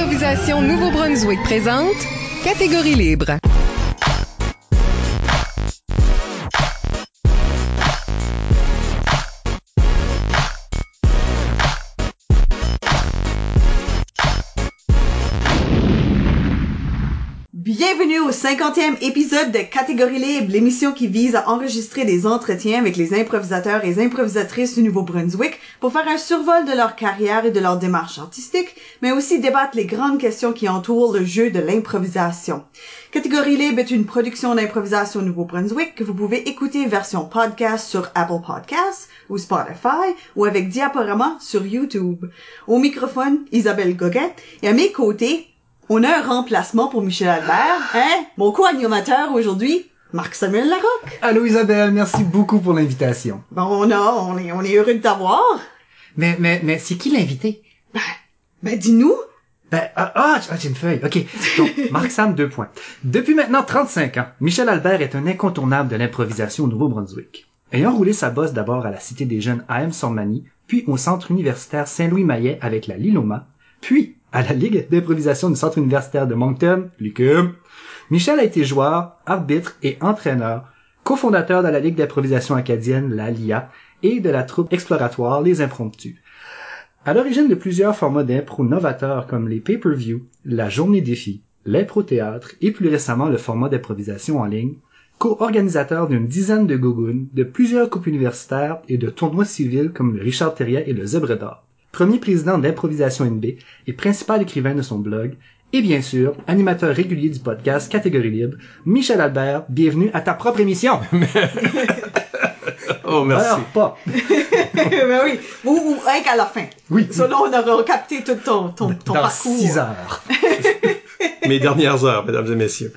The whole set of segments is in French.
L'improvisation Nouveau-Brunswick présente Catégorie libre. Au 50e épisode de Catégorie Libre, l'émission qui vise à enregistrer des entretiens avec les improvisateurs et improvisatrices du Nouveau-Brunswick pour faire un survol de leur carrière et de leur démarche artistique, mais aussi débattre les grandes questions qui entourent le jeu de l'improvisation. Catégorie Libre est une production d'improvisation au Nouveau-Brunswick que vous pouvez écouter version podcast sur Apple Podcasts ou Spotify ou avec diaporama sur YouTube. Au microphone, Isabelle Goguette et à mes côtés, on a un remplacement pour Michel Albert, hein? Mon co-animateur aujourd'hui, Marc-Samuel Larocque. Allô Isabelle, merci beaucoup pour l'invitation. Bon, on a, on est, on est heureux de t'avoir. Mais, mais, mais c'est qui l'invité? Ben, dis-nous. Ben, ah, ah, ah, j'ai une feuille. OK. Donc, Marc Sam, deux points. Depuis maintenant 35 ans, Michel Albert est un incontournable de l'improvisation au Nouveau-Brunswick. Ayant roulé sa bosse d'abord à la Cité des Jeunes à M. Sormani, puis au Centre universitaire Saint-Louis-Maillet avec la Liloma, puis à la Ligue d'improvisation du Centre universitaire de Moncton, l'UQAM, Michel a été joueur, arbitre et entraîneur, cofondateur de la Ligue d'improvisation acadienne, la LIA, et de la troupe exploratoire Les Impromptus. À l'origine de plusieurs formats d'impro novateurs comme les pay-per-view, la journée défi, l'impro-théâtre et plus récemment le format d'improvisation en ligne, co-organisateur d'une dizaine de gogounes, de plusieurs coupes universitaires et de tournois civils comme le Richard Terrier et le Zèbre d'Or premier président d'Improvisation NB et principal écrivain de son blog, et bien sûr, animateur régulier du podcast Catégorie Libre, Michel Albert, bienvenue à ta propre émission. oh, merci. Alors, pas. ben oui. Ou, ou hey, qu'à la fin. Oui. Là, on aura capté tout ton, ton, ton Dans parcours. six heures. Mes dernières heures, mesdames et messieurs.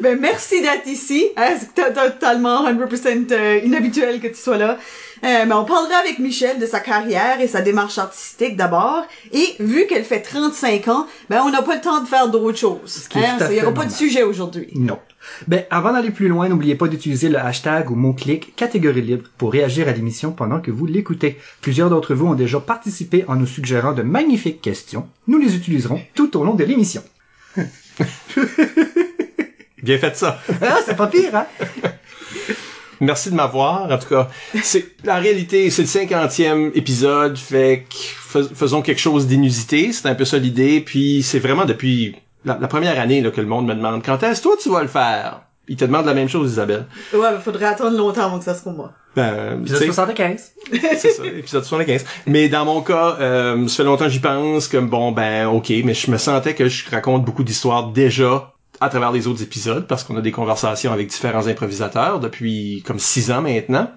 Ben, merci d'être ici. Hein, c'est to- totalement 100% euh, inhabituel que tu sois là. Euh, mais on parlera avec Michel de sa carrière et sa démarche artistique d'abord. Et vu qu'elle fait 35 ans, ben on n'a pas le temps de faire d'autres choses. qui est Hein, tout à Il n'y aura pas de sujet aujourd'hui. Non. Ben, avant d'aller plus loin, n'oubliez pas d'utiliser le hashtag ou mot-clic catégorie libre pour réagir à l'émission pendant que vous l'écoutez. Plusieurs d'entre vous ont déjà participé en nous suggérant de magnifiques questions. Nous les utiliserons tout au long de l'émission. Bien fait ça. Ah, c'est pas pire, hein? Merci de m'avoir. En tout cas, c'est la réalité, c'est le cinquantième épisode, fait que fais- faisons quelque chose d'inusité. C'est un peu ça l'idée. Puis c'est vraiment depuis la, la première année là, que le monde me demande quand est-ce toi tu vas le faire? Il te demande la même chose, Isabelle. Ouais, ben, faudrait attendre longtemps avant que ça se pour moi. Ben, Épisode sais, 75. c'est ça, épisode 75. Mais dans mon cas, euh, ça fait longtemps que j'y pense, comme bon, ben, ok, mais je me sentais que je raconte beaucoup d'histoires déjà à travers les autres épisodes, parce qu'on a des conversations avec différents improvisateurs depuis comme six ans maintenant.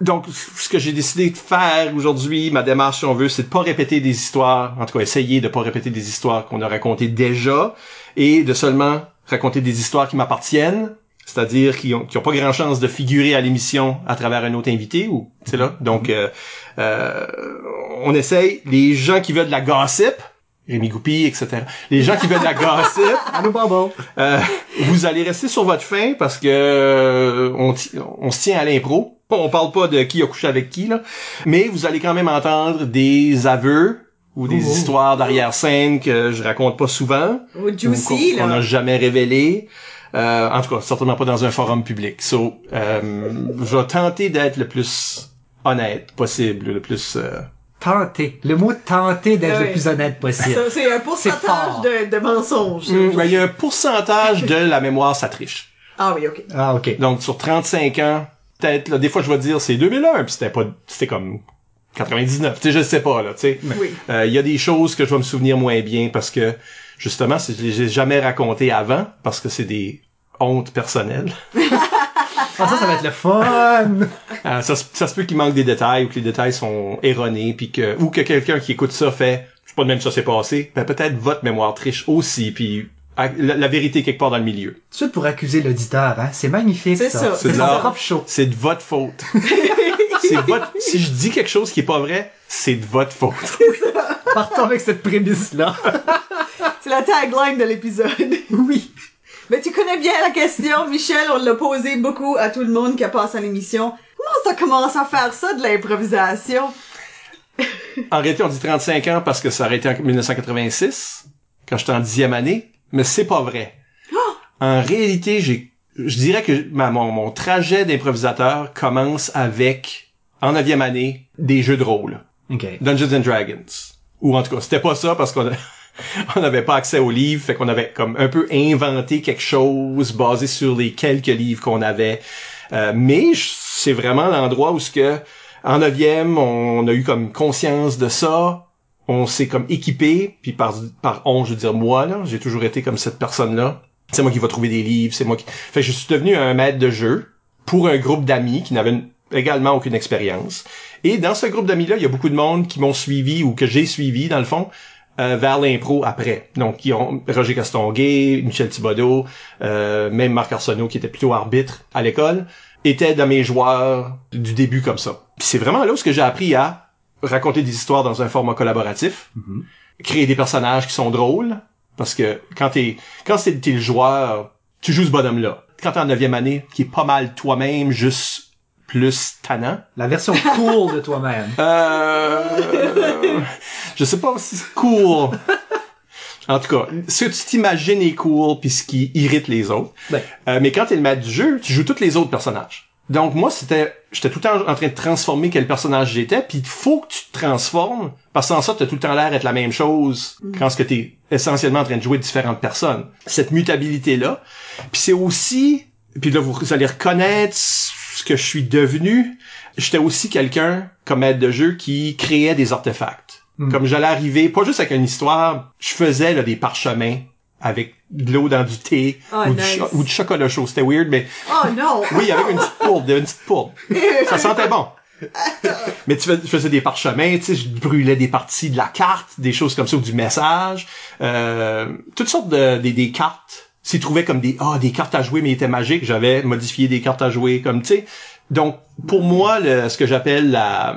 Donc, ce que j'ai décidé de faire aujourd'hui, ma démarche, si on veut, c'est de pas répéter des histoires, en tout cas, essayer de pas répéter des histoires qu'on a racontées déjà, et de seulement raconter des histoires qui m'appartiennent, c'est-à-dire qui ont, qui ont pas grand chance de figurer à l'émission à travers un autre invité ou c'est là. Donc euh, euh, on essaye. Les gens qui veulent de la gossip Rémi Goupy etc les gens qui veulent la gossip Allô, Bobo. euh, vous allez rester sur votre fin parce que euh, on, on se tient à l'impro on parle pas de qui a couché avec qui là mais vous allez quand même entendre des aveux ou des Oh. histoires d'arrière-scène que je raconte pas souvent Ou juicy, ou qu'on n'a jamais révélé. Euh, en tout cas, certainement pas dans un forum public. So, euh, je vais tenter d'être le plus honnête possible, le plus... euh, Tenter. Le mot tenter d'être le plus honnête possible. Ça, C'est un pourcentage de, de mensonges. ben, il y a un pourcentage de la mémoire, ça triche. Ah oui, ok. Ah, ok. Donc, sur 35 ans, peut-être, là, des fois, je vais dire c'est 2001, puis c'était pas... C'était comme 99. Tu sais, je sais pas, là, tu sais. Oui. Euh, Il y a des choses que je vais me souvenir moins bien parce que, justement, c'est- je les ai jamais racontées avant, parce que c'est des hontes personnelles. Ah, ça, ça va être le fun. Euh, ça, se- ça se peut qu'il manque des détails ou que les détails sont erronés puis que ou que quelqu'un qui écoute ça fait je sais pas de même ça s'est passé ben peut-être votre mémoire triche aussi puis la, la vérité quelque part dans le milieu Tout pour accuser l'auditeur, hein. C'est magnifique, C'est ça. ça. C'est C'est son propre show. c'est de votre faute c'est votre si je dis quelque chose qui est pas vrai c'est de votre faute Partons avec cette prémisse-là. C'est la tagline de l'épisode. oui. Mais tu connais bien la question, Michel, on l'a posé beaucoup à tout le monde qui a passé à l'émission. Comment ça commence à faire ça de l'improvisation? en réalité on dit 35 ans parce que ça aurait été en 1986 quand j'étais en dixième année, mais c'est pas vrai. En réalité, j'ai, je dirais que ma- mon, mon trajet d'improvisateur commence avec, en neuvième année, des jeux de rôle. OK. Dungeons and Dragons. Ou en tout cas, c'était pas ça parce qu'on a- on n'avait pas accès aux livres, fait qu'on avait comme un peu inventé quelque chose basé sur les quelques livres qu'on avait. Euh, mais c'est vraiment l'endroit où ce que en neuvième, on a eu comme conscience de ça. On s'est comme équipé, puis par par on, je veux dire moi là, j'ai toujours été comme cette personne-là. C'est moi qui va trouver des livres, c'est moi qui. Fait je suis devenu un maître de jeu pour un groupe d'amis qui n'avaient également aucune expérience. Et dans ce groupe d'amis-là, il y a beaucoup de monde qui m'ont suivi ou que j'ai suivi, dans le fond, euh, vers l'impro après. Donc, qui ont Roger Castonguay, Michel Thibodeau, euh, même Marc Arsenault, qui était plutôt arbitre à l'école, étaient dans mes joueurs du début comme ça. Puis c'est vraiment là où ce que j'ai appris à raconter des histoires dans un format collaboratif, Mhm. créer des personnages qui sont drôles, parce que quand t'es quand t'es le joueur, tu joues ce bonhomme-là. Quand t'es en neuvième année, qui est pas mal toi-même, juste plus tannant, La version cool de toi-même. euh, je sais pas si c'est cool. En tout cas, ce que tu t'imagines est cool puis ce qui irrite les autres. Ben. Euh, mais quand t'es le maître du jeu, tu joues tous les autres personnages. Donc moi, c'était, j'étais tout le temps en train de transformer quel personnage j'étais, puis il faut que tu te transformes, parce que sans ça, t'as tout le temps l'air d'être la même chose quand ce que t'es essentiellement en train de jouer différentes personnes. Cette mutabilité-là. Puis c'est aussi, puis là, vous allez reconnaître ce que je suis devenu. J'étais aussi quelqu'un, comme maître de jeu, qui créait des artefacts. Mm. Comme j'allais arriver, pas juste avec une histoire, je faisais là, des parchemins avec de l'eau dans du thé Oh, ou, du nice. cho- ou du chocolat chaud. C'était weird, mais Oh non! oui, avec une petite poudre, une petite poudre. Ça sentait bon. Mais tu faisais des parchemins, tu sais, je brûlais des parties de la carte, des choses comme ça, ou du message, euh, toutes sortes de des, des cartes. S'ils trouvaient comme des ah des cartes à jouer mais ils étaient magiques, j'avais modifié des cartes à jouer comme tu sais. Donc pour moi le, ce que j'appelle la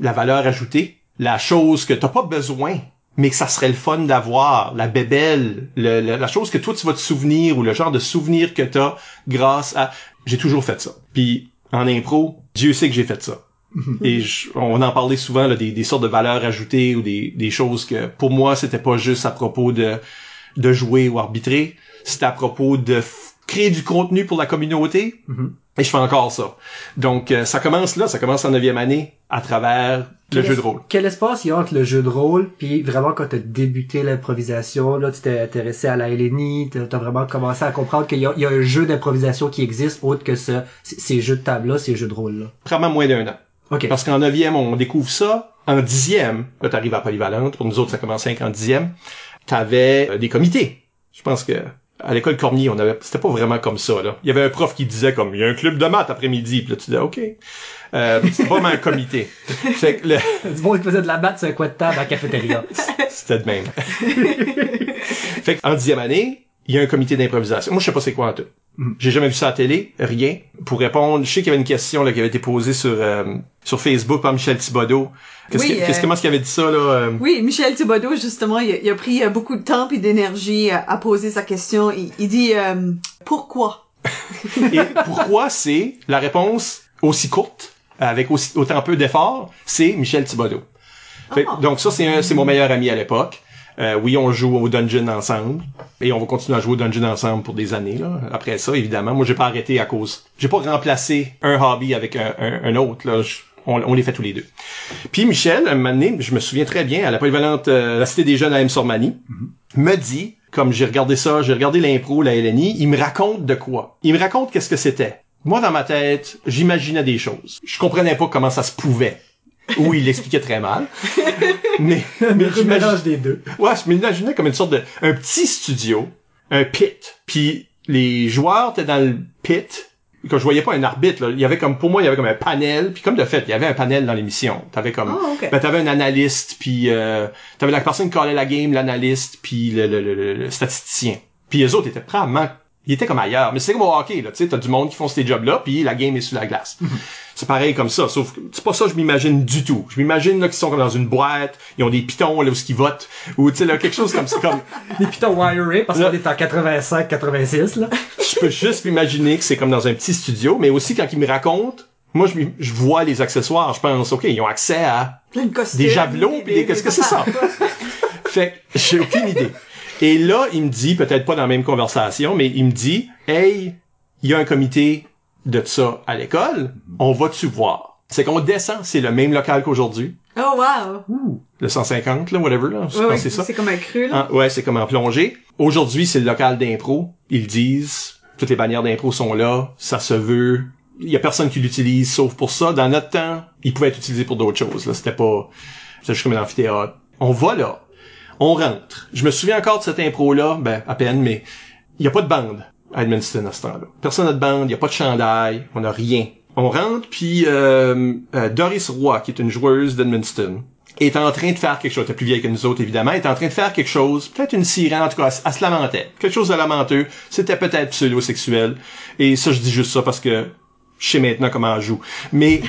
la valeur ajoutée, la chose que t'as pas besoin mais que ça serait le fun d'avoir, la bébelle, le- le- la chose que toi tu vas te souvenir ou le genre de souvenir que t'as grâce à... J'ai toujours fait ça. Puis en impro, Dieu sait que j'ai fait ça. Et je- on en parlait souvent là, des, des sortes de valeurs ajoutées ou des, des choses que pour moi c'était pas juste à propos de de jouer ou arbitrer, c'était à propos de créer du contenu pour la communauté. Mhm. Et je fais encore ça. Donc euh, ça commence là, ça commence en neuvième année à travers le jeu de rôle. Quel espace il y a entre le jeu de rôle puis vraiment quand t'as débuté l'improvisation, là, tu t'es intéressé à la LNI, t'as t'as vraiment commencé à comprendre qu'il y a, il y a un jeu d'improvisation qui existe autre que ce, ces jeux de table-là, ces jeux de rôle-là. Probablement moins d'un an. OK. Parce qu'en neuvième, on découvre ça. En dixième, là, t'arrives à Polyvalente. Pour nous autres, ça commence cinq en dixième. T'avais euh, des comités. Je pense que à l'école Cormier, on avait, c'était pas vraiment comme ça, là. Il y avait un prof qui disait comme, il y a un club de maths après-midi. Puis là, tu disais, OK. Euh, c'était pas vraiment un comité. Fait que le- Du monde qui faisait de la batte sur un coin de table à la cafétéria. c'était de même. fait qu'en dixième année, il y a un comité d'improvisation. Moi, je sais pas c'est quoi en tout. Mhm. J'ai jamais vu ça à la télé, rien. Pour répondre, je sais qu'il y avait une question là, qui avait été posée sur euh, sur Facebook par Michel Thibodeau. Qu'est-ce Oui, que- euh, comment est-ce qu'il avait dit ça là euh, Oui, Michel Thibodeau, justement, il a, il a pris euh, beaucoup de temps et d'énergie à, à poser sa question. Il, il dit euh, pourquoi Et pourquoi c'est la réponse aussi courte, avec aussi, autant peu d'efforts, c'est Michel Thibodeau. Fait- Ah. Donc ça, c'est un- c'est mon meilleur ami à l'époque. Euh, oui, on joue au dungeon ensemble et on va continuer à jouer au dungeon ensemble pour des années. Là. Après ça, évidemment, moi j'ai pas arrêté à cause, j'ai pas remplacé un hobby avec un, un- un autre. Là. Je- on, on les fait tous les deux. Puis Michel, un moment donné, je me souviens très bien, à la polyvalente euh, la Cité des Jeunes à M-Sormanie, me dit, comme j'ai regardé ça, j'ai regardé l'impro, la LNI, il me raconte de quoi. Il me raconte qu'est-ce que c'était. Moi, dans ma tête, j'imaginais des choses. Je comprenais pas comment ça se pouvait. Ou il l'expliquait très mal. mais, mais j'imagine- mélange des deux. Ouais, je m'imaginais comme une sorte de un petit studio, un pit. Puis les joueurs étaient dans le pit. Quand je voyais pas un arbitre, là, il y avait comme pour moi il y avait comme un panel. Puis comme de fait, il y avait un panel dans l'émission. T'avais comme Ah, ok. ben, t'avais un analyste, puis euh, t'avais la personne qui collait la game, l'analyste, puis le, le, le, le- le statisticien. Puis les autres étaient probablement ils étaient comme ailleurs, mais c'est comme au hockey, là, tu sais, t'as du monde qui font ces jobs-là, puis la game est sous la glace. C'est pareil comme ça, sauf que c'est pas ça que je m'imagine du tout. Je m'imagine là qu'ils sont comme dans une boîte, ils ont des pitons là où ils votent, ou tu sais là quelque chose comme ça, comme Les pitons wirés parce qu'on est en 85-86, là. je peux juste m'imaginer que c'est comme dans un petit studio, mais aussi quand ils me racontent, moi je, je vois les accessoires, je pense ok, ils ont accès à Plein de costumes. des javelots puis des qu'est-ce que c'est ça? Fait que j'ai aucune idée. Et là, il me dit, peut-être pas dans la même conversation, mais il me dit, hey, il y a un comité de ça à l'école, on va-tu voir? C'est qu'on descend, c'est le même local qu'aujourd'hui, Oh, wow. le 150, là, whatever, là, je pense c'est ça. c'est comme un cru, là. Ah, ouais, c'est comme en plongée. Aujourd'hui, c'est le local d'impro. Ils le disent. Toutes les bannières d'impro sont là. Ça se veut. Il y a personne qui l'utilise sauf pour ça. Dans notre temps, il pouvait être utilisé pour d'autres choses. Là, c'était pas. C'était juste comme un amphithéâtre. On va là. On rentre. Je me souviens encore de cette impro-là, ben à peine, mais il y a pas de bande à Edmundston à ce temps-là. Personne n'a de bande, il y a pas de chandail, on a rien. On rentre, puis euh, euh, Doris Roy, qui est une joueuse d'Edmundston, est en train de faire quelque chose. Elle est plus vieille que nous autres, évidemment. est en train de faire quelque chose. Peut-être une sirène, en tout cas, elle, elle se lamentait. Quelque chose de lamenteux. C'était peut-être pseudo-sexuel. Et ça, je dis juste ça parce que je sais maintenant comment elle joue. Mais,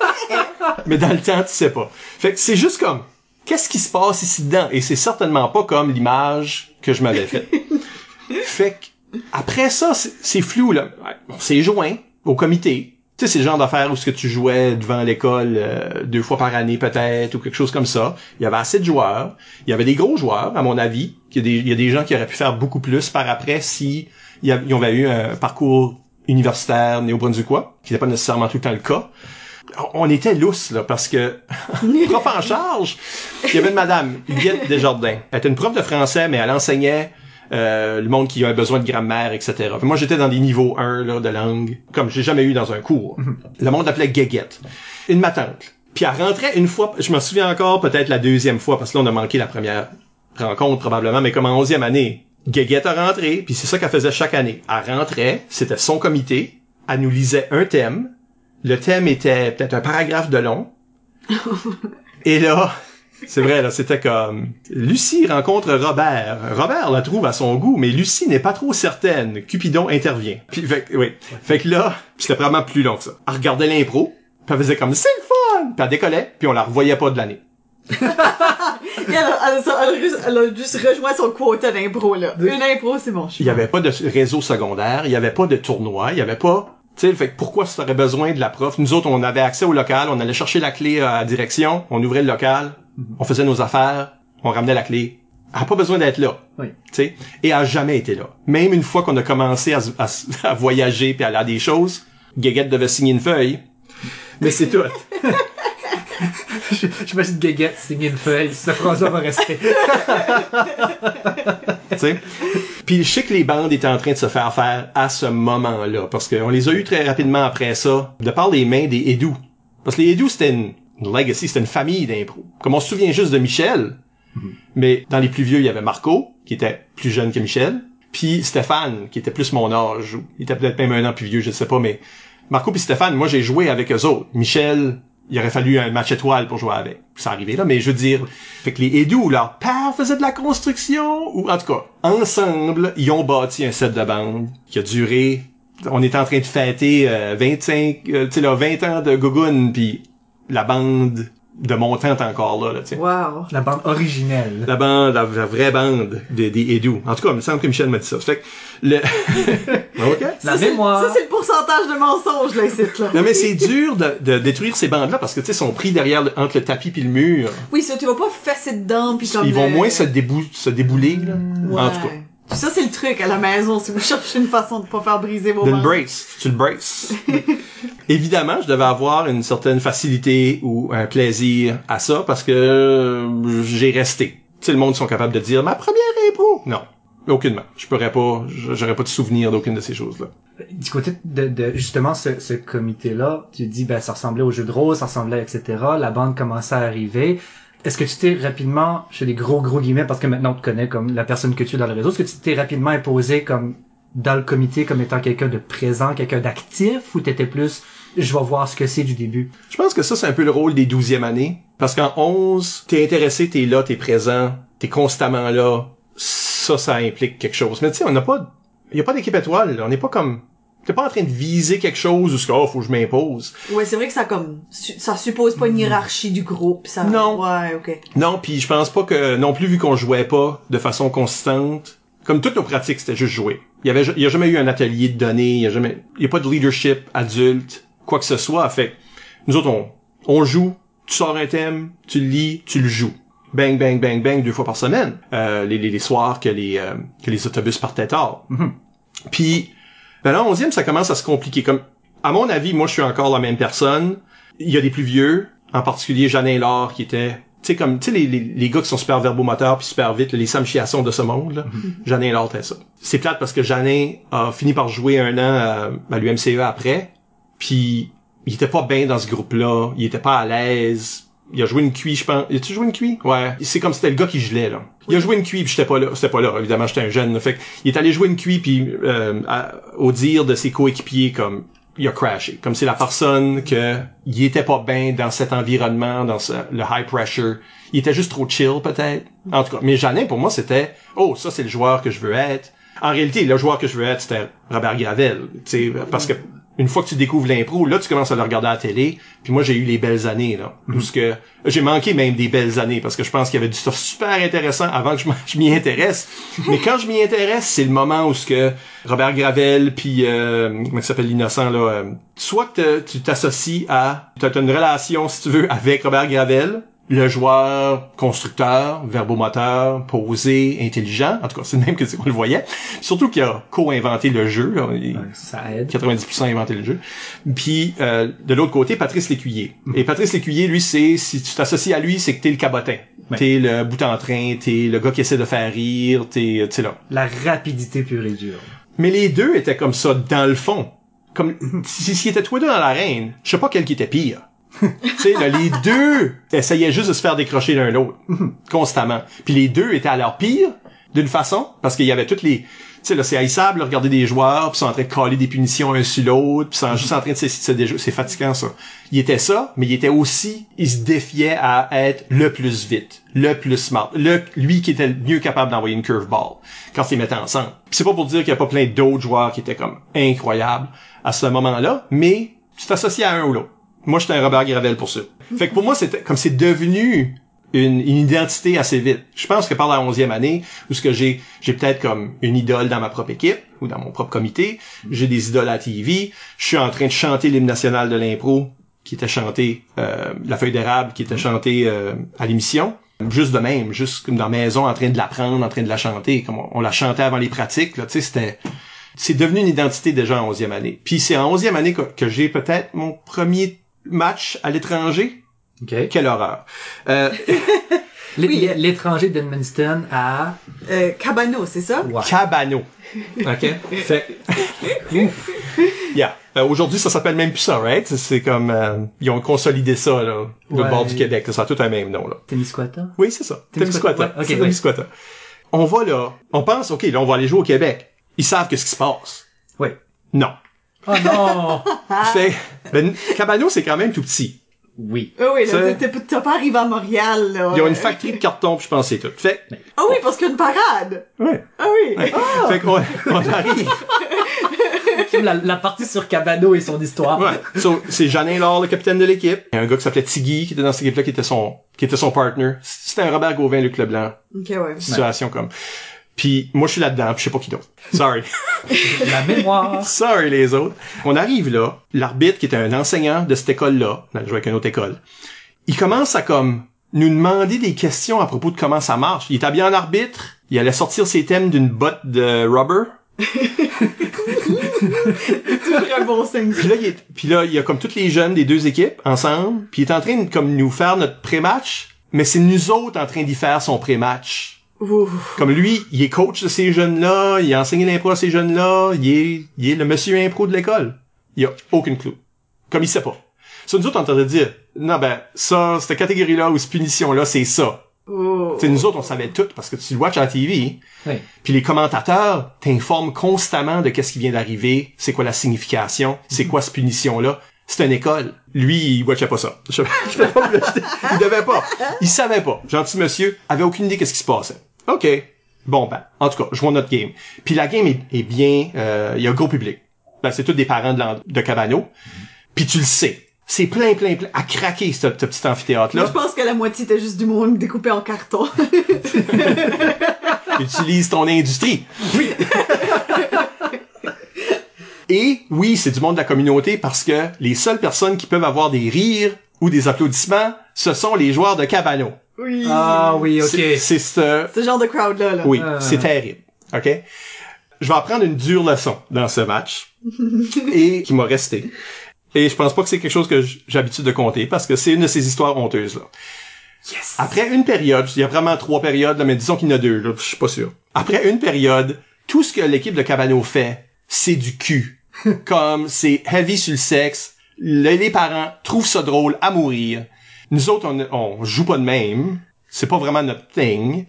mais dans le temps, tu sais pas. Fait que c'est juste comme, qu'est-ce qui se passe ici dedans? Et c'est certainement pas comme l'image que je m'avais faite. fait que, après ça, c'est flou, là. On s'est joint au comité. Tu sais, c'est le genre d'affaires où ce que tu jouais devant l'école euh, deux fois par année peut-être ou quelque chose comme ça. Il y avait assez de joueurs. Il y avait des gros joueurs, à mon avis. Il y a des, il y a des gens qui auraient pu faire beaucoup plus par après si il y avait- ils avaient eu un parcours universitaire néo-brunswickois, qui n'était pas nécessairement tout le temps le cas. On était lousse, là, parce que prof en charge, il y avait une madame, Huguette Desjardins. Elle était une prof de français, mais elle enseignait euh, le monde qui avait besoin de grammaire, etc. Puis moi, j'étais dans des niveaux 1 là, de langue, comme j'ai jamais eu dans un cours. Le monde appelait guéguette. Une matante. Puis elle rentrait une fois, je me souviens encore peut-être la deuxième fois, parce que là, on a manqué la première rencontre probablement, mais comme en onzième année. Guéguette a rentré, puis c'est ça qu'elle faisait chaque année. Elle rentrait, c'était son comité, elle nous lisait un thème. Le thème était peut-être un paragraphe de long. Et là, c'est vrai, là, c'était comme Lucie rencontre Robert. Robert la trouve à son goût, mais Lucie n'est pas trop certaine. Cupidon intervient. Puis, fait, oui. Fait que là, c'était vraiment plus long que ça. Elle regardait l'impro, puis elle faisait comme c'est le fun, puis elle décollait, puis on la revoyait pas de l'année. Elle, a, elle, a, elle a juste- elle a juste rejoint son quota d'impro, là. Une impro, c'est bon. Il y avait pas de réseau secondaire, il y avait pas de tournoi, il y avait pas tu sais, fait que pourquoi ça aurait besoin de la prof? Nous autres, on avait accès au local, on allait chercher la clé à la direction, on ouvrait le local, on faisait nos affaires, on ramenait la clé. Elle a pas besoin d'être là. Oui. Tu sais, et elle a jamais été là. Même une fois qu'on a commencé à, à voyager puis à aller à des choses, Guéguette devait signer une feuille. Mais c'est tout. J'imagine Guéguette signer une feuille, cette phrase-là va rester. tu sais. Puis je sais que les bandes étaient en train de se faire faire à ce moment-là, parce qu'on les a eu très rapidement après ça, de par les mains des Edu. Parce que les Edu, c'était une, une legacy, c'était une famille d'impro. Comme on se souvient juste de Michel, mais dans les plus vieux, il y avait Marco, qui était plus jeune que Michel, puis Stéphane, qui était plus mon âge, ou il était peut-être même un an plus vieux, je sais pas, mais Marco puis Stéphane, moi j'ai joué avec eux autres. Michel, il aurait fallu un match étoile pour jouer avec. Ça arrivait là, mais je veux dire, fait que les Edu, leur père faisait de la construction, ou en tout cas, ensemble, ils ont bâti un set de bande qui a duré, on était en train de fêter euh, 25, euh, tu sais là, 20 ans de Gogun, puis la bande de mon temps est encore là, là tu sais. Wow. La bande originelle. La bande, la, la vraie bande des, des Edu. En tout cas, il me semble que Michel m'a dit ça. Fait que le... OK? La Ça, c'est- mémoire. Ça, c'est le pourcentage de mensonges, là, ici, là. Non, mais c'est dur de, de détruire ces bandes-là parce que, tu sais, sont pris derrière, le- entre le tapis puis le mur. Oui, ça, tu vas pas fesser dedans, puis comme Ils vont le- moins se, débou se débouler, là. Ouais. En tout cas. Ça, c'est le truc à la maison, si vous cherchez une façon de pas faire briser vos De le bandes. brace. Tu le braces. Évidemment, je devais avoir une certaine facilité ou un plaisir à ça parce que euh, j'ai resté. Tu sais, le monde sont capables de dire ma première impro. Non. Aucunement. Je pourrais pas, j'aurais pas de souvenir d'aucune de ces choses-là. Du côté de, de justement ce, ce comité-là, tu dis ben ça ressemblait au jeu de rôle, ça ressemblait etc. La bande commençait à arriver. Est-ce que tu t'es rapidement, je fais des gros gros guillemets parce que maintenant on te connaît comme la personne que tu es dans le réseau, est-ce que tu t'es rapidement imposé comme dans le comité comme étant quelqu'un de présent, quelqu'un d'actif ou t'étais plus je vais voir ce que c'est du début? Je pense que ça, c'est un peu le rôle des douzièmes années. Parce qu'en 11, t'es intéressé, t'es là, t'es présent, t'es constamment là. Ça, ça implique quelque chose. Mais tu sais, on n'a pas, il y a pas d'équipe étoile. là. On n'est pas comme, t'es pas en train de viser quelque chose ou ce oh, faut que je m'impose. Ouais, c'est vrai que ça comme, ça suppose pas une hiérarchie du groupe, ça. Non. Ouais, ok. Non, puis je pense pas que, non plus vu qu'on jouait pas de façon consistante, comme toutes nos pratiques, c'était juste jouer. Il y avait, il y a jamais eu un atelier de données, il y a jamais, il y a pas de leadership adulte, quoi que ce soit. Fait nous autres, on, on joue, tu sors un thème, tu le lis, tu le joues. Bang, bang, bang, bang, deux fois par semaine, euh, les, les, les soirs que les, euh, que les autobus partaient tard. Puis, ben là, onzième, ça commence à se compliquer. Comme, à mon avis, moi, je suis encore la même personne. Il y a des plus vieux, en particulier Jeannin Laure, qui était, tu sais, comme, tu sais, les, les, les gars qui sont super verbomoteurs puis super vite, là, les Sam Chiasson de ce monde, là. Jeannin Laure était ça. C'est plate parce que Jeannin a fini par jouer un an à, à l'UMCE après, puis il était pas bien dans ce groupe-là, il était pas à l'aise. Il a joué une cuit, je pense. Il a-tu joué une cuit? Ouais. C'est comme c'était le gars qui gelait, là. Il a joué une cuit, puis j'étais pas là. C'était pas là, évidemment, j'étais un jeune. Fait il est allé jouer une cuit, puis euh, à- au dire de ses coéquipiers, comme il a crashé. Comme c'est la personne que il était pas bien dans cet environnement, dans ce- le high pressure. Il était juste trop chill, peut-être. En tout cas, mais Janin, pour moi, c'était oh, ça c'est le joueur que je veux être. En réalité, le joueur que je veux être, c'était Robert Gravel. Tu sais, parce que une fois que tu découvres l'impro, là, tu commences à le regarder à la télé. Puis moi, j'ai eu les belles années, là. Ce que, j'ai manqué même des belles années parce que je pense qu'il y avait du stuff super intéressant avant que je m'y intéresse. Mais quand je m'y intéresse, c'est le moment où ce que Robert Gravel puis, euh, comment il s'appelle l'innocent, là, euh, soit que tu t'associes à, tu as une relation, si tu veux, avec Robert Gravel, le joueur constructeur, verbomoteur, posé, intelligent. En tout cas, c'est le même que qu'on le voyait. Surtout qu'il a co-inventé le jeu. Ça aide. 90% a inventé le jeu. Puis euh, de l'autre côté, Patrice Lécuyer. Et Patrice Lécuyer, lui, c'est si tu t'associes à lui, c'est que t'es le cabotin. Ouais. T'es le bout en train, t'es le gars qui essaie de faire rire, t'es, tu sais là. La rapidité pure et dure. Mais les deux étaient comme ça dans le fond. Comme si s'ils étaient tous les deux dans l'arène, je sais pas quel qui était pire. les deux essayaient juste de se faire décrocher l'un l'autre constamment. Puis les deux étaient à leur pire d'une façon parce qu'il y avait toutes les tu sais là c'est haïssable regarder des joueurs puis ils sont en train de coller des punitions un sur l'autre puis ils sont juste en train de se, se c'est fatigant ça. Il était ça, mais il était aussi il se défiait à être le plus vite, le plus smart, le lui qui était le mieux capable d'envoyer une curveball quand ils mettaient ensemble. C'est pas pour dire qu'il y a pas plein d'autres joueurs qui étaient comme incroyables à ce moment-là, mais tu t'associes à un ou l'autre. Moi, j'étais un Robert Gravel pour ça. Fait que pour moi, c'était comme c'est devenu une, une identité assez vite. Je pense que par la onzième année, où ce que j'ai, j'ai peut-être comme une idole dans ma propre équipe ou dans mon propre comité, j'ai des idoles à TV, je suis en train de chanter l'hymne national de l'impro qui était chanté, euh, la feuille d'érable qui était chantée euh, à l'émission. Juste de même, juste comme dans la maison, en train de l'apprendre, en train de la chanter, comme on, la chantait avant les pratiques, là, tu sais, c'était, c'est devenu une identité déjà en onzième année. Puis c'est en onzième année que, que j'ai peut-être mon premier match à l'étranger? OK. Quelle horreur. Euh, L- Oui. L'étranger d'Edmundston à... Euh, Cabano, c'est ça? Ouais. Cabano. OK? Fait... yeah. Euh, Aujourd'hui, ça s'appelle même plus ça, right? C'est- comme... euh, ils ont consolidé ça, là, le bord du Québec. Ça a tout un même nom, là. Témiscouata? Oui, c'est ça. Témiscouata. Témiscouata. Ouais, ok, C'est ouais. Témiscouata. On va là, on pense, OK, là, on va aller jouer au Québec. Ils savent qu'est-ce qui se passe. Oui. Non. Oh non! Fait, ben, Cabano, c'est quand même tout petit. oui. Ah oui, là, t'as pas arrivé à Montréal, là. Ils ont une factory de carton, puis je pense c'est tout. Fait, Ah oui, parce qu'il y a une parade. ouais. Ah oui. Fait qu'on on arrive. La, la partie sur Cabano et son histoire. Ouais. So, c'est Janin Laure, le capitaine de l'équipe. Il y a un gars qui s'appelait Tiggy, qui était dans cette équipe-là, qui était son, qui était son partner. C'était un Robert Gauvin, Luc Leblanc. Ok, ouais. Situation comme. Puis moi, je suis là-dedans, je sais pas qui d'autre. Sorry. La mémoire. Sorry, les autres. On arrive là. L'arbitre, qui était un enseignant de cette école-là, on allait jouer avec une autre école, il commence à comme nous demander des questions à propos de comment ça marche. Il est habillé en arbitre. Il allait sortir ses thèmes d'une botte de rubber. C'est un bon signe. Puis là, il est, puis là, il y a comme tous les jeunes des deux équipes ensemble. Puis il est en train de comme nous faire notre pré-match. Mais c'est nous autres en train d'y faire son pré-match. Comme lui, il est coach de ces jeunes-là, il a enseigné l'impro à ces jeunes-là, il est, il est le monsieur impro de l'école. Il a aucune clou. Comme il sait pas. Ça, nous autres, on est en train de dire, non, ben, ça, cette catégorie-là ou cette punition-là, c'est ça. Sais, nous autres, on savait tout parce que tu le watches à la TV. Oui. Puis les commentateurs t'informent constamment de qu'est-ce qui vient d'arriver, c'est quoi la signification, c'est quoi cette punition-là. C'est une école. Lui, il watchait pas ça. Je, je pas il devait pas. Il savait pas. Gentil monsieur, avait aucune idée qu'est-ce qui se passait. OK. Bon, ben, en tout cas, jouons notre game. Puis la game est, est bien, euh, il y a un gros public. Ben, c'est tous des parents de, de Cabano. Puis tu le sais. C'est plein, plein, plein, à craquer, ce, ce petit amphithéâtre-là. je pense que la moitié était juste du monde découpé en carton. Utilise ton industrie. Oui. Et oui, c'est du monde de la communauté parce que les seules personnes qui peuvent avoir des rires ou des applaudissements, ce sont les joueurs de Cabano. Oui. Ah oui, ok. C'est ce, Ce genre de crowd-là, là. oui, Euh. c'est terrible. OK? Je vais apprendre une dure leçon dans ce match et qui m'a resté. Et je pense pas que c'est quelque chose que j'ai l'habitude de compter parce que c'est une de ces histoires honteuses là. Yes. Après une période, il y a vraiment trois périodes, là, mais disons qu'il y en a deux, là, je suis pas sûr. Après une période, tout ce que l'équipe de Cabano fait, c'est du cul. Comme c'est heavy sur le sexe, le- les parents trouvent ça drôle à mourir. Nous autres, on, on joue pas de même. C'est pas vraiment notre thing.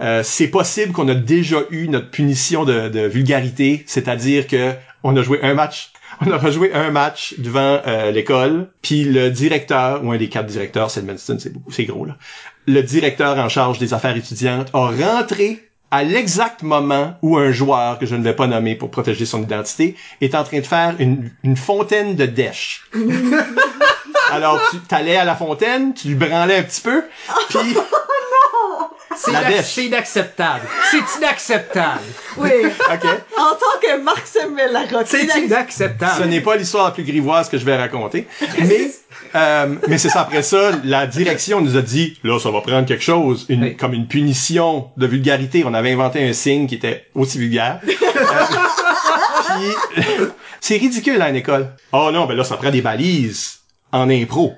Euh, c'est possible qu'on a déjà eu notre punition de, de vulgarité, c'est-à-dire que on a joué un match, on a rejoué un match devant euh, l'école, puis le directeur ou un des quatre directeurs, c'est Manston, c'est beaucoup, c'est gros là. Le directeur en charge des affaires étudiantes a rentré à l'exact moment où un joueur que je ne vais pas nommer pour protéger son identité est en train de faire une, une fontaine de dèche. Alors tu t'allais à la fontaine, tu lui branlais un petit peu, puis C'est La inac- dèche. c'est inacceptable. C'est inacceptable. Oui. ok. En tant que Marc Samuel Larocque. C'est Ce inacceptable. n'est pas l'histoire la plus grivoise que je vais raconter, mais euh, mais c'est ça. Après ça, la direction nous a dit là, ça va prendre quelque chose, une, Oui. comme une punition de vulgarité. On avait inventé un signe qui était aussi vulgaire. Euh, puis, c'est ridicule à une école. Oh non, ben là, ça prend des balises en impro.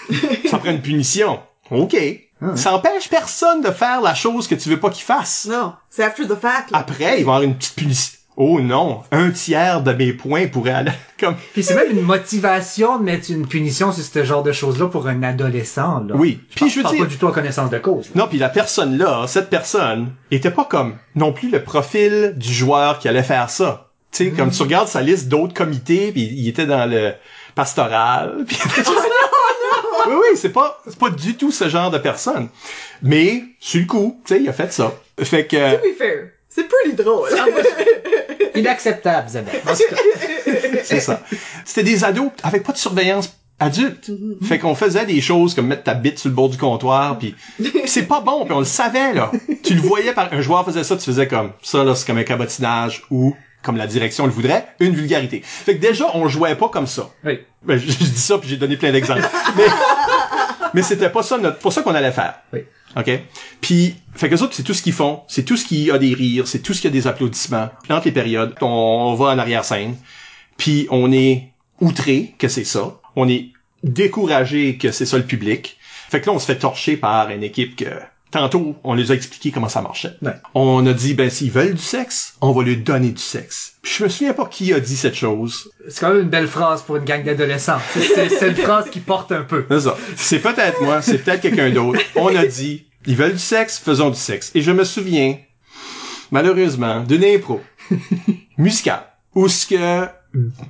Ça prend une punition. Ok. Ça empêche personne de faire la chose que tu veux pas qu'il fasse. Non, c'est after the fact, là. Après, il va y avoir une petite punition. Oh non, un tiers de mes points pourrait aller comme Puis c'est même une motivation de mettre une punition sur ce genre de choses-là pour un adolescent. Là. Oui. Puis je veux parle dire- pas du tout en connaissance de cause. Non, puis la personne là, cette personne, était pas comme non plus le profil du joueur qui allait faire ça. Tu sais, comme tu regardes sa liste d'autres comités, puis il était dans le pastoral. Puis... oui, oui, c'est pas c'est pas du tout ce genre de personne. Mais sur le coup, tu sais, il a fait ça. Fait que To be fair, c'est pretty drôle. Inacceptable, Isabelle. En tout cas. c'est ça. C'était des ados avec pas de surveillance adulte. Fait qu'on faisait des choses comme mettre ta bite sur le bord du comptoir puis c'est pas bon puis on le savait là. Tu le voyais par un joueur faisait ça, tu faisais comme ça là, c'est comme un cabotinage ou comme la direction le voudrait, une vulgarité. Fait que déjà on jouait pas comme ça. Oui. Ben, je, je dis ça puis j'ai donné plein d'exemples. Mais mais c'était pas ça notre pas ça qu'on allait faire. Oui. OK? Puis, fait que les autres, c'est tout ce qu'ils font. C'est tout ce qui a des rires. C'est tout ce qui a des applaudissements. Entre les périodes, on, on va en arrière-scène. Puis, on est outré que c'est ça. On est découragé que c'est ça le public. Fait que là, on se fait torcher par une équipe que... Tantôt, on les a expliqué comment ça marchait. Ouais. On a dit, ben, s'ils veulent du sexe, on va leur donner du sexe. Puis je me souviens pas qui a dit cette chose. C'est quand même une belle phrase pour une gang d'adolescents. C'est- une phrase qui porte un peu. C'est ça. C'est peut-être moi, c'est peut-être quelqu'un d'autre. On a dit, ils veulent du sexe, faisons du sexe. Et je me souviens, malheureusement, d'une impro musicale, où ce que,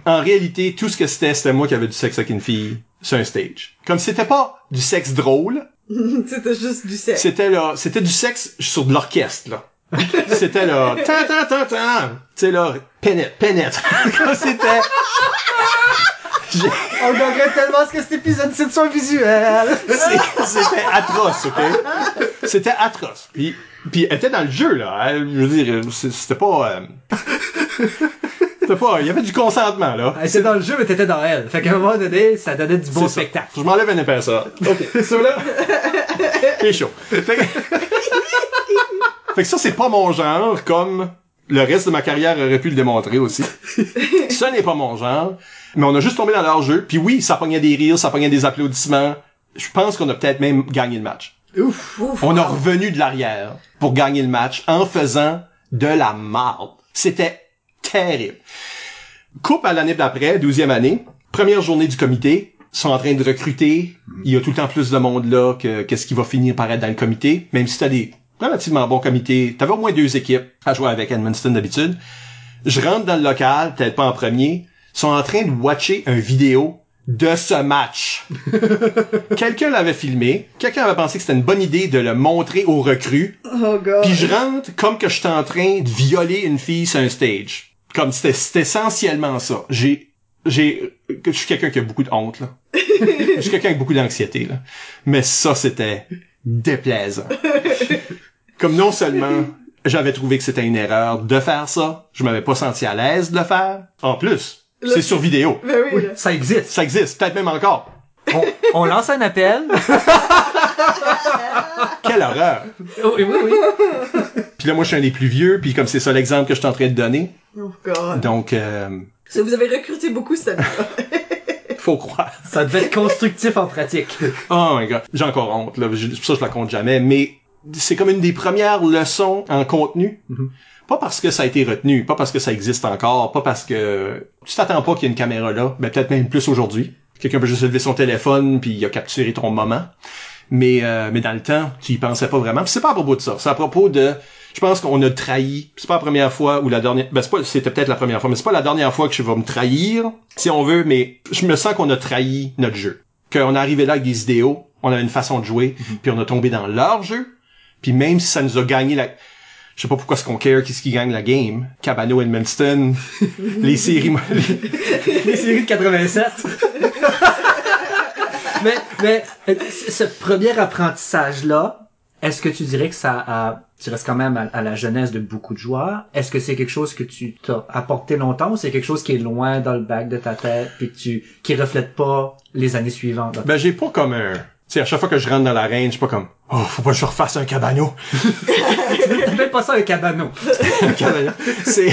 en réalité, tout ce que c'était, c'était moi qui avais du sexe avec une fille sur un stage. Comme c'était pas du sexe drôle, C'était juste du sexe. c'était là, c'était du sexe sur de l'orchestre, là. C'était là, tan tan tan tan, tu sais là, pénètre, pénètre. C'était, On regrette tellement ce que cet épisode c'est de son visuel. C'était atroce, ok? C'était atroce. Puis, puis elle était dans le jeu, là. Je veux dire, c'était pas... euh, c'était pas... Il y avait du consentement, là. Elle était dans le jeu, mais t'étais dans elle. Fait qu'à un moment donné, ça donnait du ça. spectacle. Je m'enlève un épaisseur. OK. Ça, là... C'est chaud. Fait que... fait que ça, c'est pas mon genre, comme le reste de ma carrière aurait pu le démontrer aussi. ça n'est pas mon genre. Mais on a juste tombé dans leur jeu. Puis oui, ça pognait des rires, ça pognait des applaudissements. Je pense qu'on a peut-être même gagné le match. Ouf. Ouf. On a revenu de l'arrière pour gagner le match en faisant de la marde. C'était terrible. Coupe à l'année d'après, douzième année, première journée du comité, sont en train de recruter. Il y a tout le temps plus de monde là que qu'est-ce qui va finir par être dans le comité. Même si t'as des relativement bons comités, t'avais au moins deux équipes à jouer avec Edmundston d'habitude. Je rentre dans le local, peut-être pas en premier, sont en train de watcher un vidéo de ce match. quelqu'un l'avait filmé, quelqu'un avait pensé que c'était une bonne idée de le montrer aux recrues, Oh god. puis je rentre comme que j'étais en train de violer une fille sur un stage. Comme c'était c'était essentiellement ça. J'ai j'ai je suis quelqu'un qui a beaucoup de honte là. je suis quelqu'un avec beaucoup d'anxiété là. Mais ça c'était déplaisant. Comme non seulement j'avais trouvé que c'était une erreur de faire ça, je m'avais pas senti à l'aise de le faire. En plus, c'est sur vidéo. Ben oui, ça existe. Ça existe, peut-être même encore. On, on lance un appel. Quelle horreur! Oh, oui, oui, oui. Puis là, moi, je suis un des plus vieux, puis comme c'est ça l'exemple que je suis en train de donner, Oh god. donc, euh, vous avez recruté beaucoup cette année-là. faut croire. Ça devait être constructif en pratique. Oh my god. J'ai encore honte, là. Je- Pour ça, je la compte jamais. Mais c'est comme une des premières leçons en contenu. Mhm. Pas parce que ça a été retenu, pas parce que ça existe encore, pas parce que tu t'attends pas qu'il y ait une caméra là, ben peut-être même plus aujourd'hui. Quelqu'un peut juste lever son téléphone puis il a capturé ton moment. Mais euh, mais dans le temps, tu y pensais pas vraiment. C'est pas à propos de ça, c'est à propos de je pense qu'on a trahi. C'est pas la première fois ou la dernière ben c'est pas c'était peut-être la première fois, mais c'est pas la dernière fois que je vais me trahir si on veut, mais je me sens qu'on a trahi notre jeu. Qu'on est arrivé là avec des idéaux, on avait une façon de jouer, puis on a tombé dans leur jeu. Puis même si ça nous a gagné la je sais pas pourquoi ce qu'on care qu'est-ce qui gagne la game, Cabano Edmundston, les séries les- Les séries de 87. Mais, mais, ce premier apprentissage-là, est-ce que tu dirais que ça a, tu restes quand même à, la jeunesse de beaucoup de joueurs? Est-ce que c'est quelque chose que tu t'as apporté longtemps ou c'est quelque chose qui est loin dans le bac de ta tête puis tu, qui reflète pas les années suivantes? Ben, j'ai pas comme un... Sais, à chaque fois que je rentre dans l'arène, je suis pas comme « Oh, faut pas que je refasse un cabano. T'appelles pas ça un cabano. Un cabano. » C'est...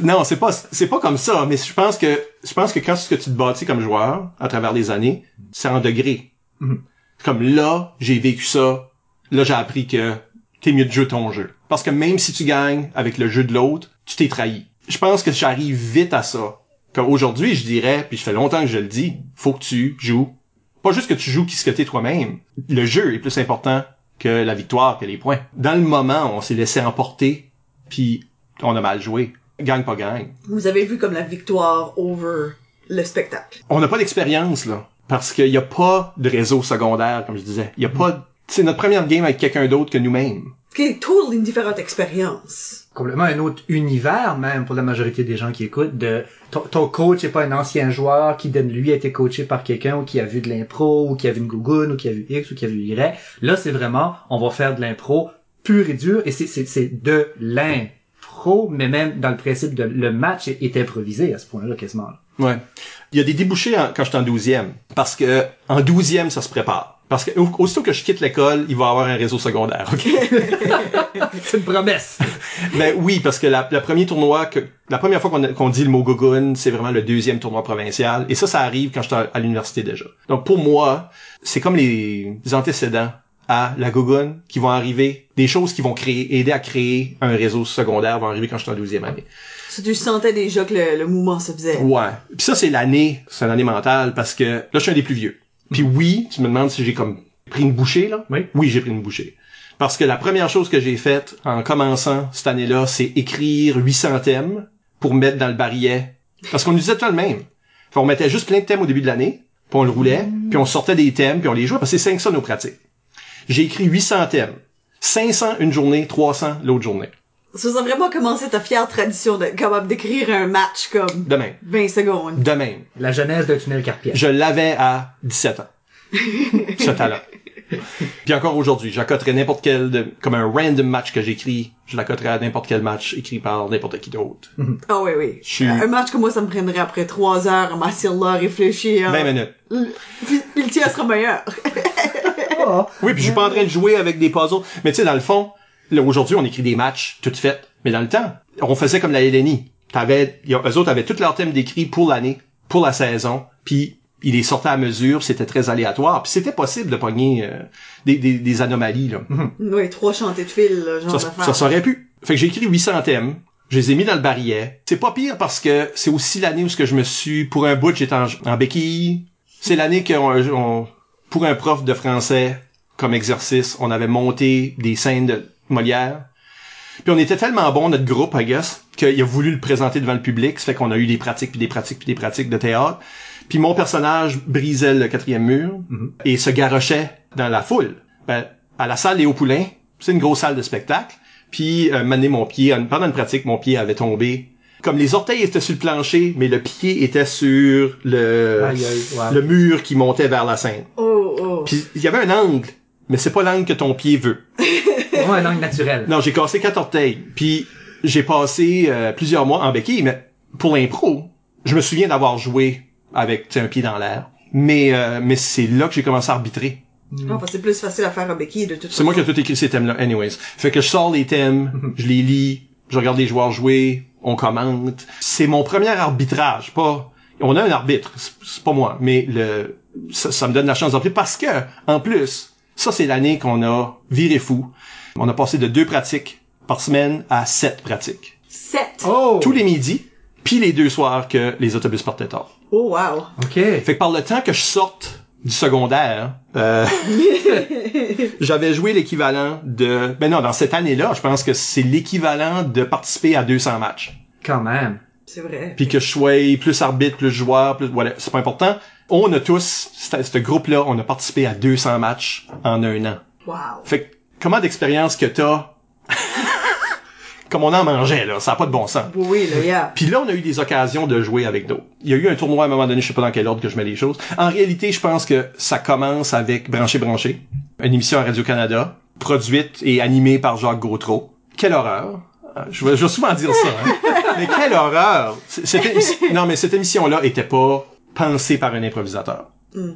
Non, c'est pas, c'est pas comme ça, mais je pense que, je pense que quand ce que tu te bâtis comme joueur, à travers les années, c'est en degrés. Mhm. Comme là, j'ai vécu ça, là, j'ai appris que t'es mieux de jouer ton jeu. Parce que même si tu gagnes avec le jeu de l'autre, tu t'es trahi. Je pense que j'arrive vite à ça. Comme aujourd'hui, je dirais, puis je fais longtemps que je le dis, faut que tu joues. Pas juste que tu joues qui ce que t'es toi-même. Le jeu est plus important que la victoire, que les points. Dans le moment, on s'est laissé emporter, puis on a mal joué. Gagne pas gagne. Vous avez vu comme la victoire over le spectacle. On n'a pas d'expérience, là. Parce qu'il n'y a pas de réseau secondaire, comme je disais. Il y a pas... C'est notre première game avec quelqu'un d'autre que nous-mêmes. Qui est totally une différente expérience. complètement un autre univers même pour la majorité des gens qui écoutent de ton, coach est pas un ancien joueur qui lui a été coaché par quelqu'un ou qui a vu de l'impro ou qui a vu une gougoune ou qui a vu X ou qui a vu Y là c'est vraiment on va faire de l'impro pur et dur et c'est c'est c'est de l'impro mais même dans le principe de le match est improvisé à ce point-là quasiment Ouais. Il y a des débouchés en- quand je suis en douzième. Parce que en douzième, ça se prépare. Parce que au- aussitôt que je quitte l'école, il va y avoir un réseau secondaire. ok? c'est une promesse ben oui, parce que la, le premier tournoi, que, la première fois qu'on dit le mot Gogun, c'est vraiment le deuxième tournoi provincial. Et ça, ça arrive quand j'étais à, à l'université déjà. Donc pour moi, c'est comme les, les antécédents à la Gogun qui vont arriver, des choses qui vont créer, aider à créer un réseau secondaire vont arriver quand j'étais en douzième année. Tu sentais déjà que le, le mouvement se faisait. Ouais. Puis ça, c'est l'année, c'est l'année mentale parce que là, je suis un des plus vieux. Puis oui, tu me demandes si j'ai comme pris une bouchée, là? Oui. Oui, j'ai pris une bouchée. Parce que la première chose que j'ai faite en commençant cette année-là, c'est écrire 800 thèmes pour mettre dans le barillet. Parce qu'on nous disait tout le même. Fait, on mettait juste plein de thèmes au début de l'année, puis on le roulait, puis on sortait des thèmes, puis on les jouait, parce que c'est 500 nos pratiques. J'ai écrit 800 thèmes. 500 une journée, 300 l'autre journée. Ça a vraiment commencé ta fière tradition de capable d'écrire un match comme De même. 20 secondes. De même. la genèse de tunnel carpienne Je l'avais à 17 ans. Ce talent. Puis encore aujourd'hui, j'accoterais n'importe quel, de- comme un random match que j'écris, je l'accoterais à n'importe quel match écrit par n'importe qui d'autre. Ah oui, oui. Je suis- Un match comme moi, ça me prendrait après 3 heures à m'asseoir là, réfléchir. 20 minutes. Puis, puis le tien sera meilleur. Oh. Oui, puis je suis pas en train de jouer avec des puzzles. Mais tu sais, dans le fond, aujourd'hui, on écrit des matchs toutes faites. Mais dans le temps, on faisait comme la LNI. T'avais, eux autres avaient tous leurs thèmes décrits pour l'année, pour la saison, puis ils les sortaient à mesure, c'était très aléatoire. Puis c'était possible de pogner euh, des, des, des anomalies, là. oui, trois chantés de fil, là, genre Ça, ça s'aurait pu. Fait que j'ai écrit 800 thèmes. Je les ai mis dans le barillet. C'est pas pire parce que c'est aussi l'année où ce que je me suis, pour un bout, j'étais en, en béquille. C'est l'année que on- on- pour un prof de français, comme exercice, on avait monté des scènes de Molière. Puis on était tellement bon, notre groupe, I guess, qu'il a voulu le présenter devant le public. Ça fait qu'on a eu des pratiques, puis des pratiques, puis des pratiques de théâtre. Puis mon personnage brisait le quatrième mur et se garochait dans la foule. Ben, à la salle Léo Poulain, c'est une grosse salle de spectacle. Puis, euh, mané mon pied, pendant une pratique, mon pied avait tombé. Comme les orteils étaient sur le plancher, mais le pied était sur le, Aïe, aïe, ouais. le mur qui montait vers la scène. Oh, oh. Puis, il y avait un angle, mais c'est pas l'angle que ton pied veut. un angle naturel Non, j'ai cassé quatre orteils. Puis j'ai passé euh, plusieurs mois en béquille, mais pour l'impro, je me souviens d'avoir joué avec tu sais, un pied dans l'air. Mais euh, mais c'est là que j'ai commencé à arbitrer. Parce que c'est plus facile à faire à Becky de toute façon. C'est moi qui ai tout écrit ces thèmes-là, anyways. Fait que je sors les thèmes, je les lis, je regarde les joueurs jouer, on commente. C'est mon premier arbitrage, pas... On a un arbitre, c'est c'est pas moi, mais le ça, ça me donne la chance d'arbitrer parce que, en plus, ça c'est l'année qu'on a viré fou. On a passé de deux pratiques par semaine à sept pratiques. 7. Oh! Tous les midis, puis les deux soirs que les autobus partaient tard. Oh, wow. OK. Fait que par le temps que je sorte du secondaire, euh, j'avais joué l'équivalent de... Ben non, dans cette année-là, je pense que c'est l'équivalent de participer à 200 matchs. Quand même. C'est vrai. Puis que je sois plus arbitre, plus joueur, plus... Voilà, c'est pas important. On a tous, ce ce groupe-là, on a participé à 200 matchs en un an. Wow. Fait que comment d'expérience que t'as... Comme on en mangeait, là, ça a pas de bon sens. Oui, là, yeah. Puis là, on a eu des occasions de jouer avec d'autres. Il y a eu un tournoi à un moment donné, je sais pas dans quel ordre que je mets les choses. En réalité, je pense que ça commence avec Branché Branché, une émission à Radio-Canada, produite et animée par Jacques Gautreau. Quelle horreur! Je vais, je vais souvent dire ça, hein. Mais quelle horreur! Cette non, mais cette émission-là était pas pensée par un improvisateur.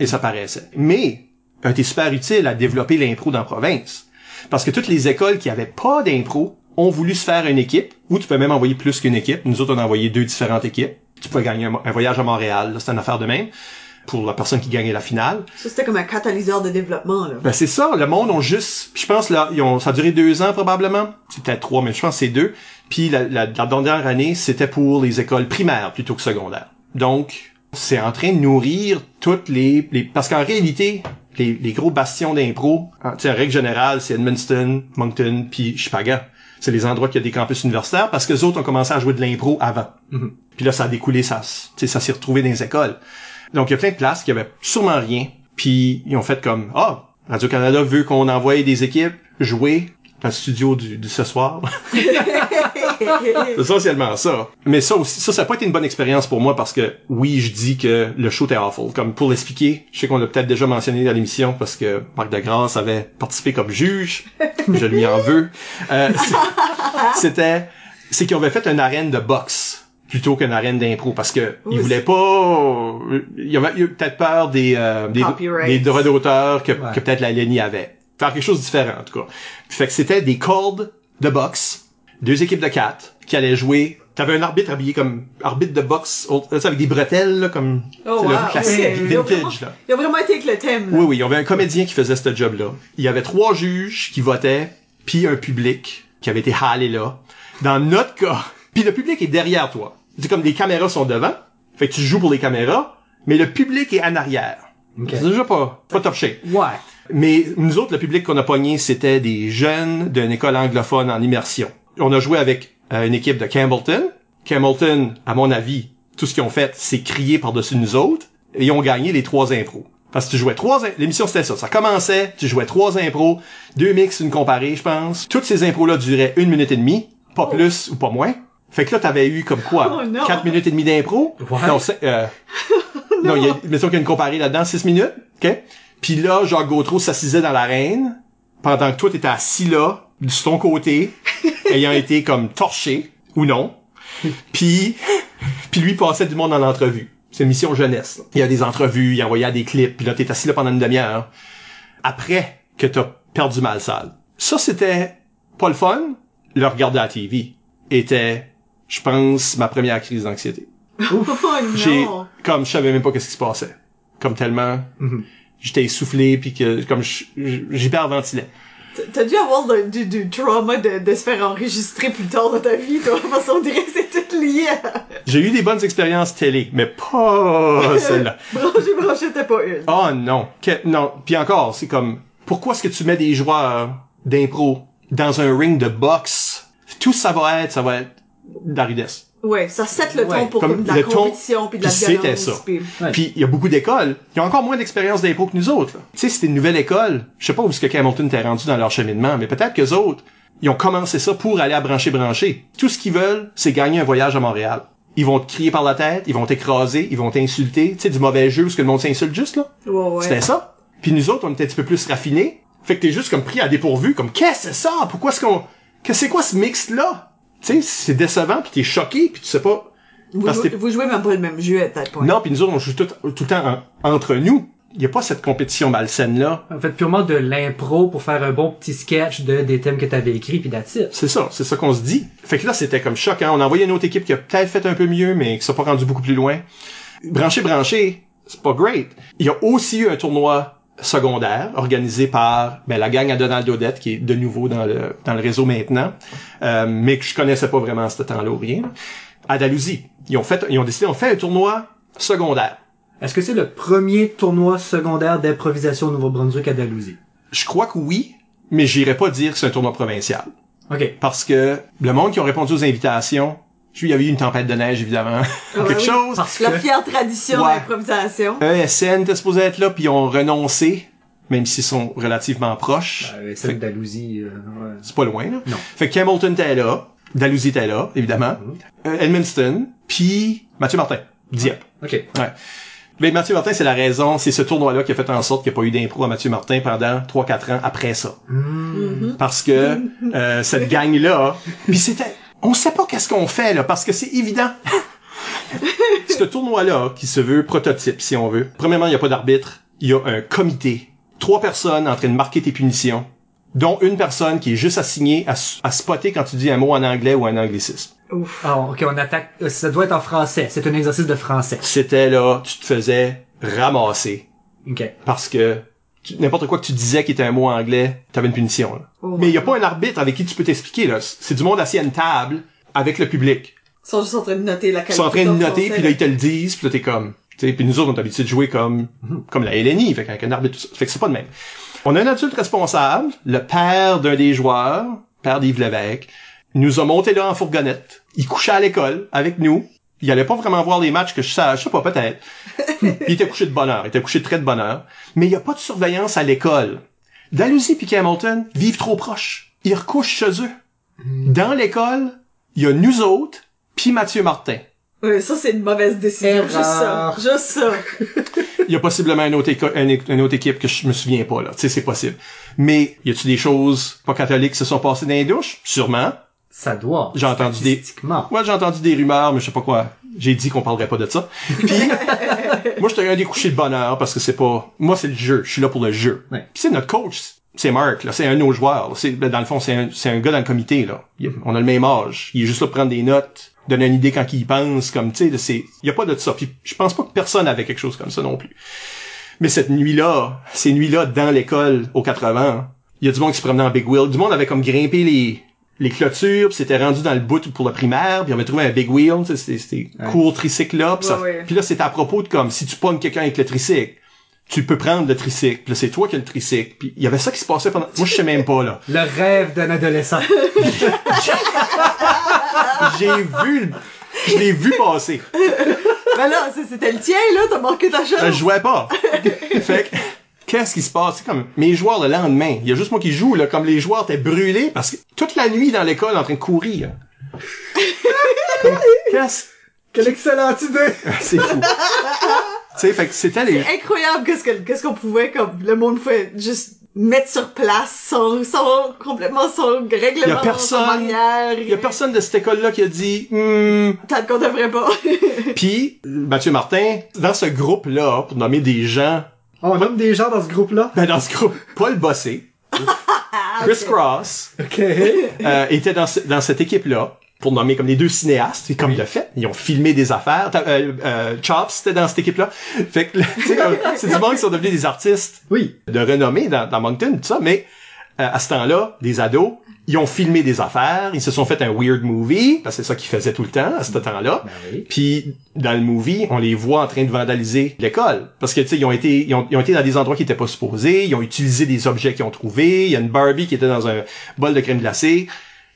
Et ça paraissait. Mais, a été super utile à développer l'impro dans la province. Parce que toutes les écoles qui avaient pas d'impro ont voulu se faire une équipe, ou tu peux même envoyer plus qu'une équipe. Nous autres, on a envoyé deux différentes équipes. Tu peux gagner un, un voyage à Montréal, là, c'est une affaire de même, pour la personne qui gagnait la finale. Ça, c'était comme un catalyseur de développement, là. Ben c'est ça, le monde ont juste, je pense là, ils ont, ça a duré deux ans probablement, c'est peut-être trois, mais je pense que c'est deux. Puis la, la, la dernière année, c'était pour les écoles primaires plutôt que secondaires. Donc c'est en train de nourrir toutes les, les parce qu'en réalité, les, les gros bastions d'impro, en, tu sais, en règle générale, c'est Edmundston, Moncton, puis Chipaga. C'est les endroits qui a des campus universitaires parce que les autres ont commencé à jouer de l'impro avant. Puis là, ça a découlé, ça, s- tu sais, ça s'est retrouvé dans les écoles. Donc, il y a plein de places qui avaient sûrement rien. Puis, ils ont fait comme, ah, Radio-Canada veut qu'on envoie des équipes jouer dans le studio du, du ce soir. C'est essentiellement ça. Mais ça aussi, ça, ça n'a pas été une bonne expérience pour moi parce que, oui, je dis que le show était awful. Comme pour l'expliquer, je sais qu'on l'a peut-être déjà mentionné dans l'émission parce que Marc Degrasse avait participé comme juge. je lui en veux. Euh, c'est- c'était, c'est qu'ils avaient fait une arène de boxe plutôt qu'une arène d'impro parce que ils Oui, voulaient pas il y avait, peut-être peur des euh, des, droits d'auteur que, Ouais. que peut-être la LENI avait faire quelque chose de différent en tout cas fait que c'était des cordes de boxe deux équipes de quatre qui allaient jouer t'avais un arbitre habillé comme arbitre de boxe avec des bretelles là, comme Oh, wow. le classique a vraiment- vintage là Il a vraiment été avec le thème, là. oui, oui, il y avait un comédien qui faisait ce job-là. Il y avait trois juges qui votaient, puis un public qui avait été halé là. Dans notre cas, puis le public est derrière toi. C'est comme les caméras sont devant, fait que tu joues pour les caméras, mais le public est en arrière. OK. C'est déjà pas, pas top shape. Ouais. Mais nous autres, le public qu'on a pogné, c'était des jeunes d'une école anglophone en immersion. On a joué avec euh, une équipe de Campbellton. Campbellton, à mon avis, tout ce qu'ils ont fait, c'est crier par-dessus nous autres. Et ils ont gagné les trois impros. Parce que tu jouais trois... L'émission, c'était ça. Ça commençait, tu jouais trois impros, deux mix, une comparée, je pense. Toutes ces impros-là duraient une minute et demie, pas plus ou pas moins. Fait que là, t'avais eu comme quoi? Oh non. Quatre minutes et demie d'impro? Ouais. Non, c'est... Euh, non, il y a, mettons qu'il y a une comparée là-dedans, 6 minutes, OK? Puis là, Jacques Gautreau s'assisait dans l'arène, pendant que toi, t'étais assis là, sur ton côté, ayant été comme torché, ou non. Puis, puis lui passait du monde dans l'entrevue. C'est une mission jeunesse. là. Il y a des entrevues, il envoyait des clips, puis là, t'es assis là pendant une demi-heure. Après que t'as perdu mal sale. Ça, c'était pas le fun. Le regarder à la TV était, je pense, ma première crise d'anxiété. Oh J'ai, comme je savais même pas qu'est-ce qui se passait. Comme tellement, Mhm. J'étais essoufflé puis que, comme j'hyperventilais. T'as dû avoir le- du, du trauma de, de se faire enregistrer plus tard dans ta vie, toi, parce qu'on dirait que c'est tout lié à... J'ai eu des bonnes expériences télé, mais pas celle-là. Branché, branché, t'es pas une. Oh non. Que- non. Puis encore, c'est comme, pourquoi est-ce que tu mets des joueurs d'impro dans un ring de boxe? Tout ça va être, ça va être de la rudesse. Ouais, ça set le ton Ouais, pour comme de la le compétition puis de la violence. ça. puis- Ouais. Il y a beaucoup d'écoles qui ont encore moins d'expérience d'impro que nous autres. là. Tu sais, c'était une nouvelle école. Je sais pas où est-ce que Hamilton t'est rendu dans leur cheminement, mais peut-être que autres, ils ont commencé ça pour aller à brancher brancher. Tout ce qu'ils veulent, c'est gagner un voyage à Montréal. Ils vont te crier par la tête, ils vont t'écraser, ils vont t'insulter. Tu sais, du mauvais jeu, où ce que le monde s'insulte juste, là. Ouais, ouais. C'était ça. Puis nous autres, on était un petit peu plus raffinés. Fait que t'es juste comme pris à dépourvu, comme qu'est-ce que c'est ça? Pourquoi est-ce qu'on... Que c'est quoi ce mix-là? Tu sais, c'est décevant, puis t'es choqué, puis tu sais pas... Vous, parce que jouez, vous jouez même pas le même jeu à tel point. non, puis nous autres, on joue tout, tout le temps en- entre nous. il y a pas cette compétition malsaine là. En fait, purement de l'impro pour faire un bon petit sketch de des thèmes que t'avais écrits puis it. C'est ça, c'est ça qu'on se dit. Fait que là, c'était comme choquant. On a envoyé une autre équipe qui a peut-être fait un peu mieux, mais qui s'est pas rendu beaucoup plus loin. Branché, branché, c'est pas great. Il y a aussi eu un tournoi secondaire organisé par ben, la gang à Donald Odette qui est de nouveau dans le dans le réseau maintenant euh, mais que je connaissais pas vraiment à ce temps-là ou rien à Dalhousie ils ont fait ils ont décidé on fait un tournoi secondaire Est-ce que c'est le premier tournoi secondaire d'improvisation au Nouveau-Brunswick à Dalhousie? je crois que oui mais j'irais pas dire que c'est un tournoi provincial OK. parce que le monde qui ont répondu aux invitations il y avait eu une tempête de neige évidemment Ah quelque oui. chose Parce La que fière tradition Ouais. d'improvisation. ESN était supposé être là puis ils ont renoncé même s'ils sont relativement proches euh, de Dalhousie euh, ouais. c'est pas loin là. Non. Fait que Hamilton était là, Dalhousie était là, évidemment, euh, Edmundston, puis Mathieu Martin, Dieppe. OK. Ouais. Mais Mathieu Martin, c'est la raison, c'est ce tournoi-là qui a fait en sorte qu'il n'y a pas eu d'impro à Mathieu Martin pendant 3-4 ans après ça. Mhm. Parce que euh, cette gang-là, puis c'était, on sait pas qu'est-ce qu'on fait là, parce que c'est évident. ce tournoi-là, qui se veut prototype, si on veut. Premièrement, il n'y a pas d'arbitre, il y a un comité, trois personnes en train de marquer tes punitions, dont une personne qui est juste assignée à, à spotter quand tu dis un mot en anglais ou un anglicisme. Ouf. Ah, OK, on attaque euh, ça doit être en français. C'est un exercice de français. C'était là, tu te faisais ramasser OK. parce que n'importe quoi que tu disais qui était un mot anglais, t'avais une punition. là. Oh Mais il y a pas un arbitre avec qui tu peux t'expliquer là. C'est du monde assis à une table avec le public. Ils sont juste en train de noter la Ils qualité. sont en train de noter, puis là ils te le disent, puis là t'es comme, tu puis nous autres on est habitués de jouer comme comme la LNI, fait qu'avec un arbitre, tout ça. fait que c'est pas de même. On a un adulte responsable, le père d'un des joueurs, père d'Yves Lévesque, il nous a monté là en fourgonnette. Il couchait à l'école avec nous. Il allait pas vraiment voir les matchs que je sais, je sais pas peut-être. il était couché de bonne heure, il était couché de très de bonne heure, mais il y a pas de surveillance à l'école. Dalhousie puis Hamilton vivent trop proches. Ils recouchent chez eux. Dans l'école, il y a nous autres puis Mathieu Martin. Oui, ça c'est une mauvaise décision. Erreur. Juste ça. Juste ça. Il y a possiblement une autre, éco- une, une autre équipe que je me souviens pas, là. Tu sais, c'est possible. Mais, y a-tu des choses pas catholiques qui se sont passées dans les douches? Sûrement. Ça doit. J'ai entendu des- j'ai entendu des rumeurs, mais je sais pas quoi. J'ai dit qu'on parlerait pas de ça. Puis, moi, j'étais un des couchés de bonheur parce que c'est pas, moi, c'est le jeu. Je suis là pour le jeu. Ouais. Puis c'est notre coach. C'est Mark, là. C'est un de nos joueurs. là. C'est, ben, dans le fond, c'est un, c'est un gars dans le comité, là. Il- on a le même âge. Il est juste là pour prendre des notes, donner une idée quand il y pense, comme, tu sais, de- c'est, y a pas de ça. Puis, je pense pas que personne avait quelque chose comme ça non plus. Mais cette nuit-là, ces nuits-là dans l'école aux 80, il y a du monde qui se promenait en Big Wheel. Du monde avait comme grimpé les, les clôtures, puis c'était rendu dans le bout pour la primaire, puis on avait trouvé un Big Wheel, tu sais, c'était, c'était Ouais. court tricycle là, puis, ça- Ouais, là c'était à propos de comme si tu pognes quelqu'un avec le tricycle, tu peux prendre le tricycle, puis là c'est toi qui as le tricycle, puis il y avait ça qui se passait pendant. Moi je sais même pas là. Le rêve d'un adolescent. J'ai vu, le- je l'ai vu passer. Ben là, c'était le tien, là. T'as marqué ta Euh, chance. je jouais pas. fait que, qu'est-ce qui se passe? C'est comme mes joueurs le lendemain. Il y a juste moi qui joue, là, comme les joueurs étaient brûlés parce que toute la nuit dans l'école en train de courir. Qu'est-ce? Quelle excellente idée! C'est fou. tu sais, c'était les, Incroyable qu'est-ce que qu'est-ce qu'on pouvait comme le monde pouvait juste mettre sur place sans sans complètement sans règlement, Y a personne- sans manière. il y a personne de cette école-là qui a dit, hmm. Tant qu'on devrait pas. Puis, Mathieu Martin, dans ce groupe-là, pour nommer des gens, On nomme des gens dans ce groupe-là? ben, dans ce groupe, Paul Bossé, Chris Cross, OK. euh, était dans, ce- dans cette équipe-là, pour nommer comme les deux cinéastes, et comme de fait, ils ont filmé des affaires. Euh, euh, Chops était dans cette équipe-là. Fait que, tu sais, comme, c'est du monde qui sont devenus des artistes Oui. de renommée dans, dans Moncton, tout ça, mais euh, à ce temps-là, des ados, ils ont filmé des affaires, ils se sont fait un weird movie, parce que c'est ça qu'ils faisaient tout le temps à ce temps-là. Ben oui. Puis dans le movie, on les voit en train de vandaliser l'école parce que tu sais ils ont été ils ont, ils ont été dans des endroits qui étaient pas supposés, ils ont utilisé des objets qu'ils ont trouvés, il y a une Barbie qui était dans un bol de crème glacée.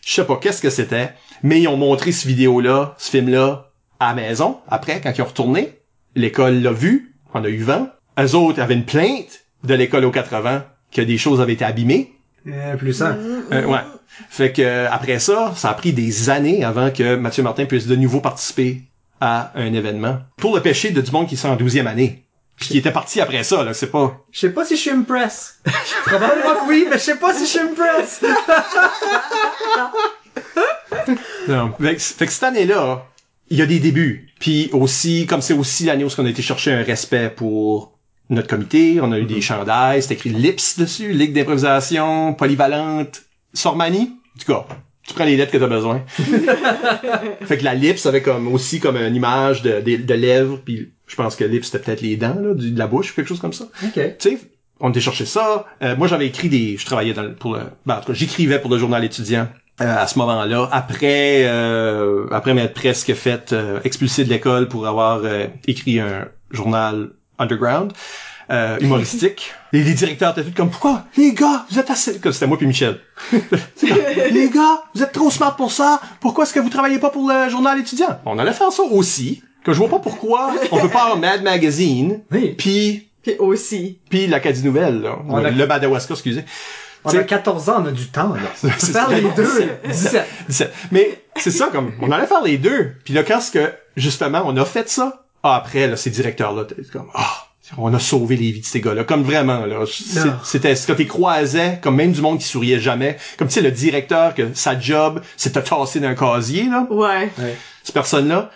Je sais pas qu'est-ce que c'était, mais ils ont montré ce vidéo-là, ce film-là à la maison après quand ils ont retourné, l'école l'a vu, on a eu vent. Eux autres avaient une plainte de l'école aux 80 que des choses avaient été abîmées. Euh, plus un. Euh, ouais. Fait que euh, après ça, ça a pris des années avant que Mathieu Martin puisse de nouveau participer à un événement pour le péché de du monde qui sont en 12e année. Puis qui était parti après ça, là, c'est pas... Je sais pas si je suis impress. Probablement que oui, mais je sais pas si je suis impress. Non. Fait, que- fait que cette année-là, il y a des débuts. Puis aussi, comme c'est aussi l'année où on a été chercher un respect pour notre comité, on a eu des chandails, c'était écrit LIPS dessus, Ligue d'improvisation, polyvalente, Sormani? En tout cas, tu prends les lettres que t'as besoin. fait que la LIPS avait comme aussi comme une image de, de, de lèvres, puis je pense que LIPS c'était peut-être les dents, là, du- de la bouche, quelque chose comme ça. OK. Tu sais, on était chercher ça. Euh, moi, j'avais écrit des... Je travaillais dans, le- pour le... Ben, en tout cas, j'écrivais pour le journal étudiant euh, à ce moment-là. Après, euh, après m'être presque fait euh, expulser de l'école pour avoir euh, écrit un journal underground, euh, humoristique. Et les directeurs étaient tous comme, pourquoi? Les gars, vous êtes assez... Comme c'était moi puis Michel. Les gars, vous êtes trop smart pour ça. Pourquoi est-ce que vous travaillez pas pour le journal étudiant? On allait faire ça aussi. Que je vois pas pourquoi on peut pas avoir Mad Magazine, Oui. puis Puis aussi. puis l'Acadie Nouvelle, là. On a- le Madawaska, excusez. On a sais- 14 ans, on a du temps, là. On peut C'est faire ça. les deux. 17. 17. Mais c'est ça, comme, on allait faire les deux. Puis là, quand ce que, justement, on a fait ça, ah, après, là, ces directeurs-là, t'es comme, ah, on a sauvé les vies de ces gars-là. Comme vraiment, là. C'était, ce que t'es croisais, comme même du monde qui souriait jamais. Comme, tu sais, le directeur, que sa job, c'est de te tasser d'un casier, là. Ouais. Cette personne-là,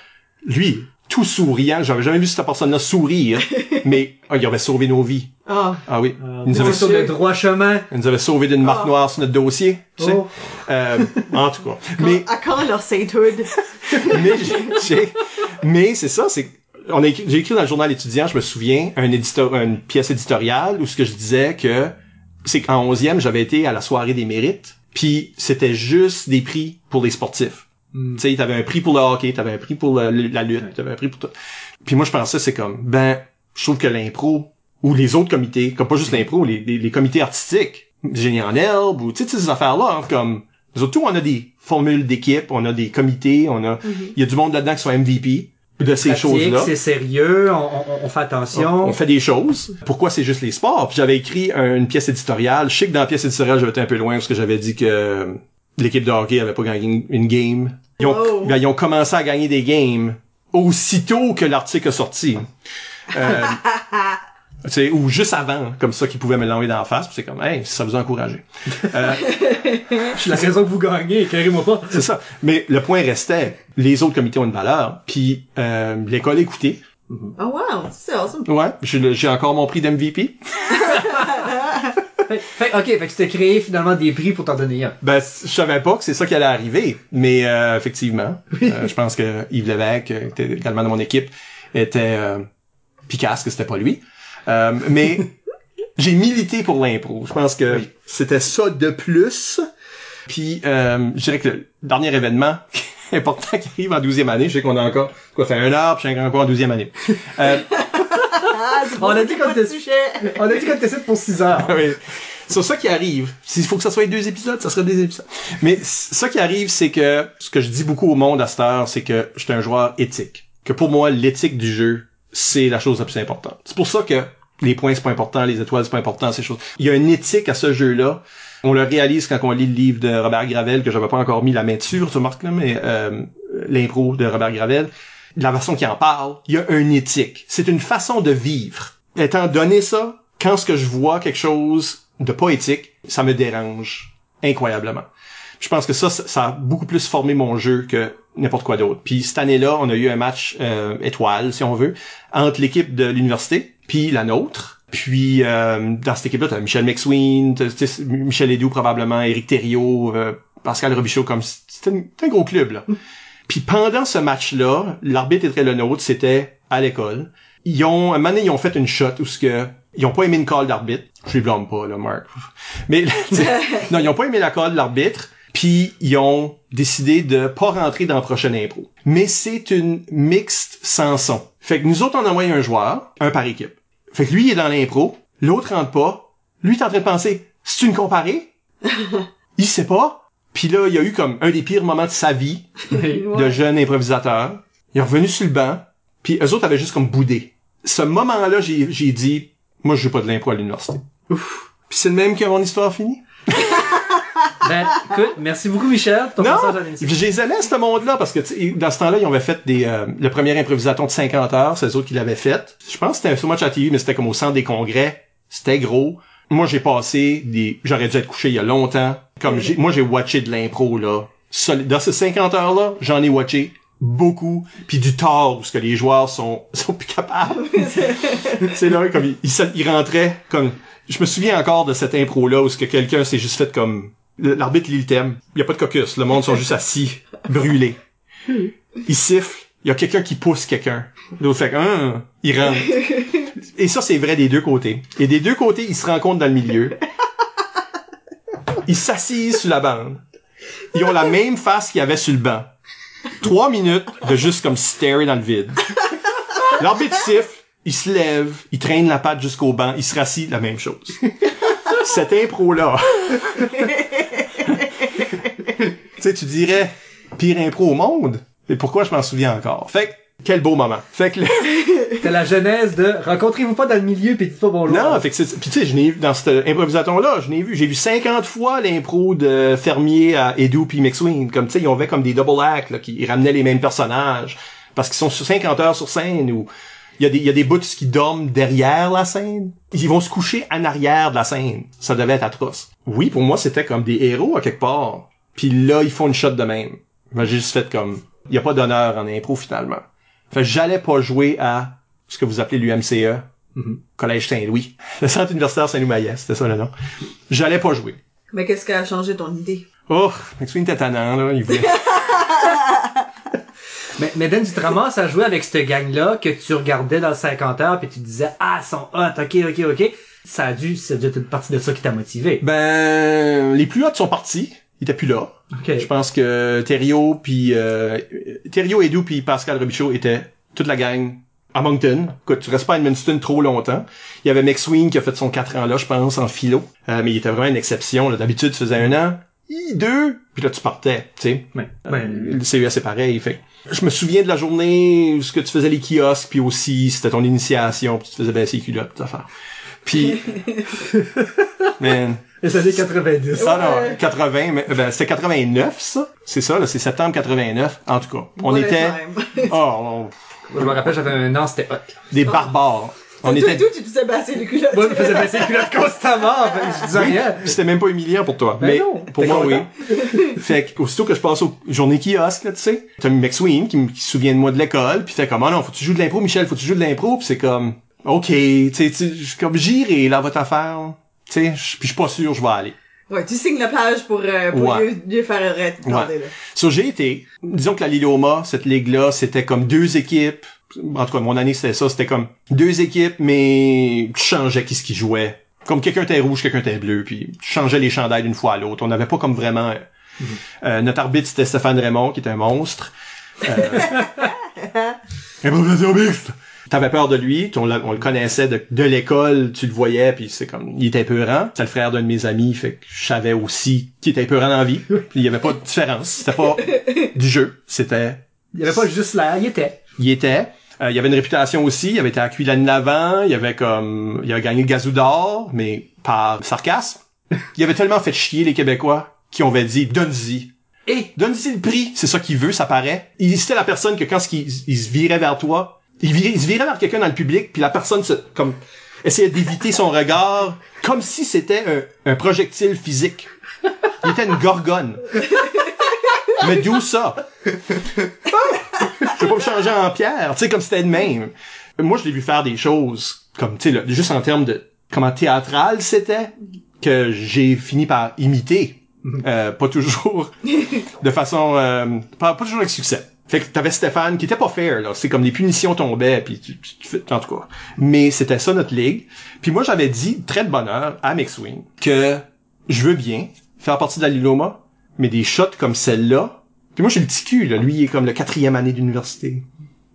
lui, tout souriant, j'avais jamais vu cette personne-là sourire, mais, ah, il avait sauvé nos vies. Ah. Ah oui. Euh, il nous on avait sur le droit chemin. Elle nous avait sauvé d'une marque Oh. noire sur notre dossier, tu sais. Oh. Euh, en tout cas. Mais, À quand leur sainthood? mais, j'ai- j'ai- mais c'est ça, c'est, on a écrit- j'ai écrit dans le journal étudiant, je me souviens, un éditeur, une pièce éditoriale où ce que je disais que, c'est qu'en 11e, j'avais été à la soirée des mérites, puis c'était juste des prix pour les sportifs. Hmm. Tu sais, t'avais un prix pour le hockey, t'avais un prix pour le- le- la lutte, t'avais un prix pour tout. Puis moi, je pensais, c'est comme, ben, je trouve que l'impro, ou les autres comités, comme pas juste l'impro, les, les, les comités artistiques, génie en herbe, ou tu sais, ces affaires-là, hein, comme, surtout, on a des formules d'équipe, on a des comités, on a, il y a du monde là-dedans qui sont MVP de ces choses-là. C'est sérieux, on, on- on fait attention. On fait des choses. Pourquoi c'est juste les sports? Puis j'avais écrit un- une pièce éditoriale. Je sais que dans la pièce éditoriale, j'avais été un peu loin parce que j'avais dit que euh, l'équipe de hockey avait pas gagné une game. Ils ont, Wow. ben, ils ont commencé à gagner des games aussitôt que l'article est sorti. Euh, sais, ou juste avant, comme ça, qu'ils pouvaient me l'envoyer dans la face. Puis c'est comme, hey, ça vous a encouragé. Euh, C'est la raison que vous gagnez, éclairez-moi pas. c'est ça. Mais le point restait, les autres comités ont une valeur. Puis euh, l'école écoutait. Oh wow, c'est awesome. Ouais, j'ai encore mon prix d'MVP. Fait, fait- ok, fait que tu t'es créé finalement des prix pour t'en donner un. Ben, je savais pas que c'est ça qui allait arriver, mais euh, effectivement, euh, je pense que Yves Lévesque, euh, qui était également de mon équipe, était euh, picasse que c'était pas lui. Euh, mais j'ai milité pour l'impro. Je pense que c'était ça de plus. Puis, euh, je dirais que le dernier événement important qui arrive en 12e année, je sais qu'on a encore quoi fait un heure, puis je suis encore en 12e année. Euh, Ah, On a dit qu'on était- sujet. On a dit qu'on était pour 6 heures. oui. C'est ça qui arrive. S'il faut que ça soit deux épisodes, ça serait des épisodes. Mais ça qui arrive, c'est que ce que je dis beaucoup au monde à cette heure, c'est que je suis un joueur éthique. Que pour moi, l'éthique du jeu, c'est la chose la plus importante. C'est pour ça que les points, c'est pas important, les étoiles, c'est pas important, ces choses. Il y a une éthique à ce jeu-là. On le réalise quand on lit le livre de Robert Gravel, que j'avais pas encore mis la main dessus, tu remarques, là, mais euh, l'impro de Robert Gravel, la façon qu'il en parle, il y a une éthique. C'est une façon de vivre. Étant donné ça, quand ce que je vois quelque chose de pas éthique, ça me dérange incroyablement. Je pense que ça, ça a beaucoup plus formé mon jeu que n'importe quoi d'autre. Puis cette année-là, on a eu un match euh, étoile, si on veut, entre l'équipe de l'université puis la nôtre. Puis euh, dans cette équipe-là, t'as Michel McSween, Michel Edoux probablement, Éric Thériault, euh, Pascal Robichaud, comme c'était un, gros club là. Puis pendant ce match-là, l'arbitre était le nôtre, c'était à l'école. Ils ont, un moment donné, ils ont fait une shot où ce que, ils ont pas aimé une call d'arbitre. Je les blâme pas, là, Mark. Mais, non, ils ont pas aimé la call de l'arbitre. Puis ils ont décidé de pas rentrer dans la prochaine impro. Mais c'est une mixte sans son. Fait que nous autres, on a envoyé un joueur, un par équipe. Fait que lui, il est dans l'impro, l'autre rentre pas. Lui, est en train de penser, c'est une comparée? il sait pas. Puis là, il y a eu comme un des pires moments de sa vie de jeune improvisateur. Il est revenu sur le banc, puis eux autres avaient juste comme boudé. Ce moment-là, j'ai, j'ai dit, moi, je joue pas de l'impro à l'université. Ouf. Puis c'est le même que mon histoire finie. Ben, écoute, merci beaucoup Michel pour ton Non, je les aimais, ce monde-là, parce que tu sais, dans ce temps-là, ils avaient fait des, euh, le premier improvisaton de 50 heures, c'est eux autres qui l'avaient fait. Je pense que c'était un so much à TV, mais c'était comme au centre des congrès. C'était gros. Moi, j'ai passé des, j'aurais dû être couché il y a longtemps. Comme j'ai, moi, j'ai watché de l'impro, là. Dans ces 50 heures-là, j'en ai watché beaucoup, puis du tort où ce que les joueurs sont sont plus capables. c'est là comme il, il, se- il rentrait comme je me souviens encore de cette impro là où ce que quelqu'un s'est juste fait comme l'arbitre lit le thème, il y a pas de caucus, le monde sont juste assis, brûlés. Il siffle, il y a quelqu'un qui pousse quelqu'un. L'autre fait Hein il rentre. Et ça c'est vrai des deux côtés. Et des deux côtés, ils se rencontrent dans le milieu. Ils s'assisent sur la bande. Ils ont la même face qu'il y avait sur le banc. Trois minutes de juste comme starer dans le vide. L'arbitre siffle, il se lève, il traîne la patte jusqu'au banc, il se rassit, la même chose. Cette impro-là. tu sais, tu dirais, pire impro au monde. Et pourquoi je m'en souviens encore? Fait que, quel beau moment. Fait que, le- C'était la genèse de rencontrez-vous pas dans le milieu puis dites pas bonjour. non, fait que c'est, puis tu sais, je n'ai vu, dans cette improvisation-là, je n'ai vu, j'ai vu 50 fois l'impro de Fermier à Edu puis McSween. Comme, tu sais, ils ont fait comme des double acts, là, qui ramenaient les mêmes personnages. Parce qu'ils sont sur 50 heures sur scène ou il y a des, il y a des bouts qui dorment derrière la scène. Ils vont se coucher en arrière de la scène. Ça devait être atroce. Oui, pour moi, c'était comme des héros à quelque part. Puis là, ils font une shot de même. J'ai juste fait comme, il y a pas d'honneur en impro finalement. Fait que j'allais pas jouer à ce que vous appelez l'UMCE. Mhm. Collège Saint-Louis. Le centre universitaire Saint-Louis-Maillet, c'était ça le nom. J'allais pas jouer. Mais qu'est-ce qui a changé ton idée? Oh, McSween était tannant, là. Il voulait... Mais, mais Dan, tu te ramasses à jouer avec cette gang-là que tu regardais dans le 50 heures puis tu disais ah ils sont hot, ok, ok, ok. Ça a dû, c'est dû être une partie de ça qui t'a motivé. ben, les plus hauts sont partis. Ils étaient plus là. Ok. Je pense que Thériault puis euh, Thériault, Edu puis Pascal Robichaud étaient toute la gang à Moncton. Écoute, tu restes pas à Edmundston trop longtemps. Il y avait McSween qui a fait son 4 ans là, je pense, en philo. Euh, mais il était vraiment une exception. D'habitude, tu faisais un an, deux, puis là, tu partais, tu sais. Ouais. Euh. Le CES, c'est pareil. Fait. Je me souviens de la journée où ce que tu faisais les kiosques, puis aussi, c'était ton initiation, puis tu te faisais baisser les culottes, toute affaire. Puis, man, Les années 90. ah non, 80, mais, ben, c'était 89, ça? C'est ça, là, c'est septembre 89. En tout cas, on était, oh, on- Je me rappelle, j'avais un an, c'était hot. des barbares. On Toi, était, toi, tu te faisais basser les culottes. Moi, je me faisais baisser les culottes constamment, fait que je disais rien. c'était même pas humiliant pour toi. Ben mais non, pour t'es moi, oui. content? fait que, aussitôt que je passe aux journées kiosques, là, tu sais, t'as McSween qui, me- qui se souvient de moi de l'école, puis fait comme, ah non, faut que tu joues de l'impro, Michel, faut que tu joues de l'impro, puis c'est comme, ok, tu sais, tu je suis comme, j'irai, là, votre affaire, sais, puis je suis pas sûr, je vais aller. Ouais, tu signes la plage pour, euh, pour Ouais. mieux, mieux faire arrêter là. So, j'ai été, disons que la Liloma, cette ligue-là, c'était comme deux équipes. En tout cas, mon année, c'était ça. C'était comme deux équipes, mais tu changeais qui ce qui jouait. Comme quelqu'un était rouge, quelqu'un était bleu, puis tu changeais les chandails d'une fois à l'autre. On n'avait pas comme vraiment... euh, euh, notre arbitre, c'était Stéphane Raymond, qui était un monstre. Euh, improvisation mixte! T'avais peur de lui, on, on le connaissait de, de l'école, tu le voyais, puis c'est comme, il était peurant. C'était le frère d'un de mes amis, fait que je savais aussi qu'il était peurant dans la vie. Il y avait pas de différence. C'était pas du jeu. C'était, Il y avait pas juste l'air, il était. il était. Euh, il y avait une réputation aussi. Il avait été accueilli l'année d'avant. Il avait comme, il a gagné le gazou d'or, mais par sarcasme. Il avait tellement fait chier les Québécois qui ont dit, donne-y. Et? Donne-y le prix. C'est ça qu'il veut, ça paraît. Il, c'était la personne que quand il, il se virait vers toi, il, se virait vers quelqu'un dans le public, puis la personne se, comme, essayait d'éviter son regard, comme si c'était un, un projectile physique. Il était une gorgone. Mais d'où ça? Je vais pas me changer en pierre, tu sais, comme c'était de même. Moi, je l'ai vu faire des choses, comme, tu sais, juste en termes de comment théâtral c'était, que j'ai fini par imiter. Euh, pas toujours de façon euh, pas toujours avec succès. Fait que t'avais Stéphane qui était pas fair là, c'est comme les punitions tombaient puis tu, tu- tu en tout cas. Mais c'était ça notre ligue. Puis moi j'avais dit très de bonheur à McSwing que je veux bien faire partie de la Liloma, mais des shots comme celle-là. Puis moi j'ai le petit cul là, lui il est comme le quatrième année d'université.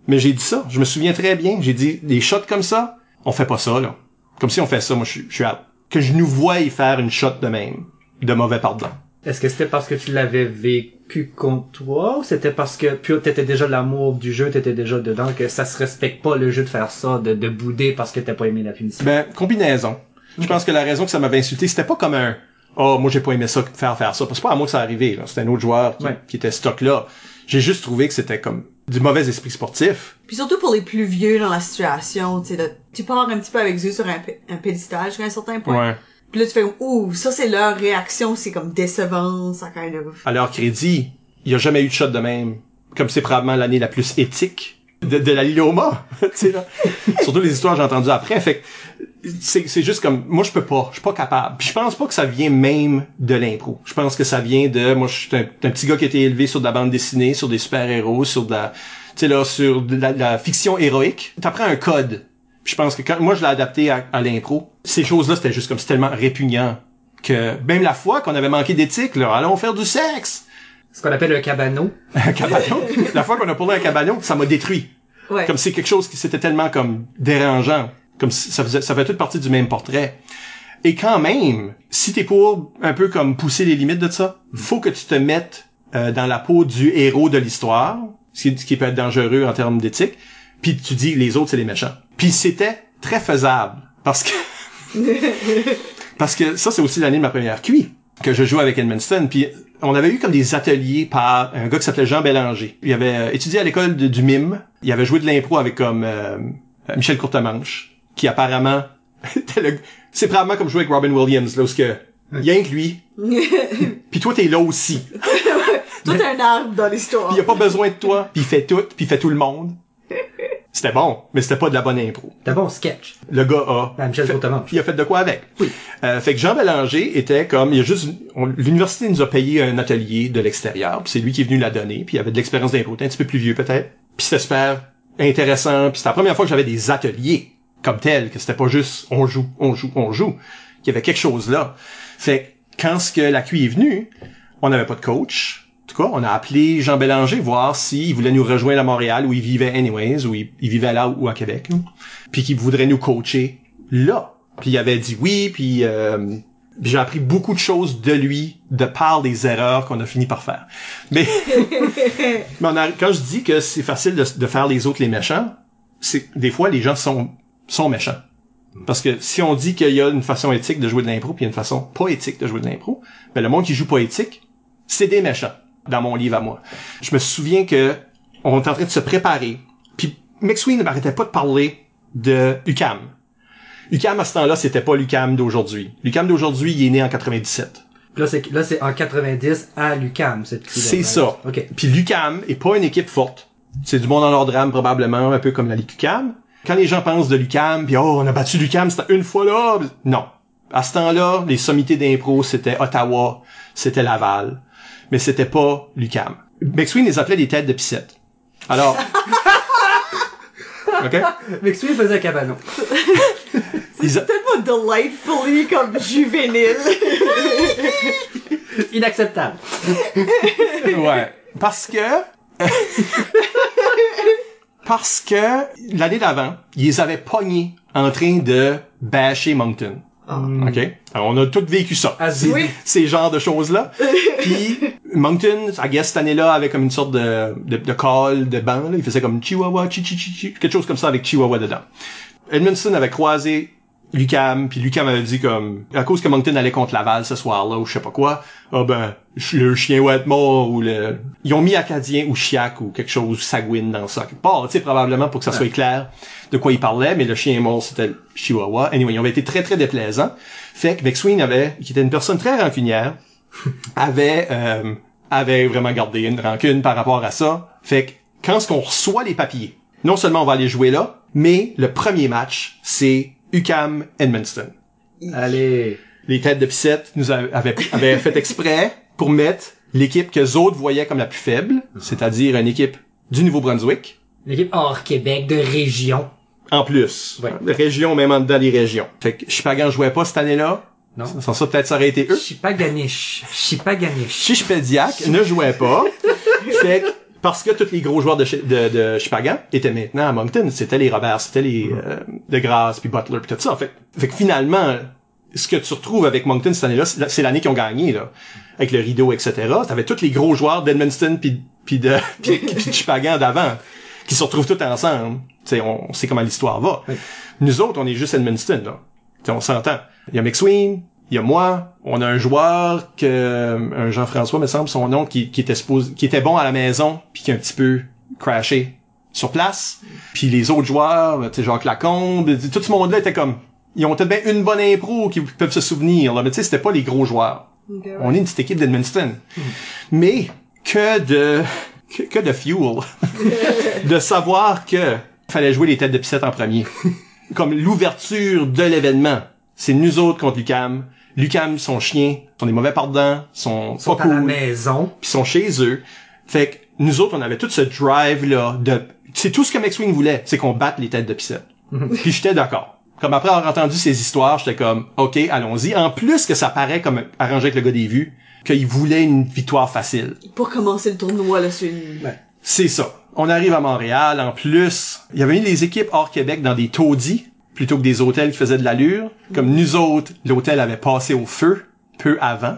Mais j'ai dit ça, je me souviens très bien, j'ai dit des shots comme ça, on fait pas ça là. Comme si on fait ça, moi je suis- je suis out. Que je nous voie faire une shot de même, de mauvais pardon. est-ce que c'était parce que tu l'avais vécu contre toi ou c'était parce que puis t'étais déjà l'amour du jeu, t'étais déjà dedans que ça se respecte pas le jeu de faire ça, de, de bouder parce que t'as pas aimé la punition. Ben, combinaison. Je pense que la raison que ça m'avait insulté, c'était pas comme un Oh, moi j'ai pas aimé ça faire faire ça. Parce que c'est pas à moi que ça arrivé. là. C'était un autre joueur qui, Ouais. qui était stock là. J'ai juste trouvé que c'était comme du mauvais esprit sportif. Puis surtout pour les plus vieux dans la situation, tu sais, là, tu pars un petit peu avec eux sur un, un pédestal jusqu'à un certain point. Puis là, tu fais, ouh, ça c'est leur réaction, c'est comme décevant, ça kind of... À leur crédit, il y a jamais eu de shot de même comme c'est probablement l'année la plus éthique de, de la Liloma, tu sais là. Surtout les histoires que j'ai entendues après. Fait que c'est, c'est juste comme moi je peux pas, je suis pas capable. Puis je pense pas que ça vient même de l'impro. Je pense que ça vient de moi je suis un, un petit gars qui a été élevé sur de la bande dessinée, sur des super-héros, sur de la tu sais là sur de la, de la fiction héroïque. T'apprends un code. Je pense que quand moi je l'ai adapté à, à l'impro, ces choses-là c'était juste comme c'est tellement répugnant que même la fois qu'on avait manqué d'éthique là, allons faire du sexe. Ce qu'on appelle un cabanon. Un cabanon? la fois qu'on a parlé un cabanon, ça m'a détruit. Ouais. Comme c'est quelque chose qui c'était tellement comme dérangeant. Comme ça faisait, ça fait toute partie du même portrait. Et quand même, si t'es pour un peu comme pousser les limites de ça, faut que tu te mettes euh, dans la peau du héros de l'histoire, ce qui, ce qui peut être dangereux en termes d'éthique, puis tu dis les autres c'est les méchants. Puis c'était très faisable parce que parce que ça c'est aussi l'année de ma première QI que je jouais avec Edmundston puis on avait eu comme des ateliers par un gars qui s'appelait Jean Bélanger. Il avait euh, étudié à l'école de- du mime. Il avait joué de l'impro avec comme euh, Michel Courtemanche, qui apparemment était le- c'est probablement comme jouer avec Robin Williams là où ce que il y a que lui. puis toi t'es là aussi. Tout un arbre dans l'histoire. Puis il a pas besoin de toi, puis il fait tout, puis il fait tout le monde. C'était bon, mais c'était pas de la bonne impro. T'as bon sketch. Le gars a Ben, Michel fait- il a fait de quoi avec. Oui. Euh, fait que Jean Bélanger était comme, il a juste, on- l'université nous a payé un atelier de l'extérieur, puis c'est lui qui est venu la donner, puis il avait de l'expérience d'impro, un petit peu plus vieux peut-être. Puis c'était super intéressant, puis c'était la première fois que j'avais des ateliers comme tels, que c'était pas juste on joue, on joue, on joue, qu'il y avait quelque chose là. Fait que quand ce que la QI est venue, on n'avait pas de coach. En tout cas, on a appelé Jean Bélanger voir s'il voulait nous rejoindre à Montréal où il vivait anyways, où il, il vivait là ou à Québec, puis qu'il voudrait nous coacher là. Puis il avait dit oui, puis euh, puis j'ai appris beaucoup de choses de lui de par des erreurs qu'on a fini par faire. Mais, mais on a- quand je dis que c'est facile de, de faire les autres les méchants, c'est des fois les gens sont sont méchants. Parce que si on dit qu'il y a une façon éthique de jouer de l'impro, puis il y a une façon pas éthique de jouer de l'impro, ben le monde qui joue pas éthique, c'est des méchants dans mon livre à moi. Je me souviens que on était en train de se préparer, puis McSween ne m'arrêtait pas de parler de UCAM. UCAM à ce temps-là, c'était pas l'UCAM d'aujourd'hui. L'UCAM d'aujourd'hui, il est né en 97. Là, c'est, là, c'est en 90 à l'UCAM, cette C'est ça. OK. Puis l'UCAM est pas une équipe forte. C'est du monde en leur drame probablement, un peu comme la Ligue UCAM. Quand les gens pensent de l'UCAM, puis oh, on a battu l'UCAM, c'était une fois là. Non. À ce temps-là, les sommités d'impro, c'était Ottawa, c'était Laval, mais c'était pas l'UCAM. McSween les appelait des têtes de piscette. Alors... OK? McSween faisait un cabanon. Ils a- Tellement delightfully comme juvénile. Inacceptable. Ouais. Parce que... Parce que l'année d'avant, ils les avaient pognés en train de basher Moncton. OK? Alors, on a tous vécu ça. As Oui. Ces genres de choses-là. Puis, Moncton, I guess, cette année-là, avait comme une sorte de, de, de call, de banc, là. Il faisait comme Chihuahua, chi, chi, chi, chi, quelque chose comme ça avec Chihuahua dedans. Edmondson avait croisé Lucam, puis Lucam avait dit comme, à cause que Moncton allait contre Laval ce soir-là, ou je sais pas quoi, ah ben, ch- le chien va être mort, ou le... Ils ont mis Acadien ou Chiac ou quelque chose, Sagouine dans ça, quelque part, tu sais, probablement pour que ça soit clair de quoi ils parlaient, mais le chien mort, c'était le Chihuahua. Anyway, ils ont été très, très déplaisants. Fait que McSween avait, qui était une personne très rancunière, avait, euh, avait vraiment gardé une rancune par rapport à ça. Fait que, quand ce qu'on reçoit les papiers, non seulement on va aller jouer là, mais le premier match, c'est UCAM Edmundston. Allez. Les têtes de piscette nous avaient, avaient, avaient fait exprès pour mettre l'équipe que les autres voyaient comme la plus faible, c'est-à-dire une équipe du Nouveau-Brunswick, L'équipe hors Québec de région. En plus. Ouais. Région, même en dedans les régions. Fait que Chipagan jouait pas cette année-là? Non. Sans ça, peut-être ça aurait été eux. Chipaganish. Chipaganish. Chichpediac ne jouait pas. fait que, parce que tous les gros joueurs de, Chi- de, de Chipagan étaient maintenant à Moncton. C'était les Robert, c'était les euh, De Grasse, puis Butler, puis tout ça. Fait, que- fait que finalement, ce que tu retrouves avec Moncton cette année-là, c'est la- c'est l'année qu'ils ont gagné, là. Avec le rideau, etc. T'avais tous les gros joueurs d'Edmundston puis, puis de, puis, puis de Chipagan d'avant qui se retrouvent tous ensemble. T'sais, on, on sait comment l'histoire va. Oui. Nous autres, on est juste Edmundston, là. T'sais, on s'entend. Il y a McSween, il y a moi, on a un joueur que un Jean-François me semble son nom qui, qui était qui était bon à la maison puis qui a un petit peu crashé sur place. Puis les autres joueurs, tu sais Jacques Lacombe, tout ce monde-là était comme ils ont peut-être bien une bonne impro qui peuvent se souvenir là, mais tu sais c'était pas les gros joueurs. On est une petite équipe d'Edmundston. Mais que de que, que de fuel de savoir que fallait jouer les têtes de piscette en premier. Comme l'ouverture de l'événement. C'est nous autres contre Lucam. Lucam, son chien, sont des mauvais pardons, sont, Ils sont pas à la maison. puis sont chez eux. Fait que nous autres, on avait tout ce drive-là de... C'est tout ce que McSwing voulait, c'est qu'on batte les têtes de piscette. puis j'étais d'accord. Comme après avoir entendu ces histoires, j'étais comme, OK, allons-y. En plus que ça paraît comme arrangé avec le gars des vues, qu'il voulait une victoire facile. Pour commencer le tournoi, là, c'est une... C'est ça. On arrive à Montréal. En plus, il y avait eu des équipes hors Québec dans des taudis plutôt que des hôtels qui faisaient de l'allure. Comme nous autres, l'hôtel avait passé au feu peu avant.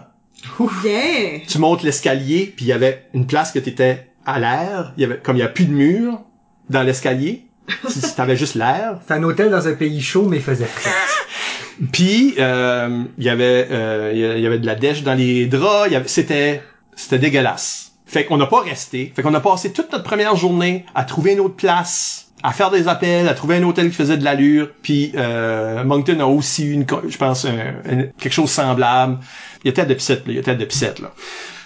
Bien! Tu montes l'escalier, puis il y avait une place que t'étais à l'air. Il y avait comme il y a plus de mur dans l'escalier. Tu- T'avais juste l'air. C'est un hôtel dans un pays chaud, mais il faisait frais. Puis euh, il y avait euh, il y avait de la dèche dans les draps. C'était c'était dégueulasse. Fait qu'on n'a pas resté. Fait qu'on a passé toute notre première journée à trouver une autre place, à faire des appels, à trouver un hôtel qui faisait de l'allure. Puis euh, Moncton a aussi une, je pense, un- quelque chose semblable. Il y a tête de piscette. Il y a tête de piscette, là.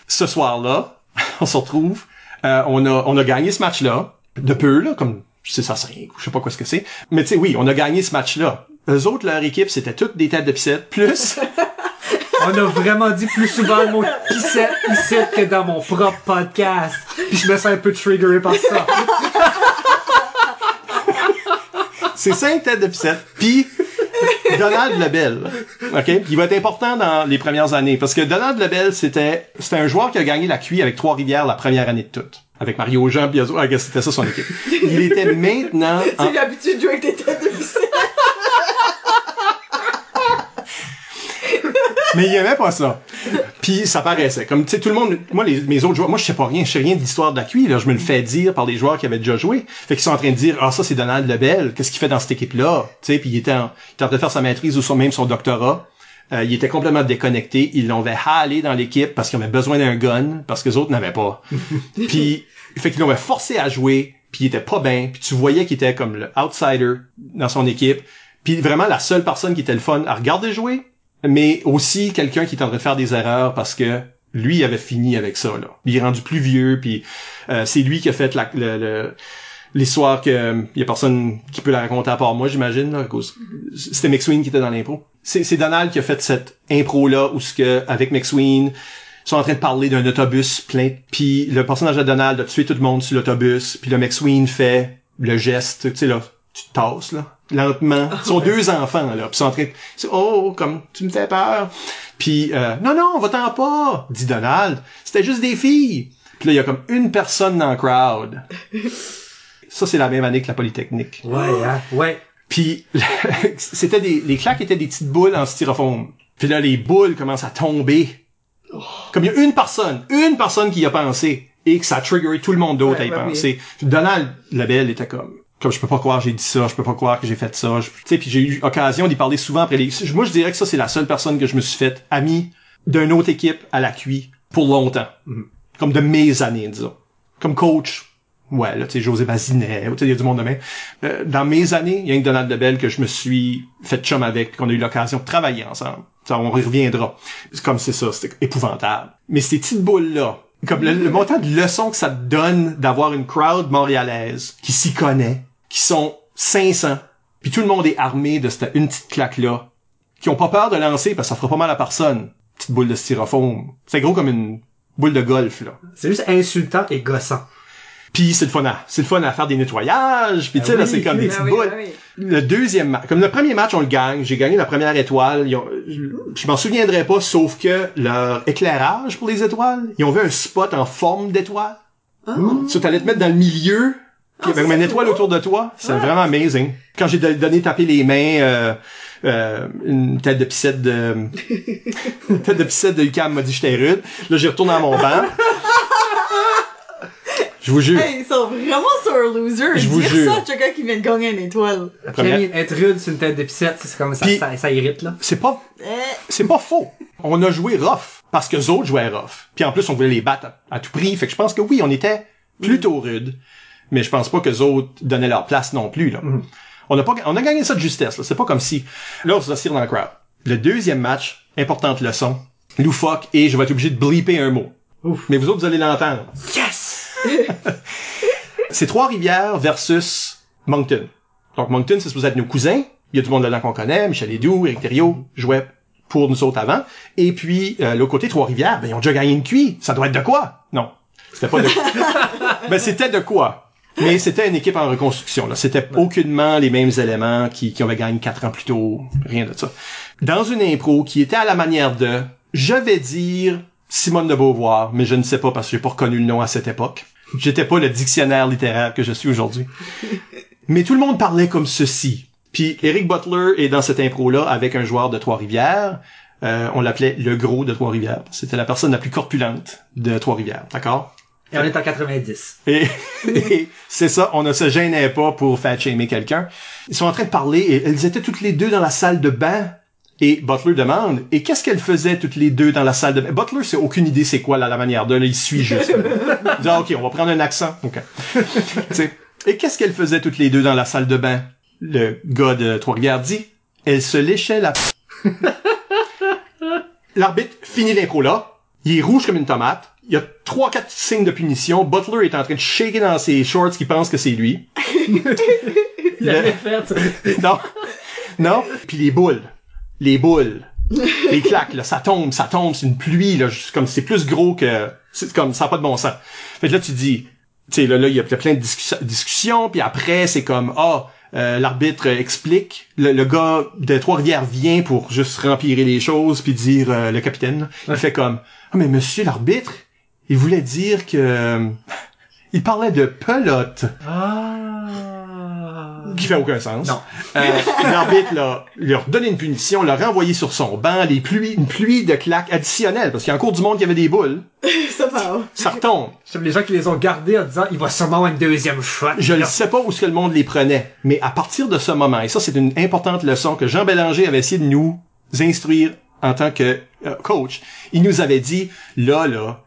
Ce soir-là, on se retrouve. euh, on a on a gagné ce match-là de peu, là, comme c'est ça 5 ou je sais pas quoi ce que c'est. Mais tu sais, oui, on a gagné ce match-là. Eux autres, leur équipe, c'était toutes des têtes de piscette, plus On a vraiment dit plus souvent le mot pissette, pissette que dans mon propre podcast. Puis je me sens un peu triggeré par ça. c'est cinq têtes de piscette, puis Donald Lebel. OK? Puis il va être important dans les premières années, parce que Donald Lebel, c'était c'était un joueur qui a gagné la QI avec Trois-Rivières la première année de toute. Avec Mario Jean, puis ah, c'était ça son équipe. Il était maintenant... en- Tu l'habitude de jouer avec tes têtes de piscine. Mais il aimait pas ça. Puis ça paraissait. Comme tu sais, tout le monde, moi les, mes autres joueurs, moi je sais pas rien, je sais rien de l'histoire de la QI, là, je me le fais dire par des joueurs qui avaient déjà joué. Fait qu'ils sont en train de dire ah ça c'est Donald Lebel, qu'est-ce qu'il fait dans cette équipe là, tu sais, puis il était en, il était en train de faire sa maîtrise ou son, même son doctorat. Euh, il était complètement déconnecté, ils l'ont fait haler dans l'équipe parce qu'ils avaient besoin d'un gun parce que les autres n'avaient pas. puis fait qu'ils l'ont forcé à jouer, puis il était pas bien, puis tu voyais qu'il était comme le outsider dans son équipe. Puis vraiment la seule personne qui était le fun à regarder jouer, mais aussi quelqu'un qui est en train de faire des erreurs parce que lui il avait fini avec ça là. Il est rendu plus vieux puis euh, c'est lui qui a fait la, le, le- l'histoire que euh, y a personne qui peut la raconter à part moi j'imagine là, à cause c'était McSween qui était dans l'impro. C'est c'est Donald qui a fait cette impro là où ce que avec McSween ils sont en train de parler d'un autobus plein puis le personnage de Donald a tué tout le monde sur l'autobus puis le McSween fait le geste tu sais là tu te tasses là lentement. Ils sont deux enfants là puis ils sont en train de oh comme tu me fais peur. Puis euh, non non va-t'en pas dit Donald. C'était juste des filles. Puis là il y a comme une personne dans le crowd. Ça c'est la même année que la polytechnique. Ouais, hein, ouais. puis c'était des les claques étaient des petites boules en styrofoam. Puis là les boules commencent à tomber. Comme il y a une personne, une personne qui y a pensé et que ça a triggeré tout le monde d'autre Ouais, à y penser. Puis Donald Labelle était comme comme je peux pas croire j'ai dit ça, je peux pas croire que j'ai fait ça. Tu sais puis j'ai eu occasion d'y parler souvent après les moi je dirais que ça c'est la seule personne que je me suis fait ami d'une autre équipe à la QI pour longtemps. Comme de mes années disons. Comme coach, Ouais, là, tu sais, José Bazinet, tu sais, il y a du monde de même. Euh, dans mes années, il y a une Donald Lebel que je me suis fait chum avec, qu'on a eu l'occasion de travailler ensemble. Ça, on y reviendra. C'est comme c'est ça, c'était épouvantable. Mais ces petites boules-là, comme le, le montant de leçons que ça te donne d'avoir une crowd montréalaise qui s'y connaît, qui sont 500, puis tout le monde est armé de cette une petite claque-là, qui ont pas peur de lancer parce que ça fera pas mal à personne. Petite boule de styrofoam. C'est gros comme une boule de golf, là. C'est juste insultant et gossant. Puis c'est le fun à, c'est le fun à faire des nettoyages. Puis tu sais, là, oui, c'est comme des petites oui, boules. ah oui. Le deuxième match, comme le premier match, on le gagne. J'ai gagné la première étoile. Ils ont- je je m'en souviendrai pas, sauf que leur éclairage pour les étoiles, ils ont vu un spot en forme d'étoile. Ah. Tu allais te mettre dans le milieu, puis avec une c'est étoile autour de toi. C'est vraiment amazing. Quand j'ai don- donné taper les mains, euh, euh, une tête de piscette de, une tête de piscette de UQAM m'a dit j'étais rude. Là, j'ai retourné à mon banc. Je vous jure. Hey, ils sont vraiment sur un loser. Je vous Dire jure. ça à quelqu'un qui vient de gagner une étoile. Première- être rude sur une tête d'épicette, c'est comme ça, ça, ça irrite, là. C'est pas Eh, c'est pas faux. On a joué rough parce que les autres jouaient rough. Puis en plus on voulait les battre à, à tout prix. Fait que je pense que oui, on était plutôt rude, mais je pense pas que les autres donnaient leur place non plus là. On a pas on a gagné ça de justesse là. C'est pas comme si là on se tire dans le crowd. Le deuxième match, importante leçon, loufoque et je vais être obligé de bleeper un mot. Ouf. Mais vous autres vous allez l'entendre. Yes! c'est Trois-Rivières versus Moncton. Donc Moncton, c'est supposé être nos cousins. Il y a du monde là-dedans qu'on connaît. Michel Edoux, Eric Thériault jouait pour nous autres avant. Et puis, euh, l'autre côté, Trois-Rivières, ben, ils ont déjà gagné une cuit. Ça doit être de quoi? Non. C'était pas de Ben, c'était de quoi? Mais c'était une équipe en reconstruction. Là. C'était aucunement les mêmes éléments qui, qui avaient gagné quatre ans plus tôt. Rien de ça. Dans une impro qui était à la manière de, je vais dire Simone de Beauvoir, mais je ne sais pas parce que j'ai pas reconnu le nom à cette époque. J'étais pas le dictionnaire littéraire que je suis aujourd'hui. Mais tout le monde parlait comme ceci. Puis Eric Butler est dans cette impro-là avec un joueur de Trois-Rivières. Euh, on l'appelait le gros de Trois-Rivières. C'était la personne la plus corpulente de Trois-Rivières. D'accord? Et on est en 90. Et, c'est ça, on ne se gênait pas pour fat shamer quelqu'un. Ils sont en train de parler et elles étaient toutes les deux dans la salle de bain. Et Butler demande, et qu'est-ce qu'elles faisaient toutes les deux dans la salle de bain? Butler, c'est aucune idée c'est quoi la manière de, là, il suit juste. Il dit, ah, ok, on va prendre un accent. Et qu'est-ce qu'elles faisaient toutes les deux dans la salle de bain? Le gars de Trois-Rivières dit, elles se léchaient la L'arbitre finit l'impro là. Il est rouge comme une tomate. Il y a trois, quatre signes de punition. Butler est en train de shaker dans ses shorts qui pense que c'est lui. Il avait fait. Non. Non. Puis les boules. Les boules. Les claques, là, ça tombe, ça tombe, c'est une pluie, là, comme c'est plus gros que. C'est comme ça n'a pas de bon sens. Fait que là, tu dis, tu sais, là, là, il y a plein de discussions, discussions puis après, c'est comme Ah, euh, l'arbitre explique. Le, le gars de Trois-Rivières vient pour juste remplir les choses puis dire euh, le capitaine. Il fait comme Ah mais monsieur l'arbitre, il voulait dire que. Il parlait de pelote. Ah. Qui fait aucun sens. Non. Euh, L'arbitre l'a, leur donné une punition, l'a renvoyé sur son banc, les pluies, une pluie de claques additionnelles, parce qu'il y a encore du monde qui avait des boules. ça va. Ça retombe. Les gens qui les ont gardés en disant, il va sûrement avoir une deuxième shot. Je ne Là. sais pas où ce que le monde les prenait, mais à partir de ce moment, et ça c'est une importante leçon que Jean Bélanger avait essayé de nous instruire en tant que euh, coach, il nous avait dit, là, là,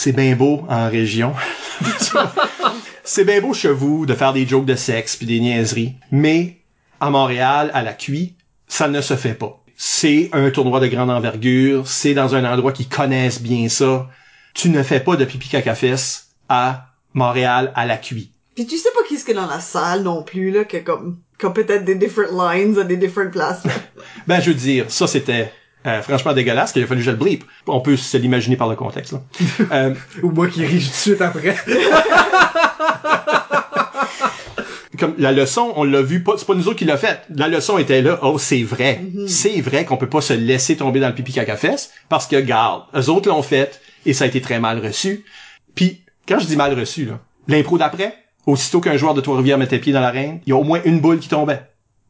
c'est bien beau en région. c'est bien beau chez vous de faire des jokes de sexe puis des niaiseries, mais à Montréal, à la QI, ça ne se fait pas. C'est un tournoi de grande envergure, c'est dans un endroit qui connaissent bien ça. Tu ne fais pas de pipi caca fesse à Montréal, à la QI. Puis tu sais pas qu'est-ce qu'il y a dans la salle non plus, là, que comme, comme peut-être des different lines à des different places. Ben, je veux dire, ça c'était euh, franchement dégueulasse qu'il a fallu que je le bleep. On peut se l'imaginer par le contexte. Là. Euh, Ou moi qui ris tout de suite après. comme la leçon, on l'a vu, pas, c'est pas nous autres qui l'a fait. La leçon était là. Oh, c'est vrai. C'est vrai qu'on peut pas se laisser tomber dans le pipi caca fesse parce que, garde, eux autres l'ont fait et ça a été très mal reçu. Puis, quand je dis mal reçu, là, l'impro d'après, aussitôt qu'un joueur de Trois-Rivières mettait pied dans l'arène, il y a au moins une boule qui tombait.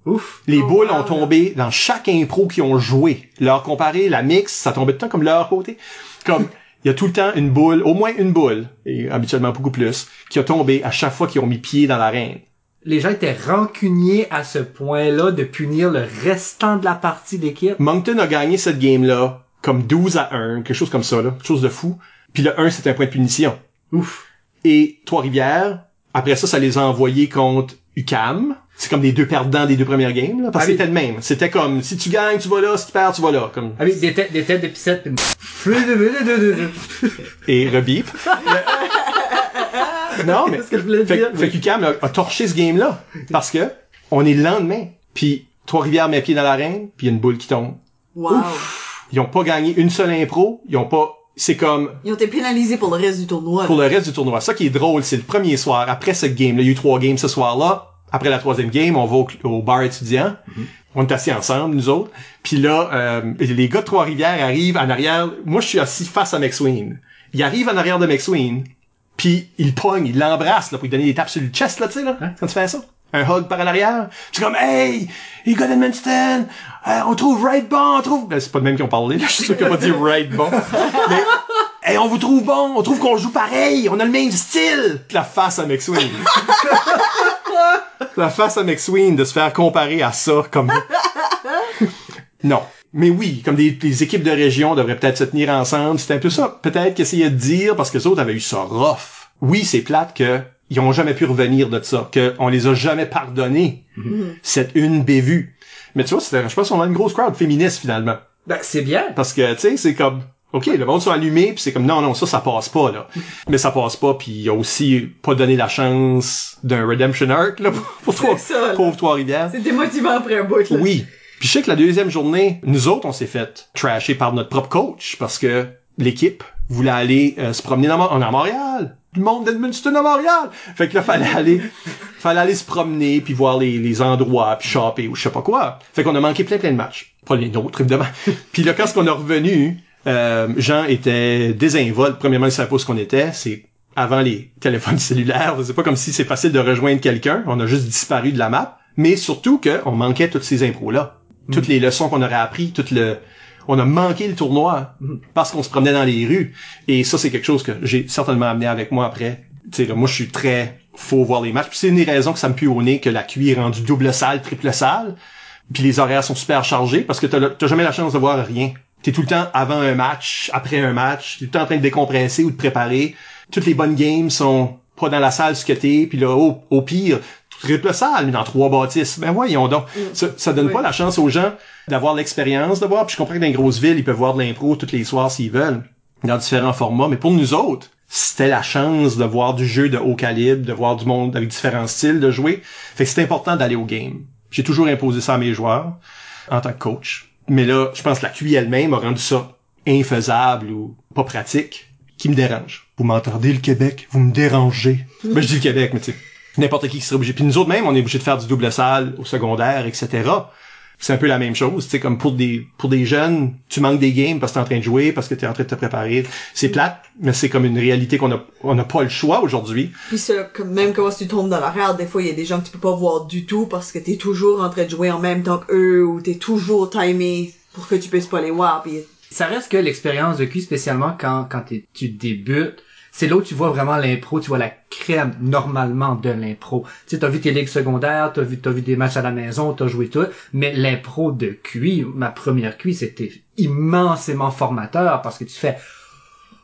Ouf. Les Oh, boules wow. ont tombé dans chaque impro qu'ils ont joué. Leur comparé, la mix, ça tombait tout le temps comme leur côté. Comme, il y a tout le temps une boule, au moins une boule, et habituellement beaucoup plus, qui a tombé à chaque fois qu'ils ont mis pied dans l'arène. Les gens étaient rancuniers à ce point-là de punir le restant de la partie d'équipe. Moncton a gagné cette game-là comme 12 à 1, quelque chose comme ça, là, quelque chose de fou. Puis le 1, c'était un point de punition. Ouf. Et Trois-Rivières, après ça, ça les a envoyés contre UCAM. C'est comme des deux perdants des deux premières games, là, parce que Ah c'était le même. C'était comme, si tu gagnes, tu vas là, si tu perds, tu vas là. Comme, Avec des têtes, des têtes de piscette et rebip. non, mais Qu'est-ce que je voulais fait, dire? fait a, a torché ce game-là parce que on est le lendemain, puis Trois-Rivières met pied dans l'arène, puis il y a une boule qui tombe. Wow. Ils ont pas gagné une seule impro, ils ont pas c'est comme Ils ont été pénalisés pour le reste du tournoi. pour le reste du tournoi. Ça qui est drôle, c'est le premier soir après ce game. Là, il y a eu trois games ce soir-là. Après la troisième game, on va au, au bar étudiant. On est assis ensemble, nous autres. Puis là, euh, les gars de Trois-Rivières arrivent en arrière. Moi, je suis assis face à McSween. Il arrive en arrière de McSween, puis il pogne, il l'embrasse là, pour lui donner des tapes sur le chest, là, tu sais, là, quand tu fais ça. Un hug par en arrière. Je suis comme, hey, les gars d'Edmundston, euh, on trouve right bon, on trouve... Ben, c'est pas le même qui ont parlé, là, je suis sûr qu'il a pas dit right bon. Mais, hey, on vous trouve bon, on trouve qu'on joue pareil, on a le même style. La face à McSween. la face à McSween de se faire comparer à ça comme... non. Mais oui, comme des, des équipes de région devraient peut-être se tenir ensemble. C'était un peu ça, peut-être qu'essayer de dire, parce que les autres avaient eu ça rough. Oui, c'est plate que ils ont jamais pu revenir de ça, que on les a jamais pardonné cette une bévue. Mais tu vois, c'était, je pense qu'on a une grosse crowd féministe finalement. Ben, c'est bien. Parce que, tu sais, c'est comme, OK, le monde sont allumés, puis c'est comme non, non, ça, ça passe pas, là. Mais ça passe pas, puis il a aussi pas donné la chance d'un redemption arc, là, pour, Trois- ça, là. pauvre Trois-Rivières. C'est démotivant après un bout, là. Oui. Puis je sais que la deuxième journée, nous autres, on s'est fait trasher par notre propre coach parce que l'équipe voulait aller euh, se promener dans, en à Montréal. Le monde d'Edmundston à Montréal. Fait que là, fallait aller, fallait aller se promener puis voir les, les endroits puis shopper ou je sais pas quoi. Fait qu'on a manqué plein plein de matchs. Pas les nôtres, évidemment. puis là, quand on est revenu, euh, Jean était désinvolte. Premièrement, il savait pas ce qu'on était. C'est avant les téléphones cellulaires. C'est pas comme si c'est facile de rejoindre quelqu'un. On a juste disparu de la map. Mais surtout qu'on manquait toutes ces impros-là. Toutes les leçons qu'on aurait appris, tout le... On a manqué le tournoi parce qu'on se promenait dans les rues. Et ça, c'est quelque chose que j'ai certainement amené avec moi après. Tu sais, moi, je suis très faux voir les matchs. Puis c'est une des raisons que ça me pue au nez que la QI est rendue double salle, triple salle. Puis les horaires sont super chargés parce que t'as jamais la chance de voir rien. T'es tout le temps avant un match, après un match, t'es tout le temps en train de décompresser ou de préparer. Toutes les bonnes games sont pas dans la salle ce que t'es, puis là, au, au pire, triple salle, mais dans trois bâtisses. Ben voyons donc. Ça, ça donne Oui. pas la chance aux gens d'avoir l'expérience de voir. Puis je comprends que dans les grosses villes, ils peuvent voir de l'impro tous les soirs s'ils veulent, dans différents formats. Mais pour nous autres, c'était la chance de voir du jeu de haut calibre, de voir du monde avec différents styles de jouer. Fait que c'est important d'aller au game. J'ai toujours imposé ça à mes joueurs en tant que coach. Mais là, je pense que la QI elle-même a rendu ça infaisable ou pas pratique, qui me dérange. Vous m'entendez le Québec? Vous me dérangez. Ben, je dis le Québec, mais tu sais, n'importe qui qui serait obligé. Puis nous autres même, on est obligé de faire du double salle au secondaire, etc. C'est un peu la même chose, tu sais, comme pour des pour des jeunes, tu manques des games parce que t'es en train de jouer, parce que t'es en train de te préparer. C'est plate, mais c'est comme une réalité qu'on a on n'a pas le choix aujourd'hui. Puis ça, comme, même quand tu tombes dans l'horaire, des fois, il y a des gens que tu peux pas voir du tout parce que t'es toujours en train de jouer en même temps qu'eux ou t'es toujours timé pour que tu puisses pas les voir. Puis Ça reste que l'expérience de Q, spécialement quand, quand t'es- tu débutes, c'est là où tu vois vraiment l'impro, tu vois la crème normalement de l'impro. Tu sais, t'as vu tes ligues secondaires, t'as vu, t'as vu des matchs à la maison, t'as joué tout, mais l'impro de QI, ma première QI, c'était immensément formateur parce que tu fais,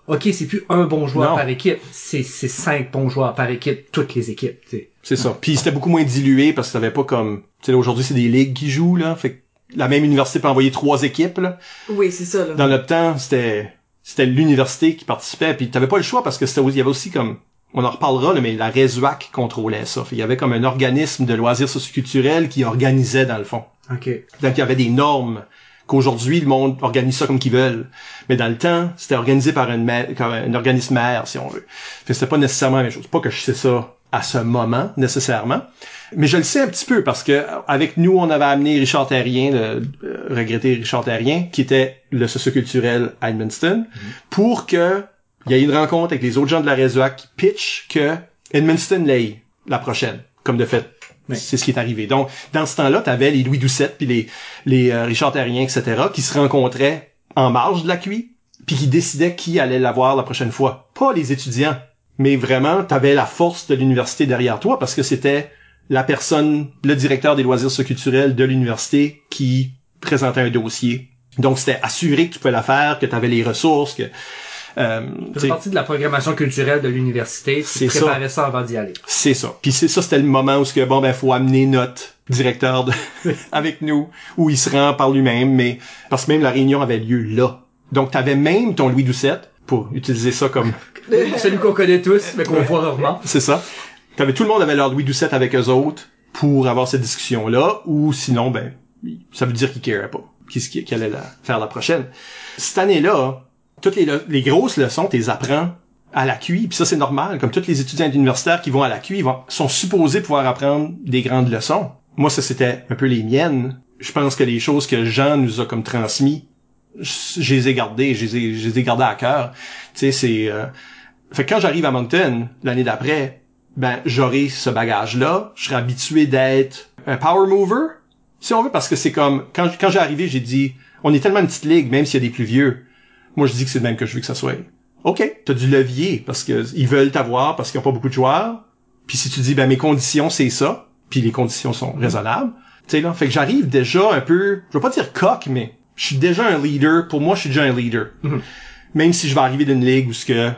ok, c'est plus un bon joueur Non. par équipe, c'est, c'est cinq bons joueurs par équipe, toutes les équipes, tu sais. C'est ça. Puis c'était beaucoup moins dilué parce que t'avais pas comme tu sais là, aujourd'hui c'est des ligues qui jouent là, fait que la même université peut envoyer trois équipes là. oui, c'est ça, là. Dans notre temps, c'était c'était l'université qui participait puis t'avais pas le choix parce que c'était aussi- il y avait aussi comme on en reparlera là, mais la Résuac contrôlait ça. Fait, Il y avait comme un organisme de loisirs socioculturels qui organisait dans le fond. Donc il y avait des normes qu'aujourd'hui le monde organise ça comme qu'ils veulent. Mais dans le temps, c'était organisé par une comme un organisme mère, si on veut. Fait c'était pas nécessairement la même chose. Pas que je sais ça à ce moment, nécessairement. Mais je le sais un petit peu parce que avec nous, on avait amené Richard Terrien, le euh, regretté Richard Terrien, qui était le socioculturel à Edmundston, pour que il y ait une rencontre avec les autres gens de la Résuac qui pitch que Edmundston l'ait la prochaine. Comme de fait, Oui. c'est ce qui est arrivé. Donc, dans ce temps-là, t'avais les Louis Doucette puis les, les euh, Richard Terrien, etc., qui se rencontraient en marge de la QI, puis qui décidaient qui allait l'avoir la prochaine fois. Pas les étudiants, mais vraiment, t'avais la force de l'université derrière toi parce que c'était la personne, le directeur des loisirs socioculturels de l'université qui présentait un dossier. Donc, c'était assuré que tu pouvais la faire, que tu avais les ressources, que... Euh, fait partie de la programmation culturelle de l'université, C'est tu ça. préparais ça avant d'y aller. c'est ça. Puis c'est ça, c'était le moment où ce que bon ben faut amener notre directeur de- avec nous, où il se rend par lui-même, mais parce que même la réunion avait lieu là. Donc t'avais même ton Louis Doucette pour utiliser ça comme Celui qu'on connaît tous, mais qu'on voit rarement. c'est ça. T'avais tout le monde avait leur Louis Doucette avec eux autres pour avoir cette discussion là, ou sinon ben ça veut dire qu'ils carait pas, qu'est-ce qu'il qu'il allait la- faire la prochaine. Cette année-là, toutes les, le- les grosses leçons, tu les apprends à la QI, puis ça c'est normal, comme tous les étudiants universitaires qui vont à la QI vont, sont supposés pouvoir apprendre des grandes leçons. Moi ça c'était un peu les miennes. Je pense que les choses que Jean nous a comme transmis, je, les ai gardées, je les ai, je gardées à cœur. Tu sais c'est euh, fait que quand j'arrive à Moncton l'année d'après, ben j'aurai ce bagage-là, je serai habitué d'être un power mover, si on veut, parce que c'est comme quand quand j'ai arrivé, j'ai dit on est tellement une petite ligue, même s'il y a des plus vieux. Moi, je dis que c'est le même que je veux que ça soit. OK, t'as du levier parce que ils veulent t'avoir parce qu'ils ont pas beaucoup de joueurs. Puis si tu dis ben mes conditions c'est ça, puis les conditions sont raisonnables, tu sais là, fait que j'arrive déjà un peu, je veux pas dire coq, mais je suis déjà un leader. Pour moi, je suis déjà un leader. Mhm. Même si je vais arriver d'une ligue où ce que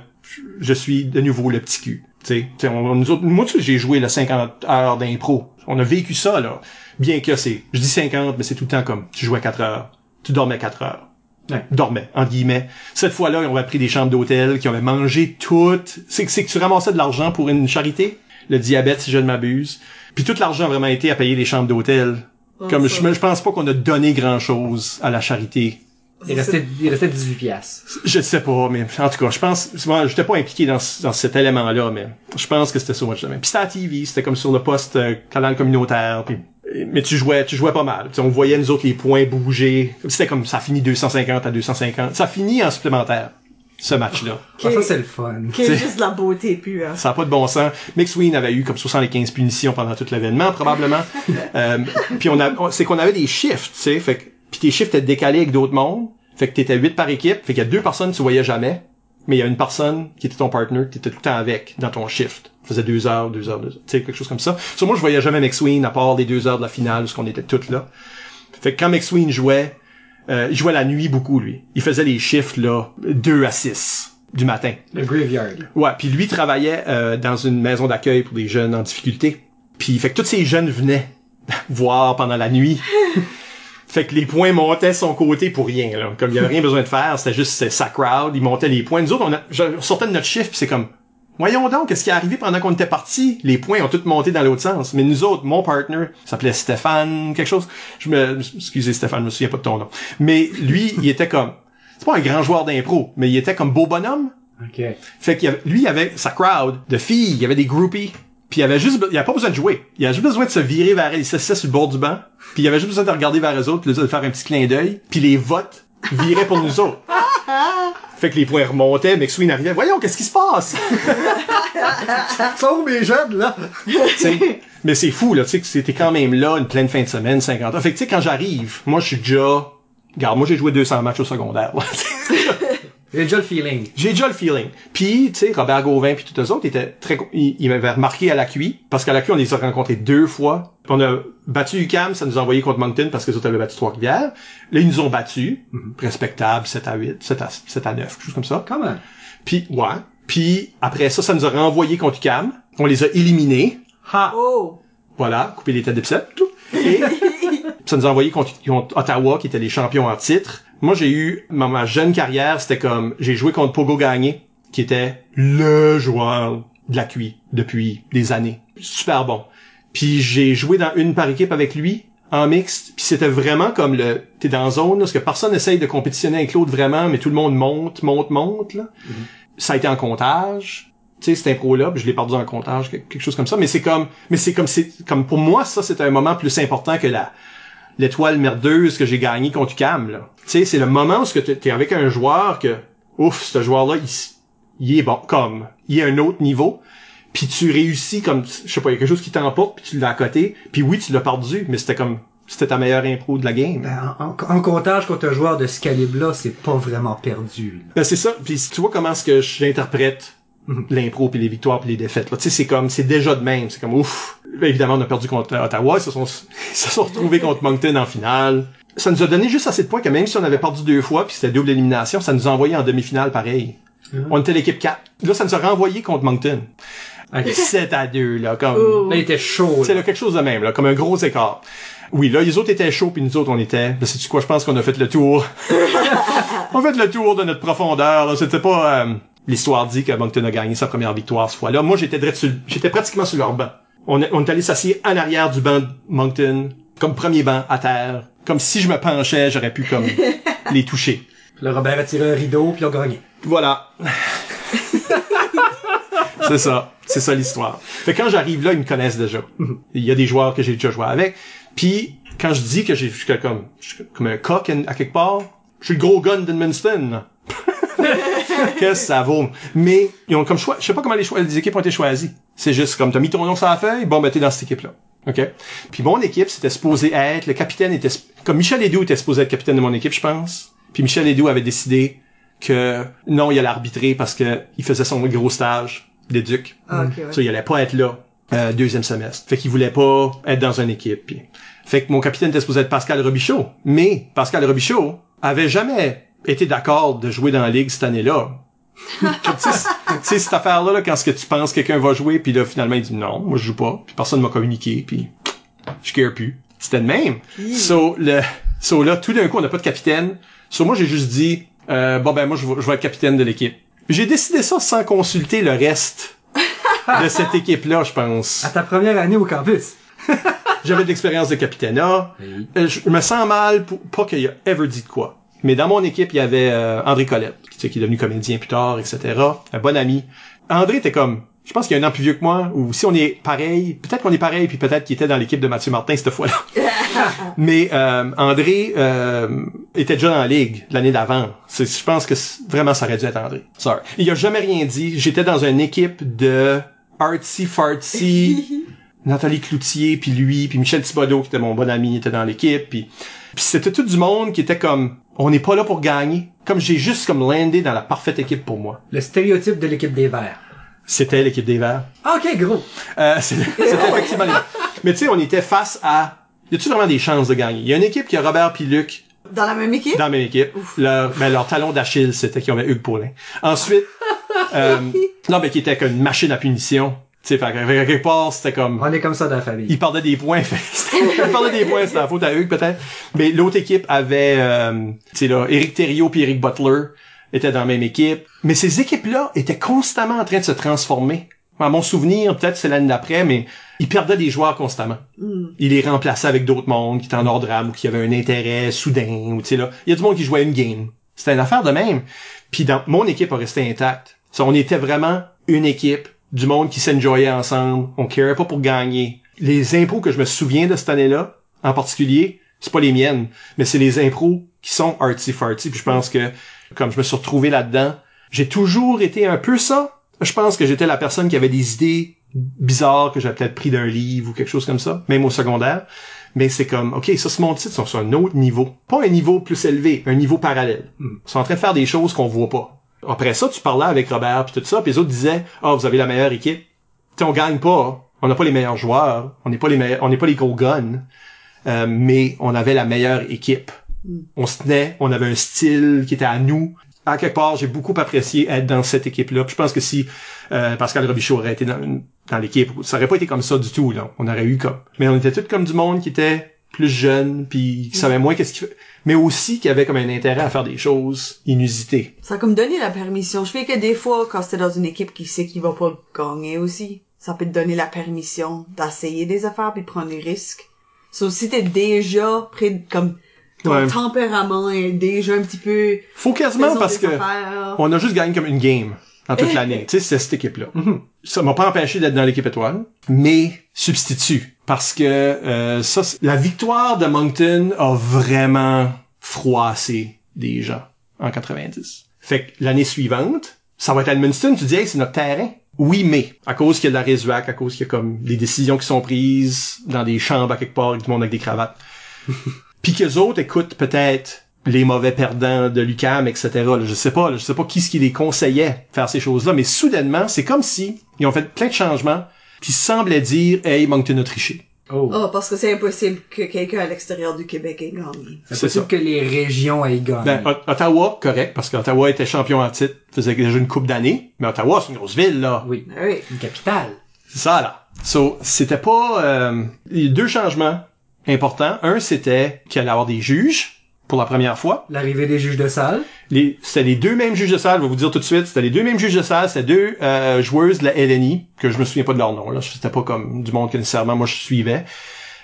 je suis de nouveau le petit cul. Tu sais, Tu sais, on- nous autres- moi, tu sais, j'ai joué le 50 heures d'impro. On a vécu ça, là. Bien que c'est, je dis 50, mais c'est tout le temps comme, tu jouais 4 heures, tu dormais 4 heures. Ouais. dormaient, entre guillemets. Cette fois-là, ils ont pris des chambres d'hôtel, qui avaient mangé toutes. C'est que, c'est que tu ramassais de l'argent pour une charité, le diabète, si je ne m'abuse. Puis tout l'argent a vraiment été à payer les chambres d'hôtel. Comme je, je pense pas qu'on a donné grand-chose à la charité. Il restait, il restait 18 piastres. Je sais pas, mais en tout cas, je pense, moi, j'étais pas impliqué dans, ce- dans cet élément-là, mais je pense que c'était so much de même. Puis c'était à la TV, c'était comme sur le poste euh, canal communautaire, puis mais tu jouais, tu jouais pas mal. Tu sais, on voyait nous autres les points bouger. C'était comme ça finit 250 à 250. Ça finit en supplémentaire ce match-là. Ah, ça, c'est le fun. Qui est juste de la beauté pure. Ça a pas de bon sens. McSween avait eu comme 75 punitions pendant tout l'événement, probablement. euh, puis on a, on- c'est qu'on avait des shifts, tu sais, fait que, puis tes shifts étaient décalés avec d'autres mondes. Fait que t'étais 8 par équipe, fait qu'il y a deux personnes que tu voyais jamais, mais il y a une personne qui était ton partner, que t'étais tout le temps avec dans ton shift. Ça faisait deux heures, deux heures, deux heures, tu sais, quelque chose comme ça. Sur moi, je voyais jamais McSween à part les deux heures de la finale, où qu'on était toutes là. Fait que quand McSween jouait, euh, il jouait la nuit beaucoup, lui. Il faisait les shifts, là, 2 à 6 du matin. Le graveyard. Ouais, puis lui travaillait euh, dans une maison d'accueil pour des jeunes en difficulté. Puis fait que tous ces jeunes venaient voir pendant la nuit. fait que les points montaient son côté pour rien là. Comme il y avait rien besoin de faire, c'était juste sa crowd, il montait les points. Nous autres on, a, je- on sortait de notre chiffre, puis c'est comme Voyons donc, qu'est-ce qui est arrivé pendant qu'on était parti? Les points ont tous monté dans l'autre sens. Mais nous autres, mon partner, s'appelait Stéphane, quelque chose. Je me, excusez Stéphane, je me souviens pas de ton nom. Mais lui, il était comme, c'est pas un grand joueur d'impro, mais il était comme beau bonhomme. OK. Fait qu'il lui, il avait sa crowd de filles, il y avait des groupies, puis il avait juste, il avait pas besoin de jouer. Il avait juste besoin de se virer vers elles, il s'assisait sur le bord du banc, puis il avait juste besoin de regarder vers eux autres, puis de faire un petit clin d'œil, puis les votes viraient pour nous autres. Fait que les points remontaient, McSween arrivait, voyons, qu'est-ce qui se passe? Sauve mes jeunes, là! Mais c'est fou, là, tu sais, que c'était quand même là, une pleine fin de semaine, 50 heures. Fait que, tu sais, quand j'arrive, moi, je suis déjà, regarde, moi, j'ai joué 200 matchs au secondaire. J'ai déjà le feeling. J'ai déjà le feeling. Puis, tu sais, Robert Gauvin puis tous les autres étaient très... Ils, ils m'avaient remarqué à la QI, parce qu'à la QI, on les a rencontrés deux fois. Puis On a battu UCAM, ça nous a envoyé contre Moncton parce que les autres avaient battu Trois-Rivières. Là, ils nous ont battus. Respectable, 7 à 8, 7 à, 7 à 9, quelque chose comme ça. Comment? Puis, ouais. Puis, après ça, ça nous a renvoyé contre UCAM. On les a éliminés. Ha! Oh! Voilà, couper les têtes d'épisode. tout. Et ça nous a envoyé contre, contre Ottawa, qui étaient les champions en titre. Moi, j'ai eu, ma, ma jeune carrière, c'était comme, j'ai joué contre Pogo Gagné, qui était le joueur de la QI depuis des années. Super bon. Puis j'ai joué dans une par équipe avec lui, en mixte, puis c'était vraiment comme le, t'es dans zone, là, parce que personne essaye de compétitionner avec l'autre vraiment, mais tout le monde monte, monte, monte, là. Ça a été en comptage tu sais, cette impro-là, puis je l'ai perdu en comptage, quelque quelque chose comme ça, mais c'est comme, mais c'est comme, c'est, comme pour moi, ça, c'est un moment plus important que la, l'étoile merdeuse que j'ai gagnée contre Cam, là. Tu sais, c'est le moment où ce que t'es avec un joueur que, ouf, ce joueur-là, il, est bon, comme, il est à un autre niveau, puis tu réussis comme, je sais pas, il y a quelque chose qui t'emporte, puis tu l'as à côté, puis oui, tu l'as perdu, mais c'était comme, c'était ta meilleure impro de la game. Ben, en, en- comptage contre un joueur de ce calibre-là, c'est pas vraiment perdu. Ben, c'est ça. Puis tu vois comment est-ce que j'interprète l'impro puis les victoires puis les défaites. Là. Tu sais, c'est comme c'est déjà de même. C'est comme ouf. Ben, évidemment, on a perdu contre Ottawa. Ils se sont, ils se sont retrouvés contre Moncton en finale. Ça nous a donné juste assez de points que même si on avait perdu deux fois puis c'était double élimination, ça nous a envoyé en demi-finale pareil. On était l'équipe 4. Là, ça nous a renvoyé contre Moncton. Ok. 7 à 2, là, comme... Oh. Là, il était chaud. C'est là. là, quelque chose de même, là, comme un gros écart. Oui, là, les autres étaient chauds, puis nous autres, on était... Ben, sais-tu quoi, je pense qu'on a fait le tour. on a fait le tour de notre profondeur, là. C'était pas... euh, L'histoire dit que Moncton a gagné sa première victoire ce fois-là. Moi, j'étais j'étais pratiquement sur leur banc. On, est- on est allé s'asseoir en arrière du banc de Moncton, comme premier banc, à terre. Comme si je me penchais, j'aurais pu, comme, les toucher. Le Robert a tiré un rideau, puis il a gagné. Voilà. c'est ça. C'est ça l'histoire. Fait que quand j'arrive là, ils me connaissent déjà. Il y a des joueurs que j'ai déjà joué avec. Puis quand je dis que j'ai je suis comme je suis comme un coq à quelque part, je suis le gros gun d'Edmundston. que ça vaut? Mais ils ont comme choix. Je sais pas comment les, choix, les équipes ont été choisies. C'est juste comme t'as mis ton nom sur la feuille, bon ben t'es dans cette équipe-là. OK? Puis mon équipe, c'était supposé être, le capitaine était, comme Michel Edoux était supposé être capitaine de mon équipe, je pense. Puis Michel Edoux avait décidé que non, il allait arbitrer parce que il faisait son gros stage d'éduc. Ah, ok, ouais. Ça, il allait pas être là euh, deuxième semestre. Fait qu'il voulait pas être dans une équipe. Puis- Fait que mon capitaine était supposé être Pascal Robichaud. Mais Pascal Robichaud avait jamais été d'accord de jouer dans la ligue cette année-là. tu sais, cette affaire-là, là, quand ce que tu penses que quelqu'un va jouer, puis là, finalement, il dit non, moi, je joue pas. Puis personne m'a communiqué, puis je care plus. C'était le même. So, le, so là, tout d'un coup, on n'a pas de capitaine. Sur moi, j'ai juste dit, euh, bon ben moi, je vais, je vais être capitaine de l'équipe. J'ai décidé ça sans consulter le reste de cette équipe-là, je pense. À ta première année au campus. J'avais de l'expérience de capitaine. Euh, Je me sens mal pour pas qu'il y a ever dit de quoi. Mais dans mon équipe, il y avait euh, André Colette, qui, tu sais, qui est devenu comédien plus tard, etc. Un bon ami. André était comme, je pense qu'il y a un an plus vieux que moi, ou si on est pareil, peut-être qu'on est pareil, puis peut-être qu'il était dans l'équipe de Mathieu Martin cette fois-là. Mais euh, André euh, était déjà dans la ligue l'année d'avant. Je pense que vraiment ça aurait dû être André. Sorry. Il a jamais rien dit. J'étais dans une équipe de artsy fartsy. Nathalie Cloutier, puis lui, puis Michel Thibodeau, qui était mon bon ami, était dans l'équipe, puis puis c'était tout du monde qui était comme on n'est pas là pour gagner. Comme j'ai juste comme landé dans la parfaite équipe pour moi. Le stéréotype de l'équipe des Verts. C'était l'équipe des Verts. Ah, ok, gros. Euh, c'était effectivement les Verts. Mais tu sais, on était face à y a-tu vraiment des chances de gagner? Il y a une équipe qui a Robert puis Luc Dans la même équipe? dans la même équipe. Leur, ben, leur talon d'Achille, c'était qu'ils avaient Hugues Paulin. Ensuite, euh, non, mais qui était comme une machine à punition. Tu sais, fait fait que quelque part, c'était comme... On est comme ça dans la famille. il perdait des points. fait il perdait des points, c'était la faute à Hugues peut-être. Mais l'autre équipe avait, euh, tu sais là, Eric Thériault puis Eric Butler étaient dans la même équipe. Mais ces équipes-là étaient constamment en train de se transformer. À mon souvenir, peut-être c'est l'année d'après, mais ils perdaient des joueurs constamment. Ils les remplaçaient avec d'autres mondes qui étaient en ordre drame ou qui avaient un intérêt soudain ou tu sais là. Il y a du monde qui jouait une game. C'était une affaire de même. Puis dans mon équipe a resté intacte. On était vraiment une équipe du monde qui s'enjoyait ensemble. On carait pas pour gagner. Les impôts que je me souviens de cette année-là, en particulier, c'est pas les miennes, mais c'est les impros qui sont artsy fartsy. Puis je pense que comme je me suis retrouvé là-dedans, j'ai toujours été un peu ça. Je pense que j'étais la personne qui avait des idées bizarres que j'avais peut-être pris d'un livre ou quelque chose comme ça, même au secondaire. Mais c'est comme, OK, ça, c'est mon titre, ils sont sur un autre niveau. Pas un niveau plus élevé, un niveau parallèle. Ils sont en train de faire des choses qu'on voit pas. Après ça, tu parlais avec Robert puis tout ça, puis les autres disaient, ah, vous avez la meilleure équipe. Tu sais, on gagne pas. On n'a pas les meilleurs joueurs. On n'est pas les meilleurs, on n'est pas les gros guns. Euh, mais on avait la meilleure équipe. On se tenait, on avait un style qui était à nous. À quelque part, j'ai beaucoup apprécié être dans cette équipe-là. Je pense que si euh, Pascal Robichaud aurait été dans, dans l'équipe, ça aurait pas été comme ça du tout. Là. On aurait eu comme. Mais on était tous comme du monde qui était plus jeune, puis qui savait moins qu'est-ce qu'il fait. Mais aussi qui avait comme un intérêt à faire des choses inusitées. Ça a comme donné la permission. Je fais que des fois, quand t'es dans une équipe qui sait qu'il va pas gagner aussi, ça peut te donner la permission d'essayer des affaires puis de prendre des risques. Sauf si t'es déjà près de, comme, ton Ouais. tempérament est déjà un petit peu... Faut quasiment parce que affaires. on a juste gagné comme une game en toute l'année. Tu sais, c'est cette équipe-là. Ça m'a pas empêché d'être dans l'équipe étoile, mais substitut. Parce que euh, ça, la victoire de Moncton a vraiment froissé des gens en 90. Fait que l'année suivante, ça va être Edmundston, tu dis, hey, c'est notre terrain. Oui, mais à cause qu'il y a de la résuac, à cause qu'il y a comme des décisions qui sont prises dans des chambres à quelque part avec du monde avec des cravates. Puis qu'eux autres écoutent peut-être les mauvais perdants de l'UCAM, etc. là. je sais pas, là, je sais pas qui ce qui les conseillait faire ces choses-là, mais soudainement, c'est comme si ils ont fait plein de changements, puis semblaient dire, hey, Moncton a triché. Oh. Oh, parce que c'est impossible que quelqu'un à l'extérieur du Québec ait gagné. c'est possible ça. que les régions aient gagné. Ben, Ot- Ottawa, correct, parce qu'Ottawa était champion en titre, faisait déjà une coupe d'années, mais Ottawa, c'est une grosse ville, là. oui. Ben oui. Une capitale. C'est ça, là. So, c'était pas... Euh, il y a deux changements importants. Un, c'était qu'il allait y avoir des juges pour la première fois. L'arrivée des juges de salle. Les, c'était les deux mêmes juges de salle, je vais vous dire tout de suite, c'était les deux mêmes juges de salle, c'était deux euh, joueuses de la LNI, que je me souviens pas de leur nom, là, c'était pas comme du monde que nécessairement moi je suivais.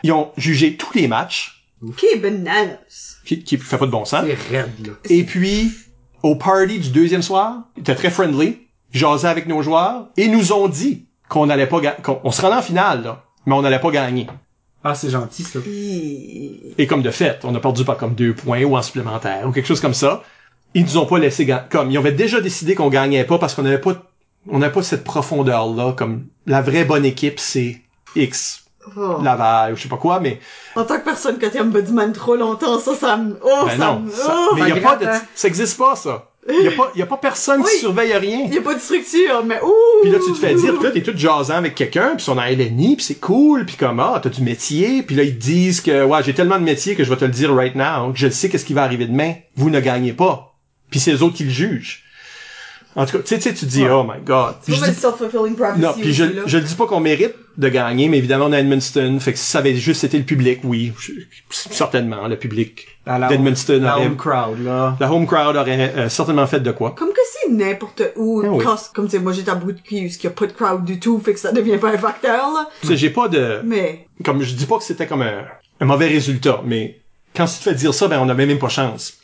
Ils ont jugé tous les matchs, Ok, bananas. qui, qui fait pas de bon sens. C'est raide, là. Et puis, au party du deuxième soir, ils étaient très friendly, jasaient avec nos joueurs, et nous ont dit qu'on allait pas qu'on on se rendait en finale, là, mais on n'allait pas gagner. Ah, c'est gentil, ça. Et comme de fait, on a perdu par comme deux points ou en supplémentaire ou quelque chose comme ça. Ils nous ont pas laissé gagner. Comme, ils avaient déjà décidé qu'on gagnait pas parce qu'on n'avait pas, on n'avait pas cette profondeur-là. Comme, la vraie bonne équipe, c'est X. Oh. Laval ou je sais pas quoi, mais, En tant que personne qui aime Buddyman trop longtemps, ça, ça me... Oh, ben ça non. me... ça- oh. mais y a pas de, hein? ça existe pas, ça. Y a pas, y a pas personne Oui. qui surveille rien. Il y a pas de structure, mais ouh! Puis là, tu te fais dire, puis là, t'es tout jasant avec quelqu'un, puis sont dans LNI, puis c'est cool, puis comme, ah, t'as du métier, puis là, ils te disent que, ouais, j'ai tellement de métier que je vais te le dire right now, que je sais qu'est-ce qui va arriver demain. Vous ne gagnez pas. Puis c'est eux autres qui le jugent. En tout cas, tu sais, tu sais, tu te dis, oh my god. C'est Je pas self-fulfilling prophecy non, puis je, je le dis pas qu'on mérite de gagner, mais évidemment, on a Edmundston. Fait que si ça avait juste été le public, oui, je- certainement, le public la d'Edmundston La aurait- home crowd, là. la home crowd aurait euh, certainement fait de quoi. Comme que c'est n'importe où, Ah oui. quand- comme tu sais, moi j'étais à bout de cul, qu'il y a pas de crowd du tout, fait que ça devient pas un facteur, là. Tu sais, j'ai pas de, Mais, comme je dis pas que c'était comme un, un mauvais résultat, mais quand tu te fais dire ça, ben on avait même pas chance.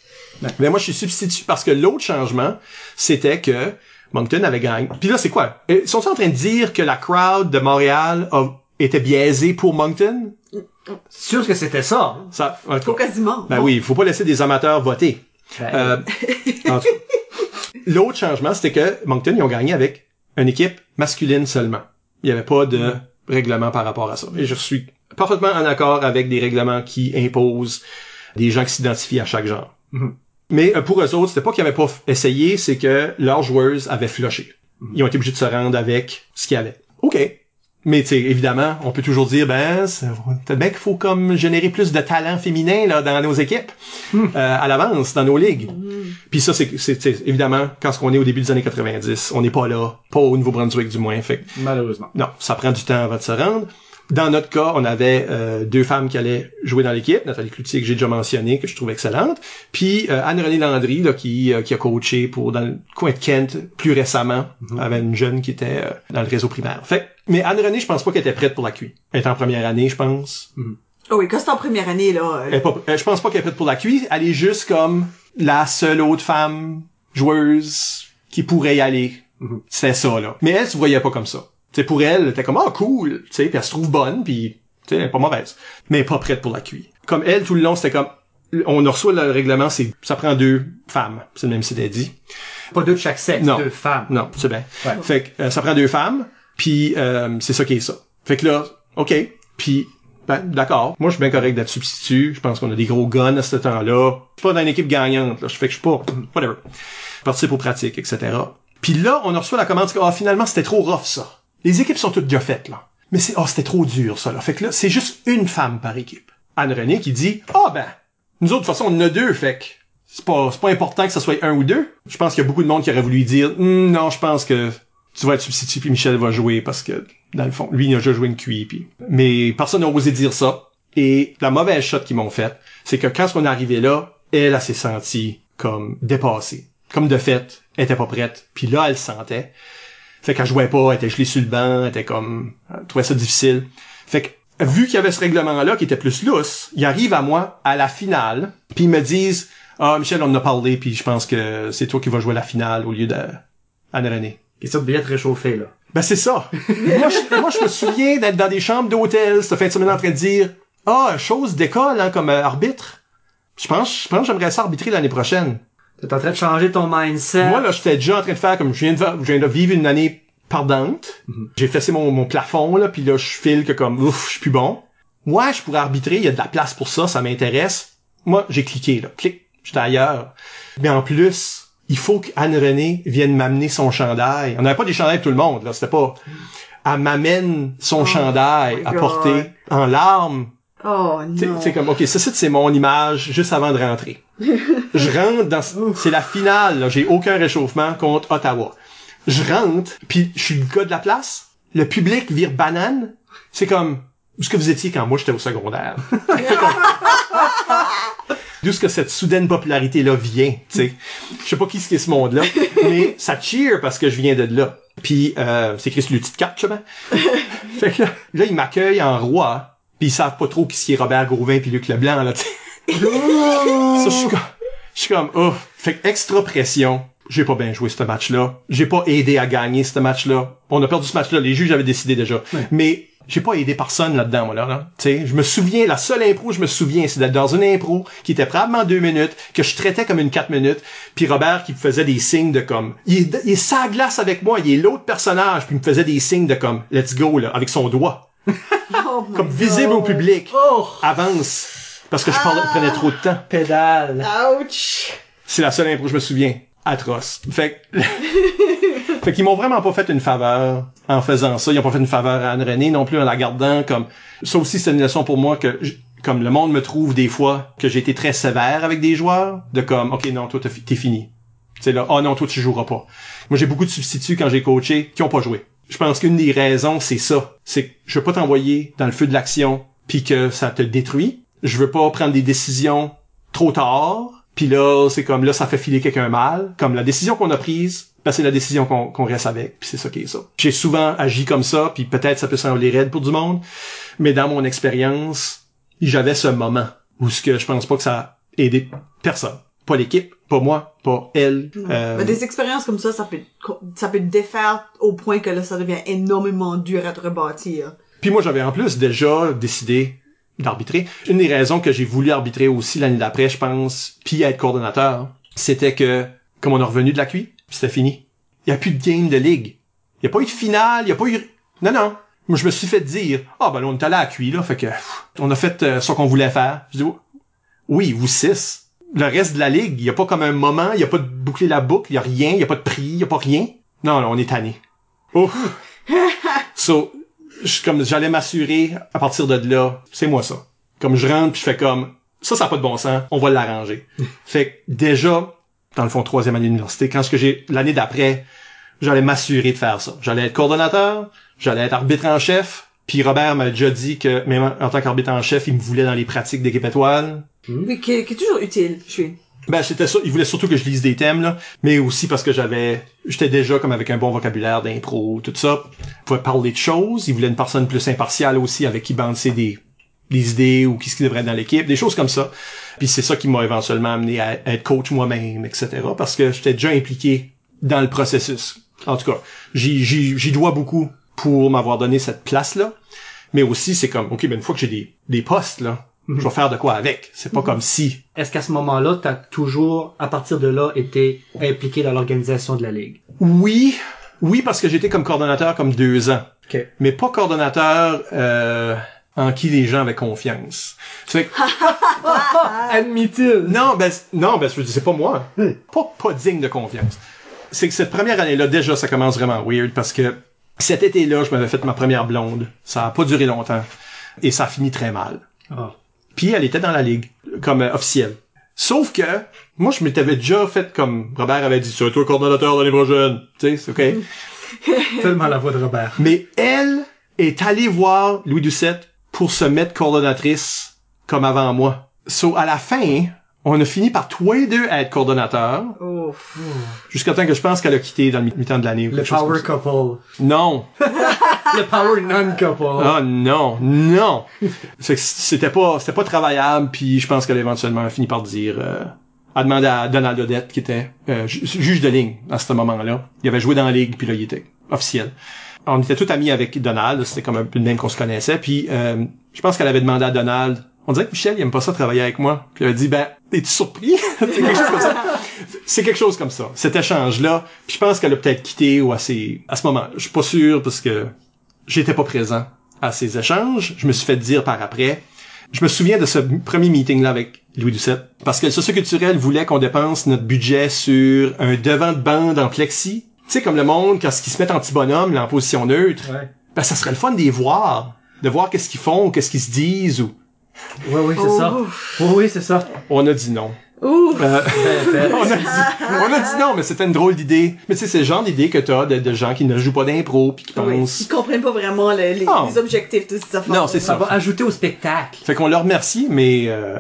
Ben moi je suis substitut parce que l'autre changement, c'était que Moncton avait gagné. Puis là c'est quoi? Euh, Sont ils en train de dire que la crowd de Montréal a- était biaisée pour Moncton? Sûr que c'était ça. Ça, en tout cas. quasiment. Ben oui, il faut pas laisser des amateurs voter. Euh. L'autre changement, c'était que Moncton, ils ont gagné avec une équipe masculine seulement. Il n'y avait pas de règlement par rapport à ça. Et je suis parfaitement en accord avec des règlements qui imposent des gens qui s'identifient à chaque genre. Mhm. Mais euh, pour eux autres, c'était pas qu'ils n'avaient pas essayé, c'est que leurs joueuses avaient flushé. Ils ont été obligés de se rendre avec ce qu'il y avait. OK. Mais tu sais, évidemment, on peut toujours dire, ben, c'est- peut-être bien qu'il faut comme générer plus de talent féminin là dans nos équipes euh, à l'avance, dans nos ligues. Puis ça, c'est c'est- évidemment quand on est au début des années 90, on n'est pas là, pas au Nouveau-Brunswick du moins. Fait que, Malheureusement. non, ça prend du temps avant de se rendre. Dans notre cas, on avait euh, deux femmes qui allaient jouer dans l'équipe, Nathalie Cloutier que j'ai déjà mentionné, que je trouve excellente, puis euh, Anne-Renée Landry là, qui, euh, qui a coaché pour dans le coin de Kent plus récemment, avait une jeune qui était euh, dans le réseau primaire. Fait mais Anne-Renée, je pense pas qu'elle était prête pour la QI. Elle est en première année, je pense. Oh oui, quand c'est en première année, là, Elle euh, est pas- euh, je pense pas qu'elle est prête pour la QI. Elle est juste comme la seule autre femme joueuse qui pourrait y aller. Mhm. C'était ça, là. Mais elle se voyait pas comme ça. Sais, pour elle, elle était comme, ah, cool, tu sais, puis elle se trouve bonne, puis tu sais, elle est pas mauvaise. Mais pas prête pour la QI. Comme elle, tout le long, c'était comme, on reçoit le règlement, c'est, ça prend deux femmes. C'est le même si c'était dit. Pas deux de chaque sexe, Non. deux femmes. Non, c'est bien. Ouais. Fait que euh, ça prend deux femmes, puis euh, c'est ça qui est ça. Fait que là, OK, puis ben, d'accord. Moi, je suis bien correct d'être substitut. Je pense qu'on a des gros guns à ce temps-là. Je suis pas dans une équipe gagnante. Là. Je fais que je suis pas... Whatever. Je participe aux pratiques, etc. Puis là, on reçu la commande que ah, finalement, c'était trop rough, ça. Les équipes sont toutes déjà faites, là. Mais c'est... Ah, c'était trop dur, ça, là. Fait que là, c'est juste une femme par équipe. Anne-Renée qui dit « Ah, ben, nous autres, de toute façon, on en a deux, fait que c'est pas, c'est pas important que ce soit un ou deux. Je pense qu'il y a beaucoup de monde qui aurait voulu dire Hum, non, je pense que tu vas être substitut puis Michel va jouer parce que dans le fond, lui il a déjà joué une QI puis mais personne n'a osé dire ça. Et la mauvaise shot qu'ils m'ont faite, c'est que quand on est arrivé là, elle, elle s'est sentie comme dépassée. Comme de fait, elle était pas prête. Puis là, elle se sentait. Fait qu'elle jouait pas, elle était gelée sur le banc, elle était comme, elle trouvait ça difficile. Fait que, vu qu'il y avait ce règlement-là qui était plus lousse, il arrive à moi, à la finale, puis ils me disent, ah, Michel, on en a parlé, puis je pense que c'est toi qui vas jouer la finale au lieu de Anne-Renée. Question de billets réchauffés, là. Ben, c'est ça. moi, je, moi, je me souviens d'être dans des chambres d'hôtel cette fin de semaine en train de dire, ah, chose d'école, hein, comme euh, arbitre. Je pense, je pense que j'aimerais ça arbitrer l'année prochaine. T'es en train de changer ton mindset. Moi, là, j'étais déjà en train de faire comme je viens de, je viens de vivre une année perdante. J'ai fessé mon, mon plafond, là, puis là, je file que comme, ouf, je suis plus bon. Moi, je pourrais arbitrer, il y a de la place pour ça, ça m'intéresse. Moi, j'ai cliqué, là. Clic, j'étais ailleurs. Mais en plus, il faut qu'Anne-Renée vienne m'amener son chandail. On n'avait pas des chandails pour tout le monde, là. C'était pas... Elle m'amène son chandail my à porter en larmes. Oh non. sais, comme, ok, ça, c'est c'est mon image juste avant de rentrer. je rentre dans, c'est la finale, là. J'ai aucun réchauffement contre Ottawa. Je rentre, puis je suis le gars de la place. Le public vire banane. C'est comme, où est-ce que vous étiez quand moi j'étais au secondaire? D'où est-ce que cette soudaine popularité-là vient, tu sais? Je sais pas qui c'est ce monde-là, mais ça cheer parce que je viens de là. Puis, euh, c'est de 4, je sais pas. Fait que là, là, ils m'accueillent en roi, puis ils savent pas trop qui c'est Robert Gauvin puis Luc Leblanc, là, sais. Ça, je suis comme, je suis comme, oh. Fait que extra pression. J'ai pas bien joué ce match-là. J'ai pas aidé à gagner ce match-là. On a perdu ce match-là. Les juges avaient décidé déjà. Mais j'ai pas aidé personne là-dedans, moi, là. là. Tu sais, je me souviens, la seule impro, je me souviens, c'est d'être dans une impro qui était probablement deux minutes, que je traitais comme une quatre minutes, puis Robert qui me faisait des signes de comme, il est, il est sa glace avec moi, il est l'autre personnage, puis il me faisait des signes de comme, let's go, là, avec son doigt. Oh Comme God. visible au public. Oh! Avance. Parce que je parlais, prenais trop de temps. Pédale. Ouch. C'est la seule impro que je me souviens. Atroce. Fait que... fait qu'ils m'ont vraiment pas fait une faveur en faisant ça. Ils ont pas fait une faveur à Anne-Renée non plus en la gardant comme... Ça aussi, c'est une leçon pour moi que... Comme le monde me trouve des fois que j'ai été très sévère avec des joueurs, de comme, OK, non, toi, t'es fini. Sais là, oh non, toi tu joueras pas. Moi j'ai beaucoup de substituts quand j'ai coaché qui ont pas joué. Je pense qu'une des raisons c'est ça, c'est que je veux pas t'envoyer dans le feu de l'action puis que ça te détruit. Je veux pas prendre des décisions trop tard. Puis là, c'est comme là, ça fait filer quelqu'un mal. Comme la décision qu'on a prise, ben, c'est la décision qu'on reste avec. Puis c'est ça qui est ça. J'ai souvent agi comme ça, puis peut-être ça peut sembler raide pour du monde, mais dans mon expérience, j'avais ce moment où ce que je pense pas que ça a aidé personne. Pas l'équipe, pas moi, pas elle. Euh, Mais des expériences comme ça, ça peut, ça peut te défaire au point que là, ça devient énormément dur à te rebâtir. Puis moi, j'avais en plus déjà décidé d'arbitrer. Une des raisons que j'ai voulu arbitrer aussi l'année d'après, je pense, puis être coordonnateur, c'était que, comme on est revenu de la QI, c'était fini. Il y a plus de game de ligue. Il y a pas eu de finale, il y a pas eu... Non, non. Moi, je me suis fait dire, ah, ben là, on est allé à la là, fait que, pff, on a fait euh, ce qu'on voulait faire. Je dis, oui, vous six. Le reste de la ligue, il y a pas comme un moment, il y a pas de boucler la boucle, il y a rien, il y a pas de prix, il y a pas rien. Non, là, on est tanné. Ouf. so, je, comme j'allais m'assurer à partir de là, c'est moi ça. Comme je rentre puis je fais comme ça, ça n'a pas de bon sens, on va l'arranger. fait que déjà, dans le fond, troisième année d'université, quand ce que j'ai l'année d'après, j'allais m'assurer de faire ça. J'allais être coordonnateur, j'allais être arbitre en chef, puis Robert m'a déjà dit que même en tant qu'arbitre en chef, il me voulait dans les pratiques d'équipe étoile. Mais qui, qui est toujours utile, je suis. Ben c'était ça, il voulait surtout que je lise des thèmes là, mais aussi parce que j'avais j'étais déjà comme avec un bon vocabulaire d'impro, tout ça. Je pouvais parler de choses, il voulait une personne plus impartiale aussi avec qui bander des des idées ou qui ce qui devrait être dans l'équipe, des choses comme ça. Puis c'est ça qui m'a éventuellement amené à être coach moi-même, etc. Parce que j'étais déjà impliqué dans le processus. En tout cas, j'y j'y j'y dois beaucoup pour m'avoir donné cette place là. Mais aussi c'est comme ok ben une fois que j'ai des des postes là, je vais faire de quoi avec. C'est pas comme si. Est-ce qu'à ce moment-là, t'as toujours, à partir de là, été impliqué dans l'organisation de la Ligue? Oui, oui, parce que j'étais comme coordonnateur comme deux ans. OK. Mais pas coordonnateur euh, en qui les gens avaient confiance. C'est que- Admit-il! non, ben non, ben je veux dire, c'est pas moi. Pas pas digne de confiance. C'est que cette première année-là, déjà, ça commence vraiment weird parce que cet été-là, je m'avais fait ma première blonde. Ça a pas duré longtemps. Et ça a fini très mal. Ah. Puis elle était dans la ligue, comme euh, officielle. Sauf que, moi, je m'étais déjà fait comme Robert avait dit, c'est toi coordonnateur l'année prochaine. Tu sais, c'est OK? Tellement la voix de Robert. Mais elle est allée voir Louis Doucette pour se mettre coordonnatrice comme avant moi. So, à la fin, on a fini par tous les deux être coordonnateurs, Oh. jusqu'à temps que je pense qu'elle a quitté dans le mi- mi-temps de l'année. Le power comme ça. couple. Non. Le power non-couple. Ah non, non. C'était pas c'était pas travaillable puis je pense qu'elle a éventuellement fini par dire euh, a demandé à Donald Odette qui était euh, ju- juge de ligne à ce moment-là. Il avait joué dans la ligue puis là il était officiel. On était tous amis avec Donald, c'était comme un peu le même qu'on se connaissait puis euh, je pense qu'elle avait demandé à Donald on dirait que Michel, il aime pas ça travailler avec moi. Puis il a dit, ben, es-tu surpris? c'est quelque chose comme ça. C'est quelque chose comme ça. Cet échange-là. Puis je pense qu'elle a peut-être quitté ou à à ce moment. Je suis pas sûr parce que j'étais pas présent à ces échanges. Je me suis fait dire par après. Je me souviens de ce premier meeting-là avec Louis Doucette. Parce que le socioculturel voulait qu'on dépense notre budget sur un devant de bande en plexi. Tu sais, comme le monde, quand ils se mettent en petit bonhomme, là, en position neutre. Ouais. Ben, ça serait le fun de les voir. De voir qu'est-ce qu'ils font, qu'est-ce qu'ils se disent, ou... Oui, oui, c'est Oh. ça. Oui, oui, c'est ça. On a dit non. Ouh. Euh, Ben, ben, on a dit, on a dit non, mais c'était une drôle d'idée. Mais tu sais, c'est le genre d'idée que t'as de, de gens qui ne jouent pas d'impro puis qui Oui. pensent. Ils comprennent pas vraiment le- les, objectifs de ces affaires. Non, c'est ça ça. va ajouter au spectacle. Fait qu'on leur remercie, mais euh,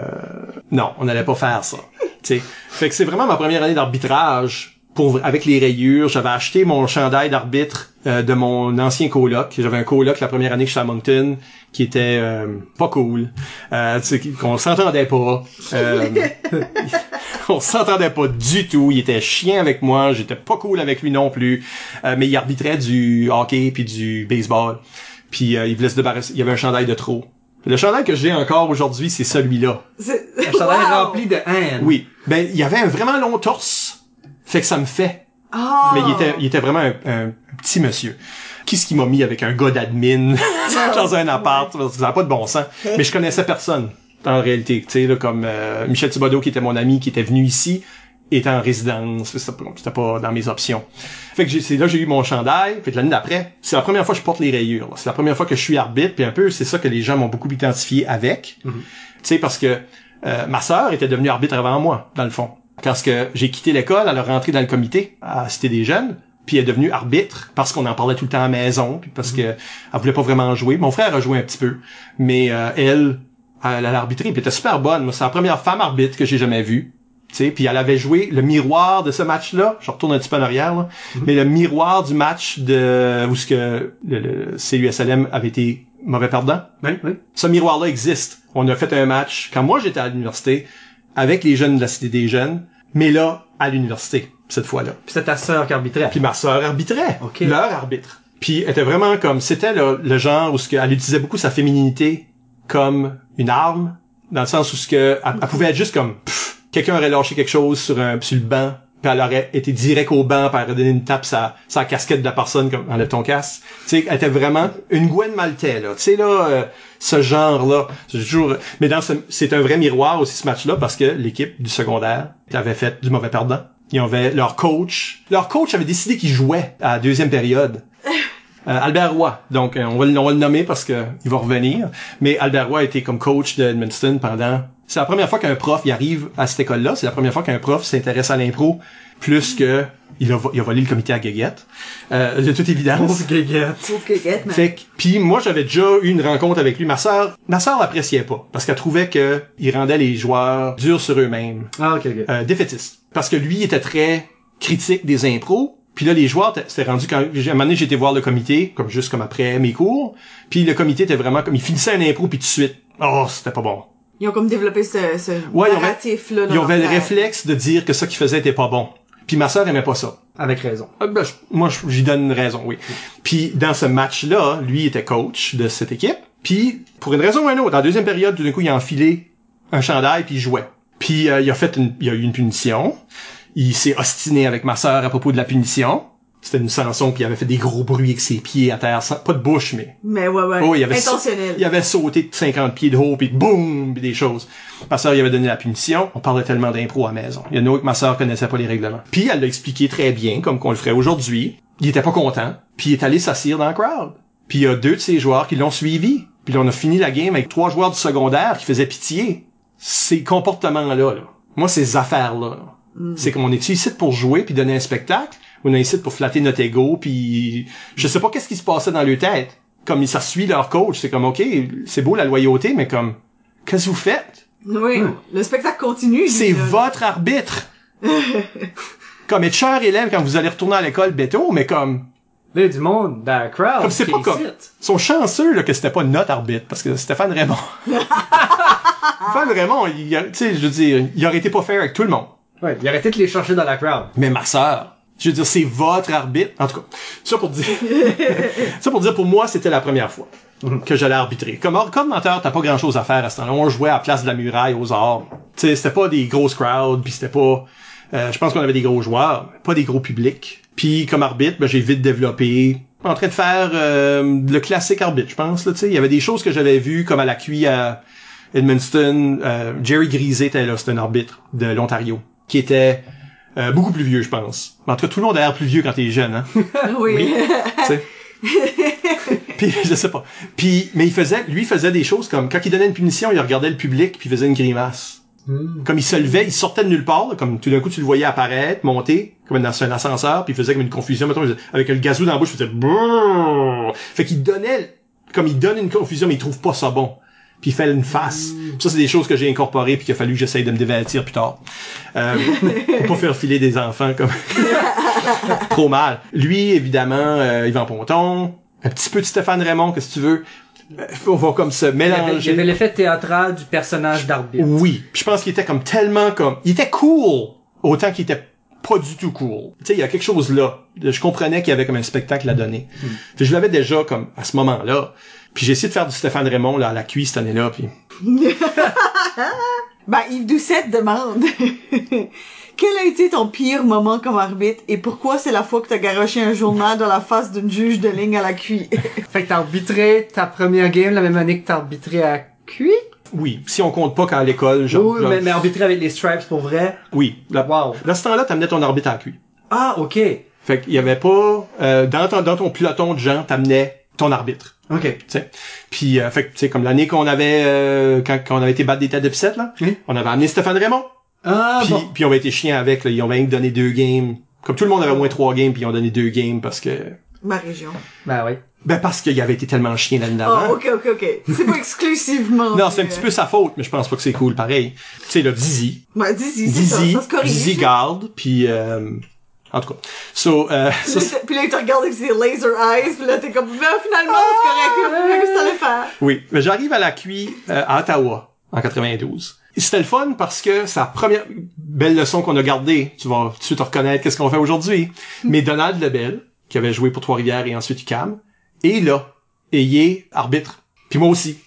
non, on n'allait pas faire ça. Tu sais. Fait que c'est vraiment ma première année d'arbitrage. Pour, avec les rayures, j'avais acheté mon chandail d'arbitre euh, de mon ancien coloc. J'avais un coloc la première année que j'étais à Moncton qui était euh, pas cool. Euh, tu sais, qu'on s'entendait pas. Euh, on s'entendait pas du tout. Il était chien avec moi. J'étais pas cool avec lui non plus. Euh, mais il arbitrait du hockey puis du baseball. Puis euh, il voulait se débarrasser. Il y avait un chandail de trop. Le chandail que j'ai encore aujourd'hui, c'est celui-là. C'est- Un chandail Wow. rempli de haine. Oui. Ben, il y avait un vraiment long torse. Fait que ça me fait. Ah. Mais il était, il était vraiment un, un petit monsieur. Qu'est-ce qui m'a mis avec un gars d'admin dans un appart? Ça n'a pas de bon sens. Mais je connaissais personne, en réalité. Tu sais, là, comme euh, Michel Thibodeau, qui était mon ami, qui était venu ici, était en résidence. C'était pas- dans mes options. Fait que j'ai- c'est là que j'ai eu mon chandail. Fait que l'année d'après, c'est la première fois que je porte les rayures. là. C'est la première fois que je suis arbitre. Puis un peu, c'est ça que les gens m'ont beaucoup identifié avec. Tu sais, parce que euh, ma sœur était devenue arbitre avant moi, dans le fond. Parce que j'ai quitté l'école, elle est rentrée dans le comité à Cité des Jeunes, puis elle est devenue arbitre parce qu'on en parlait tout le temps à la maison, puis parce que elle voulait pas vraiment jouer. Mon frère a joué un petit peu, mais euh, elle, elle a arbitré, puis elle était super bonne. Moi, c'est la première femme arbitre que j'ai jamais vue. Tu sais, puis elle avait joué le miroir de ce match-là. Je retourne un petit peu en arrière, là. mais le miroir du match de où ce que le, le CUSLM avait été mauvais perdant. Oui, oui. Ce miroir-là existe. On a fait un match quand moi j'étais à l'université avec les jeunes de la Cité des Jeunes, mais là à l'université cette fois-là. Puis c'est ta sœur qui arbitrait. Puis ma sœur arbitrait, Ok. leur arbitre. Puis elle était vraiment comme c'était le, le genre où ce que elle utilisait beaucoup sa féminité comme une arme dans le sens où ce que elle, elle pouvait être juste comme pff, quelqu'un aurait lâché quelque chose sur un sur le banc puis elle aurait été direct au banc puis elle aurait donné une tape sa sa casquette de la personne comme enlève ton casque. Tu sais elle était vraiment une Gwen Maltais là. Tu sais là euh, ce genre là toujours mais dans ce c'est un vrai miroir aussi ce match là parce que l'équipe du secondaire avait fait du mauvais perdant. Ils avaient leur coach. Leur coach avait décidé qu'il jouait à la deuxième période euh, Albert Roy. Donc, euh, on, va, le- on va le nommer parce que il va revenir. Mais Albert Roy a été comme coach de Edmundston pendant... C'est la première fois qu'un prof y arrive à cette école-là. C'est la première fois qu'un prof s'intéresse à l'impro plus que il a, il a volé le comité à Guéguette. Euh, de toute évidence. Sauf que get, man. Fait que, puis moi j'avais déjà eu une rencontre avec lui. Ma sœur, ma sœur l'appréciait pas parce qu'elle trouvait que il rendait les joueurs durs sur eux-mêmes Ah, ok, ok. euh, défaitiste. Parce que lui il était très critique des impros. Puis là, les joueurs, c'était rendu quand, à un moment donné, j'étais voir le comité, comme juste comme après mes cours. Puis le comité était vraiment comme, il finissait un impro puis tout de suite, oh, c'était pas bon. Ils ont comme développé ce, ce Ouais, narratif-là. Ils avaient le réflexe de dire que ça qu'ils faisaient était pas bon. Puis ma sœur aimait pas ça. Avec raison. Ah, ben, je- moi, j'y donne une raison, oui. Puis dans ce match-là, lui était coach de cette équipe. Puis pour une raison ou une autre, dans la deuxième période, tout d'un coup, il a enfilé un chandail puis il jouait. Puis euh, il a fait une, il a eu une punition. Il s'est ostiné avec ma sœur à propos de la punition. C'était une chanson puis il avait fait des gros bruits avec ses pieds à terre, sans- pas de bouche mais Mais ouais, ouais. Oh, il avait Intentionnel. il avait sauté de 50 pieds de haut, puis boum, puis des choses. Ma sœur, il avait donné la punition. On parlait tellement d'impro à la maison. Il y en a que ma sœur connaissait pas les règlements. Puis elle l'a expliqué très bien, comme qu'on le ferait aujourd'hui. Il était pas content, puis il est allé s'assire dans le crowd. Puis il y a deux de ses joueurs qui l'ont suivi. Puis là, on a fini la game avec trois joueurs du secondaire qui faisaient pitié. Ces comportements-là, là. Moi, ces affaires-là, là. C'est qu'on est ici pour jouer puis donner un spectacle, ou on est ici pour flatter notre ego, puis je sais pas qu'est-ce qui se passait dans leur tête. Comme ça suit leur coach, c'est comme ok, c'est beau la loyauté, mais comme qu'est-ce que vous faites? Oui, le spectacle continue. C'est votre arbitre. comme être cher élève quand vous allez retourner à l'école béto, mais comme Là, il y a du monde dans le crowd. comme c'est pas comme sont chanceux là, que c'était pas notre arbitre parce que Stéphane Raymond Stéphane Raymond il a- tu sais je veux dire il aurait été pas fair avec tout le monde Ouais, il aurait de les chercher dans la crowd. mais ma sœur je veux dire c'est votre arbitre. En tout cas ça pour dire ça pour dire pour moi c'était la première fois que j'allais arbitrer. Comme commentateur t'as pas grand chose à faire à ce temps-là. On jouait à la place de la muraille aux arts. Tu sais c'était pas des grosses crowds puis c'était pas euh, je pense qu'on avait des gros joueurs pas des gros publics. Puis comme arbitre ben, j'ai vite développé en train de faire euh, le classique arbitre je pense là il y avait des choses que j'avais vues comme à la QI à Edmundston euh, Jerry Griset était là c'était un arbitre de l'Ontario qui était euh, beaucoup plus vieux je pense en tout cas tout le monde a l'air plus vieux quand t'es jeune hein Oui. sais. puis je sais pas. Puis mais il faisait lui faisait des choses comme quand il donnait une punition, il regardait le public puis il faisait une grimace. Comme il se levait, il sortait de nulle part, là, comme tout d'un coup tu le voyais apparaître, monter comme dans un ascenseur, puis il faisait comme une confusion mettons, avec le gazou dans la bouche, il faisait brrrr. Fait qu'il donnait comme il donne une confusion mais il trouve pas ça bon. Puis il fait une face. Puis Ça c'est des choses que j'ai incorporées puis qu'il a fallu que j'essaye de me dévertir plus tard. Euh, pour pas faire filer des enfants comme trop mal. Lui, évidemment, euh, Yvan Ponton, un petit peu de Stéphane Raymond, que tu veux? Euh, On va comme se Il il y mélanger. avait l'effet théâtral du personnage d'arbitre. Oui. Puis je pense qu'il était comme tellement comme... Il était cool, autant qu'il était pas du tout cool. Tu sais, il y a quelque chose là. Je comprenais qu'il y avait comme un spectacle à donner. Puis je l'avais déjà comme à ce moment-là. Puis j'ai essayé de faire du Stéphane Raymond là, à la cuisse cette année-là. Puis Ben, Yves Doucette demande Quel a été ton pire moment comme arbitre et pourquoi c'est la fois que t'as garoché un journal dans la face d'une juge de ligne à la QI? Fait que t'as arbitré ta première game la même année que t'as arbitré à QI? oui, si on compte pas qu'à l'école, genre, oui, genre- mais, mais arbitré avec les stripes pour vrai? oui. Là, Wow. Dans ce temps-là, t'amenais ton arbitre à la cuisse. Ah, ok. Fait qu'il y avait pas euh, dans ton dans ton peloton de gens, t'amenais ton arbitre. Ok. Tu sais. Puis euh, fait que tu sais comme l'année qu'on avait euh, quand, quand on avait été battre des têtes de là, Oui. on avait amené Stéphane Raymond. Ah, puis, bon. puis on avait été chiants avec, là. Ils ont même donné deux games. Comme tout le monde avait au moins trois games, puis ils ont donné deux games parce que... Ma région. Ben oui. Ben parce qu'il avait été tellement chien l'année Oh, d'avant. ok, ok, ok. C'est pas exclusivement. Non, c'est un petit peu sa faute, mais je pense pas que c'est cool pareil. Tu sais, là, Dizzy. euh, Ouais, Dizzy, ça, Dizzy, ça se corrige. Dizzy garde, puis... Euh, en tout cas. So, euh, ça, Puis là, il te regarde avec ses laser eyes, puis là, t'es comme, ben, finalement, c'est correct, qu'est-ce que t'allais faire? Oui, mais j'arrive à la QI euh, à Ottawa en 92. Et C'était le fun parce que sa première belle leçon qu'on a gardée, tu vas tout de suite reconnaître qu'est-ce qu'on fait aujourd'hui. Mais Donald Lebel, qui avait joué pour Trois-Rivières et ensuite UQAM, est là et il est arbitre. Puis moi aussi.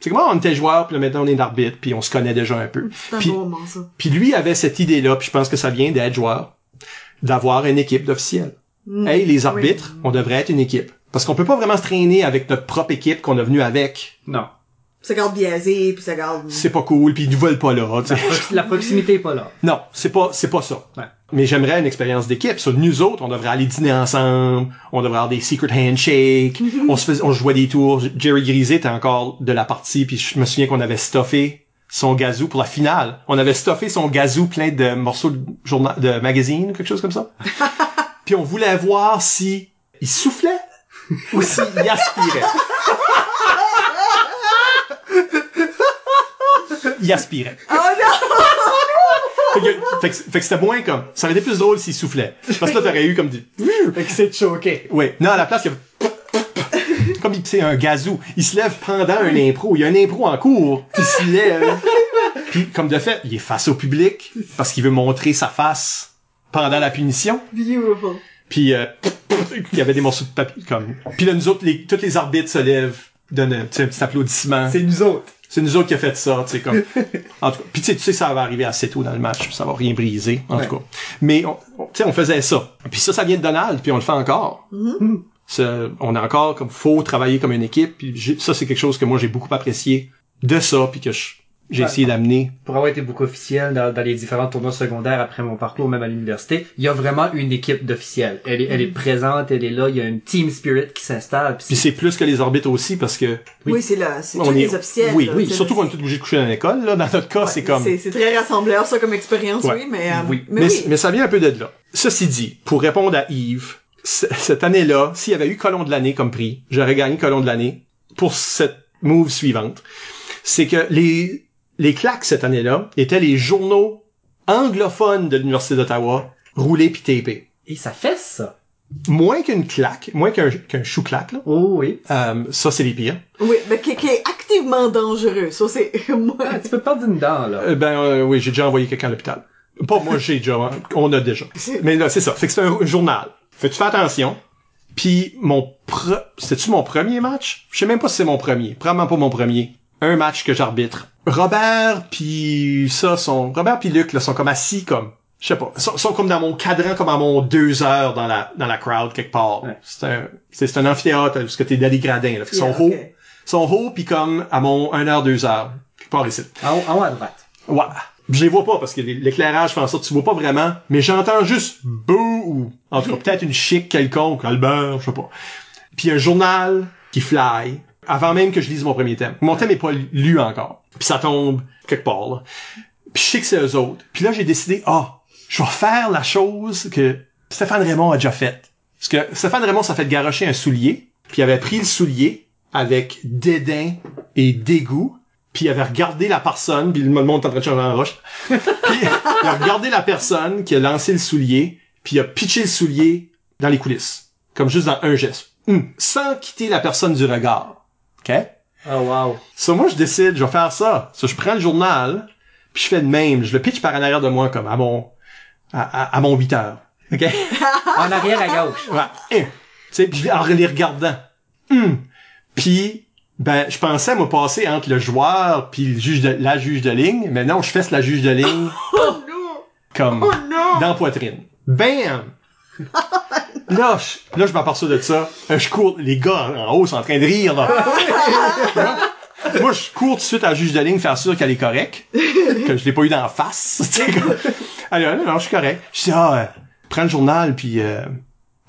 C'est comment on était joueur, puis là maintenant on est arbitre, puis on se connaît déjà un peu. C'est un bon moment, ça. Puis lui avait cette idée-là, puis je pense que ça vient d'être joueur, d'avoir une équipe d'officiels. Mm. Hey, les arbitres, on devrait être une équipe. Parce qu'on peut pas vraiment se traîner avec notre propre équipe qu'on a venu avec. Non. Ça garde biaisé, puis ça garde... C'est pas cool, puis ils nous veulent pas là. tu sais. La, la proximité est pas là. Non, c'est pas c'est pas ça. Ouais. Mais j'aimerais une expérience d'équipe. Sur nous autres, on devrait aller dîner ensemble, on devrait avoir des secret handshakes, on se faisait, on jouait des tours. Jerry Grisé était encore de la partie, puis je me souviens qu'on avait stuffé son gazou pour la finale. On avait stuffé son gazou plein de morceaux de journal, de magazine, quelque chose comme ça. puis on voulait voir si il soufflait ou s'il aspirait. il aspirait. Oh non! Fait que, fait que, c'était moins comme, ça aurait été plus drôle s'il soufflait. Parce que là, t'aurais eu comme du, Fait que c'est choqué. ouais. Non, à la place, il y avait, comme il, c'est un gazou. Il se lève pendant un impro. Il y a un impro en cours. Puis il se lève. Puis, comme de fait, il est face au public. Parce qu'il veut montrer sa face pendant la punition. Beautiful. Puis, euh, il y avait des morceaux de papier, comme. Puis là, nous autres, les, tous les arbitres se lèvent, donnent un, tu sais, un petit applaudissement. C'est nous autres. C'est nous autres qui a fait ça, tu sais, comme. En tout cas. Puis tu sais, tu sais que ça va arriver assez tôt dans le match, puis ça va rien briser, en Ouais. tout cas. Mais, tu sais, on faisait ça. Puis ça, ça vient de Donald, puis on le fait encore. Ça, on a encore comme faut travailler comme une équipe, puis ça, c'est quelque chose que moi j'ai beaucoup apprécié de ça, puis que j'ai essayé d'amener. Pour avoir été beaucoup officiel dans, dans les différents tournois secondaires après mon parcours, même à l'université, il y a vraiment une équipe d'officiels. Elle est, elle est présente, elle est là, il y a une team spirit qui s'installe. puis Puis c'est plus que les arbitres aussi, parce que Oui, Oui. c'est là, c'est on tous est, les officiels. oui, là, oui, c'est- surtout qu'on est tous obligés de coucher dans l'école, là. Dans notre cas, c'est comme. C'est très rassembleur, ça, comme expérience, Ouais. oui, mais... euh, Oui. Mais, Mais, oui. mais ça vient un peu de là. Ceci dit, pour répondre à Yves, cette année-là, s'il y avait eu colon de l'année comme prix, j'aurais gagné colon de l'année pour cette move suivante. C'est que les, les claques cette année-là étaient les journaux anglophones de l'Université d'Ottawa, roulés puis tapés. Et ça fait ça. Moins qu'une claque, moins qu'un qu'un chou-claque, là. Oh oui. Euh, ça, c'est les pires. Oui, mais qui, qui est activement dangereux. Ça, c'est... moi... Ah, tu peux perdre une dent, là. Euh, ben euh, oui, j'ai déjà envoyé quelqu'un à l'hôpital. Pas moi, j'ai déjà, on a déjà. Mais là, c'est ça. Fait que c'est un journal. Fait que tu fais attention. Puis mon pre... c'était-tu mon premier match? Je sais même pas si c'est mon premier. Probablement pas mon premier. Un match que j'arbitre. Robert puis ça sont Robert puis Luc là sont comme assis comme je sais pas, sont, sont comme dans mon cadran comme à mon deux heures dans la dans la crowd quelque part. Ouais. C'est un c'est c'est un amphithéâtre parce que t'es dans les gradins là. Fait Yeah, sont hauts, ok. sont hauts puis comme à mon 1 heure deux heures quelque part ici. En haut, en haut à droite. Ouais. Je les vois pas parce que l'éclairage fait en sorte que tu vois pas vraiment, mais j'entends juste bouh ou en tout cas peut-être une chic quelconque, Albert, je sais pas. Puis un journal qui fly avant même que je lise mon premier thème. Mon thème est pas lu encore. Puis ça tombe quelque part là. Puis je sais que c'est eux autres. Puis là j'ai décidé ah, je vais faire la chose que Stéphane Raymond a déjà faite. Parce que Stéphane Raymond s'est fait garocher un soulier, puis il avait pris le soulier avec dédain et dégoût, puis il avait regardé la personne, puis le monde est en train de changer en roche. Puis il a regardé la personne qui a lancé le soulier, puis il a pitché le soulier dans les coulisses, comme juste dans un geste, Hum, sans quitter la personne du regard. OK? Oh wow. Ça, moi, je décide, je vais faire ça. Ça, je prends le journal, puis je fais de même. Je le pitch par en arrière de moi, comme à mon, à, à, à mon 8 heures. OK? En arrière à gauche. Ouais. Tu sais, puis en les regardant. Hum. Puis, ben, je pensais, moi, passer entre le joueur puis le juge de, la juge de ligne, mais non, je fesse la juge de ligne Oh non! comme Oh non! dans la poitrine. Bam! Là, je, là, je m'aperçois de ça. Euh, Je cours, les gars en haut sont en train de rire, là. Moi, je cours tout de suite à la juge de ligne, faire sûr qu'elle est correcte. Que je l'ai pas eu d'en face. Dit, non, non, je suis correct. Je dis, ah, euh, prends le journal, puis euh,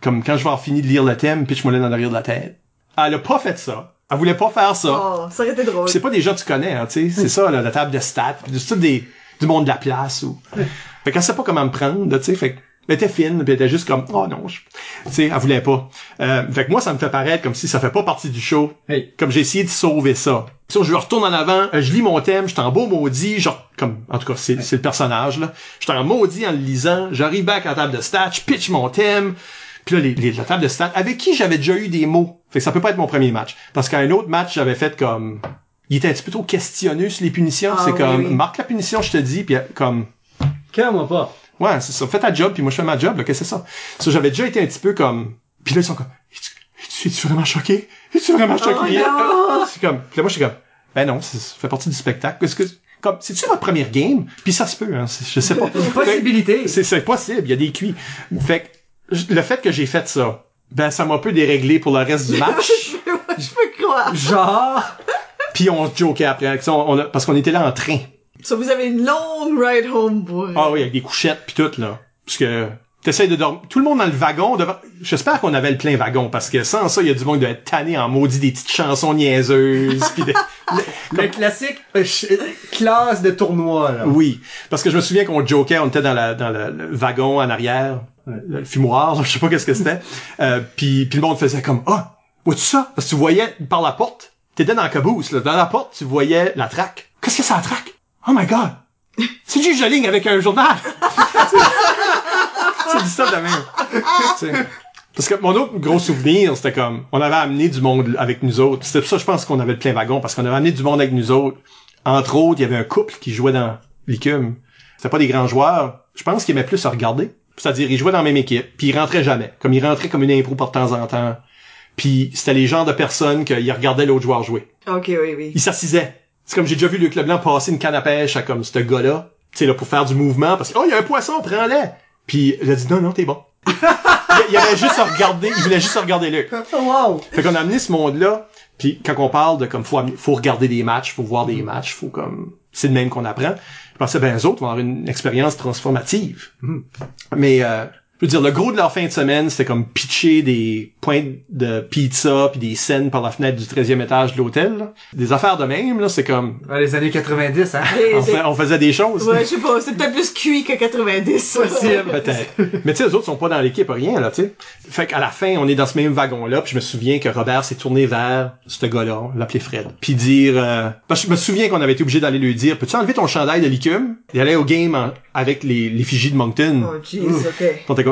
comme quand je vais avoir fini de lire le thème, pitch-moi-le dans l'arrière de la tête. Elle a pas fait ça. Elle voulait pas faire ça. Oh, ça aurait été drôle. C'est pas des gens que tu connais, hein, tu sais. C'est ça, là, la table de stats. C'est tout des, du monde de la place ou. Fait qu'elle sait pas comment me prendre, tu sais, fait que elle était fine, puis elle était juste comme oh non, je... tu sais, elle voulait pas. Euh, fait que moi ça me fait paraître comme si ça fait pas partie du show. Hey. Comme j'ai essayé de sauver ça. Puis ça, je retourne en avant, euh, je lis mon thème, je suis en beau maudit, genre comme en tout cas c'est c'est le personnage là. Je suis en maudit en le lisant, j'arrive back à la table de stats, je pitch mon thème. Puis là, les, les- la table de stats, avec qui j'avais déjà eu des mots? Fait que ça peut pas être mon premier match. Parce qu'à un autre match, j'avais fait comme... Il était un petit peu trop questionneux sur les punitions. Ah c'est oui, comme, oui. marque la punition, je te dis, puis comme... Calme-moi pas. Ouais, c'est ça. Fais ta job, puis moi je fais ma job, là, qu'est-ce que c'est ça? Ça, j'avais déjà été un petit peu comme... Puis là, ils sont comme... Es-tu es-tu vraiment choqué? Es-tu vraiment choqué? non! c'est comme... Puis là, moi, je suis comme... Ben non, ça fait partie du spectacle. Parce que... Comme, c'est-tu votre première game? Puis ça se peut, hein, je sais pas. Possibilité. C'est, possible, il y a des cuits. Fait le fait que j'ai fait ça, ben, ça m'a un peu déréglé pour le reste du match. je peux croire. Genre. Puis on se jokait après. Ça, on- on a- parce qu'on était là en train. Ça, vous avez une longue ride home pour... Ah oui, avec des couchettes puis tout, là. Parce que t'essayes de dormir. Tout le monde dans le wagon devant... J'espère qu'on avait le plein wagon, parce que sans ça, il y a du monde qui doit être tanné en maudit des petites chansons niaiseuses. pis de- Le classique euh, euh, classe de tournoi, là. Oui. Parce que je me souviens qu'on jokait, on était dans, la, dans le, le wagon en arrière, le fumoir, je sais pas qu'est-ce que c'était. euh, puis, puis le monde faisait comme, ah, vois-tu ça? Parce que tu voyais par la porte, t'étais dans la caboose, là, dans la porte, tu voyais la traque. Qu'est-ce que c'est la traque? Oh my god! C'est juste ligne avec un journal! c'est du stuff de même. Tu sais. Parce que mon autre gros souvenir, c'était comme, on avait amené du monde avec nous autres. C'était pour ça, je pense qu'on avait le plein wagon, parce qu'on avait amené du monde avec nous autres. Entre autres, il y avait un couple qui jouait dans l'écume. C'était pas des grands joueurs. Je pense qu'ils aimaient plus à regarder. C'est-à-dire, ils jouaient dans la même équipe, puis ils rentraient jamais. Comme ils rentraient comme une impro par temps en temps. Puis c'était les genres de personnes qu'ils regardaient l'autre joueur jouer. Ok, oui, oui. Ils s'assisaient. C'est comme j'ai déjà vu Luc Leblanc passer une canne à pêche à comme ce gars-là. Tu sais, là, pour faire du mouvement, parce que, oh, il y a un poisson, prends-le! Puis, il a dit, non, non, t'es bon. il, il avait juste à regarder, il voulait juste regarder Luc. Wow. Fait qu'on a amené ce monde-là, puis quand on parle de comme faut, faut regarder des matchs, faut voir des matchs, faut comme c'est le même qu'on apprend. Pensais ben eux autres vont avoir une expérience transformative. Mais euh, je veux dire, le gros de leur fin de semaine, c'était comme pitcher des points de pizza puis des scènes par la fenêtre du 13e étage de l'hôtel. là. Des affaires de même, là, c'est comme Dans les années 90, hein. On, faisait des choses. Ouais, je sais pas, c'est peut-être plus cuit que 90. ça. Peut-être. Mais tu sais, les autres sont pas dans l'équipe, rien, là, tu sais. Fait qu'à la fin, on est dans ce même wagon-là, puis je me souviens que Robert s'est tourné vers ce gars-là, on l'appelait Fred, puis dire... euh, Parce que je me souviens qu'on avait été obligé d'aller lui dire, peux-tu enlever ton chandail de l'écume? Il allait au game en- avec les, les figies de Moncton? Oh, jeez, ok. On était comme,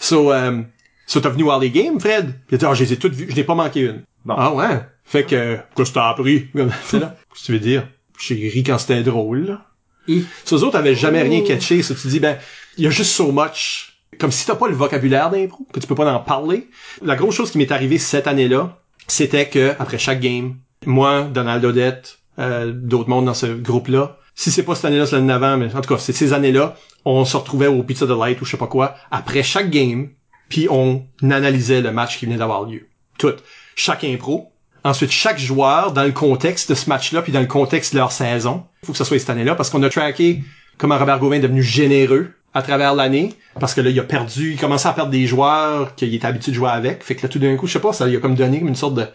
So, euh, so t'as venu voir les games, Fred? Puis dit, ah, je les ai toutes vues, je n'ai pas manqué une. Bon. Ah ouais? Fait que, qu'est-ce que t'as appris? C'est là. Qu'est-ce que tu veux dire? J'ai ri quand c'était drôle, là. Et- So, eux autres avaient jamais rien Oh. catché. So, tu dis, ben, il y a juste so much. Comme si t'as pas le vocabulaire d'impro, que tu peux pas en parler. La grosse chose qui m'est arrivée cette année-là, c'était que, après chaque game, moi, Donald Odette, euh, d'autres mondes dans ce groupe-là, si c'est pas cette année-là, c'est l'année d'avant, mais en tout cas, c'est ces années-là, on se retrouvait au Pizza Delight ou je sais pas quoi, après chaque game, puis on analysait le match qui venait d'avoir lieu. Tout. Chaque impro. Ensuite, chaque joueur, dans le contexte de ce match-là, puis dans le contexte de leur saison, il faut que ça soit cette année-là, parce qu'on a traqué comment Robert Gauvin est devenu généreux à travers l'année, parce que là, il a perdu, il commençait à perdre des joueurs qu'il était habitué de jouer avec, fait que là, tout d'un coup, je sais pas, ça lui a comme donné comme une sorte de...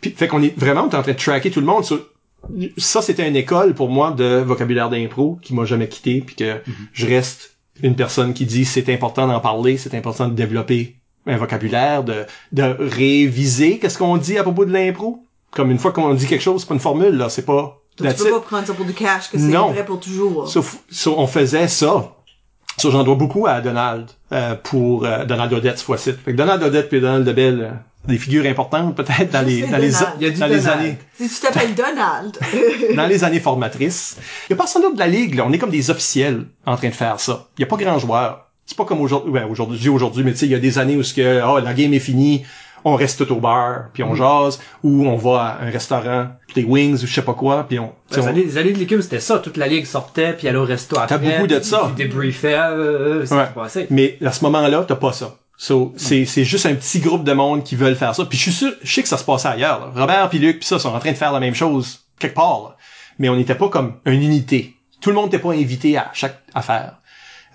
Puis, fait qu'on est vraiment, on est en train de traquer tout le monde. Ça, c'était une école pour moi de vocabulaire d'impro qui m'a jamais quitté, puis que je reste une personne qui dit c'est important d'en parler, c'est important de développer un vocabulaire, de, de réviser qu'est-ce qu'on dit à propos de l'impro. Comme une fois qu'on dit quelque chose, c'est pas une formule, là, c'est pas... Donc, tu peux pas prendre ça pour du cash, que c'est Non. vrai pour toujours. Sauf, sauf- on faisait ça. J'en dois beaucoup à Donald, euh, pour euh, Donald Odette, cette fois-ci. Fait que Donald Odette puis Donald Debel, euh, des figures importantes, peut-être, dans les, dans les, Donald. Il y a du dans les Donald. années, Si tu t'appelles Donald. dans les années formatrices. Il y a personne d'autre de la ligue, là. On est comme des officiels en train de faire ça. Il y a pas grand joueur. C'est pas comme aujourd'hui, ben, aujourd'hui, aujourd'hui, mais tu sais, il y a des années où ce que, oh, la game est finie, on reste tout au bar, puis on jase, ou on va à un restaurant, des wings, ou je sais pas quoi, puis on, tu sais, Les on- années, les années de l'écume, c'était ça. Toute la ligue sortait, puis allait au resto après. beaucoup de ça. Tu débriefais, euh, c'est Ouais. passé. Mais à ce moment-là, t'as pas ça. So, c'est, c'est juste un petit groupe de monde qui veulent faire ça. Puis je suis sûr, je sais que ça se passait ailleurs. là. Robert puis Luc puis ça sont en train de faire la même chose quelque part. là. Mais on n'était pas comme une unité. Tout le monde n'était pas invité à chaque affaire.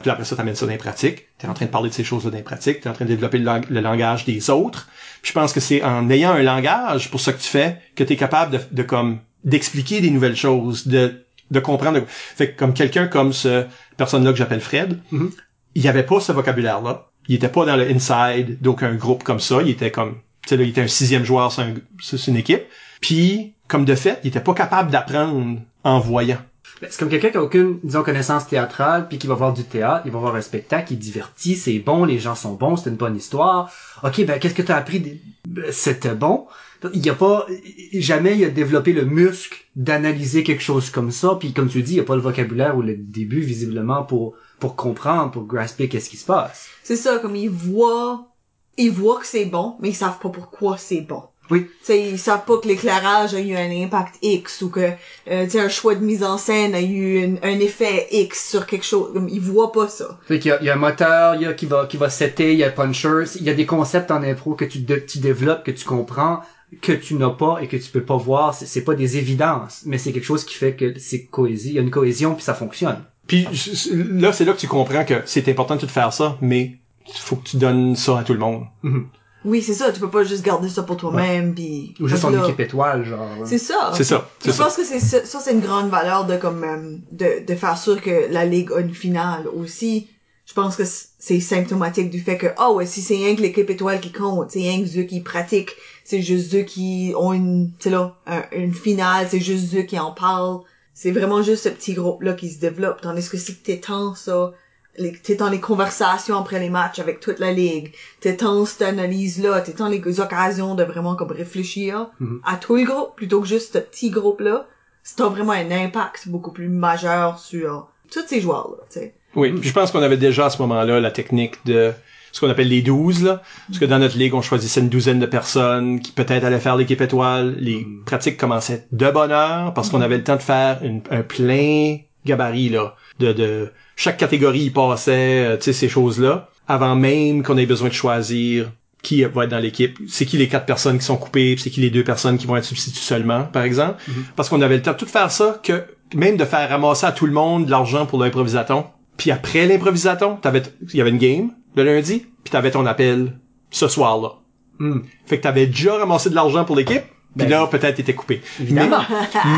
Puis après ça, t'amènes ça dans les pratiques. T'es en train de parler de ces choses-là dans les pratiques. T'es en train de développer le, lang- le langage des autres. Puis je pense que c'est en ayant un langage pour ce que tu fais que t'es capable de, de comme d'expliquer des nouvelles choses, de de comprendre. Fait que comme quelqu'un comme ce personne-là que j'appelle Fred, Mhm. il avait pas ce vocabulaire-là. Il était pas dans le inside d'aucun groupe comme ça. Il était comme, tu sais, il était un sixième joueur sur, un- sur une équipe. Puis, comme de fait, il était pas capable d'apprendre en voyant. Ben, C'est comme quelqu'un qui a aucune, disons, connaissance théâtrale, puis qui va voir du théâtre, il va voir un spectacle, il divertit, c'est bon, les gens sont bons, c'est une bonne histoire. Ok, ben qu'est-ce que t'as appris? Ben, C'était bon? Il y a pas, jamais il a développé le muscle d'analyser quelque chose comme ça, puis comme tu dis, il y a pas le vocabulaire ou le début, visiblement, pour, pour comprendre, pour grasper qu'est-ce qui se passe. C'est ça, comme ils voient, ils voient que c'est bon, mais ils savent pas pourquoi c'est bon. Oui. Tu sais, ils savent pas que l'éclairage a eu un impact X ou que, euh, tu sais, un choix de mise en scène a eu un, un effet X sur quelque chose. Ils voient pas ça. Fait qu'il y a, il y a un moteur, il y a qui va qui va setter, il y a puncher, il y a des concepts en impro que tu de- tu développes, que tu comprends, que tu n'as pas et que tu peux pas voir. C'est, c'est pas des évidences, mais c'est quelque chose qui fait que c'est cohésion. Il y a une cohésion puis ça fonctionne. Puis là, c'est là que tu comprends que c'est important de tout faire ça, mais il faut que tu donnes ça à tout le monde. Oui, c'est ça. Tu peux pas juste garder ça pour toi-même puis. Ou juste là, équipe étoile, genre. ouais. C'est ça. C'est ça. Je ça. pense que c'est ça, ça, c'est une grande valeur de comme euh, de, de faire sûr que la ligue a une finale aussi. Je pense que c'est symptomatique du fait que ah ouais si c'est rien que l'équipe étoile qui compte, c'est rien que eux qui pratiquent, c'est juste eux qui ont une tu sais là un- une finale, c'est juste eux qui en parlent. C'est vraiment juste ce petit groupe là qui se développe tandis que si t'étends ça les- t'étends les conversations après les matchs avec toute la ligue, t'étends cette analyse-là, t'étends les occasions de vraiment comme réfléchir Mhm. à tout le groupe plutôt que juste ce petit groupe-là, ça a vraiment un impact beaucoup plus majeur sur tous ces joueurs-là, tu sais. Oui, puis je pense qu'on avait déjà à ce moment-là la technique de ce qu'on appelle les 12 là, parce que dans notre ligue on choisissait une douzaine de personnes qui peut-être allaient faire l'équipe étoile. Les pratiques commençaient de bonne heure parce qu'on avait le temps de faire une- un plein gabarit là, de, de chaque catégorie y passait, euh, tu sais ces choses là, avant même qu'on ait besoin de choisir qui va être dans l'équipe, c'est qui les quatre personnes qui sont coupées, c'est qui les deux personnes qui vont être substituées seulement, par exemple, parce qu'on avait le temps de tout faire ça que même de faire ramasser à tout le monde de l'argent pour l'improvisaton. Puis après l'improvisaton, il y avait une game le lundi, puis t'avais ton appel ce soir-là. Hmm. Fait que t'avais déjà ramassé de l'argent pour l'équipe, puis Ben, là peut-être t'étais coupé. Évidemment.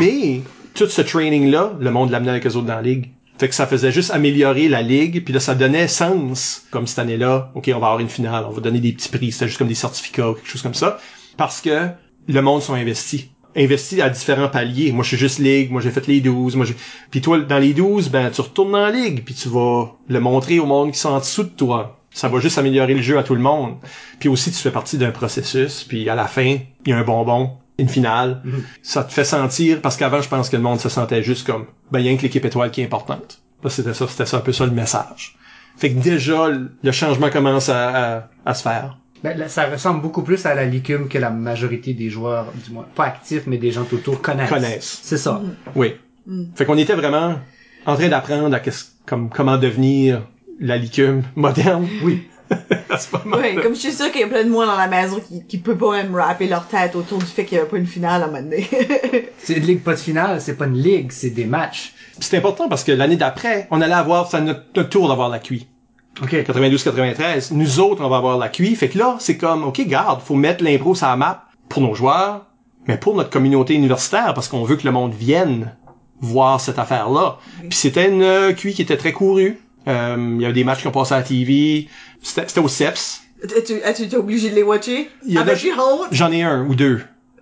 Mais, mais tout ce training-là, le monde l'amenait avec eux autres dans la ligue. Fait que ça faisait juste améliorer la ligue, puis là ça donnait sens. Comme cette année-là, ok, on va avoir une finale, on va donner des petits prix, c'était juste comme des certificats ou quelque chose comme ça, parce que le monde sont investis. Investis à différents paliers. Moi, je suis juste ligue, moi j'ai fait les 12, moi j'ai... Puis toi, dans les 12, ben tu retournes dans la ligue, puis tu vas le montrer au monde qui sont en dessous de toi. Ça va juste améliorer le jeu à tout le monde. Puis aussi, tu fais partie d'un processus, puis à la fin, il y a un bonbon, une finale. Ça te fait sentir, parce qu'avant, je pense que le monde se sentait juste comme, ben, il y a que l'équipe étoile qui est importante. C'était ça, c'était ça un peu ça le message. Fait que déjà, le changement commence à, à, à se faire. Ben, là, ça ressemble beaucoup plus à la licume que la majorité des joueurs, du moins pas actifs, mais des gens autour connaissent. Connaissent. C'est ça. Oui. Fait qu'on était vraiment en train d'apprendre à qu'est-ce- comme, comment devenir la licume moderne. Oui. à ce Ouais, comme je suis sûre qu'il y a plein de monde dans la maison qui, qui peut pas même rapper leur tête autour du fait qu'il y avait pas une finale à un moment donné. C'est une ligue pas de finale, c'est pas une ligue, c'est des matchs. C'est important parce que l'année d'après, on allait avoir, c'est notre, notre tour d'avoir la QI. OK. 92-93. Nous autres, on va avoir la QI. Fait que là, c'est comme, OK, garde, faut mettre l'impro sur la map pour nos joueurs, mais pour notre communauté universitaire, parce qu'on veut que le monde vienne voir cette affaire-là. Puis c'était une euh, QI qui était très courue. Euh, Il y avait des matchs qui ont passé à la TV. C'était c'était au CEPS. As-tu, as-tu été obligé de les watcher? Il y en a- Avec honte? J'en ai un ou deux.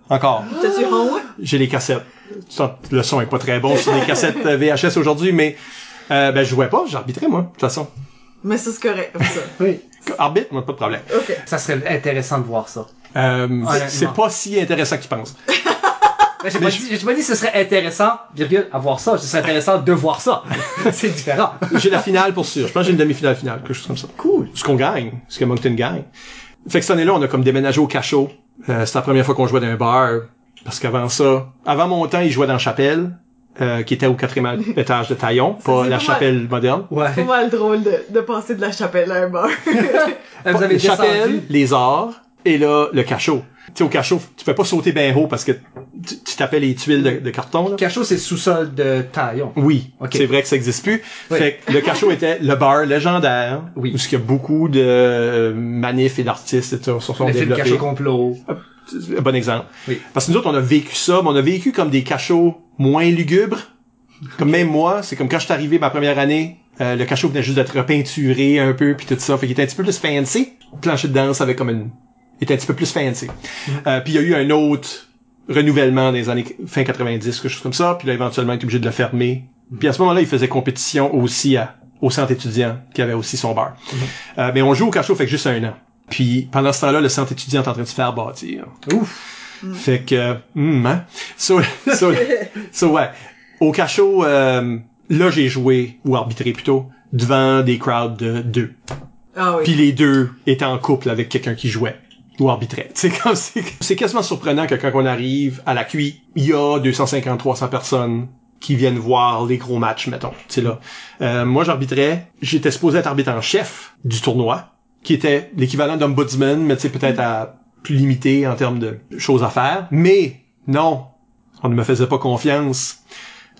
Encore. T'as-tu honte? J'ai les cassettes. Le son est pas très bon sur les cassettes euh, VHS aujourd'hui, mais euh, ben je jouais pas, j'arbitrais moi, de toute façon. Mais ça, c'est correct, comme ça. Oui. Arbitre, moi, pas de problème. OK. Ça serait intéressant de voir ça. Euh, c'est pas si intéressant que tu penses. Ben, J'ai pas, dit- j'ai pas dit que ce serait intéressant, virgule, à voir ça. Ce serait intéressant de voir ça. c'est différent. J'ai la finale pour sûr. Je pense que j'ai une demi-finale finale, quelque chose comme ça. Cool. Ce qu'on gagne, ce que Moncton gagne. Fait que cette année-là, on a comme déménagé au cachot. Euh, c'était la première fois qu'on jouait dans un bar. Parce qu'avant ça, avant mon temps, ils jouaient dans la chapelle, euh, qui était au quatrième étage de Taillon, pas c'est la pas chapelle moderne. Ouais. C'est pas mal drôle de, de passer de la chapelle à un bar. Vous avez les chapelles, descendu. les arts, et là, le cachot. Tu sais, au cachot, tu peux pas sauter bien haut parce que tu, tapais les tuiles de, de carton, là. Cachot, c'est le sous-sol de Taillon. Oui, Ok. c'est vrai que ça existe plus. Oui. Fait que le cachot était le bar légendaire, Oui. où il y a beaucoup de euh, manifs et d'artistes et tout, se sont Le développés. Cachot complot. Un bon exemple. Oui. Parce que nous autres, on a vécu ça, mais on a vécu comme des cachots moins lugubres, Comme même moi, c'est comme quand je suis arrivé ma première année, euh, le cachot venait juste d'être repeinturé un peu puis tout ça, fait qu'il était un petit peu plus fancy. Plancher de danse avait comme une était un petit peu plus fancy. Euh, puis il y a eu un autre renouvellement dans les années fin 90, quelque chose comme ça, puis là éventuellement il était obligé de le fermer. Puis à ce moment-là, il faisait compétition aussi à, au centre étudiant qui avait aussi son bar. Euh, mais on joue au cachot fait que juste un an. Puis pendant ce temps-là, le centre étudiant est en train de se faire bâtir. Ouf. Fait que, hum, hein? So, so, so, ouais. Au cachot, euh, là, j'ai joué, ou arbitré plutôt, devant des crowds de deux. Ah oui. Puis les deux étaient en couple avec quelqu'un qui jouait ou arbitrait. C'est comme c'est, c'est quasiment surprenant que quand on arrive à la QI, il y a 250 300 personnes qui viennent voir les gros matchs mettons, sais là. Euh, moi j'arbitrais, j'étais supposé être arbitre en chef du tournoi qui était l'équivalent d'ombudsman mais sais peut-être à plus limité en termes de choses à faire, mais non, on ne me faisait pas confiance.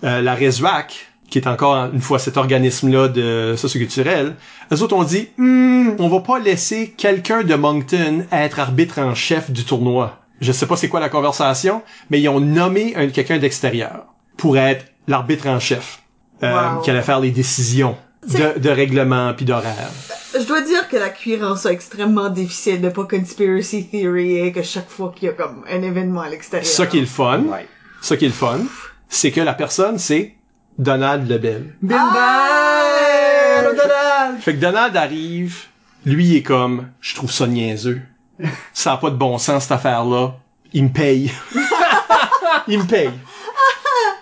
Euh, la RESUAC, qui est encore une fois cet organisme-là de socioculturel, eux autres ont dit, Hmm, on va pas laisser quelqu'un de Moncton être arbitre en chef du tournoi. Je sais pas c'est quoi la conversation, mais ils ont nommé un, quelqu'un d'extérieur pour être l'arbitre en chef, euh, Wow. qui allait faire les décisions de, de règlement puis d'horaire. Je dois dire que la cuir rend ça extrêmement difficile de pas conspiracy theory et que chaque fois qu'il y a comme un événement à l'extérieur. Ça qui est le fun, Ouais. ça qui est le fun, c'est que la personne c'est Donald Lebel. Ah! Donald! Fait que Donald arrive, lui il est comme, je trouve ça niaiseux. Ça a pas de bon sens cette affaire-là. Il me paye. il me paye.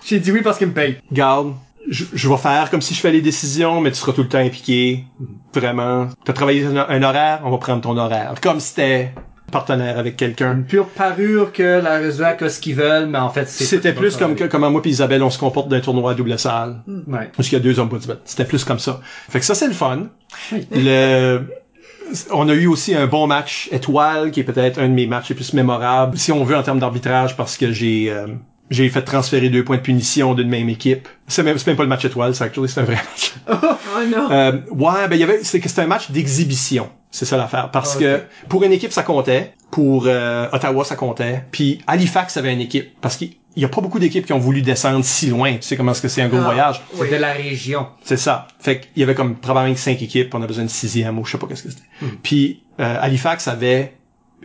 J'ai dit oui parce qu'il me paye. Garde, je, je vais faire comme si je fais les décisions, mais tu seras tout le temps impliqué. Vraiment. T'as travaillé un, un horaire, on va prendre ton horaire. Comme si t'étais partenaire avec quelqu'un. Une pure parure que la Rezuac a ce qu'ils veulent, mais en fait, c'est... C'était plus comme que, comment moi puis Isabelle on se comporte d'un tournoi à double salle. Ouais. Parce qu'il y a deux ombudsmen. C'était plus comme ça. Fait que ça, c'est le fun. Le... On a eu aussi un bon match étoile, qui est peut-être un de mes matchs les plus mémorables, si on veut, en termes d'arbitrage, parce que j'ai... euh, j'ai fait transférer deux points de punition d'une même équipe. C'est même, c'est même pas le match étoile, c'est actually, c'est un vrai match. Oh non. Euh, ouais, ben il y avait, c'est que c'était un match d'exhibition. C'est ça l'affaire. Parce Ah, que pour une équipe, ça comptait. Pour euh, Ottawa, ça comptait. Puis Halifax avait une équipe. Parce qu'il y a pas beaucoup d'équipes qui ont voulu descendre si loin. Tu sais comment est-ce que c'est un gros Ah. voyage? C'est Oui. de la région. C'est ça. Fait qu'il y avait comme probablement cinq équipes, on a besoin de sixième ou je sais pas qu'est-ce que c'était. Puis euh, Halifax avait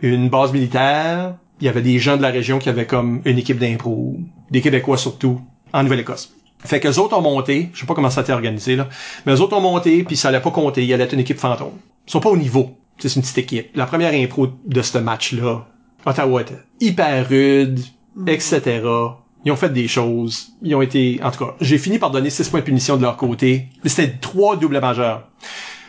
une base militaire, il y avait des gens de la région qui avaient comme une équipe d'impro, des Québécois surtout, en Nouvelle-Écosse. Fait que autres ont monté, je sais pas comment ça a été organisé là, mais eux autres ont monté puis ça allait pas compter, il allait être une équipe fantôme. Ils sont pas au niveau, c'est une petite équipe. La première impro de ce match-là, Ottawa était hyper rude, etc. Ils ont fait des choses. Ils ont été, en tout cas, j'ai fini par donner 6 points de punition de leur côté. Mais c'était trois doubles majeurs.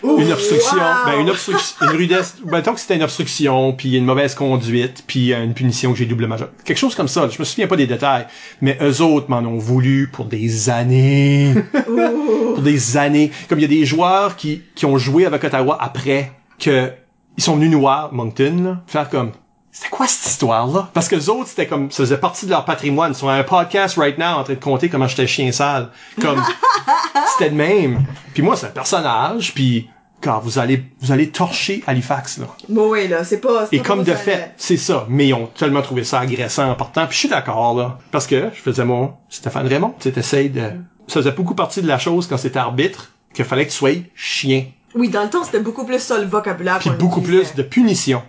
Une obstruction, wow! ben une obstruction, une rudesse, ben tant que c'était une obstruction, puis une mauvaise conduite, puis euh, une punition que j'ai double majeure. Quelque chose comme ça. Je me souviens pas des détails, mais eux autres m'en ont voulu pour des années, pour des années. Comme il y a des joueurs qui qui ont joué avec Ottawa après que ils sont venus nous voir Moncton, là, faire comme c'était quoi cette histoire-là? Parce que les autres, c'était comme, ça faisait partie de leur patrimoine. Ils sont à un podcast right now en train de compter comment j'étais chien sale. Comme, c'était de même. Puis moi, c'est un personnage, puis quand vous allez, vous allez torcher Halifax, là. Bon, oui, là, c'est pas... Et pas comme de fait, c'est ça. Mais ils ont tellement trouvé ça agressant en partant. Puis je suis d'accord, là. Parce que je faisais mon Stéphane Raymond. Tu sais, de... Ça faisait beaucoup partie de la chose quand c'était arbitre, qu'il fallait que tu sois chien. Oui, dans le temps, c'était beaucoup plus ça, le vocabulaire Puis beaucoup plus de punition.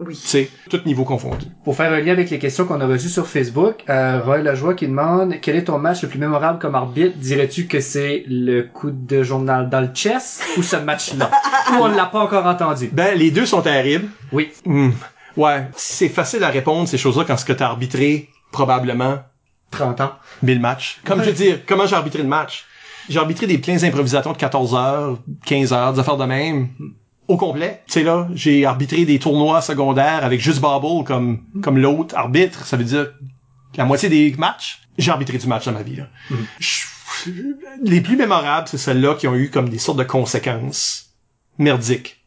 Oui. Tu sais, tout niveau confondu. Pour faire un lien avec les questions qu'on a reçues sur Facebook, euh, Roy Lajoie qui demande quel est ton match le plus mémorable comme arbitre? Dirais-tu que c'est le coup de journal dans le chess ou ce match-là? Ou on ne l'a pas encore entendu? Ben, les deux sont terribles. Oui. Hmm. Ouais. C'est facile à répondre, ces choses-là, quand ce que t'as arbitré, probablement, 30 ans. 1000 matchs. Comme je veux dire, comment j'ai arbitré le match? J'ai arbitré des pleins improvisateurs de 14 heures, 15 heures, des affaires de même. Au complet. Tu sais, là, j'ai arbitré des tournois secondaires avec juste Bobble comme, comme l'autre arbitre. Ça veut dire la moitié des matchs, j'ai arbitré du match dans ma vie, là. Je- les plus mémorables, c'est celles-là qui ont eu comme des sortes de conséquences merdiques.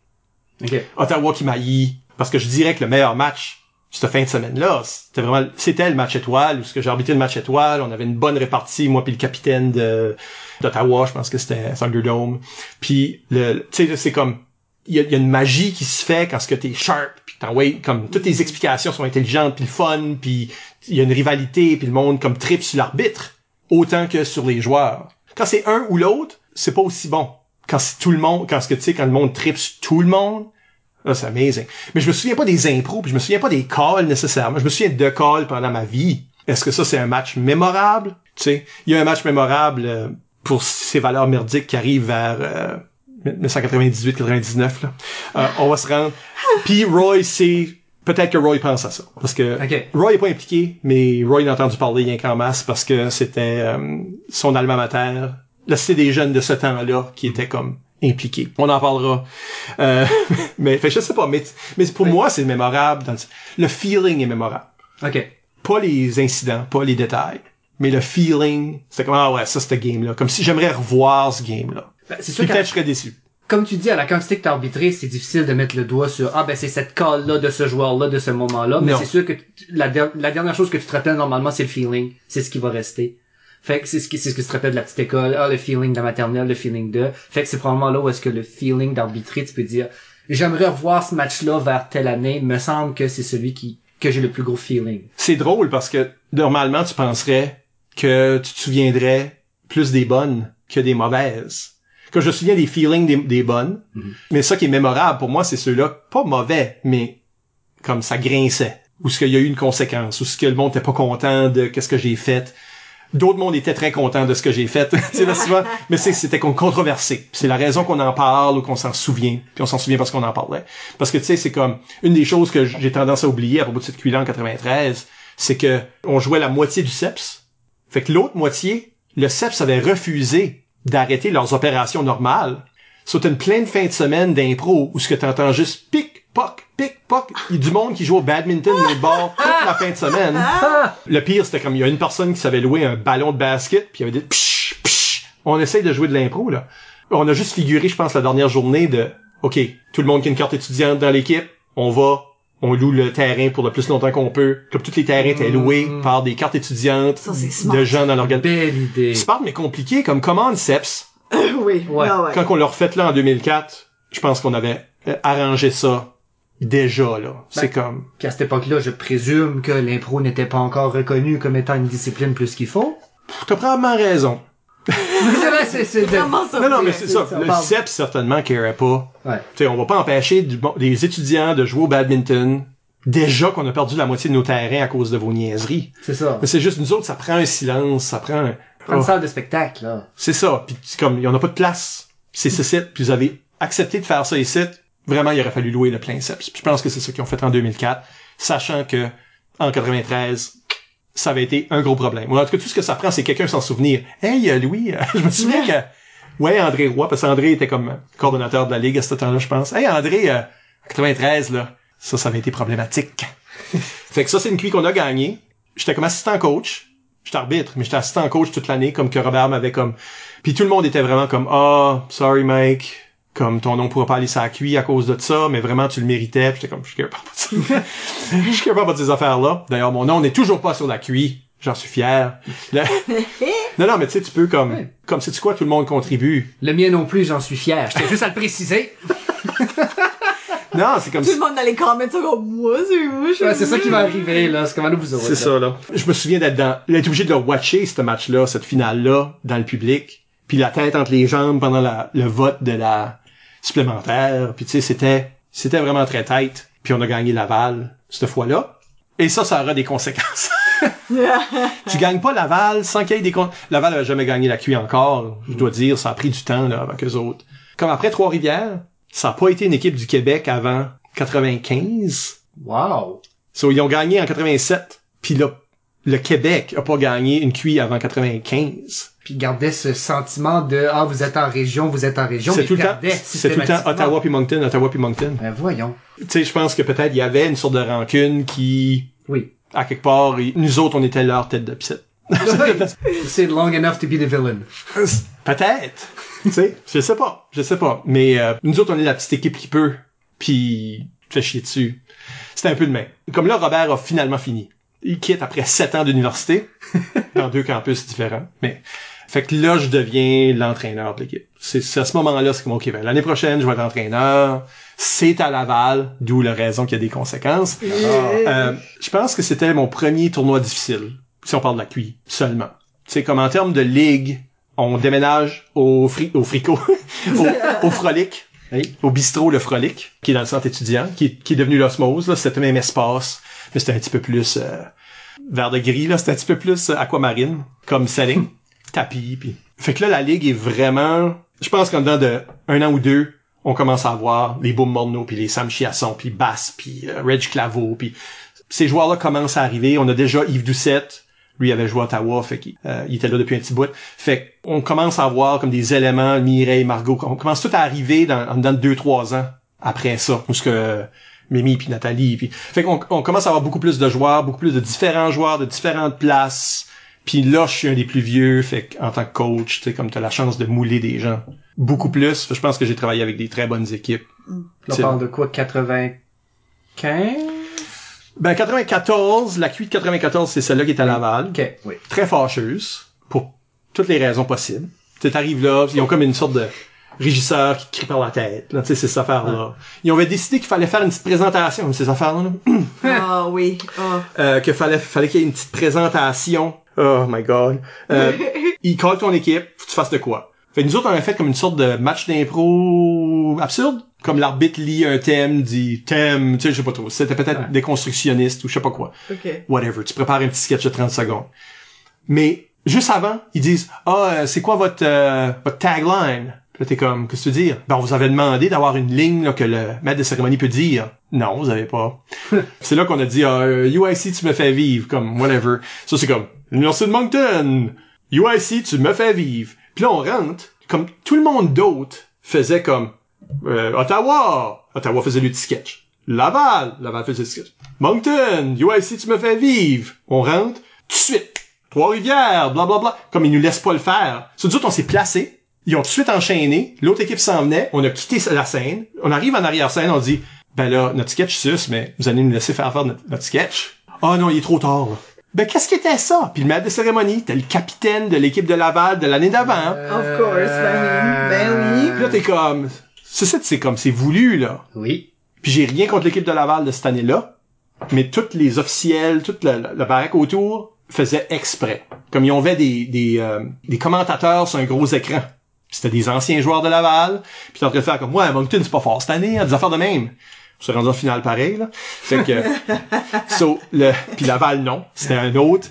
Ok. Ottawa qui maillit. Parce que je dirais que le meilleur match, cette fin de semaine-là, c'était vraiment, c'était le match étoile, où ce que j'ai arbitré le match étoile, on avait une bonne répartie, moi puis le capitaine de, d'Ottawa, je pense que c'était Thunderdome. Puis, le, tu sais, c'est comme, il y a, il y a une magie qui se fait quand ce que t'es sharp, puis t'envoies, comme, toutes tes explications sont intelligentes, puis le fun, puis il y a une rivalité, puis le monde comme trip sur l'arbitre. autant que sur les joueurs. Quand c'est un ou l'autre, c'est pas aussi bon. Quand c'est tout le monde, quand ce que tu sais, quand le monde tripe sur tout le monde, là, c'est amazing. Mais je me souviens pas des impros, puis je me souviens pas des calls nécessairement. Je me souviens de calls pendant ma vie. Est-ce que ça, c'est un match mémorable? Tu sais, il y a un match mémorable euh, pour ces valeurs merdiques qui arrivent vers euh, 1998-99, là. Euh, on va se rendre. Puis Roy, c'est... Peut-être que Roy pense à ça. Parce que Ok. Roy est pas impliqué, mais Roy a entendu parler rien qu'en masse parce que c'était euh, son alma mater. Là, c'est des jeunes de ce temps-là qui étaient comme impliqués. On en parlera. Euh, mais fait, je sais pas, mais, mais pour Oui. moi, c'est mémorable. Dans le... le feeling est mémorable. OK. Pas les incidents, pas les détails. Mais le feeling, c'est comme, ah ouais, ça, c'était game-là. Comme si j'aimerais revoir ce game-là. Ben, c'est sûr que je serais déçu. comme tu dis, à la quantité que t'as arbitré, c'est difficile de mettre le doigt sur ah ben c'est cette call-là de ce joueur-là de ce moment-là. Mais Non. c'est sûr que la, der- la dernière chose que tu te rappelles normalement, c'est le feeling. C'est ce qui va rester. Fait que c'est ce qui c'est ce que tu te rappelles de la petite école. Ah le feeling de la maternelle, le feeling de. Fait que c'est probablement là où est-ce que le feeling d'arbitrer, tu peux dire j'aimerais revoir ce match-là vers telle année. Me semble que c'est celui qui que j'ai le plus gros feeling. C'est drôle parce que normalement, tu penserais que tu te souviendrais plus des bonnes que des mauvaises. Quand je me souviens des feelings des, des bonnes, Mhm. mais ça qui est mémorable pour moi, c'est ceux-là, pas mauvais, mais comme ça grinçait. Ou ce qu'il y a eu une conséquence, ou ce que le monde était pas content de qu'est-ce que j'ai fait. D'autres mondes étaient très contents de ce que j'ai fait, là, souvent, mais c'est- c'était con- controversé. C'est la raison qu'on en parle ou qu'on s'en souvient, puis on s'en souvient parce qu'on en parlait. Parce que tu sais, c'est comme une des choses que j'ai tendance à oublier à propos de cette cuillère en 93, c'est que on jouait la moitié du CEPS. Fait que l'autre moitié, le CEPS avait refusé d'arrêter leurs opérations normales. C'était une pleine fin de semaine d'impro où ce que t'entends juste pic, poc, pic, poc. Il y a du monde qui joue au badminton dans le bord toute la fin de semaine. Le pire, c'était comme il y a une personne qui savait louer un ballon de basket, puis il avait des psh, psh. On essaye de jouer de l'impro, là. On a juste figuré, je pense, la dernière journée de OK, tout le monde qui a une carte étudiante dans l'équipe, on va, on loue le terrain pour le plus longtemps qu'on peut. Comme tous les terrains étaient loués par des cartes étudiantes Ça, c'est smart. de gens dans l'organisation. Belle idée. Smart, mais compliqué, comme comment CEPS, oui. Ouais. Ah ouais. quand on l'a refait là en 2004, je pense qu'on avait euh, arrangé ça déjà, là. C'est comme... Puis à cette époque-là, je présume que l'impro n'était pas encore reconnu comme étant une discipline plus qu'il faut. T'as probablement raison. C'est vrai, c'est Vraiment ça. Non, non, mais c'est ça. Le parle. CEPS, certainement, carait pas. Ouais. Tu sais, on va pas empêcher du bon- des étudiants de jouer au badminton. Déjà qu'on a perdu la moitié de nos terrains à cause de vos niaiseries. C'est ça. Mais c'est juste, nous autres, ça prend un silence, ça prend un... Prends une Oh, salle de spectacle, là. c'est ça. Puis c'est comme, il y en a pas de place. C'est ce site. Puis vous avez accepté de faire ça ici. Vraiment, il aurait fallu louer le plein CEPS. Puis je pense que c'est ça qu'ils ont fait en 2004. Sachant que, en 93, ça avait été un gros problème. En tout cas, tout ce que ça prend, c'est quelqu'un s'en souvenir. Hey, euh, Louis, euh, je me souviens que, ouais, André Roy, parce qu'André était comme coordonnateur de la Ligue à ce temps-là, je pense. Hey, André, euh, en 93, là, ça, ça avait été problématique. fait que ça, c'est une cuit qu'on a gagné. J'étais comme assistant coach. J'étais arbitre, mais j'étais assistant coach toute l'année, comme que Robert m'avait comme... Puis tout le monde était vraiment comme, ah, sorry Mike, comme ton nom pourra pas aller sur la cuit à cause de ça, mais vraiment tu le méritais. Puis j'étais comme, je suis capable de ça. Je suis capable de ces affaires-là. D'ailleurs, mon nom n'est toujours pas sur la cuit. J'en suis fier. Le- non, non, mais tu sais, tu peux comme, Ouais. comme sais-tu quoi, tout le monde contribue? Le mien non plus, j'en suis fier. J'étais juste à le préciser. Non, c'est comme Tout le monde dans les comments sont comme moi, c'est moi, je Ouais, c'est ça qui va arriver, là. C'est comment nous vous aurez. C'est ça, là. Je me souviens d'être dans, d'être obligé de le watcher, ce match-là, cette finale-là, dans le public. Puis la tête entre les jambes pendant la, le vote de la supplémentaire. Puis tu sais, c'était, c'était vraiment très tête. Puis on a gagné Laval, cette fois-là. Et ça, ça aura des conséquences. tu gagnes pas Laval sans qu'il y ait des con... Laval a jamais gagné la QI encore. Je dois dire, ça a pris du temps, là, avec eux autres. Comme après Trois-Rivières, ça a pas été une équipe du Québec avant 95. Wow. So, ils ont gagné en 87. Puis là, le Québec a pas gagné une QI avant 95. Puis il gardait ce sentiment de ah vous êtes en région, vous êtes en région, C'est tout le temps, c'est tout le temps. Ottawa puis Moncton, Ottawa puis Moncton. Ben voyons. Tu sais, je pense que peut-être il y avait une sorte de rancune qui, Oui. à quelque part, nous autres, on était leur tête de piste. C'est long enough to be the villain. Peut-être. tu sais, je sais pas, je sais pas. Mais euh, nous autres, on est la petite équipe qui peut, puis tu fais chier dessus. C'était un peu de même. Comme là, Robert a finalement fini. Il quitte après sept ans d'université, dans deux campus différents. Mais fait que là, je deviens l'entraîneur de l'équipe. C'est c'est à ce moment-là, c'est comme ok, ben, l'année prochaine, je vais être entraîneur. C'est à Laval, d'où la raison qu'il y a des conséquences. Euh, je pense que c'était mon premier tournoi difficile, si on parle de la QI seulement. sais, comme en termes de ligue, on déménage au, fri au frico, au, au frolic, Oui. au bistrot Le Frolic, qui est dans le centre étudiant, qui, est- qui est devenu l'osmose, là, c'était le même espace, mais c'était un petit peu plus euh, vert de gris, là, c'était un petit peu plus euh, aquamarine comme setting, tapis, puis... Fait que là, la ligue est vraiment... Je pense qu'en dedans de un an ou deux, on commence à voir les Boom Morneau, puis les Sam Chiasson, puis Bass, puis euh, Reg Claveau, puis ces joueurs-là commencent à arriver. On a déjà Yves Doucette, lui avait joué à Ottawa, fait qu'il euh, était là depuis un petit bout. Fait qu'on commence à voir comme des éléments, Mireille, Margot, on commence tout à arriver dans, de deux, trois ans après ça, parce que Mimi puis Nathalie, puis fait qu'on on commence à avoir beaucoup plus de joueurs, beaucoup plus de différents joueurs de différentes places. Puis là, je suis un des plus vieux, fait qu'en tant que coach, tu sais, comme t'as la chance de mouler des gens beaucoup plus. Fait que je pense que j'ai travaillé avec des très bonnes équipes. Là, on C'est- parle de quoi? 95? Ben 94, la cuite 94, c'est celle-là qui est à Laval. Ok, oui. très fâcheuse pour toutes les raisons possibles. Tu sais, t'arrives là, ils ont comme une sorte de régisseur qui crie par la tête. Tu sais, c'est cette affaire-là. Ils avaient décidé qu'il fallait faire une petite présentation, ces affaires-là. là. Ah oui. Ah. Euh, qu'il fallait, fallait qu'il y ait une petite présentation. Oh my god. Euh, ils callent ton équipe, faut que tu fasses de quoi. Fait que nous autres, on a fait comme une sorte de match d'impro absurde. Comme l'arbitre lit un thème, dit thème, tu sais, je sais pas trop. C'était peut-être Ouais. déconstructionniste ou je sais pas quoi Ok. whatever. Tu prépares un petit sketch de 30 secondes. Mais juste avant, ils disent ah euh, c'est quoi votre euh, votre tagline Puis là t'es comme qu'est-ce que tu veux dire Ben on vous avait demandé d'avoir une ligne là, que le maître de cérémonie peut dire. Non, vous avez pas. c'est là qu'on a dit ah, euh, UIC tu me fais vivre comme whatever. Ça c'est comme l'université de Moncton. UIC tu me fais vivre. Puis là on rentre comme tout le monde d'autre faisait comme euh, Ottawa. Ottawa faisait le sketch. Laval. Laval faisait le sketch. Moncton. UIC, tu me fais vivre. On rentre. Tout de suite. Trois-Rivières. Bla, bla, bla. Comme ils nous laissent pas le faire. So, nous on s'est placés. Ils ont tout de suite enchaîné. L'autre équipe s'en venait. On a quitté la scène. On arrive en arrière-scène. On dit, ben là, notre sketch sus, mais vous allez nous laisser faire faire notre, sketch. Ah non, il est trop tard. Ben, qu'est-ce qui était ça? Puis le maître de cérémonie, c'était le capitaine de l'équipe de Laval de l'année d'avant. Of course, ben. Ben oui. Puis là, t'es comme, c'est ça, c'est comme, c'est voulu, là. Oui. Puis j'ai rien contre l'équipe de Laval de cette année-là, mais toutes les officiels, toute la, la, la baraque autour faisaient exprès. Comme ils avaient des, des, euh, des commentateurs sur un gros écran. C'était des anciens joueurs de Laval, puis t'es en train de faire comme, ouais, Moncton, c'est pas fort cette année, hein, des affaires de même. On s'est rendu en finale pareil, là. Fait que, so, le, puis Laval, non. C'était un autre,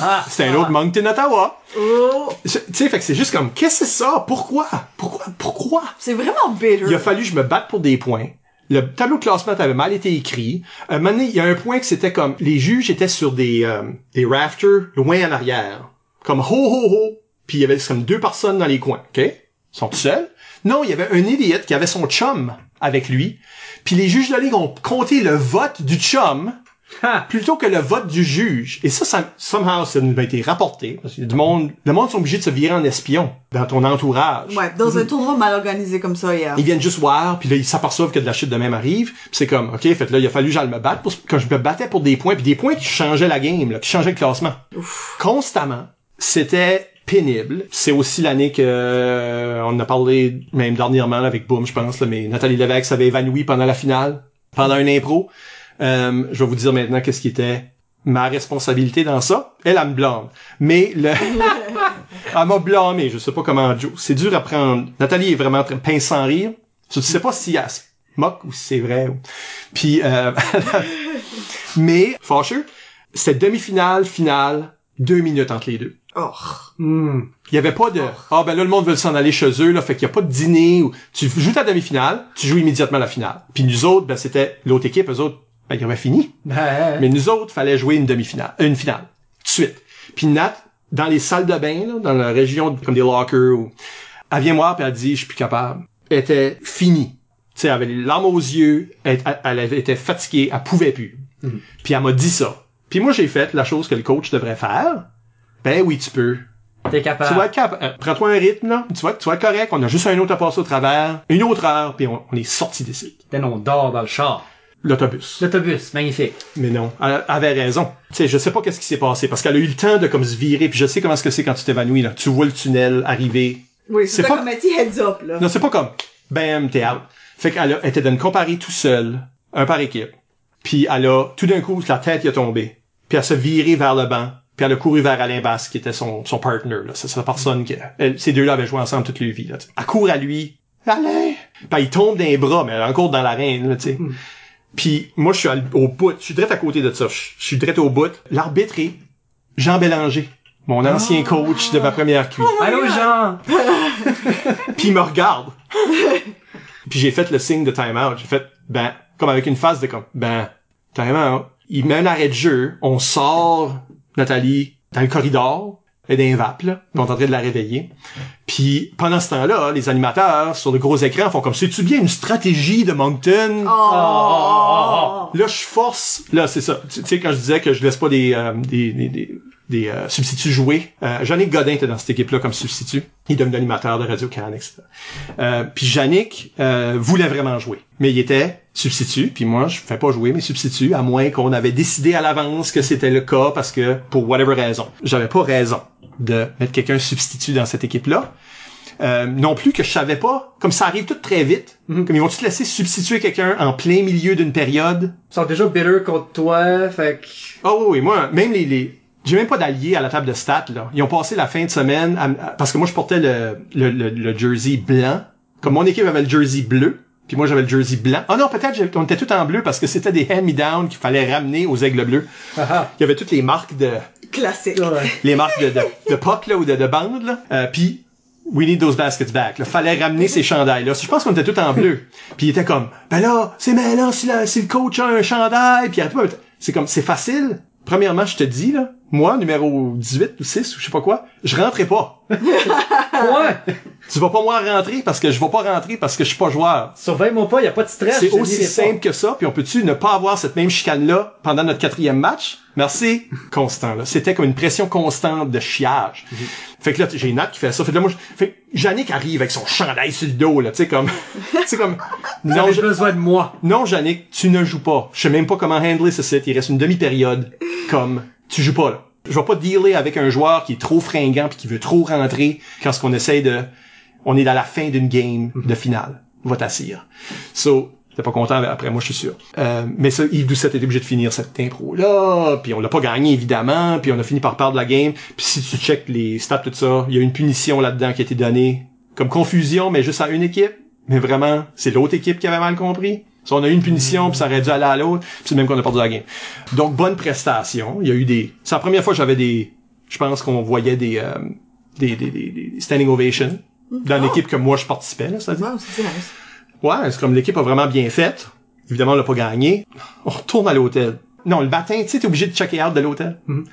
Ah! c'était un autre Moncton, Ottawa. Oh. Je- Tu sais, fait que c'est juste comme, qu'est-ce que c'est ça? Pourquoi? Pourquoi? Pourquoi? C'est vraiment bitter. Il a fallu que je me batte pour des points. Le tableau de classement avait mal été écrit. Un moment donné, il y a un point que c'était comme les juges étaient sur des euh, des rafters loin en arrière, comme ho ho ho. Puis il y avait comme deux personnes dans les coins, ok? Ils sont tout seuls. Non, il y avait un idiot qui avait son chum avec lui. Puis les juges de la ligue ont compté le vote du chum Ha! plutôt que le vote du juge. Et ça, ça somehow, ça nous a été rapporté. Parce que du monde, le monde sont obligés de se virer en espion dans ton entourage. Ouais, dans un tournoi mal organisé comme ça hier. Ils viennent juste voir, puis là, ils s'aperçoivent que de la chute de même arrive. Puis c'est comme, OK, fait là, il a fallu que j'aille me battre. Pour, quand je me battais pour des points, puis des points qui changeaient la game, là, qui changeaient le classement. Constamment. C'était pénible. C'est aussi l'année que euh, on a parlé même dernièrement là, avec Boom, je pense, là, mais Nathalie Lévesque s'avait évanoui pendant la finale, pendant une impro. Euh, je vais vous dire maintenant qu'est-ce qui était ma responsabilité dans ça. Elle, elle me blâme. Mais le... elle m'a blâmé. Je sais pas comment... C'est dur à prendre. Nathalie est vraiment très pince sans rire. Je sais pas si elle se moque ou si c'est vrai. Puis... Euh... mais, fâcheux, c'était demi-finale, finale, deux minutes entre les deux. Oh. Hmm. Il y avait pas de ah ben là le monde veut s'en aller chez eux là fait qu'il y a pas de dîner ou tu joues ta demi-finale, tu joues immédiatement la finale. Puis nous autres ben c'était l'autre équipe eux autres ben ils avaient fini. Ben, Mais nous autres fallait jouer une demi-finale, euh, une finale tout de suite. Puis Nat dans les salles de bain là, dans la région comme des lockers ou elle vient voir puis elle dit je suis plus capable. Elle était finie. Tu sais, elle avait les larmes aux yeux, elle, elle- elle avait été fatiguée, elle pouvait plus. Mhm. Puis elle m'a dit ça. Puis moi j'ai fait la chose que le coach devrait faire. Ben oui, tu peux. t'es capable. Tu vas être cap- euh, prends-toi un rythme, là. Tu vas, tu vas être correct. On a juste un autre à passer au travers. Une autre heure, puis on, on est sorti d'ici. Then on dort dans le char. L'autobus. L'autobus, magnifique. Mais non. Elle, elle avait raison. Tu sais, je sais pas qu'est-ce qui s'est passé, parce qu'elle a eu le temps de comme se virer, puis je sais comment est-ce que c'est quand tu t'évanouis, là. Tu vois le tunnel arriver. Oui, C'est pas- comme un petit heads up, là. Non, c'est pas comme, bam, t'es out. Fait qu'elle a- elle était de me comparer tout seul, un par équipe. Puis elle a, tout d'un coup, la tête y a tombé. Puis elle s'est virée vers le banc. Puis elle a couru vers Alain Basse, qui était son, son partner, là. C'est sa personne que, elle- ces deux-là avaient joué ensemble toute leur vie, là. Elle court à lui. Alain! Puis il tombe dans les bras, mais elle est encore dans l'arène, là, tu sais. Puis moi, je suis au bout. Je suis direct à côté de ça. Je suis direct au bout. L'arbitre est Jean Bélanger, mon ancien coach de ma première cuisse. Allô, Jean! Puis il me regarde. Puis j'ai fait le signe de time out. J'ai fait, ben, comme avec une face de comme, ben, time out. Il met un arrêt de jeu. On sort Nathalie dans le corridor. Elle est dans les. On est en train de la réveiller. Puis pendant ce temps-là, les animateurs sur le gros écran font comme, c'est-tu bien une stratégie de Moncton? Oh! Là, je force. Là, c'est ça. Tu sais, quand je disais que je laisse pas des euh, des des, des, des, euh, substituts jouer, euh, Yannick Godin était dans cette équipe-là comme substitut. Il devenu animateur de Radio Can, etc. Euh, puis Yannick euh, voulait vraiment jouer, mais il était substitut. Puis moi, je fais pas jouer mes substituts à moins qu'on avait décidé à l'avance que c'était le cas parce que pour whatever raison, j'avais pas raison de mettre quelqu'un substitut dans cette équipe-là. Euh, non plus que je savais pas, comme ça arrive tout très vite, comme ils vont-tu te laisser substituer quelqu'un en plein milieu d'une période? Ils sont déjà bitter contre toi, fait que... Oh oui, oui, moi, même les, les... j'ai même pas d'alliés à la table de stats, là. Ils ont passé la fin de semaine, à- parce que moi, je portais le, le, le, le jersey blanc. Comme mon équipe avait le jersey bleu, puis moi, j'avais le jersey blanc. Oh non, peut-être, on était tout en bleu parce que c'était des hand-me-down qu'il fallait ramener aux aigles bleus. Ah Il y avait toutes les marques de, Classique. ah. Ouais. les marques de, de, de puck, là, ou de, de bandes, là. Euh, puis, we need those baskets back. Là. Fallait ramener ces chandails, là. Je pense qu'on était tout en bleu. Puis il était comme, ben là, c'est mêlant si, si le coach a un chandail, puis il arrête pas. C'est comme, c'est facile. Premièrement, je te dis, là, moi, numéro 18 ou 6 ou je sais pas quoi, je rentrais pas. Tu vas pas moi rentrer parce que je vais pas rentrer parce que je suis pas joueur. Surveille-moi pas, y a pas de stress. C'est aussi n'irai pas. simple que ça, puis on peut-tu ne pas avoir cette même chicane-là pendant notre quatrième match? Merci. Constant, là. C'était comme une pression constante de chiage. Fait que là, j'ai Nat qui fait ça. Fait que là, moi, fait que Yannick arrive avec son chandail sur le dos, là, tu sais, comme... tu sais, comme... Non, je- besoin de moi. non, Yannick, tu ne joues pas. Je sais même pas comment handler ce set. Il reste une demi-période. Comme, tu joues pas, là. Je vais pas dealer avec un joueur qui est trop fringant puis qui veut trop rentrer quand ce qu'on essaye de... On est à la fin d'une game de finale. Va t'assire. So, t'es pas content après moi, je suis sûr. Euh, mais ça, Yves Doucet était obligé de finir cette impro-là, puis on l'a pas gagné, évidemment, puis on a fini par perdre la game. Puis si tu checkes les stats, tout ça, il y a une punition là-dedans qui a été donnée. Comme confusion, mais juste à une équipe. Mais vraiment, c'est l'autre équipe qui avait mal compris. So, on a eu une punition, puis ça aurait dû aller à l'autre, puis c'est même qu'on a perdu la game. Donc, bonne prestation. Il y a eu des... C'est la première fois que j'avais des... Je pense qu'on voyait des, euh, des, des, des, des standing ovations dans l'équipe que moi je participais, là, c'est-à-dire. Wow, c'est nice. Ouais, c'est comme l'équipe a vraiment bien fait. Évidemment, on l'a pas gagné. On retourne à l'hôtel. Non, le matin, tu sais, t'es obligé de checker out de l'hôtel. Il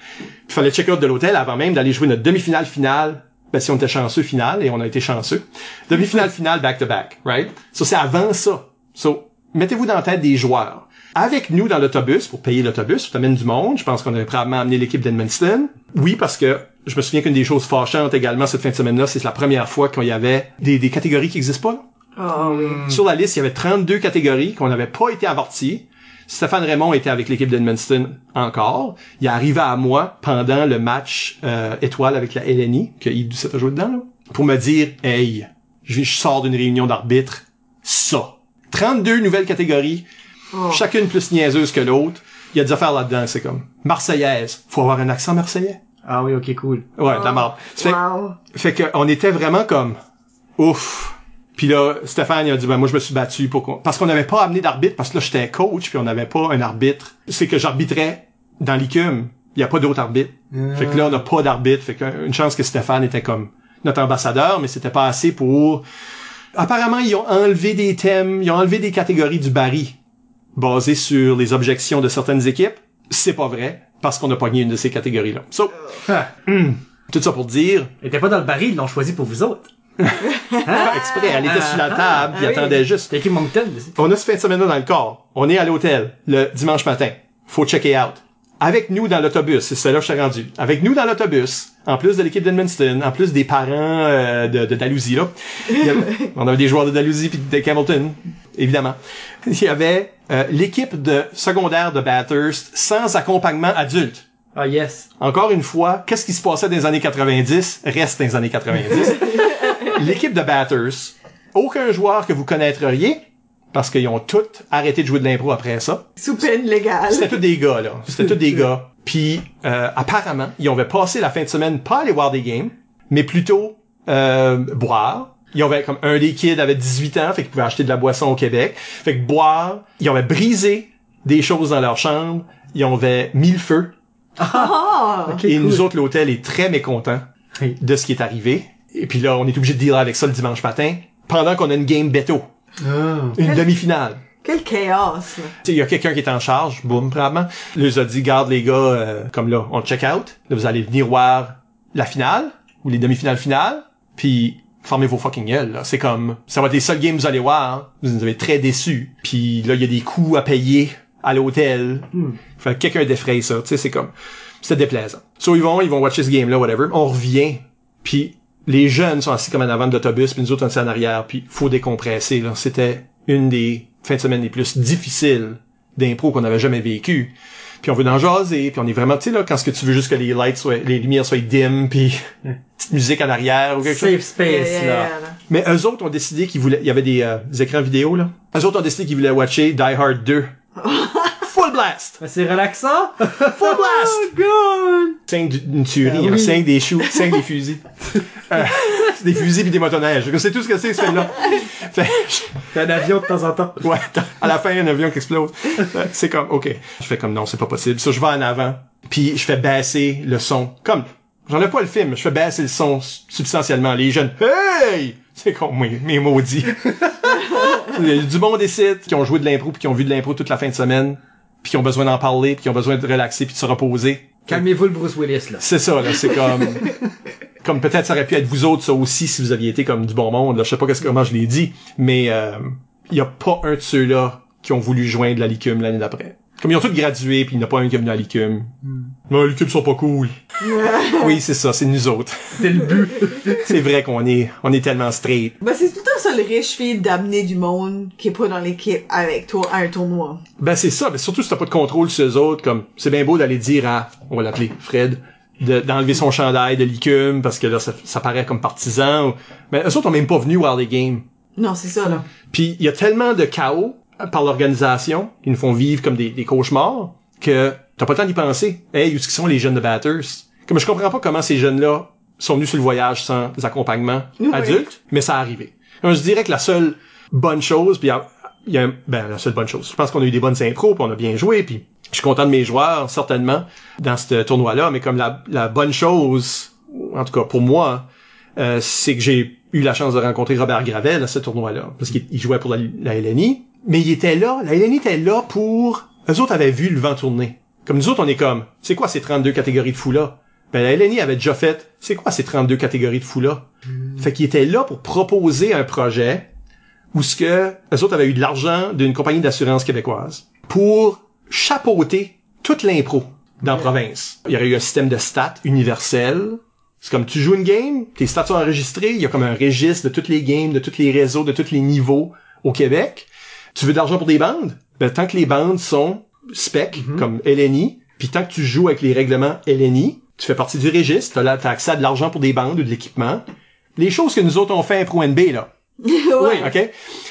fallait check out de l'hôtel avant même d'aller jouer notre demi-finale finale. Ben, si on était chanceux finale, et on a été chanceux. Demi-finale finale back-to-back, right? So, c'est avant ça. So, mettez-vous dans la tête des joueurs. Avec nous dans l'autobus, pour payer l'autobus, on t'amène du monde. Je pense qu'on avait probablement amené l'équipe d'Edmundston. Oui, parce que je me souviens qu'une des choses fâchantes également cette fin de semaine-là, c'est la première fois qu'il y avait des, des catégories qui n'existent pas. Oh oui. Sur la liste, il y avait 32 catégories qu'on n'avait pas été avorties. Stéphane Raymond était avec l'équipe d'Edmundston encore. Il est arrivé à moi pendant le match euh, étoile avec la LNI, que Yves Doucet a joué dedans, là, pour me dire « Hey, je, je sors d'une réunion d'arbitre. Ça. 32 nouvelles catégories, Oh. chacune plus niaiseuse que l'autre. Il y a des affaires là-dedans, c'est comme Marseillaise. Faut avoir un accent marseillais. Ah oui, ok, cool. Ouais, de la marde. Ça fait- Wow. fait que on était vraiment comme ouf. Puis là, Stéphane il a dit ben moi je me suis battu pour qu'on- parce qu'on n'avait pas amené d'arbitre parce que là j'étais coach puis on n'avait pas un arbitre. C'est que j'arbitrais dans l'ICUM. Il y a pas d'autre arbitre. Fait que là on n'a pas d'arbitre. Fait que une chance que Stéphane était comme notre ambassadeur, mais c'était pas assez pour. Apparemment ils ont enlevé des thèmes, ils ont enlevé des catégories du baril basées sur les objections de certaines équipes. C'est pas vrai parce qu'on a pogné une de ces catégories là. So, Ah. tout ça pour dire Elle était pas dans le baril, ils l'ont choisi pour vous autres. pas exprès. Elle était sur la table, puis ah attendait juste. Moncton. On a ce fin de semaine-là dans le corps. On est à l'hôtel le dimanche matin. Faut checker out. Avec nous dans l'autobus, c'est cela que je suis rendu. Avec nous dans l'autobus, en plus de l'équipe d'Edmundston, en plus des parents euh, de, de Dalhousie, là, il y avait- on avait des joueurs de Dalhousie puis de Campbellton, évidemment. Il y avait euh, l'équipe de secondaire de Bathurst sans accompagnement adulte. Ah yes. Encore une fois, qu'est-ce qui se passait dans les années 90 reste dans les années 90. L'équipe de Batters, aucun joueur que vous connaîtriez, parce qu'ils ont tous arrêté de jouer de l'impro après ça. Sous peine légale. C'était tous des gars, là. C'était tous des gars. Puis euh, apparemment, ils avaient passé la fin de semaine pas aller voir des games, mais plutôt euh, boire. Ils avaient comme un des kids avait 18 ans, fait qu'ils pouvaient acheter de la boisson au Québec. Fait que boire, ils avaient brisé des choses dans leur chambre, ils avaient mis le feu. Ah! Ok, et cool. nous autres, l'hôtel est très mécontent de ce qui est arrivé. Et puis là, on est obligé de dealer avec ça le dimanche matin, pendant qu'on a une game Beto, Ah. une demi-finale. Quel chaos, là. Tu sais, il y a quelqu'un qui est en charge, boum, probablement. Il les a dit, garde les gars, euh, comme là, on check out. Là, vous allez venir voir la finale, ou les demi-finales finales, puis fermez vos fucking gueules, là. C'est comme, ça va être les seuls games que vous allez voir. hein. Vous nous avez très déçus. Puis là, il y a des coûts à payer à l'hôtel. Hmm. Fait que quelqu'un défraye ça, tu sais, c'est comme, c'était déplaisant. So, ils vont, ils vont watcher ce game-là, whatever. On revient, puis les jeunes sont assis comme en avant de l'autobus, puis nous autres, on est en arrière, puis faut décompresser, là. C'était une des fins de semaine les plus difficiles d'impro qu'on avait jamais vécu. Puis on veut en jaser, puis on est vraiment, tu sais, là, quand ce que tu veux juste que les lights soient, les lumières soient dim, puis petite musique en arrière ou quelque chose. Safe space, Yeah, yeah, là. yeah, là. Mais eux autres ont décidé qu'ils voulaient, il y avait des, euh, des écrans vidéo, là. Eux autres ont décidé qu'ils voulaient watcher Die Hard 2. Full blast! Ben, c'est relaxant. Full blast! Oh, God! Cinq d'une tuerie, Ah oui. cinq des choux, cinq des fusils. Euh, c'est des fusils puis des motoneiges. C'est tout ce que c'est, ce film-là. Fait, T'as un avion de temps en temps. ouais, à la fin, il y a un avion qui explose. Euh, C'est comme, ok. Je fais comme, non, c'est pas possible. Ça, je vais en avant, puis je fais baisser le son. Comme, j'enlève pas le film, je fais baisser le son substantiellement. Les jeunes, hey! C'est comme, mes, mes maudits. Il y a du monde des sites qui ont joué de l'impro puis qui ont vu de l'impro toute la fin de semaine, puis qui ont besoin d'en parler, puis qui ont besoin de relaxer puis de se reposer. Calmez-vous le Bruce Willis, là. C'est ça, là. C'est comme, comme peut-être ça aurait pu être vous autres, ça aussi, si vous aviez été comme du bon monde, là. Je sais pas qu'est-ce comment je l'ai dit, mais, euh, il y a pas un de ceux-là qui ont voulu joindre la licume l'année d'après. Comme ils ont tous gradué, puis il n'y en a pas un qui est venu à licume. Non, les licumes sont pas cool. oui, c'est ça, c'est nous autres. C'était le but. C'est vrai qu'on est, on est tellement straight. Ben, c'est tout un seul riche fille d'amener du monde qui est pas dans l'équipe avec toi à un tournoi. Ben c'est ça, mais surtout si t'as pas de contrôle sur eux autres, comme c'est bien beau d'aller dire à, on va l'appeler Fred, de- d'enlever son chandail de licume parce que là ça, ça paraît comme partisan. ou- Mais eux autres ont même pas venu voir les games. Non, c'est ça, là. Puis il y a tellement de chaos par l'organisation qui nous font vivre comme des, des cauchemars que t'as pas le temps d'y penser. Hey, où sont les jeunes de Batters? Comme je comprends pas comment ces jeunes-là sont venus sur le voyage sans accompagnement Oui. adulte, mais ça a arrivé. Je dirais que la seule bonne chose, puis il y a, ben la seule bonne chose. Je pense qu'on a eu des bonnes impros, puis on a bien joué, puis je suis content de mes joueurs certainement dans ce tournoi-là, mais comme la, la bonne chose, en tout cas pour moi, euh, c'est que j'ai eu la chance de rencontrer Robert Gravel à ce tournoi-là, parce qu'il il jouait pour la, la LNI, mais il était là, la LNI était là pour... Eux autres avaient vu le vent tourner. Comme nous autres, on est comme, c'est quoi ces 32 catégories de fous-là? Ben, la LNI avait déjà fait, c'est quoi ces 32 catégories de fous-là? Fait qu'il était là pour proposer un projet où ce que eux autres avaient eu de l'argent d'une compagnie d'assurance québécoise pour chapeauter toute l'impro dans la province. Il y aurait eu un système de stats universel. C'est comme tu joues une game, tes stats sont enregistrés, il y a comme un registre de toutes les games, de tous les réseaux, de tous les niveaux au Québec. Tu veux de l'argent pour des bandes? Ben, tant que les bandes sont spec, comme LNI, puis tant que tu joues avec les règlements LNI, tu fais partie du registre, t'as, là- t'as accès à de l'argent pour des bandes ou de l'équipement. Les choses que nous autres on fait Pro NB, là. Oui, OK?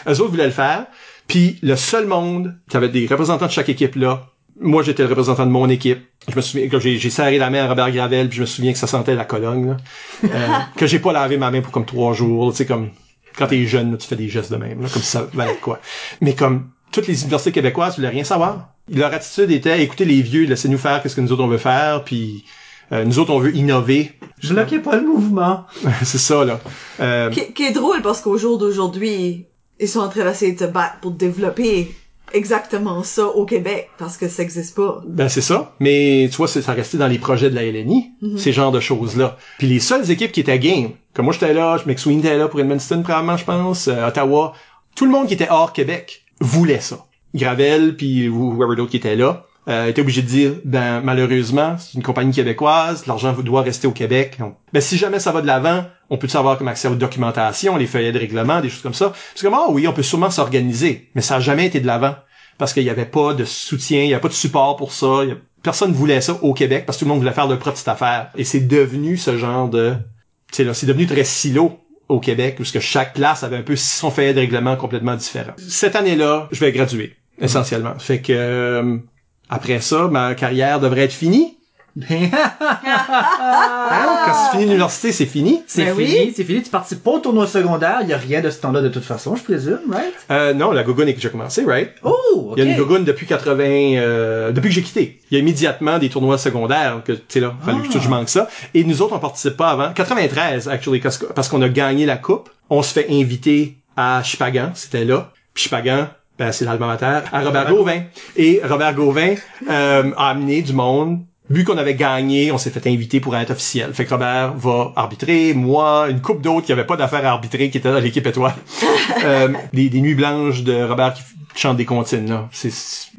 Eux autres voulaient le faire. Puis le seul monde, t'avais des représentants de chaque équipe là. Moi, j'étais le représentant de mon équipe. Je me souviens que j'ai, j'ai serré la main à Robert Gravel, puis je me souviens que ça sentait la colonne, là. Euh, que j'ai pas lavé ma main pour comme trois jours. Tu sais, comme quand t'es jeune, là, tu fais des gestes de même, là, comme si ça valait de quoi. Mais comme toutes les universités québécoises voulaient rien savoir. Leur attitude était écoutez les vieux, laissez-nous faire qu'est-ce que nous autres on veut faire, puis euh, nous autres on veut innover. Je bloquais pas le mouvement. C'est ça là. Euh, Qui, qui est drôle parce qu'au jour d'aujourd'hui, ils sont en train d'essayer de se battre pour développer exactement ça au Québec parce que ça existe pas. Ben c'est ça. Mais tu vois, c'est- ça restait dans les projets de la LNI, ces genres de choses-là. Puis les seules équipes qui étaient game, comme moi j'étais là, McSween était là pour Edmundston probablement, je pense, euh, Ottawa, tout le monde qui était hors Québec voulait ça. Gravel, puis whoever d'autre qui était là, euh, était obligé de dire, ben malheureusement, c'est une compagnie québécoise, l'argent doit rester au Québec. Donc, ben si jamais ça va de l'avant, on peut savoir comme accès aux documentations, les feuillets de règlement, des choses comme ça? Parce que ah oui, on peut sûrement s'organiser, mais ça a jamais été de l'avant parce qu'il y avait pas de soutien, il y avait pas de support pour ça. il a- Personne voulait ça au Québec parce que tout le monde voulait faire leur propre petite affaire. Et c'est devenu ce genre de, sais là, c'est devenu très silo au Québec où que chaque place avait un peu son feuillet de règlement complètement différent. Cette année-là, je vais graduer essentiellement. Fait que euh, après ça, ma carrière devrait être finie. Hein? Quand c'est fini l'université, c'est fini. c'est Ben fini, oui. c'est fini. Tu participes pas au tournoi secondaire. Il y a rien de ce temps-là de toute façon, je présume, right? Euh, non, la Gogun est déjà commencé, right? Oh. Il y a une Gogun depuis 80, euh, depuis que j'ai quitté. Il y a immédiatement des tournois secondaires que, tu sais là, fallait que Ah. je manque ça. Et nous autres, on participe pas avant. 93, actually, parce qu'on a gagné la coupe. On se fait inviter à Chipagan, c'était là. Puis Chipagan, ben, c'est l'alma mater, à Robert Gauvin. Et Robert Gauvin, euh, a amené du monde. Vu qu'on avait gagné, on s'est fait inviter pour être officiel. Fait que Robert va arbitrer, moi, une coupe d'autres qui avait pas d'affaires à arbitrer, qui étaient dans l'équipe étoile. euh, des, des nuits blanches de Robert qui chante des comptines, là. C'est,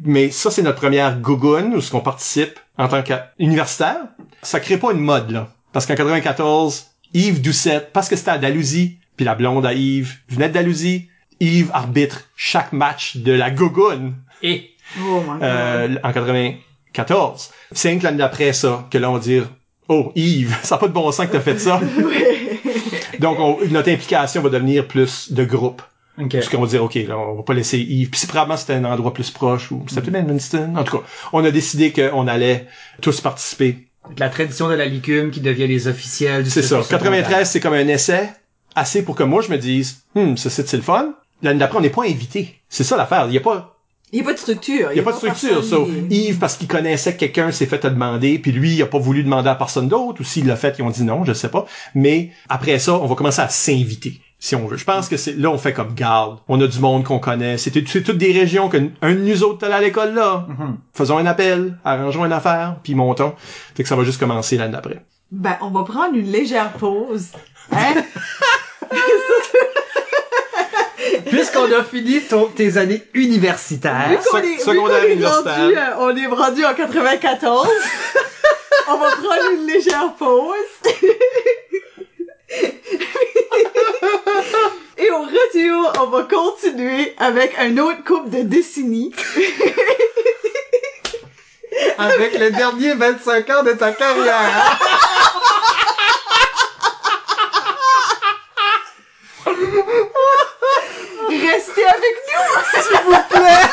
mais ça, c'est notre première gougoune, où ce qu'on participe en tant qu'universitaire. Ça crée pas une mode, là. Parce qu'en 94, Yves Doucette, parce que c'était à Dalhousie, puis la blonde à Yves venait de Dalhousie, Yves arbitre chaque match de la gougoune Et, Oh my god. euh, en 94. Cinq l'année d'après ça, que là on va dire Oh, Yves, ça n'a pas de bon sens que t'as fait ça. Donc, on- notre implication va devenir plus de groupe. ok. Parce qu'on va dire, OK, là, on va pas laisser Yves. Puis c'est probablement c'était un endroit plus proche ou c'était peut-être Edmundston. En tout cas, on a décidé qu'on allait tous participer. La tradition de la licume qui devient les officiels du C'est ça. secondaire. 93, c'est comme un essai assez pour que moi je me dise, hum, ce site c'est le fun. L'année d'après, on n'est pas invité. C'est ça l'affaire. Il y a pas, Il n'y a pas de structure. il y a pas de structure. So, Yves, parce qu'il connaissait que quelqu'un s'est fait te demander, puis lui, il a pas voulu demander à personne d'autre, ou s'il l'a fait, ils ont dit non, je sais pas. Mais après ça, on va commencer à s'inviter, si on veut. Je pense que c'est là, on fait comme garde. On a du monde qu'on connaît. C'est toutes des régions que un de nous autres est allé à l'école là. Mhm. Faisons un appel, arrangeons une affaire, puis montons. Fait que ça va juste commencer l'année d'après. Ben, on va prendre une légère pause. Hein? Puisqu'on a fini ton- tes années universitaires, Vu vu secondaire qu'on est universitaire. rendu, euh, on est rendu en 94. on va prendre une légère pause. Et au retour, on va continuer avec un autre couple de décennies. avec les derniers 25 ans de ta carrière. Restez avec nous, s'il vous plaît.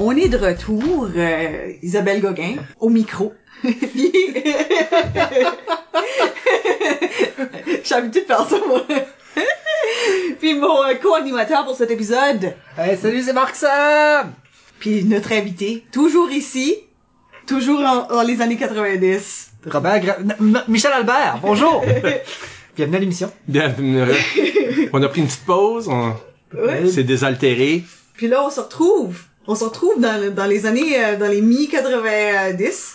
On est de retour, euh, Isabelle Gauguin, au micro. Puis... J'ai habitué de faire ça, moi. Puis mon euh, co-animateur pour cet épisode, Hey, salut, c'est Marc Sam! puis notre invité, toujours ici, toujours en, dans les années 90. Robert Gra- N- M- Michel Albert, bonjour! Bienvenue à l'émission. Bien, euh, on a pris une petite pause, on s'est désaltéré. Puis là, on se retrouve. On se retrouve dans, dans les années, euh, dans les mi-90.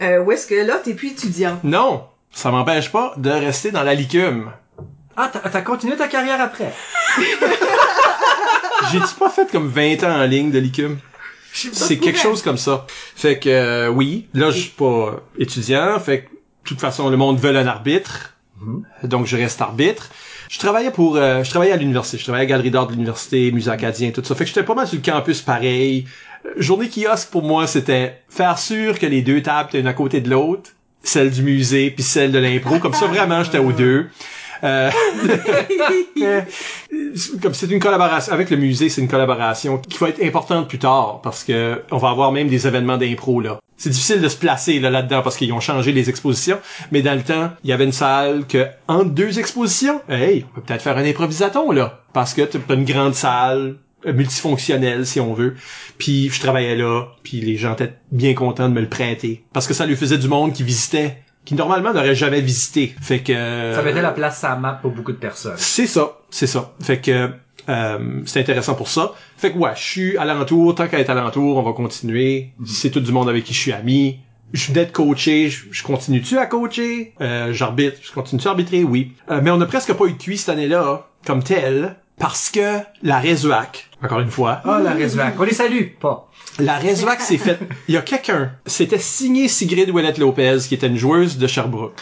Euh, où est-ce que là, t'es plus étudiant? Non, ça m'empêche pas de rester dans la licume. Ah, t'as t'as continué ta carrière après? J'ai-tu pas fait comme 20 ans en ligne de licume? C'est quelque chose comme ça. Fait que euh, oui, là je suis pas étudiant, fait que de toute façon le monde veut un arbitre. Donc je reste arbitre. Je travaillais pour euh, je travaillais à l'université, je travaillais à la galerie d'art de l'université, musée acadien, tout ça. Fait que j'étais pas mal sur le campus pareil. Journée kiosque pour moi, c'était faire sûr que les deux tables étaient une à côté de l'autre, celle du musée puis celle de l'impro comme ça vraiment j'étais aux deux. Euh, euh, comme c'est une collaboration avec le musée, c'est une collaboration qui va être importante plus tard parce que on va avoir même des événements d'impro là. C'est difficile de se placer là là-dedans parce qu'ils ont changé les expositions, mais dans le temps, il y avait une salle que entre deux expositions, hey, on peut peut-être faire un improvisaton là parce que t'as une grande salle euh, multifonctionnelle si on veut. Puis je travaillais là, puis les gens étaient bien contents de me le prêter parce que ça lui faisait du monde qui visitait qui normalement n'aurait jamais visité. Fait que Ça mettait la place à la map pour beaucoup de personnes. c'est ça, c'est ça. Fait que euh, c'est intéressant pour ça. Fait que ouais, je suis alentour, tant qu'à être alentour, on va continuer. C'est tout du monde avec qui je suis ami. Je venais de coacher, je, continue-tu à coacher? Euh, j'arbitre, je continue-tu à arbitrer? Oui. Euh, mais on a presque pas eu de cuit cette année-là, comme tel, parce que la Résuac, encore une fois, Ah, la Résuac. On les salue, pas. la Résuac s'est faite. Il y a quelqu'un. C'était signé Sigrid Ouellette Lopez, qui était une joueuse de Sherbrooke.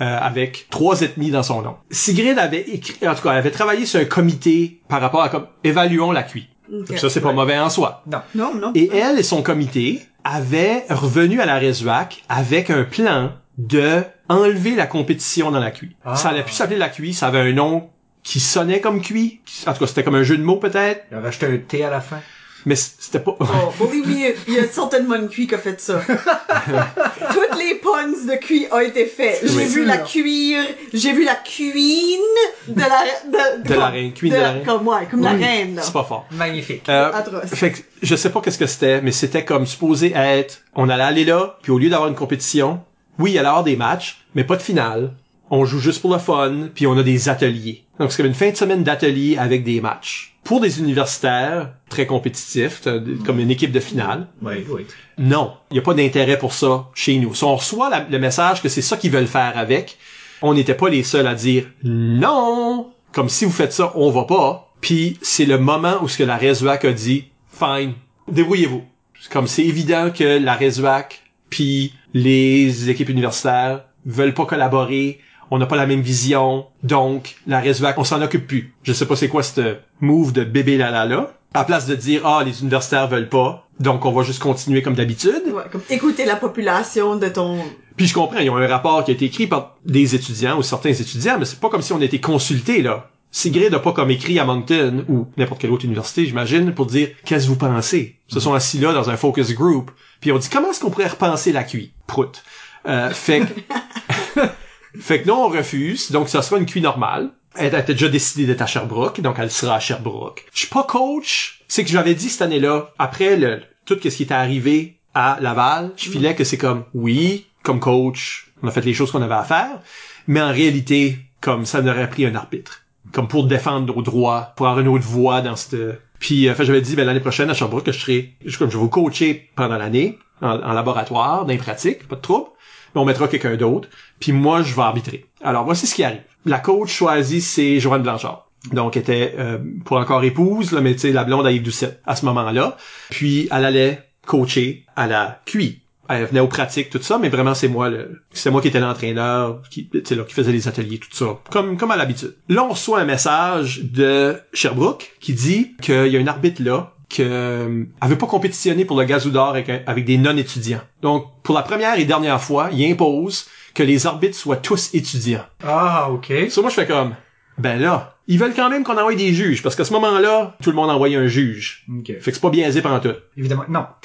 euh, avec trois ethnies dans son nom. Sigrid avait écrit, en tout cas, elle avait travaillé sur un comité par rapport à comme évaluons la QI. Ok. Ça, c'est pas mauvais en soi. Non. Non, non. Et elle et son comité avaient revenu à la Résuac avec un plan de enlever la compétition dans la QI. Ah. Ça allait plus s'appeler la QI, ça avait un nom qui sonnait comme QI. En tout cas, c'était comme un jeu de mots peut-être, Il a rajouté un T à la fin. mais c'était pas... Oh, oui, oui, il y a certainement une QI qui a fait ça. Toutes les puns de QI ont été faits. J'ai Oui. vu la cuir, j'ai vu la queen de la, de, De la reine, queen de la reine. Comme, ouais, comme la reine, là. C'est pas fort. Magnifique. Euh, Atroce. fait que je sais pas qu'est-ce que c'était, mais c'était comme supposé être, on allait aller là, puis au lieu d'avoir une compétition, oui, il allait avoir des matchs, mais pas de finale. On joue juste pour le fun, puis on a des ateliers. Donc c'est comme une fin de semaine d'ateliers avec des matchs. Pour des universitaires très compétitifs, comme une équipe de finale, Oui, oui. non, il n'y a pas d'intérêt pour ça chez nous. Si on reçoit la- le message que c'est ça qu'ils veulent faire avec, on n'était pas les seuls à dire non, comme si vous faites ça, on va pas. Puis c'est le moment où ce que la Résuac a dit, fine, débrouillez-vous. Comme c'est évident que la Résuac puis les équipes universitaires veulent pas collaborer, on n'a pas la même vision, donc la Résuac, on s'en occupe plus. Je sais pas c'est quoi ce move de bébé la la la. À place de dire ah les universitaires veulent pas, donc on va juste continuer comme d'habitude. Ouais, comme écouter la population de ton... Puis je comprends, ils ont un rapport qui a été écrit par des étudiants ou certains étudiants, mais c'est pas comme si on était consultés là. Sigrid n'a pas comme écrit à Moncton ou n'importe quelle autre université, j'imagine, pour dire qu'est-ce que vous pensez? Ils se sont assis là dans un focus group, puis on dit comment est-ce qu'on pourrait repenser la QI. Prout. Euh, fait que fait que non, on refuse, donc ça sera une QI normale. Elle a déjà décidé d'être à Sherbrooke, donc elle sera à Sherbrooke. Je suis pas coach. C'est que j'avais dit cette année-là, après le, tout ce qui était arrivé à Laval, je filais que c'est comme, oui, comme coach, on a fait les choses qu'on avait à faire, mais en réalité, comme ça n'aurait pris un arbitre. Comme pour défendre nos droits, pour avoir une autre voix dans cette... Puis, euh, fait, j'avais dit, ben, l'année prochaine, à Sherbrooke, je serai, je, comme je vais vous coacher pendant l'année, en, laboratoire, dans les pratiques, pas de trouble on mettra quelqu'un d'autre, puis moi, je vais arbitrer. Alors, voici ce qui arrive. La coach choisie, c'est Joanne Blanchard. Donc, elle était euh, pour encore épouse, là, mais tu sais, la blonde à Yves Doucet à ce moment-là. Puis, elle allait coacher à la QI. Elle venait aux pratiques, tout ça, mais vraiment, c'est moi, c'est moi qui étais l'entraîneur, qui, qui faisait les ateliers, tout ça, comme, comme à l'habitude. Là, on reçoit un message de Sherbrooke qui dit qu'il y a un arbitre là que euh, elle veut pas compétitionner pour le gazou d'or avec, avec des non-étudiants. Donc, pour la première et dernière fois, il impose que les arbitres soient tous étudiants. Ah, ok. Ça, moi, je fais comme, ben là, ils veulent quand même qu'on envoie des juges, parce qu'à ce moment-là, tout le monde envoyait un juge. Ok. Fait que c'est pas biaisé pendant tout. Évidemment, non.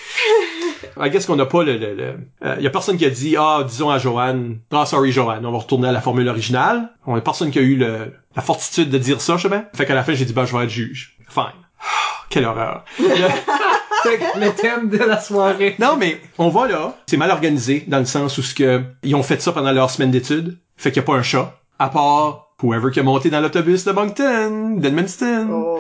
I guess qu'on n'a pas le... le, le- euh, y a personne qui a dit, ah, disons à Joanne, ah, sorry, Joanne, on va retourner à la formule originale. On a personne qui a eu le, la fortitude de dire ça, je sais bien. Fait qu'à la fin, j'ai dit, ben, je vais être juge. Fine. Quelle horreur. C'est le thème de la soirée. Non, mais on va là. C'est mal organisé dans le sens où ce que ils ont fait ça pendant leur semaine d'études. Fait qu'il n'y a pas un chat. À part whoever qui a monté dans l'autobus de Moncton, d'Edmundston. Oh.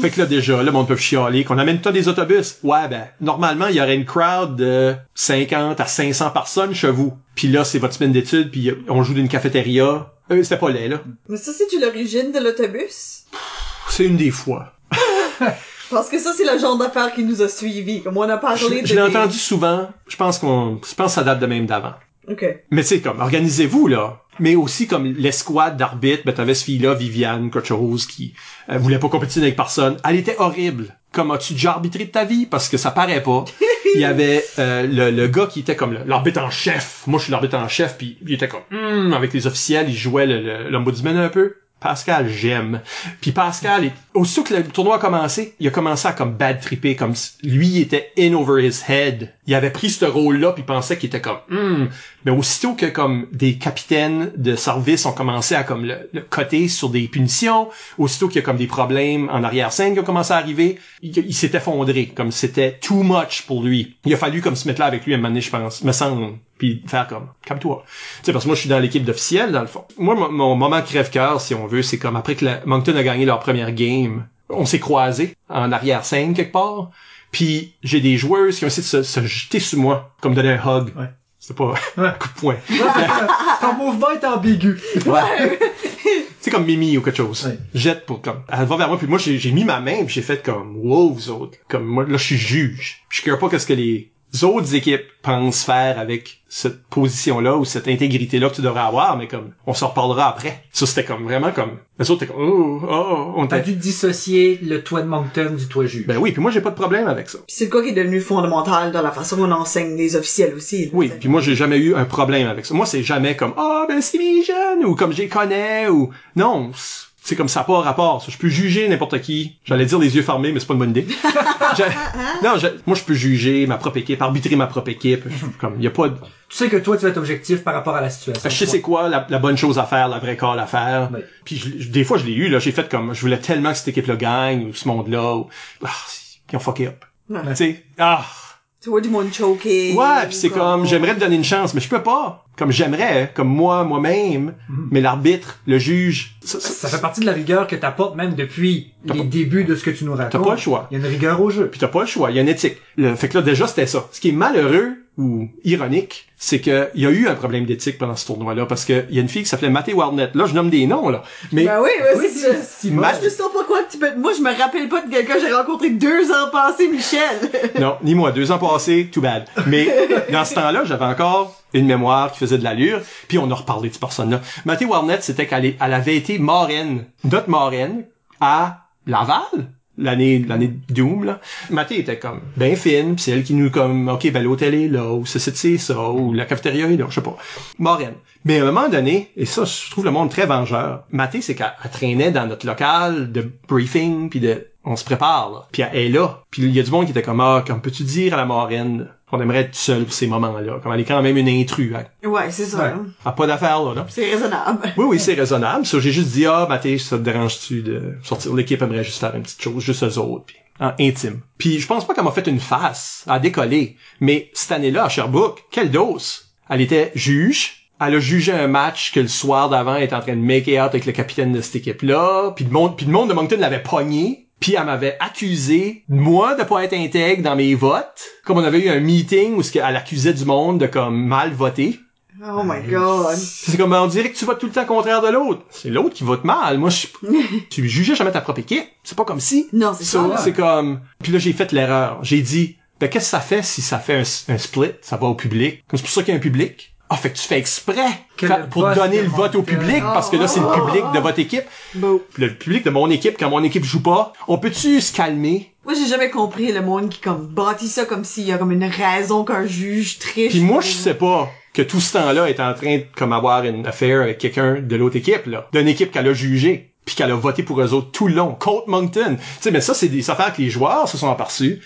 Fait que là, déjà, là, on peut chialer qu'on amène tout des autobus. Ouais, ben, normalement, il y aurait une crowd de 50 à 500 personnes chez vous. Puis là, c'est votre semaine d'études, puis on joue d'une cafétéria. Euh, c'était pas laid, là. Mais ça, c'est-tu l'origine de l'autobus? C'est une des fois. Parce que ça, c'est le genre d'affaire qui nous a suivis. Comme on a parlé de... je l'ai des- entendu souvent. Je pense qu'on, je pense que ça date de même d'avant. OK. Mais tu sais, comme, organisez-vous, là. Mais aussi, comme, l'escouade d'arbitres, ben, t'avais ce fille-là, Viviane, quelque chose, qui euh, voulait pas compétitionner avec personne. Elle était horrible. Comme, as-tu déjà arbitré de ta vie? Parce que ça paraît pas. Il y avait euh, le, le gars qui était comme l'arbitre en chef. Moi, je suis l'arbitre en chef, puis il était comme, Hmm avec les officiels, il jouait le- le- l'ombudsman un peu. Pascal, j'aime. Puis Pascal, aussitôt que le tournoi a commencé, il a commencé à comme bad tripper, comme lui était in over his head. Il avait pris ce rôle-là puis pensait qu'il était comme hmm. Mais aussitôt que comme des capitaines de service ont commencé à comme le, le coter sur des punitions, aussitôt qu'il y a comme des problèmes en arrière-scène qui ont commencé à arriver, il, s'est effondré, comme c'était too much pour lui. Il a fallu comme se mettre là avec lui à un moment je pense, me semble, puis faire comme calme-toi. Tu sais parce que moi je suis dans l'équipe d'officiels dans le fond. Moi mon, mon moment crève-cœur si on veut, c'est comme après que la, Moncton a gagné leur première game, on s'est croisés en arrière-scène quelque part. Puis j'ai des joueuses qui ont essayé de se, se jeter sur moi, comme donner un hug. Ouais. C'était pas un coup de poing. Ton mouvement est ambigu. C'est comme Mimi ou quelque chose. Ouais. Jette pour comme. Elle va vers moi puis moi j'ai j'ai mis ma main puis j'ai fait comme wow vous autres. Comme moi là je suis juge. Puis je care pas qu'est-ce que les autres équipes pensent faire avec cette position-là ou cette intégrité-là que tu devrais avoir, mais comme, on s'en reparlera après. Ça, c'était comme vraiment comme, les autres étaient comme, oh, oh, on T'as t'a dû dissocier le toit de Moncton du toit juge. Ben oui, puis moi, j'ai pas de problème avec ça. C'est quoi qui est devenu fondamental dans la façon qu'on enseigne les officiels aussi? là. Oui, puis moi j'ai jamais eu un problème avec ça. Moi c'est jamais comme ah ben c'est mes jeunes ou comme je les connais ou non, c'est- comme ça n'a pas rapport. Ça, Je peux juger n'importe qui. J'allais dire les yeux fermés, mais c'est pas une bonne idée. Je- non, je- moi je peux juger ma propre équipe, arbitrer ma propre équipe. Je- Comme y a pas, de- Tu sais que toi, tu vas être objectif par rapport à la situation. je sais c'est quoi la, la bonne chose à faire, la vraie call à faire. Oui. Puis je- je- des fois je l'ai eu là, j'ai fait comme je voulais tellement que cette équipe-là gagne ou ce monde-là. Ou, ah, ils ont fucké up. Ouais. Tu sais, ah. Tu vois du monde choqué. Ouais, puis c'est comme j'aimerais te donner une chance, mais je peux pas. Comme j'aimerais, comme moi, moi-même, mais l'arbitre, le juge, ça, ça- Ça fait partie de la rigueur que t'apportes même depuis les pas- débuts de ce que tu nous racontes. t'as pas le choix. Il y a une rigueur au jeu. Puis t'as pas le choix, il y a une éthique. Le, fait que là déjà c'était ça. Ce qui est malheureux ou ironique, c'est que il y a eu un problème d'éthique pendant ce tournoi-là parce que il y a une fille qui s'appelait Mathé Warnett. Là, je nomme des noms là, mais Ben oui, ouais, c'est si Ma- Je sais pas quoi tu peux... Moi, je me rappelle pas de quelqu'un que j'ai rencontré deux ans passés, Michel. non, ni moi. Deux ans passés, too bad. Mais dans ce temps-là, j'avais encore une mémoire qui faisait de l'allure. Puis on a reparlé de cette personne-là. Mathé Warnett, c'était qu'elle est- elle avait été marraine, notre marraine, à Laval. L'année, l'année Doom, là. Mathé était comme, ben fine, pis c'est elle qui nous comme, ok, ben l'hôtel est là, ou c'est c'est ça, ou la cafétéria est là, je sais pas. Marraine. Mais à un moment donné, et ça, je trouve le monde très vengeur, Mathé, c'est qu'elle elle traînait dans notre local de briefing, puis de, on se prépare, là. Puis elle est là. Puis il y a du monde qui était comme, ah, comme peux-tu dire à la marraine qu'on aimerait être seul pour ces moments-là? Comme elle est quand même une intrus, hein. Ouais, c'est ça. Ouais. là. Elle a pas d'affaires, là, là. C'est raisonnable. Oui, oui, c'est raisonnable. Ça, j'ai juste dit, ah, Mathé, ça te dérange-tu de sortir? L'équipe? Aimerait juste faire une petite chose, juste eux autres, puis en intime. Puis je pense pas qu'elle m'a fait une face à décoller, mais cette année-là, à Sherbrooke, quelle dose! Elle était juge, elle a jugé un match que le soir d'avant elle était en train de make it out avec le capitaine de cette équipe-là, puis le monde, puis le monde de Moncton l'avait pogné, puis elle m'avait accusé, moi, de pas être intègre dans mes votes, comme on avait eu un meeting où ce qu'elle accusait du monde de comme mal voter. Oh my god. C'est comme, on dirait que tu votes tout le temps contraire de l'autre. C'est l'autre qui vote mal. Moi, je, tu jugeais jamais ta propre équipe. C'est pas comme si. Non, c'est ça. C'est comme, puis là, j'ai fait l'erreur. J'ai dit, ben, qu'est-ce que ça fait si ça fait un, un split? Ça va au public. Comme c'est pour ça qu'il y a un public. Ah, fait que tu fais exprès pour donner le vote au public parce que là, c'est le public de votre équipe. Bon. Puis le public de mon équipe, quand mon équipe joue pas, on peut-tu se calmer? Moi, j'ai jamais compris le monde qui, comme, bâtit ça comme s'il y a comme une raison qu'un juge triche. Puis moi, je sais pas que tout ce temps-là est en train de comme avoir une affaire avec quelqu'un de l'autre équipe, là. D'une équipe qu'elle a jugée, puis qu'elle a voté pour eux autres tout le long. Colt Moncton. Tu sais, mais ça, c'est des affaires que les joueurs se sont aperçus.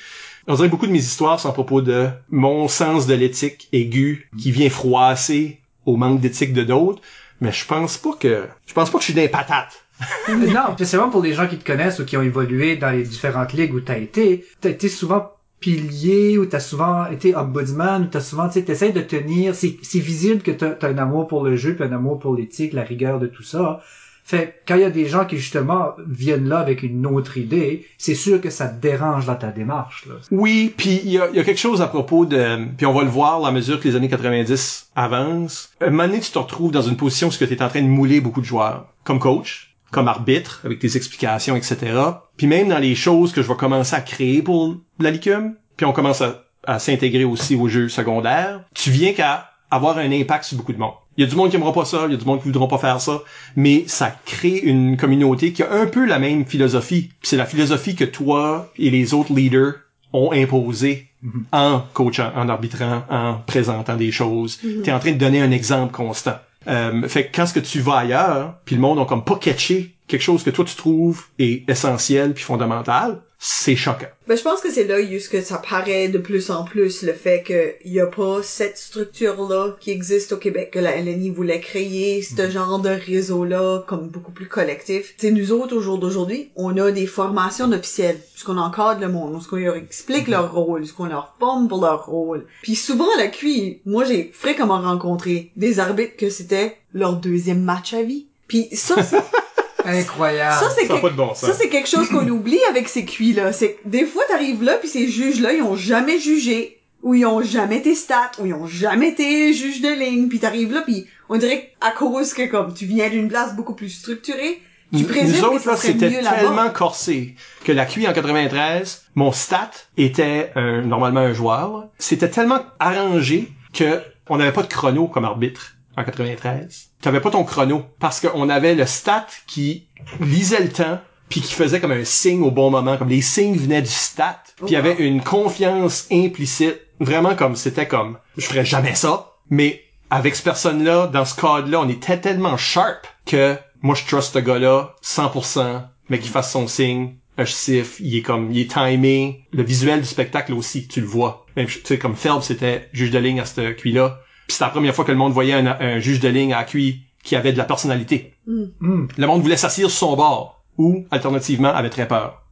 On dirait beaucoup de mes histoires sont à propos de mon sens de l'éthique aigu qui vient froisser au manque d'éthique de d'autres. Mais je pense pas que, je pense pas que je suis des patates. non, spécialement pour les gens qui te connaissent ou qui ont évolué dans les différentes ligues où t'as été, t'as été souvent pilier ou t'as souvent été ombudsman ou t'as souvent, tu t'essayes de tenir, c'est, c'est visible que t'as un amour pour le jeu puis un amour pour l'éthique, la rigueur de tout ça. Fait, quand il y a des gens qui justement viennent là avec une autre idée, c'est sûr que ça te dérange dans ta démarche, là. Oui, puis il y a, y a quelque chose à propos de... Puis on va le voir à mesure que les années 90 avancent. Un moment tu te retrouves dans une position où tu es en train de mouler beaucoup de joueurs. Comme coach, comme arbitre, avec tes explications, etc. Puis même dans les choses que je vais commencer à créer pour la licume, puis on commence à, à s'intégrer aussi aux jeux secondaires, tu viens qu'à avoir un impact sur beaucoup de monde. Il y a du monde qui aimera pas ça, il y a du monde qui voudra pas faire ça, mais ça crée une communauté qui a un peu la même philosophie. C'est la philosophie que toi et les autres leaders ont imposée en coachant, en arbitrant, en présentant des choses. T'es en train de donner un exemple constant. Euh, fait que quand ce que tu vas ailleurs, puis le monde ont comme pas catché quelque chose que toi tu trouves est essentiel puis fondamental, c'est choquant. Ben, je pense que c'est là où ce que ça paraît de plus en plus, le fait qu'il y a pas cette structure-là qui existe au Québec, que la LNI voulait créer, ce genre de réseau-là, comme beaucoup plus collectif. C'est nous autres, au jour d'aujourd'hui, on a des formations officielles, puisqu'on encadre le monde, qu'on leur explique leur rôle, qu'on leur forme pour leur rôle. Puis souvent, à la QI, moi, j'ai fréquemment rencontré des arbitres que c'était leur deuxième match à vie. Puis ça, c'est Incroyable. ça, c'est Ça quelque- bon c'est chose qu'on oublie avec ces cuits-là. C'est que des fois, t'arrives là, puis ces juges-là, ils ont jamais jugé, ou ils ont jamais été stats, ou ils ont jamais été juges de ligne, puis t'arrives là, puis on dirait qu'à cause que, comme, tu viens d'une place beaucoup plus structurée, Tu présumes Nous que autres, ça là, c'était tellement corsé que la QI en 93, mon stat était un- normalement un joueur. C'était tellement arrangé que on n'avait pas de chrono comme arbitre en 93. T'avais pas ton chrono parce qu'on avait le stat qui lisait le temps puis qui faisait comme un signe au bon moment, comme les signes venaient du stat, puis il y avait une confiance implicite, vraiment comme c'était comme je ferais jamais ça, mais avec cette personne-là, dans ce cadre-là, on était tellement sharp que moi je trust ce gars-là 100%, mais qu'il fasse son signe, je siffle, il est comme, il est timé, le visuel du spectacle aussi, tu le vois. Même, tu sais, comme Phelps, c'était juge de ligne à ce QI-là. Puis c'était la première fois que le monde voyait un, un juge de ligne à QI qui avait de la personnalité. Hmm. Le monde voulait s'assire sur son bord, ou, alternativement, avait très peur.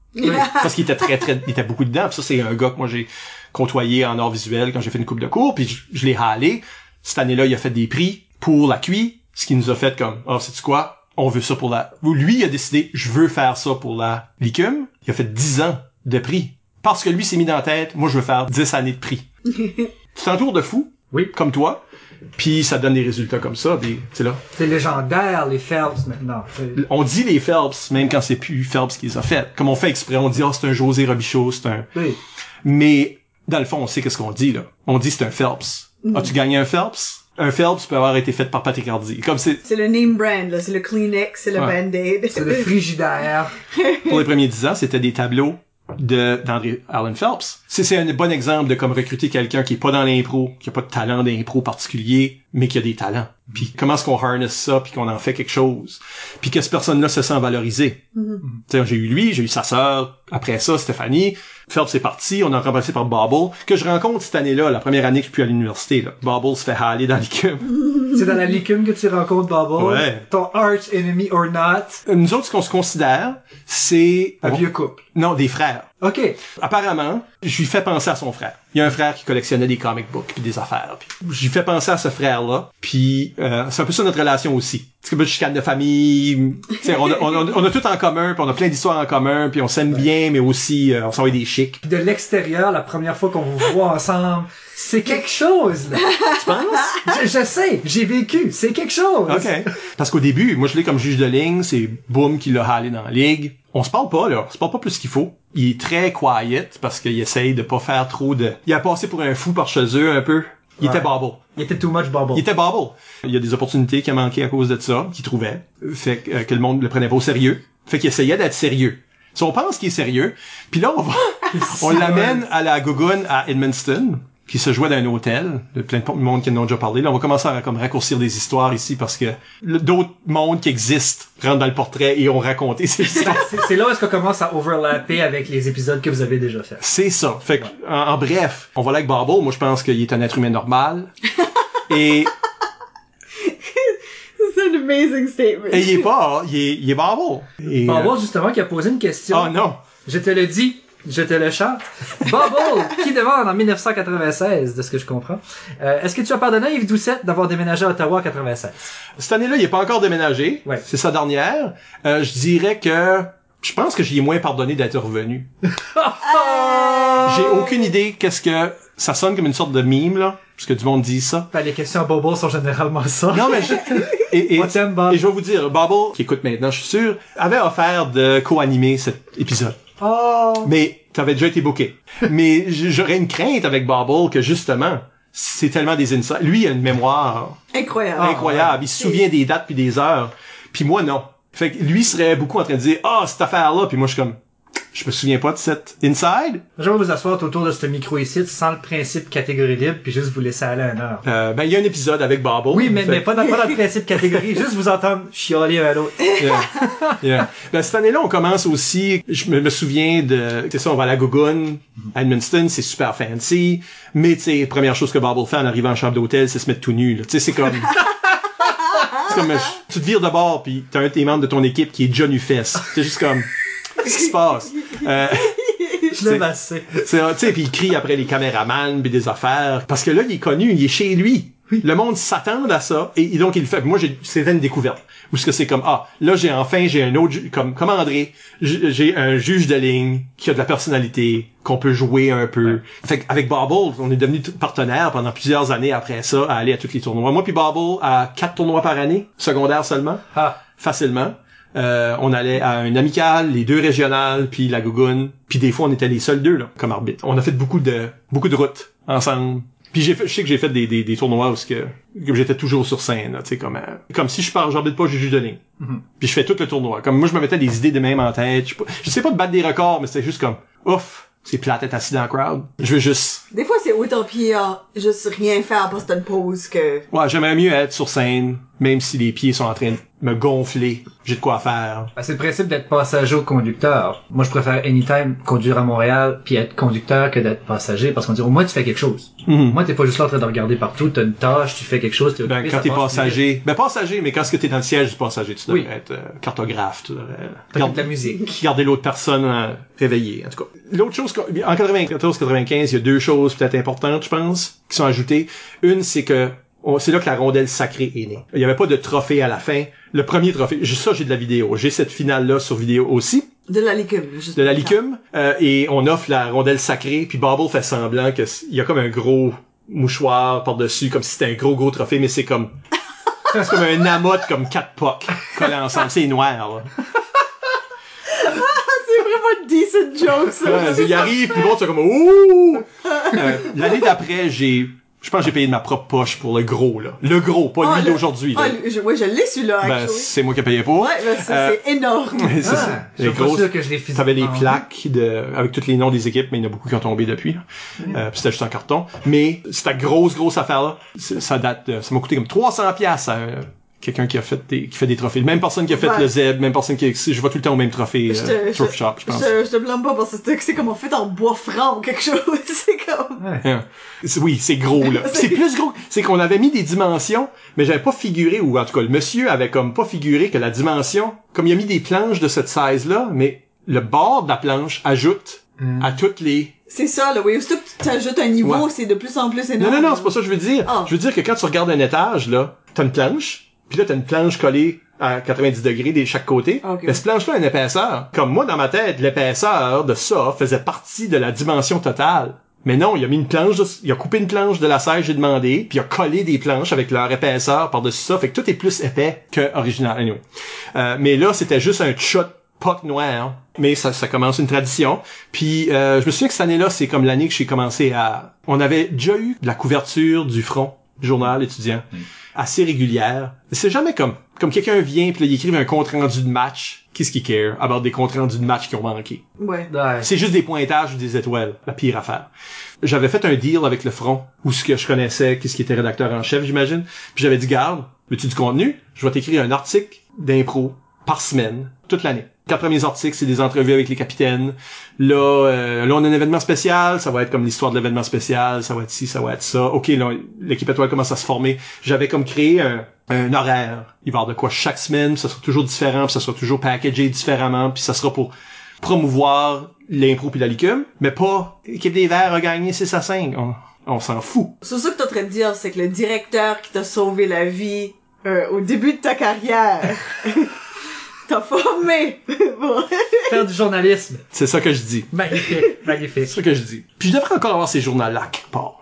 Parce qu'il était très, très, il était beaucoup dedans. Puis ça, c'est un gars que moi j'ai côtoyé en art visuel quand j'ai fait une coupe de cours, puis je, je l'ai halé. Cette année-là, il a fait des prix pour la QI, ce qui nous a fait comme, oh, c'est quoi? On veut ça pour la... Ou Lui, il a décidé, je veux faire ça pour la licume. Il a fait 10 ans de prix. Parce que lui s'est mis dans la tête, moi, je veux faire 10 années de prix. c'est un tour de fou. Oui. Comme toi. Puis ça donne des résultats comme ça, des, c'est là. C'est légendaire, les Phelps, maintenant. C'est- On dit les Phelps, même quand c'est plus Phelps qui les a fait. Comme on fait exprès, on dit, oh, c'est un José Robichaud, c'est un... Oui. Mais, dans le fond, on sait qu'est-ce qu'on dit, là. On dit c'est un Phelps. As-tu gagné un Phelps? Un Phelps peut avoir été fait par Patrick Hardy. Comme c'est, C'est le name brand, là. C'est le Kleenex, c'est le Ouais. Band-Aid. C'est le frigidaire. pour les premiers dix ans, c'était des tableaux de d'André Allen Phelps. C'est c'est un bon exemple de comme recruter quelqu'un qui est pas dans l'impro, qui a pas de talent d'impro particulier, mais qui a des talents. Puis comment est-ce qu'on harness ça, puis qu'on en fait quelque chose, puis que cette personne-là se sent valorisée. Sais, j'ai eu lui, j'ai eu sa sœur, après ça Stéphanie. Phelps est parti, on a remplacé par Bobble, que je rencontre cette année-là, la première année que je suis à l'université. Là. Bobble se fait haler dans l'équipe. C'est dans la licume que tu rencontres Bubble? Ouais. Ton arch enemy or not? Nous autres, ce qu'on se considère, c'est Un vieux couple. non des frères. OK. Apparemment, je lui fais penser à son frère. Il y a un frère qui collectionnait des comic books puis des affaires. Puis je lui fais penser à ce frère-là. Puis euh, c'est un peu ça notre relation aussi. C'est comme une chicane de famille. On, a, on, a, on a tout en commun, puis on a plein d'histoires en commun, puis on s'aime bien, mais aussi euh, on s'envoie des chics. Puis de l'extérieur, la première fois qu'on vous voit ensemble, c'est quelque chose, là. Tu penses? Je, je sais, j'ai vécu, c'est quelque chose. OK. Parce qu'au début, moi je l'ai comme juge de ligne, c'est Boom qui l'a halé dans la ligue. On se parle pas, là. On se parle pas plus qu'il faut. Il est très quiet parce qu'il essaye de pas faire trop de... Il a passé pour un fou par chez eux un peu. Il Ouais. était bobble. Il était too much Bubble. Il était bobble. Il y a des opportunités qui a manqué à cause de ça, qu'il trouvait. Fait que, euh, que le monde le prenait pas au sérieux. Fait qu'il essayait d'être sérieux. Si on pense qu'il est sérieux, puis là on va, on l'amène à la Gougoune à Edmundston, qui se jouait dans un hôtel. Il y a plein de monde qui en ont déjà parlé. Là, on va commencer à comme raccourcir des histoires ici parce que d'autres mondes qui existent rentrent dans le portrait et ont raconté ces histoires. C'est- C'est là où est-ce qu'on commence à overlapper avec les épisodes que vous avez déjà fait. C'est ça. Fait que, en, en bref, on va là avec Barbo. Moi, je pense qu'il est un être humain normal. et, C'est un amazing statement. et il est pas, il est, il est Barbo. Et, euh, justement, qui a posé une question. Oh non! Je te le dis, je te le chante. Bubble, qui demande en 1996, de ce que je comprends, euh, est-ce que tu as pardonné à Yves Doucette d'avoir déménagé à Ottawa en 96? Cette année-là, il est pas encore déménagé. Ouais. C'est sa dernière. Euh, je dirais que je pense que j'y ai moins pardonné d'être revenu. J'ai aucune idée qu'est-ce que ça sonne comme une sorte de mime là, parce que du monde dit ça. Ben, les questions à Bubble sont généralement ça. Non mais je... et, et, et je vais vous dire, Bubble qui écoute maintenant, je suis sûr, avait offert de co-animer cet épisode. Oh! Mais t'avais déjà été booké. Mais j'aurais une crainte avec Bubble que justement c'est tellement des insights. Lui, il a une mémoire Incroyable. incroyable. Il se souvient des dates puis des heures. Puis moi, non. Fait que lui serait beaucoup en train de dire, ah, cette affaire-là. Puis moi, je suis comme, je me souviens pas de cette inside. Je vais vous asseoir autour de ce micro ici sans le principe catégorie libre puis juste vous laisser aller à une heure. Euh, ben, il y a un épisode avec Babo. Oui, mais, pas, dans, pas dans le principe catégorie, juste vous entendre chialer un à l'autre. Yeah. Yeah. Ben, cette année-là, on commence aussi, je me, me souviens de, c'est ça, on va à la Gougoune, à Edmundston, c'est super fancy, mais tu sais, première chose que Bubble fait en arrivant en chambre d'hôtel, c'est se mettre tout nu, là. Tu sais, c'est comme, c'est comme, euh, tu te vires de bord, puis t'as un de tes membres de ton équipe qui est John Ufess. C'est juste comme, qui se passe? Euh, Je l'aime assez. c'est, tu sais, puis il crie après les caméramans puis des affaires. Parce que là, il est connu, il est chez lui. Le monde s'attend à ça et, donc il le fait. Moi, j'ai, c'était une découverte. Ou ce que c'est comme ah, là j'ai enfin j'ai un autre comme comme André, j'ai un juge de ligne qui a de la personnalité qu'on peut jouer un peu. Fait avec Bobble, on est devenu partenaire pendant plusieurs années après ça à aller à tous les tournois. Moi puis Bobble à quatre tournois par année, secondaire seulement Ah. facilement. Euh, on allait à un amical, les deux régionales, puis la Gougoune. Puis des fois, on était les seuls deux là, comme arbitre. On a fait beaucoup de beaucoup de routes ensemble. Puis j'ai fait, je sais que j'ai fait des, des, des tournois où ce que, que j'étais toujours sur scène, là, tu sais, comme, euh, comme si je pars, j'arbitre pas, j'ai juste de ligne. Puis je fais tout le tournoi. Comme moi, je me mettais des idées de même en tête. Je, sais pas- je sais pas de battre des records, mais c'était juste comme, ouf, c'est plate d'être assis dans le crowd. Je veux juste, Des fois, c'est autant pire juste rien faire parce que t'as une pause que... ouais, j'aimerais mieux être sur scène, même si les pieds sont en train de me gonfler. J'ai de quoi faire. Ben, c'est le principe d'être passager ou conducteur. Moi, je préfère anytime conduire à Montréal puis être conducteur que d'être passager parce qu'on dit au moins tu fais quelque chose. Mhm. Au moins t'es pas juste là en train de regarder partout, t'as une tâche, tu fais quelque chose, Ben, occupé, quand t'es passager, ben passager, mais quand ce que t'es dans le siège du passager, tu devrais Oui. être euh, cartographe, tu devrais T'as garder- de la musique. garder l'autre personne euh, réveillée, en tout cas. L'autre chose, en 94-95, il y a deux choses peut-être importantes, je pense, qui sont ajoutées. Une, c'est que c'est là que la rondelle sacrée est née. Il y avait pas de trophée à la fin. Le premier trophée, j'ai- ça j'ai de la vidéo. J'ai cette finale-là sur vidéo aussi, De la licume. juste de la licume, euh, et on offre la rondelle sacrée, puis Bubble fait semblant que s- il y a comme un gros mouchoir par-dessus, comme si c'était un gros gros trophée, mais c'est comme c'est comme un amotte comme quatre pocs collés ensemble. C'est noir. Là. C'est vraiment une decent joke, ça. Ouais, il arrive, puis l'autre, c'est comme ouh. Euh, L'année d'après, j'ai, je pense que j'ai payé de ma propre poche pour le gros là. Le gros, pas Ah, lui d'aujourd'hui. là. Ah, je, ouais, je l'ai celui-là, ben, c'est moi qui ai payé pour. Ouais, ben, ça, Euh, c'est énorme. C'est ça. Ah, je Les suis pas grosses- sûr que je l'ai. T'avais les plaques de, avec tous les noms des équipes, mais il y en a beaucoup qui ont tombé depuis. là. Euh, puis c'était juste en carton. Mais cette grosse, grosse affaire-là, ça date, de- ça m'a coûté comme 300 pièces euh, quelqu'un qui a fait des, qui fait des trophées. Même personne qui a fait Ouais. le ZEB, même personne qui, je vois tout le temps au même trophée, Je euh, je, Trophy Shop, je pense. je, je te blâme pas parce que c'est- comme en fait en bois franc ou quelque chose. c'est comme... Oui, c'est gros, là. C'est- plus gros. C'est qu'on avait mis des dimensions, mais j'avais pas figuré, ou en tout cas, le monsieur avait comme pas figuré que la dimension, comme il a mis des planches de cette size-là, mais le bord de la planche ajoute Hmm. à toutes les... C'est ça, là, oui. Aussitôt que tu t'ajoutes un niveau, Ouais. c'est de plus en plus Non, énorme. non, non, c'est pas ça que je veux dire. Ah. Je veux dire que quand tu regardes un étage, là, t'as une planche, puis là, t'as une planche collée à 90 degrés de chaque côté. Ok. Mais cette planche-là a une épaisseur. Comme moi, dans ma tête, l'épaisseur de ça faisait partie de la dimension totale. Mais non, il a mis une planche, de- il a coupé une planche de la serre, j'ai demandé, puis il a collé des planches avec leur épaisseur par-dessus ça, fait que tout est plus épais que original. Anyway. Euh, mais là, c'était juste un shot pot noir. Mais ça, ça commence une tradition. Puis euh, je me souviens que cette année-là, c'est comme l'année que j'ai commencé à... On avait déjà eu de la couverture du front, journal étudiant, assez régulière. C'est jamais comme comme quelqu'un vient puis là, il écrive un compte rendu de match. Qu'est-ce qu'il care about des comptes rendus de match qui ont manqué? Ouais. Ouais. C'est juste des pointages ou des étoiles, la pire affaire. J'avais fait un deal avec le front, où ce que je connaissais, qu'est-ce qui était rédacteur en chef, j'imagine. Puis j'avais dit, garde, veux-tu du contenu? Je vais t'écrire un article d'impro par semaine, toute l'année. Quatre premiers articles, c'est des entrevues avec les capitaines. Là, euh, là, on a un événement spécial, ça va être comme l'histoire de l'événement spécial, ça va être ci, ça va être ça. Ok, là, l'équipe étoile commence à se former. J'avais comme créé un, un horaire. Il va y avoir de quoi chaque semaine, puis ça sera toujours différent, puis ça sera toujours packagé différemment, puis ça sera pour promouvoir l'impro puis la licume, mais pas l'équipe des Verts a gagné 6 à 5. On, on s'en fout. C'est ça que t'es en train de dire, c'est que le directeur qui t'a sauvé la vie euh, au début de ta carrière t'a formé. Bon. Faire du journalisme. C'est ça que je dis. Magnifique, magnifique. C'est ça que je dis. Puis je devrais encore avoir ces journaux-là quelque part.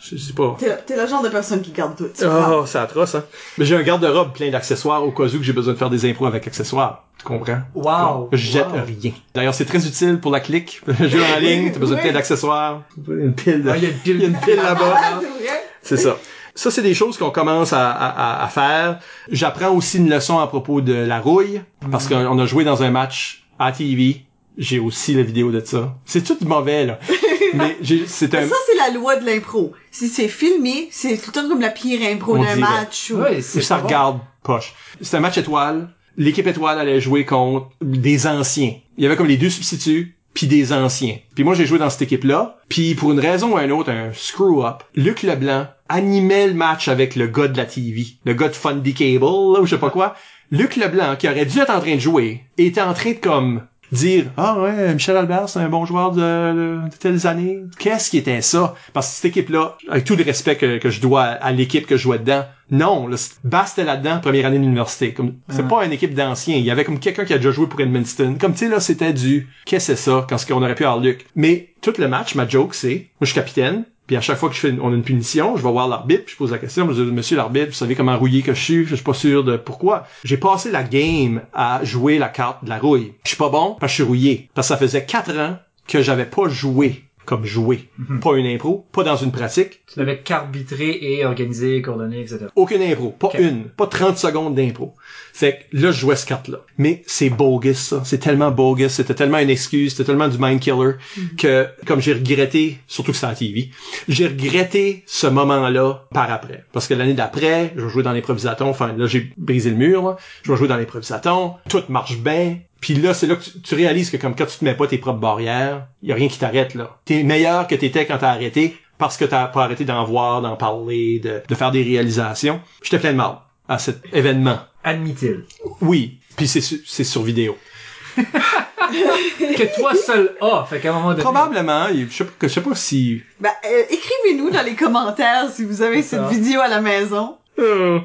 Je, je sais pas. T'es t'es le genre de personne qui garde tout. Oh, c'est atroce, hein. Mais j'ai un garde-robe plein d'accessoires au cas où que j'ai besoin de faire des impros avec accessoires. Tu comprends? Wow. Je jette Wow. rien. D'ailleurs, c'est très utile pour la clique. Le jeu en ligne, t'as besoin de plein d'accessoires. Une pile de... Ah, il y a une pile, Il y a une pile là-bas. Ah, c'est vrai? C'est ça. Ça, c'est des choses qu'on commence à, à- à- faire. J'apprends aussi une leçon à propos de la rouille, parce qu'on on a joué dans un match à TV. J'ai aussi la vidéo de ça. C'est tout mauvais, là. Mais c'est un... Ça, c'est la loi de l'impro. Si c'est filmé, c'est tout le temps comme la pire impro d'un match. Ou... Ouais, Ou c'est ça bon. regarde poche. C'était un match étoile. L'équipe étoile allait jouer contre des anciens. Il y avait comme les deux substituts puis des anciens. Puis moi j'ai joué dans cette équipe-là. Puis pour une raison ou une autre, un screw-up, Luc Leblanc animait le match avec le gars de la TV, le gars de Fundy Cable, ou je sais pas quoi. Luc Leblanc, qui aurait dû être en train de jouer, était en train de comme dire ah ouais Michel Albert c'est un bon joueur de, de telles années qu'est-ce qui était ça? Parce que cette équipe là avec tout le respect que, que je dois à l'équipe que je jouais dedans non là, c'est- Bass était là-dedans première année d'université. Comme c'est pas une équipe d'anciens. Il y avait comme quelqu'un qui a déjà joué pour Edmundston. Comme tu sais là c'était du qu'est-ce que c'est ça? Quand ce qu'on aurait pu avoir Luc. Mais tout le match ma joke c'est moi je suis capitaine Puis à chaque fois que je fais une- on a une punition, je vais voir l'arbitre, je pose la question, je dis Monsieur l'arbitre, vous savez comment rouillé que je suis, je suis pas sûr de pourquoi. J'ai passé la game à jouer la carte de la rouille. Je suis pas bon parce que je suis rouillé. Parce que ça faisait quatre ans que j'avais pas joué comme joué. Pas une impro, pas dans une pratique, Tu devais qu'arbitrer et organiser, coordonner, etc. aucune impro, pas une, pas 30 secondes d'impro. Fait que là, je jouais cette carte-là. Mais c'est bogus, ça. C'est tellement bogus, c'était tellement une excuse, c'était tellement du mind killer que, comme j'ai regretté, surtout que à la TV, j'ai regretté ce moment-là par après. Parce que l'année d'après, je vais jouer dans l'improvisaton, enfin, là, j'ai brisé le mur, là. Je vais jouer dans l'improvisaton, tout marche bien. Puis là, c'est là que tu, tu réalises que comme quand tu te mets pas tes propres barrières, y a rien qui t'arrête, là. T'es meilleur que t'étais quand t'as arrêté, parce que t'as pas arrêté d'en voir, d'en parler, de, de faire des réalisations. J'étais plein de mal à cet événement. Admit-il. Oui, puis c'est c'est sur vidéo. que toi seul as. Fait qu'à un moment donné. Probablement, il- je sais pas, je sais pas si Ben, euh, écrivez-nous dans les commentaires si vous avez cette ça. vidéo à la maison. Euh,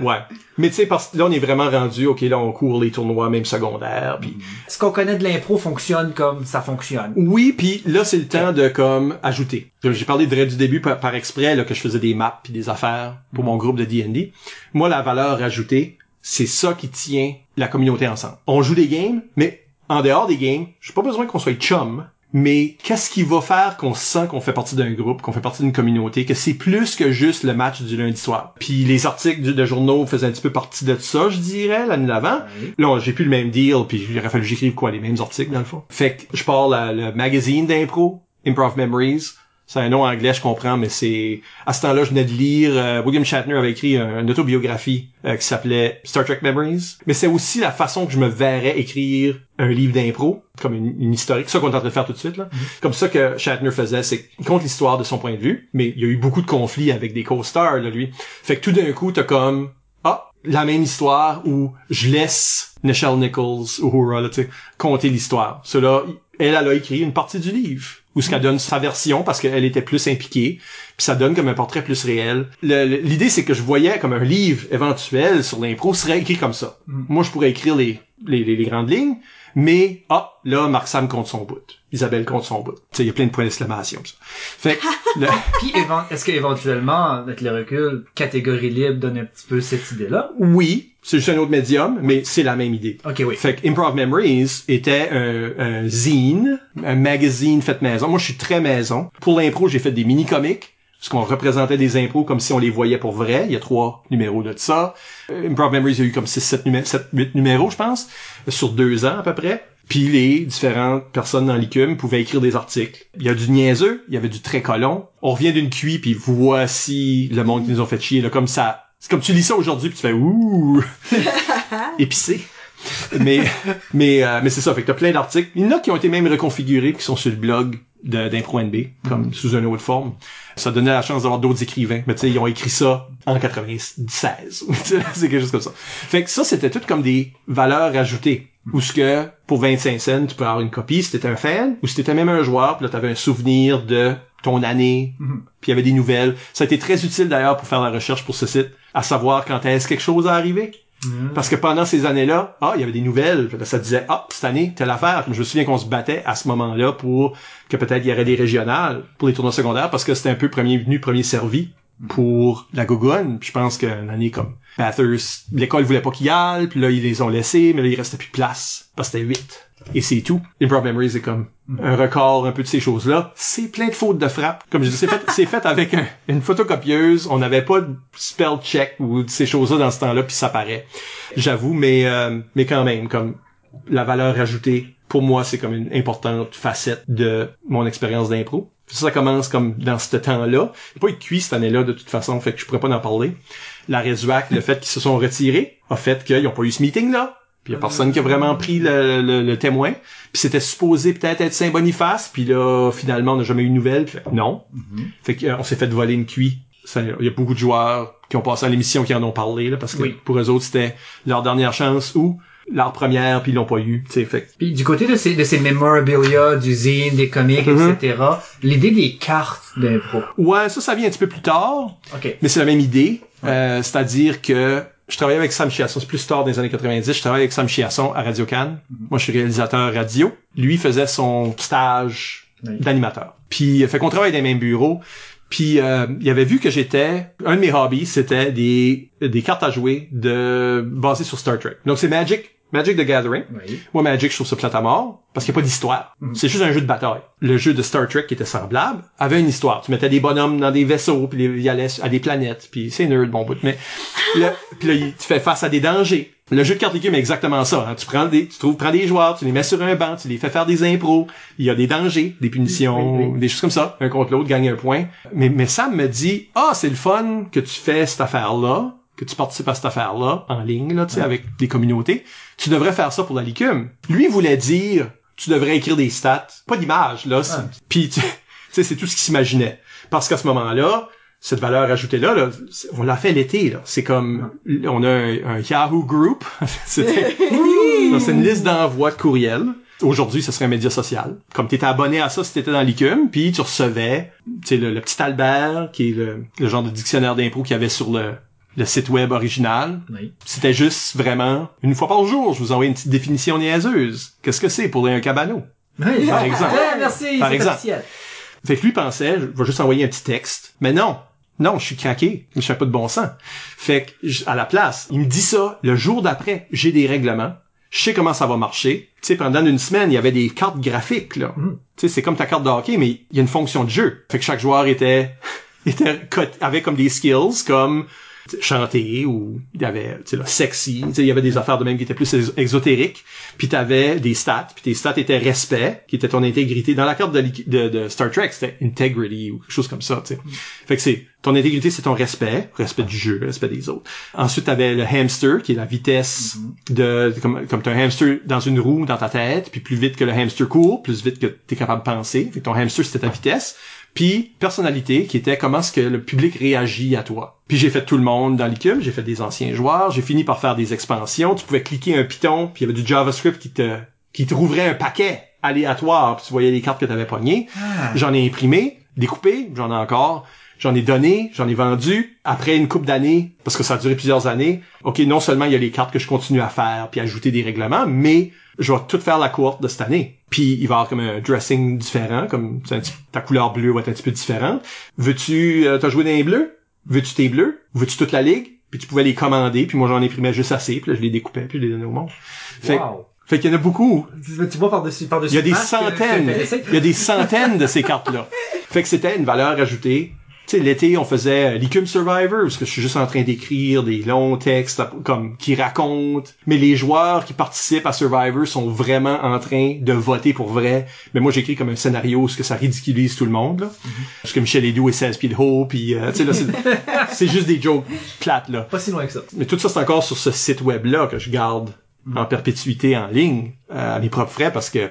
ouais. Mais tu sais, parce que là, on est vraiment rendu, ok, là, on court les tournois, même secondaires, puis Ce qu'on connaît de l'impro fonctionne comme ça fonctionne. oui, puis là, c'est le temps de, comme, ajouter. J'ai parlé de du début par, par exprès, là, que je faisais des maps puis des affaires pour mon groupe de D&D. Moi, la valeur ajoutée, c'est ça qui tient la communauté ensemble. On joue des games, mais en dehors des games, j'ai pas besoin qu'on soit chum, mais qu'est-ce qui va faire qu'on sent qu'on fait partie d'un groupe, qu'on fait partie d'une communauté, que c'est plus que juste le match du lundi soir? Puis les articles de journaux faisaient un petit peu partie de ça, je dirais, l'année d'avant. Là, j'ai plus le même deal, puis il aurait fallu que j'écrive quoi, les mêmes articles, dans le fond? Fait que je pars la- le magazine d'impro, Improv Memories. C'est un nom anglais, je comprends, mais c'est... À ce temps-là, je venais de lire... euh, William Shatner avait écrit un- une autobiographie euh, qui s'appelait Star Trek Memories. Mais c'est aussi la façon que je me verrais écrire un livre d'impro, comme une, une historique. C'est ça qu'on est en train de faire tout de suite, là. Comme ça que Shatner faisait, c'est qu'il compte l'histoire de son point de vue, mais il y a eu beaucoup de conflits avec des co-stars, là, lui. Fait que tout d'un coup, t'as comme... Ah, la même histoire où je laisse Nichelle Nichols ou Hura, là, tu sais, conter l'histoire. Cela, elle, elle a écrit une partie du livre où ce qu'elle donne sa version parce qu'elle était plus impliquée, puis ça donne comme un portrait plus réel. L'idée, c'est que je voyais comme un livre éventuel sur l'impro serait écrit comme ça. Moi, je pourrais écrire les, les, les, les grandes lignes, mais, ah, là, Marc Sam compte son bout. Isabelle compte son bout. Tu sais, il y a plein de points d'exclamation, ça. Fait que, le- Puis est-ce qu'éventuellement, avec le recul, catégorie libre donne un petit peu cette idée-là? oui, c'est juste un autre médium, mais c'est la même idée. Ok, oui. Fait que Improv Memories était un, un zine, un magazine fait maison. Moi, je suis très maison. Pour l'impro, j'ai fait des mini-comics, parce qu'on représentait des impros comme si on les voyait pour vrai. Il y a trois numéros de ça. Improv Memories, il y a eu comme 6, 7, numé 7 8 numéros, je pense, sur deux ans à peu près. Puis les différentes personnes dans l'ICUM pouvaient écrire des articles. Il y a du niaiseux, il y avait du très colon. On revient d'une cuit, puis voici le monde qui nous ont fait chier. Là, comme ça, c'est comme tu lis ça aujourd'hui, puis tu fais ouh, épicé. mais mais euh, mais c'est ça. Fait que t'as plein d'articles. Il y en a qui ont été même reconfigurés, qui sont sur le blog d'Impro NB, comme sous une autre forme. Ça donnait la chance d'avoir d'autres écrivains. Mais tu sais, ils ont écrit ça en 96. c'est quelque chose comme ça. Fait que ça, c'était tout comme des valeurs ajoutées. Ou ce que, pour 25 cents, tu peux avoir une copie si t'étais un fan, ou si t'étais même un joueur, puis là, t'avais un souvenir de ton année, puis il y avait des nouvelles. Ça a été très utile d'ailleurs pour faire la recherche pour ce site, à savoir quand est-ce quelque chose a arrivé. Parce que pendant ces années-là, ah, il y avait des nouvelles. Ça disait, ah, cette année, telle affaire. Je me souviens qu'on se battait à ce moment-là pour que peut-être il y aurait des régionales pour les tournois secondaires parce que c'était un peu premier venu, premier servi pour la Gougoune. Puis je pense qu'une année comme Bathurst, l'école voulait pas qu'ils y aillent, puis là, ils les ont laissés, mais là, il restait plus de place. Parce que c'était 8. Et c'est tout. Improv Memories est comme un record un peu de ces choses-là. C'est plein de fautes de frappe. Comme je dis, c'est fait, c'est fait avec un- une photocopieuse. On n'avait pas de spell check ou de ces choses-là dans ce temps-là, puis ça paraît. J'avoue, mais euh, mais quand même, comme la valeur ajoutée, pour moi, c'est comme une importante facette de mon expérience d'impro. Ça, commence comme dans ce temps-là. Il pas de cuit cette année-là, de toute façon, fait que je pourrais pas en parler. La Résuac, le fait qu'ils se sont retirés, a fait qu'ils n'ont pas eu ce meeting-là. Puis il y a personne qui a vraiment pris le, le- le témoin. Puis c'était supposé peut-être être Saint-Boniface. Puis là, finalement, on n'a jamais eu de nouvelles. Fait que non. Fait qu'on s'est fait voler une cuit. Il y a beaucoup de joueurs qui ont passé à l'émission qui en ont parlé, là, parce que Oui. pour eux autres, c'était leur dernière chance ou leur première, puis ils l'ont pas eu. tu sais. Fait Puis du côté de ces, de ces memorabilia, du zine, des comics, etc., l'idée des cartes d'impro. Ouais, ça, ça vient un petit peu plus tard, OK. mais c'est la même idée. Euh, C'est-à-dire que je travaillais avec Sam Chiasson, c'est plus tard dans les années 90, je travaillais avec Sam Chiasson à Radio Cannes. Moi, je suis réalisateur radio. Lui faisait son stage Oui. d'animateur. Puis, euh, fait qu'on travaille dans les mêmes bureaux. Puis, euh, il avait vu que j'étais... Un de mes hobbies, c'était des, des cartes à jouer de basées sur Star Trek. Donc, c'est Magic, Magic the Gathering. Oui. Moi, Magic, je trouve ça plate à mort, parce qu'il n'y a pas d'histoire. C'est juste un jeu de bataille. Le jeu de Star Trek, qui était semblable, avait une histoire. Tu mettais des bonhommes dans des vaisseaux, puis ils allaient à des planètes, puis c'est nerd, bon bout. Mais là, puis là, tu fais face à des dangers. Le jeu de cartes est exactement ça. hein. Tu prends des, tu trouves, prends des joueurs, tu les mets sur un banc, tu les fais faire des impros. Il y a des dangers, des punitions, Oui, oui. des choses comme ça. Un contre l'autre, gagne un point. Mais, mais Sam me dit, ah, c'est le fun que tu fais cette affaire-là, que tu participes à cette affaire-là, en ligne, là, tu sais, avec des communautés. Tu devrais faire ça pour la licume. Lui voulait dire, tu devrais écrire des stats. Pas d'image, là. Ouais. Puis, tu sais, c'est tout ce qu'il s'imaginait. Parce qu'à ce moment-là, cette valeur ajoutée-là, là, c'est- on l'a fait l'été, là. C'est comme, on a un, un Yahoo Group. C'est une liste d'envoi de courriels. Aujourd'hui, ce serait un média social. Comme tu étais abonné à ça si t'étais dans l'ICUM, puis tu recevais, tu sais, le, le petit Albert, qui est le, le genre de dictionnaire d'impro qu'il y avait sur le, le site web original. Oui. C'était juste vraiment, une fois par jour, je vous envoie une petite définition niaiseuse. Qu'est-ce que c'est pour un cabano? Oui. Par exemple. Merci, Par c'est exemple. officiel. Fait que lui pensait, je vais juste envoyer un petit texte. Mais non. Non, je suis craqué. Je fais pas de bon sens. Fait que, à la place, il me dit ça le jour d'après. J'ai des règlements. Je sais comment ça va marcher. Tu sais, pendant une semaine, il y avait des cartes graphiques, là. Mhm. Tu sais, c'est comme ta carte de hockey, mais il y a une fonction de jeu. Fait que chaque joueur était, était, avait comme des skills, comme, chanter ou il y avait tu sais sexy tu sais il y avait des affaires de même qui étaient plus ex- exotériques. Puis t'avais des stats puis tes stats étaient respect qui était ton intégrité. Dans la carte de, liqui- de, de Star Trek c'était integrity ou quelque chose comme ça tu sais. Fait que c'est ton intégrité c'est ton respect respect du jeu respect des autres. Ensuite t'avais le hamster qui est la vitesse de comme comme t'as un hamster dans une roue dans ta tête puis plus vite que le hamster court plus vite que t'es capable de penser. Fait que ton hamster c'était ta vitesse puis personnalité qui était comment est-ce que le public réagit à toi. Puis j'ai fait tout le monde dans l'ICUM, j'ai fait des anciens joueurs, j'ai fini par faire des expansions, tu pouvais cliquer un piton, puis il y avait du JavaScript qui te qui te rouvrait un paquet aléatoire, puis tu voyais les cartes que tu avais pognées. Ah. J'en ai imprimé, découpé, j'en ai encore. J'en ai donné, j'en ai vendu. Après une couple d'années, parce que ça a duré plusieurs années, ok, non seulement il y a les cartes que je continue à faire, puis ajouter des règlements, mais je vais tout faire la courte de cette année. Puis il va y avoir comme un dressing différent, comme c'est un petit- ta couleur bleue va être un petit peu différente. Veux-tu, euh, t'as joué dans les bleus? Veux-tu tes bleus? Veux-tu toute la ligue? Puis tu pouvais les commander, puis moi j'en imprimais juste assez, puis là je les découpais, puis je les donnais au monde. Fait, Wow. fait qu'il y en a beaucoup. Tu, vois par-dessus, par-dessus. Il y a des centaines. euh, intéressé. Il y a des centaines de ces cartes-là. Fait que c'était une valeur ajoutée. Tu sais, l'été, on faisait euh, l'Icum Survivor, parce que je suis juste en train d'écrire des longs textes comme qui racontent. Mais les joueurs qui participent à Survivor sont vraiment en train de voter pour vrai. Mais moi, j'écris comme un scénario, ce que ça ridiculise tout le monde. Là. Parce que Michel Edoux est 16 pieds de haut, puis euh, tu sais, là, c'est- juste des jokes plates, là. Pas si loin que ça. Mais tout ça, c'est encore sur ce site web-là que je garde en perpétuité en ligne euh, à mes propres frais parce que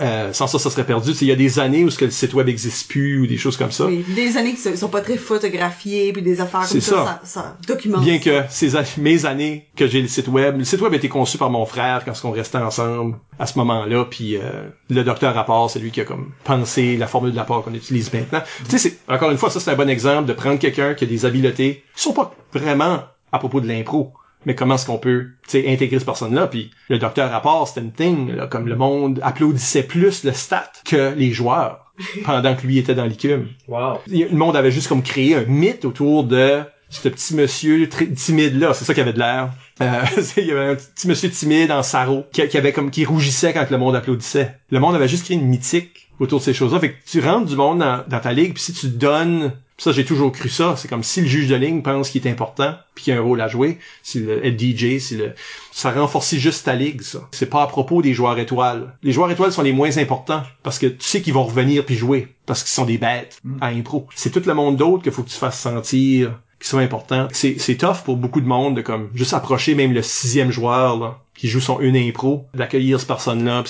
euh, sans ça, ça serait perdu. Il y a des années où ce que le site web n'existe plus ou des choses comme ça. Oui, des années qui sont pas très photographiées, puis des affaires comme ça, ça, ça documente. Bien que ces mes années que j'ai le site web, le site web a été conçu par mon frère quand on restait ensemble à ce moment-là, puis euh, le docteur Rapport, c'est lui qui a comme pensé la formule de l'apport qu'on utilise maintenant. Tu sais, encore une fois, ça c'est un bon exemple de prendre quelqu'un qui a des habiletés qui sont pas vraiment à propos de l'impro. Mais comment est-ce qu'on peut intégrer cette personne-là? Puis le docteur Rapport, c'était une thing, là, comme le monde applaudissait plus le stat que les joueurs pendant que lui était dans l'ICUM Wow. le monde avait juste comme créé un mythe autour de ce petit monsieur très timide là c'est ça qui avait de l'air. Euh, il y avait un petit monsieur timide en sarrau qui, qui avait comme qui rougissait quand le monde applaudissait. Le monde avait juste créé une mythique autour de ces choses là fait que tu rentres du monde dans, dans ta ligue puis si tu donnes ça j'ai toujours cru ça. C'est comme si le juge de ligne pense qu'il est important puis qu'il y a un rôle à jouer si le DJ si le ça renforce juste ta ligue ça. C'est pas à propos des joueurs étoiles. Les joueurs étoiles sont les moins importants parce que tu sais qu'ils vont revenir puis jouer parce qu'ils sont des bêtes à impro. C'est tout le monde d'autre qu'il faut que tu fasses sentir qui sont importants. C'est c'est tough pour beaucoup de monde de comme juste approcher même le sixième joueur là qui joue son une impro d'accueillir cette personne là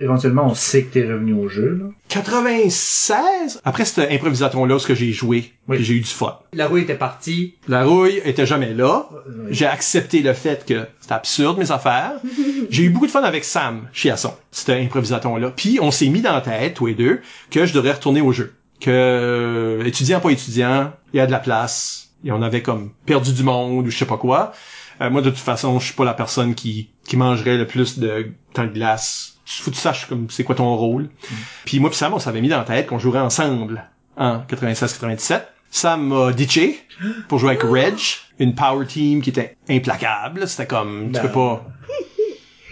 Éventuellement, on sait que t'es revenu au jeu, là. 96 après cet improvisaton là ce que j'ai joué Oui. j'ai eu du fun La roue était partie. la rouille était jamais là. Euh, J'ai accepté le fait que c'était absurde mes affaires. J'ai eu beaucoup de fun avec Sam Chiasson, cet improvisaton-là. Puis on s'est mis dans la tête, tous les deux, que je devrais retourner au jeu. Que euh, étudiant pas étudiant, il y a de la place. Et on avait comme perdu du monde ou je sais pas quoi. Euh, moi, de toute façon, je suis pas la personne qui, qui mangerait le plus de temps de glace. Faut que tu saches comme c'est quoi ton rôle. Puis moi puis Sam, on s'avait mis dans la tête qu'on jouerait ensemble en 96-97. Sam m'a ditché pour jouer avec Reg, une power team qui était implacable. C'était comme, tu Ben. peux pas...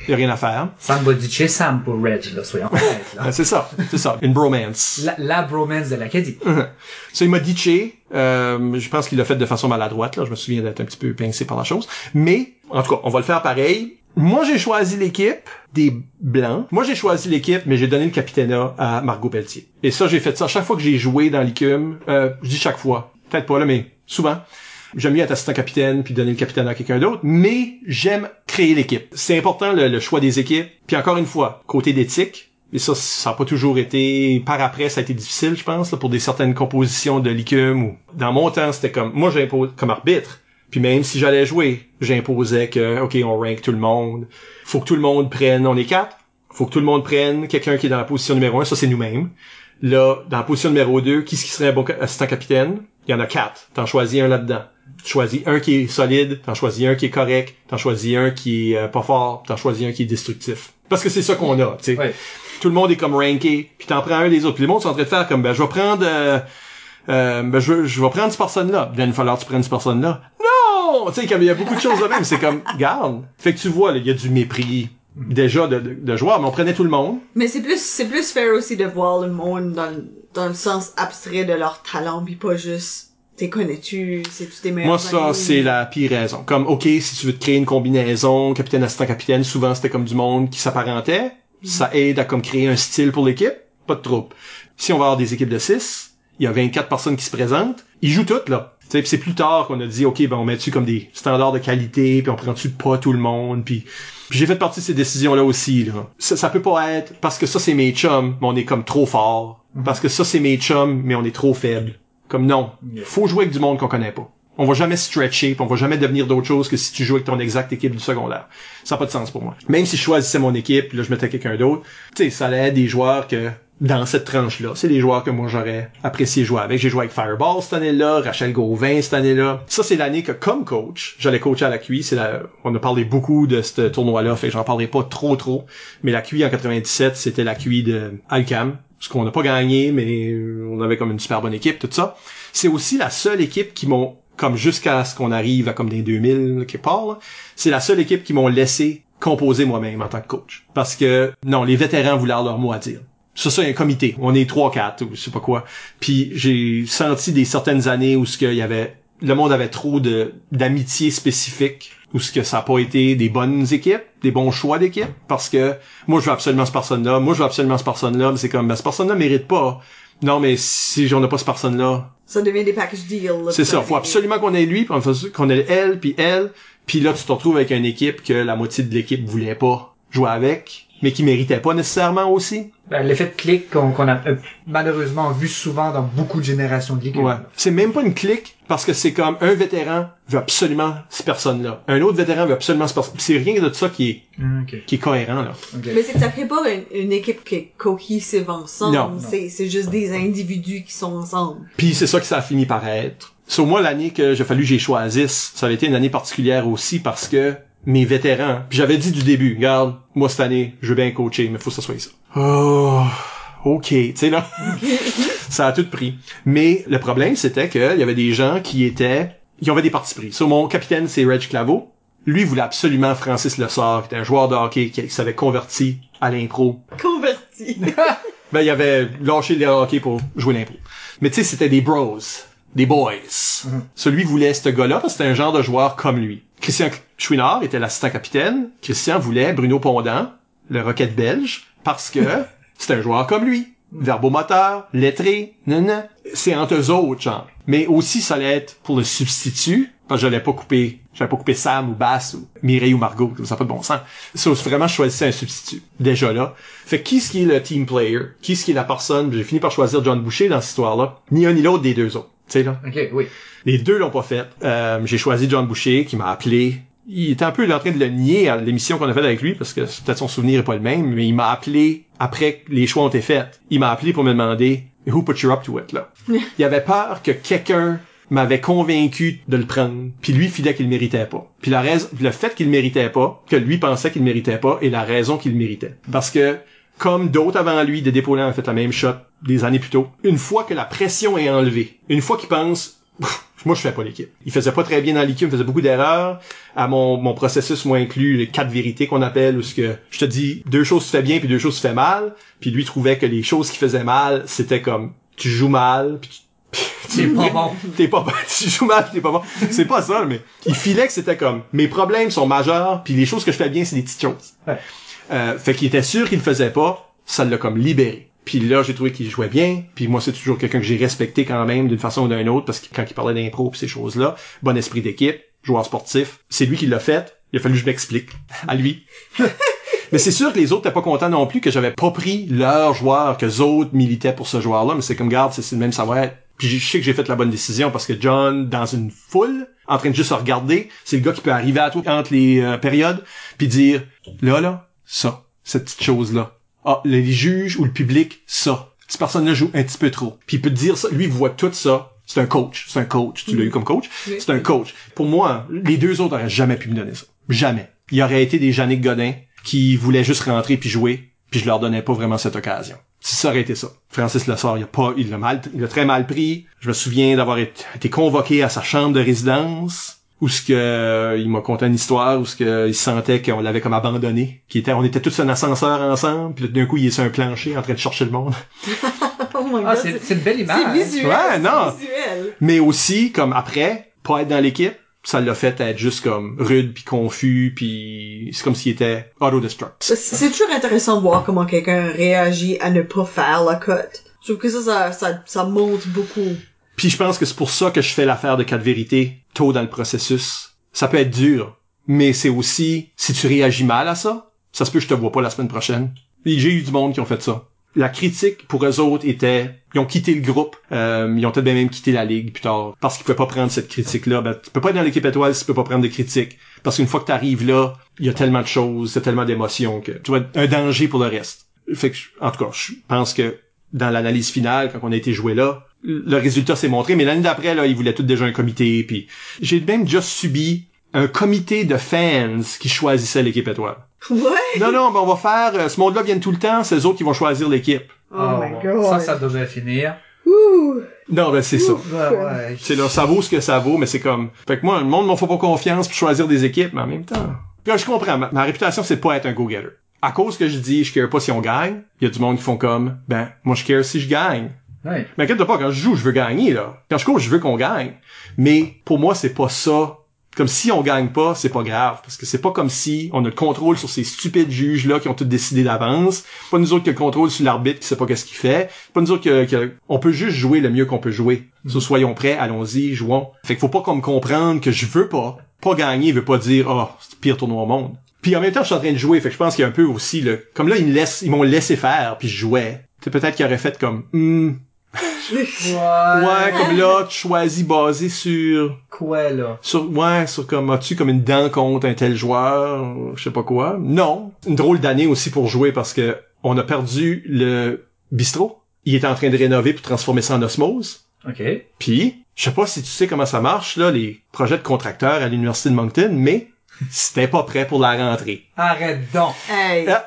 Y a rien à faire. Sam Bodice, Sam pour Reg, là, soyons honnêtes, là. Euh, C'est ça, c'est ça. Une bromance. La, la bromance de l'Acadie. Ça, il m'a ditché. Euh, je pense qu'il l'a fait de façon maladroite. Là. Je me souviens d'être un petit peu pincé par la chose. Mais, en tout cas, on va le faire pareil. Moi, j'ai choisi l'équipe des Blancs. Moi, j'ai choisi l'équipe, mais j'ai donné le capitana à Margot Pelletier. Et ça, j'ai fait ça chaque fois que j'ai joué dans l'ICUM. Euh, je dis chaque fois. Peut-être pas là, mais souvent. J'aime mieux être assistant capitaine puis donner le capitaine à quelqu'un d'autre, mais j'aime créer l'équipe. C'est important le, le choix des équipes. Puis encore une fois, côté d'éthique, et ça, ça n'a pas toujours été. Par après, ça a été difficile, je pense, là, pour des certaines compositions de l'ICUM. Ou dans mon temps, c'était comme moi, j'impose comme arbitre. Puis même si j'allais jouer, j'imposais que ok, on rank tout le monde. Faut que tout le monde prenne. On est quatre. Faut que tout le monde prenne quelqu'un qui est dans la position numéro un. Ça, c'est nous-mêmes. Là, dans la position numéro 2, qui ce qui serait un bon assistant capitaine? Il y en a quatre. T'en choisis un là-dedans. Tu choisis un qui est solide, t'en choisis un qui est correct, t'en choisis un qui est euh, pas fort, t'en choisis un qui est destructif. Parce que c'est ça qu'on a, tu sais. Ouais. Tout le monde est comme ranké, puis t'en prends un des autres. Puis les monde sont en train de faire comme, ben, je vais prendre, euh, euh, ben, je, vais- je vais prendre cette personne-là. Là, il va falloir que tu prennes cette personne-là. Non! Tu sais, comme il y a beaucoup de choses de même. C'est comme, garde. Fait que tu vois, là, il y a du mépris, déjà, de, de, de joueurs, mais on prenait tout le monde. Mais c'est plus, c'est plus fair aussi de voir le monde dans, le- dans le sens abstrait de leur talent, puis pas juste, t'es connais-tu, c'est tu tes meilleurs Moi, ça, amis? c'est la pire raison. Comme, OK, si tu veux te créer une combinaison, capitaine, assistant, capitaine, souvent, c'était comme du monde qui s'apparentait. Ça aide à comme créer un style pour l'équipe. Pas de trouble. Si on va avoir des équipes de 6, il y a 24 personnes qui se présentent. Ils jouent toutes, là. Tu sais, puis c'est plus tard qu'on a dit, OK, ben, on met-tu comme des standards de qualité, puis on prend-tu pas tout le monde, puis... j'ai fait partie de ces décisions-là aussi, là. Ça, ça peut pas être parce que ça, c'est mes chums, mais on est comme trop fort. Parce que ça, c'est mes chums, mais on est trop faible. Comme non. Faut jouer avec du monde qu'on connaît pas. On va jamais stretcher, puis on va jamais devenir d'autre chose que si tu joues avec ton exact équipe du secondaire. Ça n'a pas de sens pour moi. Même si je choisissais mon équipe, là je mettais quelqu'un d'autre, tu sais, ça allait être des joueurs que dans cette tranche-là, c'est des joueurs que moi j'aurais apprécié jouer avec. J'ai joué avec Fireball cette année-là, Rachel Gauvin cette année-là. Ça c'est l'année que comme coach, j'allais coacher à la QI. La... on a parlé beaucoup de ce tournoi-là, fait que j'en parlerai pas trop trop. Mais la QI en 97, c'était la QI de Alcam, ce qu'on n'a pas gagné, mais on avait comme une super bonne équipe, tout ça. C'est aussi la seule équipe qui m'ont comme jusqu'à ce qu'on arrive à comme des 2000 qui part, là, c'est la seule équipe qui m'ont laissé composer moi-même en tant que coach. Parce que, non, les vétérans voulaient leur mot à dire. Ça, c'est un comité. On est trois, quatre, ou je sais pas quoi. Puis j'ai senti des certaines années où ce qu'il y avait, le monde avait trop de, d'amitié spécifique, où ce que ça a pas été des bonnes équipes, des bons choix d'équipe, parce que moi, je veux absolument cette personne-là, moi, je veux absolument cette personne-là, mais c'est comme, ben, cette personne-là mérite pas. Non, mais si on n'a pas cette personne-là, Ça devient des package deals. c'est ça. Faut absolument qu'on ait lui, qu'on ait elle, puis elle. Puis là, tu te retrouves avec une équipe que la moitié de l'équipe voulait pas jouer avec, mais qui méritait pas nécessairement aussi. Ben, L'effet de clic qu'on qu'on a euh, malheureusement vu souvent dans beaucoup de générations de ligue. Ouais. C'est même pas une clique, parce que c'est comme un vétéran veut absolument cette personne-là. Un autre vétéran veut absolument cette personne. C'est rien de ça qui est, ok. qui est cohérent, là. Mais c'est que ça crée pas une, une équipe qui est cohesive ensemble. Non. C'est, c'est juste des individus qui sont ensemble. Puis c'est ça que ça a fini par être. Sur moi, l'année que j'ai fallu que j'ai choisisse, ça avait été une année particulière aussi parce que mes vétérans, puis j'avais dit du début, regarde, moi cette année, je veux bien coacher, mais faut que ça soit ça. Oh, ok, tu sais là, ça a tout pris. Mais le problème, c'était qu'il y avait des gens qui étaient, qui avaient des partis pris. Sur mon capitaine, c'est Reg Claveau. Lui il voulait absolument Francis Lessard, qui était un joueur de hockey qui s'avait converti à l'impro Convertis. ben, il avait lâché le hockey pour jouer l'impro. Mais tu sais, c'était des bros, des boys. Celui voulait ce gars-là parce que c'était un genre de joueur comme lui. Christian Chouinard était l'assistant capitaine. Christian voulait Bruno Pondant, le rocket belge, parce que c'était un joueur comme lui. Verbomoteur, lettré, non. C'est entre eux autres, genre. Mais aussi, ça allait être pour le substitut, parce que j'allais pas couper, j'allais pas couper Sam ou Bass ou Mireille ou Margot, ça n'a pas de bon sens. Ça, vraiment, je choisissais un substitut. Déjà là. Fait que qui ce qui est le team player? Est qui est la personne? J'ai fini par choisir John Boucher dans cette histoire-là. Ni un ni l'autre des deux autres. Tu sais, là. Ok, oui. Les deux l'ont pas fait. Euh, j'ai choisi John Boucher qui m'a appelé. Il était un peu en train de le nier à l'émission qu'on a faite avec lui parce que peut-être son souvenir est pas le même, mais il m'a appelé après que les choix ont été faits. Il m'a appelé pour me demander Who put you up to it là? il avait peur que quelqu'un m'avait convaincu de le prendre. Puis lui, il filait qu'il le méritait pas. Puis la raison, le fait qu'il le méritait pas, que lui pensait qu'il le méritait pas, est la raison qu'il le méritait. Parce que, comme d'autres avant lui, des dépôts ont fait la même shot des années plus tôt, une fois que la pression est enlevée, une fois qu'il pense, moi je fais pas l'équipe. Il faisait pas très bien dans l'équipe, il faisait beaucoup d'erreurs. À mon, mon processus, moi inclus les quatre vérités qu'on appelle, où ce que je te dis deux choses tu fais bien puis deux choses tu fais mal. Puis lui trouvait que les choses qui faisaient mal, c'était comme tu joues mal, puis tu C'est pas bon. t'es pas bon, tu joues mal, t'es pas bon. C'est pas ça, mais il filait que c'était comme mes problèmes sont majeurs, puis les choses que je fais bien, c'est des petites choses. Ouais. Euh, fait qu'il était sûr qu'il le faisait pas, ça l'a comme libéré. Puis là, j'ai trouvé qu'il jouait bien, puis moi c'est toujours quelqu'un que j'ai respecté quand même d'une façon ou d'une autre parce que quand il parlait d'impro pis ces choses-là, bon esprit d'équipe, joueur sportif, c'est lui qui l'a fait. Il a fallu que je m'explique à lui. Mais c'est sûr que les autres étaient pas contents non plus que j'avais pas pris leur joueur, que les autres militaient pour ce joueur-là, mais c'est comme garde, c'est c'est le même savoir. Puis je sais que j'ai fait la bonne décision parce que John, dans une foule, en train de juste se regarder, c'est le gars qui peut arriver à toi entre les euh, périodes, puis dire là là, ça, cette petite chose-là. Ah, les juges ou le public, ça. Cette personne-là joue un petit peu trop. Puis il peut te dire ça, lui il voit tout ça. C'est un coach, c'est un coach. Tu l'as eu comme coach. Oui. C'est un coach. Pour moi, les deux autres auraient jamais pu me donner ça. Jamais. Il y aurait été des Yannick Godin qui voulaient juste rentrer puis jouer, puis je leur donnais pas vraiment cette occasion. Si ça aurait été ça. Francis Lessard, il a pas, il l'a mal, il l'a très mal pris. Je me souviens d'avoir été convoqué à sa chambre de résidence où ce que euh, il m'a conté une histoire où ce que il sentait qu'on l'avait comme abandonné, qui était, on était tous un ascenseur ensemble, puis là, d'un coup il est sur un plancher en train de chercher le monde. Oh my Ah, god. c'est c'est une belle image. C'est visuel. Ouais, non. C'est visuel. Mais aussi comme après, pas être dans l'équipe, ça l'a fait être juste comme rude puis confus puis c'est comme s'il était autodestruct. C'est- C'est toujours intéressant de voir comment quelqu'un réagit à ne pas faire la cut. Je trouve que ça, ça, ça, ça monte beaucoup. Puis je pense que c'est pour ça que je fais l'affaire de quatre vérités tôt dans le processus. Ça peut être dur, mais c'est aussi si tu réagis mal à ça, ça se peut que je te vois pas la semaine prochaine. J'ai eu du monde qui ont fait ça. La critique pour eux autres était, ils ont quitté le groupe, euh, ils ont peut-être même quitté la ligue plus tard parce qu'ils pouvaient pas prendre cette critique-là. Ben, tu peux pas être dans l'équipe étoile si tu peux pas prendre de critiques parce qu'une fois que tu là, il y a tellement de choses, il tellement d'émotions que tu vas un danger pour le reste. Fait que, en tout cas, je pense que dans l'analyse finale, quand on a été joué là, le résultat s'est montré, mais l'année d'après, là, ils voulaient tous déjà un comité, puis j'ai même déjà subi un comité de fans qui choisissait l'équipe étoile. Ouais. Non, non, ben on va faire, euh, ce monde-là vient tout le temps, c'est eux autres qui vont choisir l'équipe. Oh, Oh, my god. Ça, ça devrait finir. Ouh. Non, ben c'est ça. Ouais, ouais. C'est là, ça vaut ce que ça vaut, mais c'est comme, fait que moi, le monde m'en fait pas confiance pour choisir des équipes, mais en même temps, Puis, je comprends, ma, ma réputation, c'est de pas être un go-getter. À cause que je dis, je care pas si on gagne, il y a du monde qui font comme, ben, moi je care si je gagne. Ouais. Mais inquiète pas, quand je joue, je veux gagner, là. Quand je cours, je veux qu'on gagne. Mais pour moi, c'est pas ça. Comme si on gagne pas, c'est pas grave. Parce que c'est pas comme si on a le contrôle sur ces stupides juges-là qui ont tout décidé d'avance. Pas nous autres qui a le contrôle sur l'arbitre qui sait pas qu'est-ce qu'il fait. Pas nous autres que, que- on peut juste jouer le mieux qu'on peut jouer. So, soyons prêts, allons-y, jouons. Fait qu'il faut pas comme comprendre que je veux pas. Pas gagner veut pas dire, oh, c'est le pire tournoi au monde. Puis en même temps, je suis en train de jouer, fait que je pense qu'il y a un peu aussi le, comme là, ils me laissent, ils m'ont laissé faire, puis je jouais. C'est peut-être qu'ils auraient fait comme, hmm, ouais, comme là, tu choisis basé sur, Quoi, là? sur, ouais, sur comme, as-tu comme une dent contre un tel joueur, je sais pas quoi. Non. Une drôle d'année aussi pour jouer parce que on a perdu le bistrot. Il était en train de rénover pour transformer ça en osmose. OK. Puis, je sais pas si tu sais comment ça marche, là, les projets de contracteurs à l'Université de Moncton, mais c'était pas prêt pour la rentrée. Arrête donc. Hey, Ah,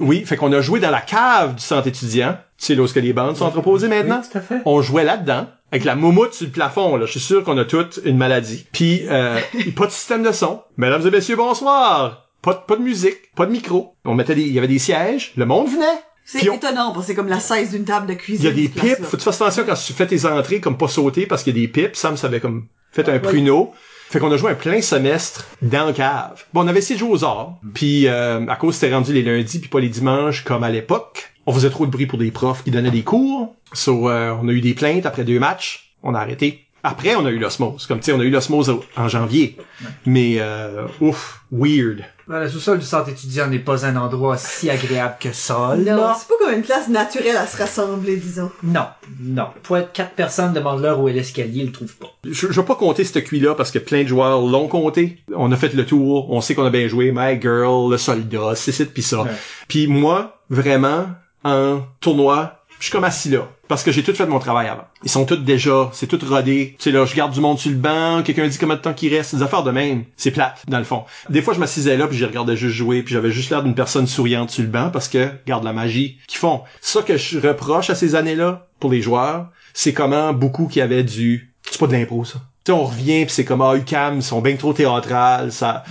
oui, fait qu'on a joué dans la cave du centre étudiant. Tu sais, là où les bandes sont entreposées maintenant? Oui, tout à fait. On jouait là-dedans, avec la moumoute sur le plafond, là. Je suis sûr qu'on a toutes une maladie. Puis, euh, pas de système de son. Mesdames et messieurs, bonsoir! Pas de, pas de musique, pas de micro. On mettait des, il y avait des sièges, le monde venait. C'est on- étonnant parce que c'est comme la size d'une table de Il cuisine. y a des pipes. Faut que tu fasses attention quand tu fais tes entrées, comme pas sauter, parce qu'il y a des pipes. Sam savait comme fait un pruneau. Fait qu'on a joué un plein semestre dans le cave. Bon, on avait essayé de jouer aux arts. Puis euh, à cause c'était rendu les lundis puis pas les dimanches comme à l'époque. On faisait trop de bruit pour des profs qui donnaient des cours. So, euh, on a eu des plaintes après deux matchs. On a arrêté. Après, on a eu l'osmose. Comme tu sais, on a eu l'osmose en janvier. Mais euh, ouf, weird. Ben, le sous-sol du centre étudiant n'est pas un endroit si agréable que ça, Non, c'est pas comme une place naturelle à se rassembler, disons. Non, non. Pour être quatre personnes, demande-leur où est l'escalier, ils le trouvent pas. Je, je vais pas compter ce cuit-là parce que plein de joueurs l'ont compté. On a fait le tour, on sait qu'on a bien joué. My Girl, le soldat, c'est ci pis ça. Ouais. Puis moi, vraiment, en tournoi, Je suis comme assis là. Parce que j'ai tout fait mon travail avant. Ils sont tous déjà, c'est tout rodé. Tu sais, là, je garde du monde sur le banc, quelqu'un dit combien de temps qu'il reste, c'est des affaires de même. C'est plate, dans le fond. Des fois, je m'assisais là, puis je regardais juste jouer, puis j'avais juste l'air d'une personne souriante sur le banc, parce que, garde la magie qu'ils font. Ça que je reproche à ces années-là, pour les joueurs, c'est comment beaucoup qui avaient du... C'est pas de l'impro, ça. Tu sais, on revient, puis c'est comme, ah, UCAM, ils sont bien trop théâtrales, ça...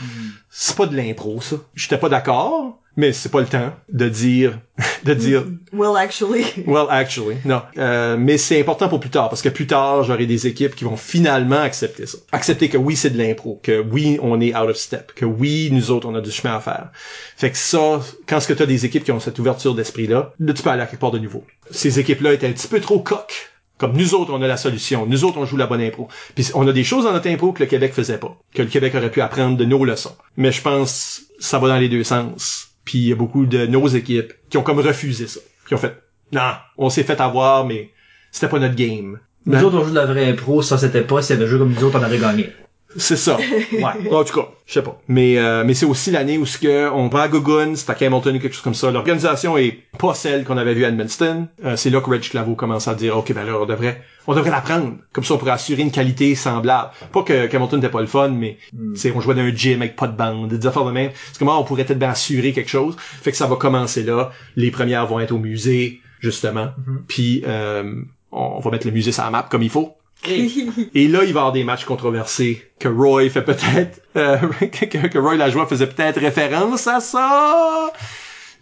C'est pas de l'impro, ça. J'étais pas d'accord, mais c'est pas le temps de dire... de dire... Well, actually. Well, actually, non. Euh, mais c'est important pour plus tard, parce que plus tard, j'aurai des équipes qui vont finalement accepter ça. Accepter que oui, c'est de l'impro, que oui, on est out of step, que oui, nous autres, on a du chemin à faire. Fait que ça, quand ce que t'as des équipes qui ont cette ouverture d'esprit-là, là, tu peux aller à quelque part de nouveau. Ces équipes-là étaient un petit peu trop coques. Comme nous autres, on a la solution. Nous autres, on joue la bonne impro. Puis on a des choses dans notre impro que le Québec faisait pas. Que le Québec aurait pu apprendre de nos leçons. Mais je pense ça va dans les deux sens. Puis il y a beaucoup de nos équipes qui ont comme refusé ça. Qui ont fait, non, on s'est fait avoir, mais c'était pas notre game. Nous Ben, autres, on joue de la vraie impro, ça c'était pas, s'il y avait joué comme nous autres, on aurait gagné. C'est ça. Ouais. En tout cas, je sais pas. Mais euh, mais c'est aussi l'année où ce que on va à Gogun, c'est à Camelton ou quelque chose comme ça. L'organisation est pas celle qu'on avait vue à Edmundston. Euh, c'est là que Reg Claveau commence à dire OK ben là on devrait on devrait la prendre. Comme ça on pourrait assurer une qualité semblable. Pas que Camelton n'était pas le fun, mais c'est on jouait dans un gym avec pas de bande, des affaires de même. C'est comment on pourrait peut-être bien assurer quelque chose. Fait que ça va commencer là. Les premières vont être au musée justement. Puis euh, on va mettre le musée sur la map comme il faut. Et là, il va y avoir des matchs controversés que Roy fait peut-être, euh, que, Roy Lajoie faisait peut-être référence à ça.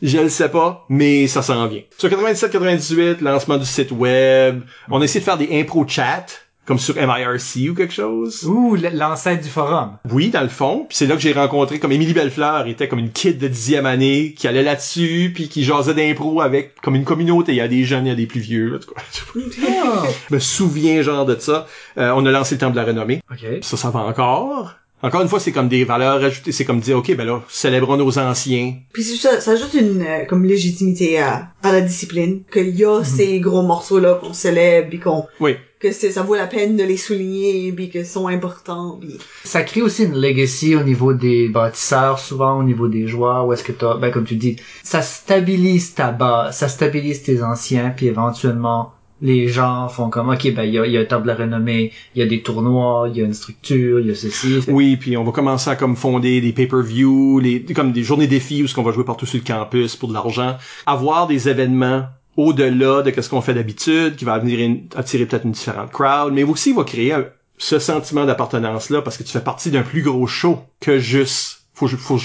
Je le sais pas, mais ça s'en vient. Sur 97-98, lancement du site web, on a essayé de faire des impro chats, comme sur MIRC ou quelque chose. Ouh, l'ancêtre du forum. Oui, dans le fond. Puis c'est là que j'ai rencontré comme Émilie Bellefleur, était comme une kid de dixième année qui allait là-dessus, puis qui jasait d'impro avec comme une communauté. Il y a des jeunes, il y a des plus vieux. En tout cas, je me souviens genre de ça. Euh, on a lancé le temps de la renommée. OK. Ça, ça va encore. Encore une fois, c'est comme des valeurs ajoutées. C'est comme dire, OK, ben là, célébrons nos anciens. Puis ça, ça ajoute une euh, comme légitimité à, à la discipline. Qu'il y a ces gros morceaux-là qu'on célèbre, puis qu'on Oui. Que c'est ça vaut la peine de les souligner, puis qu'ils sont importants. Puis... Ça crée aussi une legacy au niveau des bâtisseurs, souvent au niveau des joueurs, où est-ce que t'as, ben comme tu dis, ça stabilise ta base, ça stabilise tes anciens, puis éventuellement, les gens font comme, ok, ben il y a, il y a un temps de la renommée, il y a des tournois, il y a une structure, il y a ceci. Oui, puis on va commencer à comme fonder des pay-per-view, les, comme des journées défis où ce qu'on va jouer partout sur le campus pour de l'argent. Avoir des événements au-delà de ce qu'on fait d'habitude, qui va venir attirer peut-être une différente crowd, mais aussi va créer ce sentiment d'appartenance-là parce que tu fais partie d'un plus gros show que juste faut,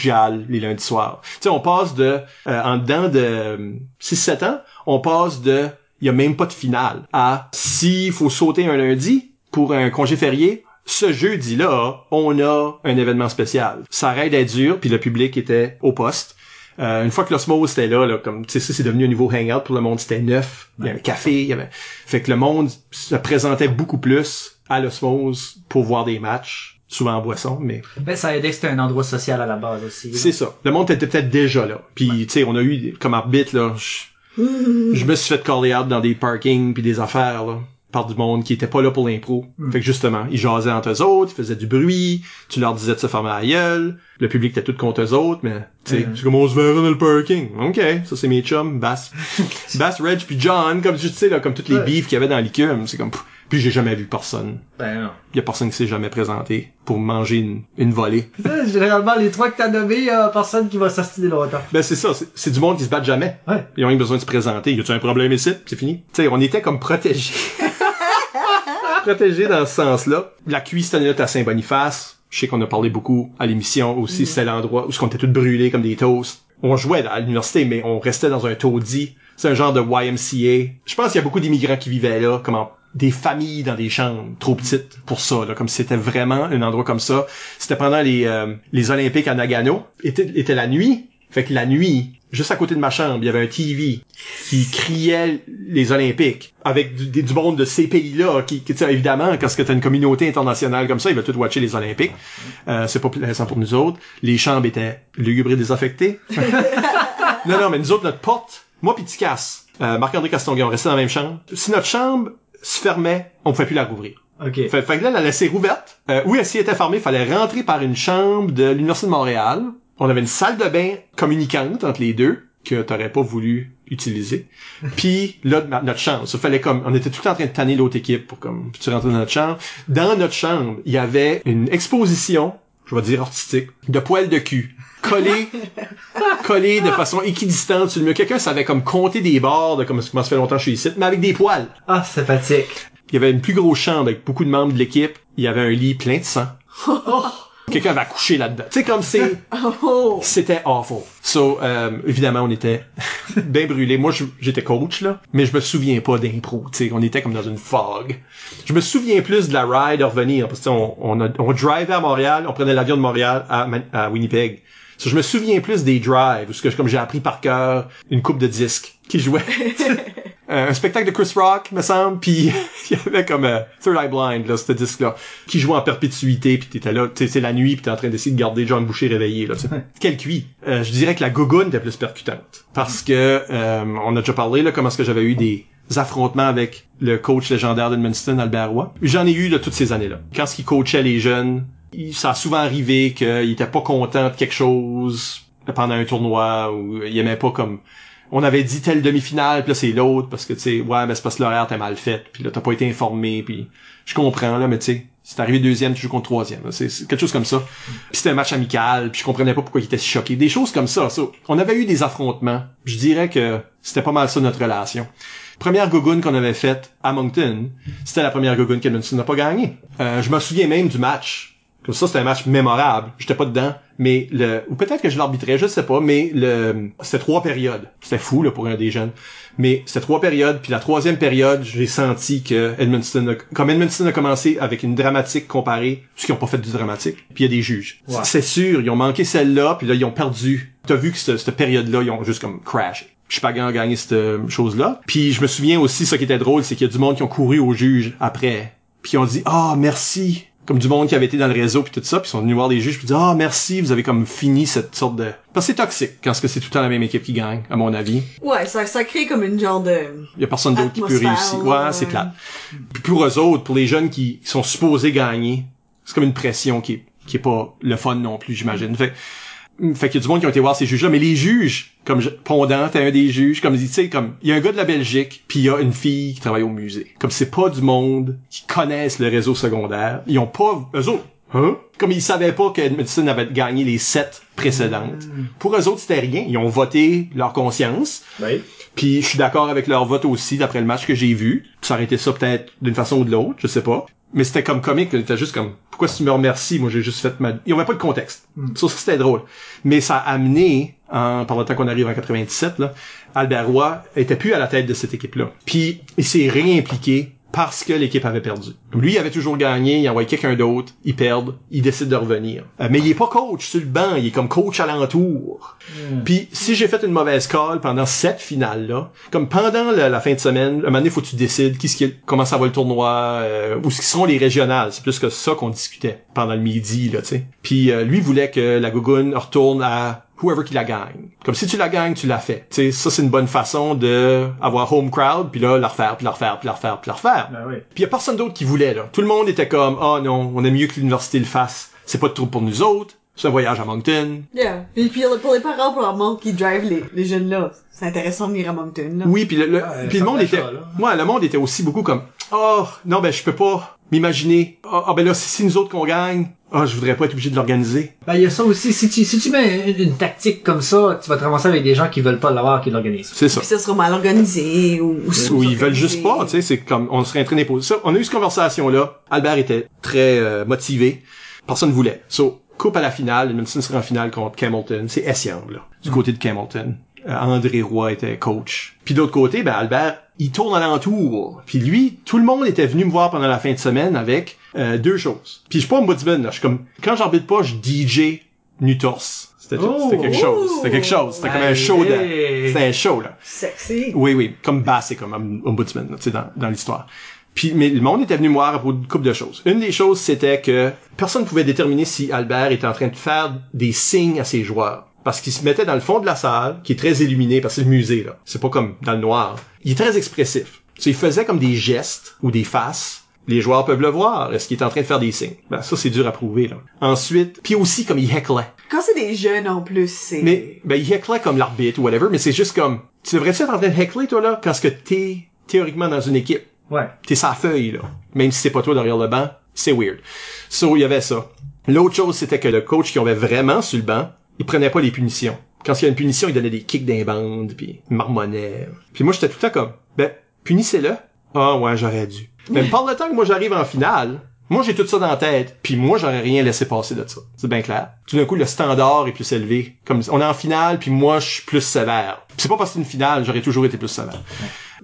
les lundis soirs. Tu sais, on passe de, euh, en dedans de 6-7 ans, on passe de, il y a même pas de finale, à s'il faut sauter un lundi pour un congé férié, ce jeudi-là, on a un événement spécial. Ça arrête d'être dur, puis le public était au poste. Euh, une fois que l'osmose était là, là comme tu sais, ça c'est devenu un niveau hangout pour le monde, c'était neuf. Il y avait un café, il y avait. Fait que le monde se présentait beaucoup plus à l'osmose pour voir des matchs, souvent en boisson, mais Ben ça aidait que c'était un endroit social à la base aussi. c'est ça. Le monde était peut-être déjà là. Puis tu sais, on a eu comme arbitre là, je, je me suis fait caller out dans des parkings puis des affaires là par du monde qui était pas là pour l'impro. Fait que justement, ils jasaient entre eux autres, ils faisaient du bruit, tu leur disais de se fermer la gueule, le public était tout contre eux autres, mais tu sais, Mhm. c'est comme on se verra dans le parking. OK, ça c'est mes chums, Bass. Bass, Reg puis John, comme tu sais là, comme toutes les Ouais. beefs qu'il y avait dans l'écume, c'est comme pff. puis j'ai jamais vu personne. Ben non. Il y a personne qui s'est jamais présenté pour manger une, une volée. Généralement, les trois que t'as nommés, y a personne qui va s'astiner longtemps. Ben c'est ça, c'est- c'est du monde qui se bat jamais. Ouais. Ils ont rien besoin de se présenter. Y a-tu un problème ici? C'est fini. Tu sais, on était comme protégés. protégés dans ce sens-là. La année-là, à Saint-Boniface. Je sais qu'on a parlé beaucoup à l'émission aussi. C'était l'endroit où on était tous brûlés comme des toasts. On jouait à l'université, mais on restait dans un taudis. C'est un genre de YMCA. Je pense qu'il y a beaucoup d'immigrants qui vivaient là, comme en- des familles dans des chambres trop petites pour ça, là, comme si c'était vraiment un endroit comme ça. C'était pendant les, euh, les Olympiques à Nagano. Était, était la nuit. Fait que la nuit, juste à côté de ma chambre, il y avait un TV qui criait les Olympiques avec du, monde de ces pays-là qui, qui sais, évidemment, quand tu as une communauté internationale comme ça, ils veulent tout watcher les Olympiques. Euh, c'est pas plaisant pour nous autres. Les chambres étaient lugubres et désaffectées. non, non, mais nous autres, notre porte, moi pis Ticasse, euh, Marc-André Castonguay, on restait dans la même chambre. Si notre chambre se fermait, on pouvait plus la rouvrir. Ok. Fait, fait que là, la laisser rouverte. Euh, où elle s'y était fermée, fallait rentrer par une chambre de l'Université de Montréal. On avait une salle de bain communicante entre les deux, que t'aurais pas voulu utilisé. Puis là, notre chambre, ça fallait comme, on était tout le temps en train de tanner l'autre équipe pour comme, tu rentres dans notre chambre. Dans notre chambre, il y avait une exposition, je vais dire artistique, de poils de cul collés, collés de façon équidistante sur le mur. Quelqu'un savait comme compter des bords de comme comment ça fait longtemps que je suis ici, mais avec des poils. Ah, sympathique. Il y avait une plus grosse chambre avec beaucoup de membres de l'équipe. Il y avait un lit plein de sang. Quelqu'un avait accouché là-dedans. Tu sais, comme c'est... Oh! C'était awful. So, euh, évidemment, on était bien brûlés. Moi, j'étais coach, là, mais je me souviens pas d'impro. Tu sais, on était comme dans une fog. Je me souviens plus de la ride à revenir, parce que on, on, a, on drivait à Montréal, on prenait l'avion de Montréal à, à Winnipeg. So, je me souviens plus des drives, parce que comme j'ai appris par cœur une coupe de disques qui jouait. Euh, un spectacle de Chris Rock, me semble, puis il y avait comme euh, Third Eye Blind, là, ce disque-là, qui jouait en perpétuité, puis t'étais là, tu sais, c'est la nuit, puis t'es en train d'essayer de garder John Boucher réveillé, là, tu sais. Quel cuit! Euh, je dirais que la gogoune était plus percutante, parce que euh, on a déjà parlé, là, comment est-ce que j'avais eu des affrontements avec le coach légendaire d'Edmundston, Albert Roy. J'en ai eu de toutes ces années-là. Quand il coachait les jeunes, ça a souvent arrivé qu'il était pas content de quelque chose pendant un tournoi, ou il aimait pas comme on avait dit telle demi-finale, puis là c'est l'autre parce que tu sais ouais mais c'est parce que l'horaire t'es mal fait, puis là t'as pas été informé, puis je comprends là mais tu sais c'est arrivé deuxième, tu joues contre troisième, c'est quelque chose comme ça. Puis c'était un match amical, puis je comprenais pas pourquoi il était si choqué, des choses comme ça. On avait eu des affrontements, je dirais que c'était pas mal ça notre relation. Première gogoune qu'on avait faite à Moncton, c'était la première gogoune qu'Edmondson n'a pas gagné. Euh, je me souviens même du match. Comme ça, c'était un match mémorable. J'étais pas dedans, mais le ou peut-être que je l'arbitrais, je sais pas, mais le c'était trois périodes. C'était fou là pour un des jeunes. Mais c'était trois périodes, puis la troisième période, j'ai senti que Edmundston, a- comme Edmundston a commencé avec une dramatique comparée, parce qu'ils ont pas fait du dramatique, puis il y a des juges. C'est sûr, ils ont manqué celle-là, puis là ils ont perdu. T'as vu que cette, cette période-là, ils ont juste comme suis pas a gagné cette euh, chose-là. Puis je me souviens aussi, ce qui était drôle, c'est qu'il y a du monde qui ont couru au juge après, puis ils ont dit ah merci comme du monde qui avait été dans le réseau puis tout ça puis ils sont venus voir les juges puis dire ah merci vous avez comme fini cette sorte de parce que c'est toxique quand c'est tout le temps la même équipe qui gagne à mon avis. Ouais, ça, ça crée comme une genre de... il y a personne d'autre qui peut réussir. Ouais. c'est clair. Puis pour eux autres pour les jeunes qui sont supposés gagner c'est comme une pression qui est qui est pas le fun non plus j'imagine. Fait fait qu'il y a du monde qui ont été voir ces juges-là, mais les juges, comme je, Pondant, t'es un des juges, comme tu sais, comme il y a un gars de la Belgique, puis il y a une fille qui travaille au musée. Comme c'est pas du monde qui connaissent le réseau secondaire, ils ont pas eux autres. Hein? Comme ils savaient pas que Edmondson avait gagné les sept précédentes. Pour eux autres, c'était rien. Ils ont voté leur conscience. Oui. Puis je suis d'accord avec leur vote aussi d'après le match que j'ai vu. Ça aurait été ça peut-être d'une façon ou de l'autre, je sais pas. Mais c'était comme comique, c'était juste comme pourquoi tu me remercies, moi j'ai juste fait ma il y avait pas de contexte. Ça, ça, c'était drôle. Mais ça a amené en par le temps qu'on arrive en 97 là, Albert Roy était plus à la tête de cette équipe-là. Puis il s'est réimpliqué parce que l'équipe avait perdu. Lui, il avait toujours gagné, il envoyé quelqu'un d'autre, ils perdent, il décide de revenir. Euh, mais il est pas coach sur le banc, il est comme coach alentour. Puis si j'ai fait une mauvaise call pendant cette finale-là, comme pendant la, la fin de semaine, un moment donné, faut que tu décides qui, qui comment ça va le tournoi, euh, où ce qui sont les régionales. C'est plus que ça qu'on discutait pendant le midi, là, tu sais. Puis euh, lui voulait que la Gougoune retourne à whoever qui la gagne. Comme si tu la gagnes, tu l'as fait. Tu sais, ça c'est une bonne façon de avoir home crowd, puis là la refaire, puis la refaire, puis la refaire, puis la refaire. Ben oui. Puis y a personne d'autre qui voulait là. Tout le monde était comme "Ah non, on aime mieux que l'université le fasse. C'est pas de trouble pour nous autres. C'est un voyage à Moncton. Yeah. Puis, puis pour les parents, pour leur monde qui drive les, les jeunes là, c'est intéressant de venir à Moncton, là. Oui, puis le, le- Ouais, puis le monde était ouais, le monde était aussi beaucoup comme "Oh, non ben je peux pas m'imaginer. Ah ah, ben là si c'est nous autres qu'on gagne, ah je voudrais pas être obligé de l'organiser." Ben, il y a ça aussi. Si tu, si tu mets une, une tactique comme ça, tu vas te ramasser avec des gens qui veulent pas l'avoir, qui l'organisent. C'est ça. Puis ça sera mal organisé ou... Ou ils veulent juste pas, tu sais, c'est comme on serait en train d'imposer ça. On a eu cette conversation là. Albert était très euh, motivé. Personne ne voulait. So, coupe à la finale, Edmondson sera en finale contre Camilton. C'est Essiang, là, du côté de Camilton. Euh, André Roy était coach. Puis de l'autre côté, ben Albert, il tourne alentour. Puis lui, tout le monde était venu me voir pendant la fin de semaine avec euh, deux choses. Puis je suis pas un là. Je suis comme quand j'arbitre pas, je DJ Nutors. C'était Oh! c'était quelque chose. C'était quelque chose. C'était comme un show de. C'était un show là. Sexy. Oui, oui, comme Bass et comme Ombudsman, tu sais, dans, dans l'histoire. Puis, mais le monde était venu me voir pour une couple de choses. Une des choses, c'était que personne ne pouvait déterminer si Albert était en train de faire des signes à ses joueurs. Parce qu'il se mettait dans le fond de la salle, qui est très illuminé, parce que c'est le musée, là. C'est pas comme dans le noir. Il est très expressif. Tu sais, il faisait comme des gestes ou des faces, Les joueurs peuvent le voir. Est-ce qu'il est en train de faire des signes? Ben, ça, c'est dur à prouver, là. Ensuite, puis aussi, comme il hecklait. Quand c'est des jeunes en plus, c'est... Mais, ben, il hecklait comme l'arbitre ou whatever, mais c'est juste comme, tu devrais-tu être en train de heckler, toi, là, quand ce que t'es théoriquement dans une équipe? Ouais. T'es sa feuille, là. Même si c'est pas toi derrière le banc, c'est weird. So, il y avait ça. L'autre chose, c'était que le coach qui avait vraiment sur le banc, il prenait pas les punitions. Quand il y a une punition, il donnait des kicks d'un bande, puis il marmonnait. Puis moi, j'étais tout le temps comme, ben, punissez-le. Ah ouais, j'aurais dû. Mais par le temps que moi j'arrive en finale, moi j'ai tout ça dans la tête, puis moi j'aurais rien laissé passer de ça. C'est bien clair. Tout d'un coup, le standard est plus élevé. Comme on est en finale, puis moi je suis plus sévère. C'est pas parce que c'est une finale, j'aurais toujours été plus sévère.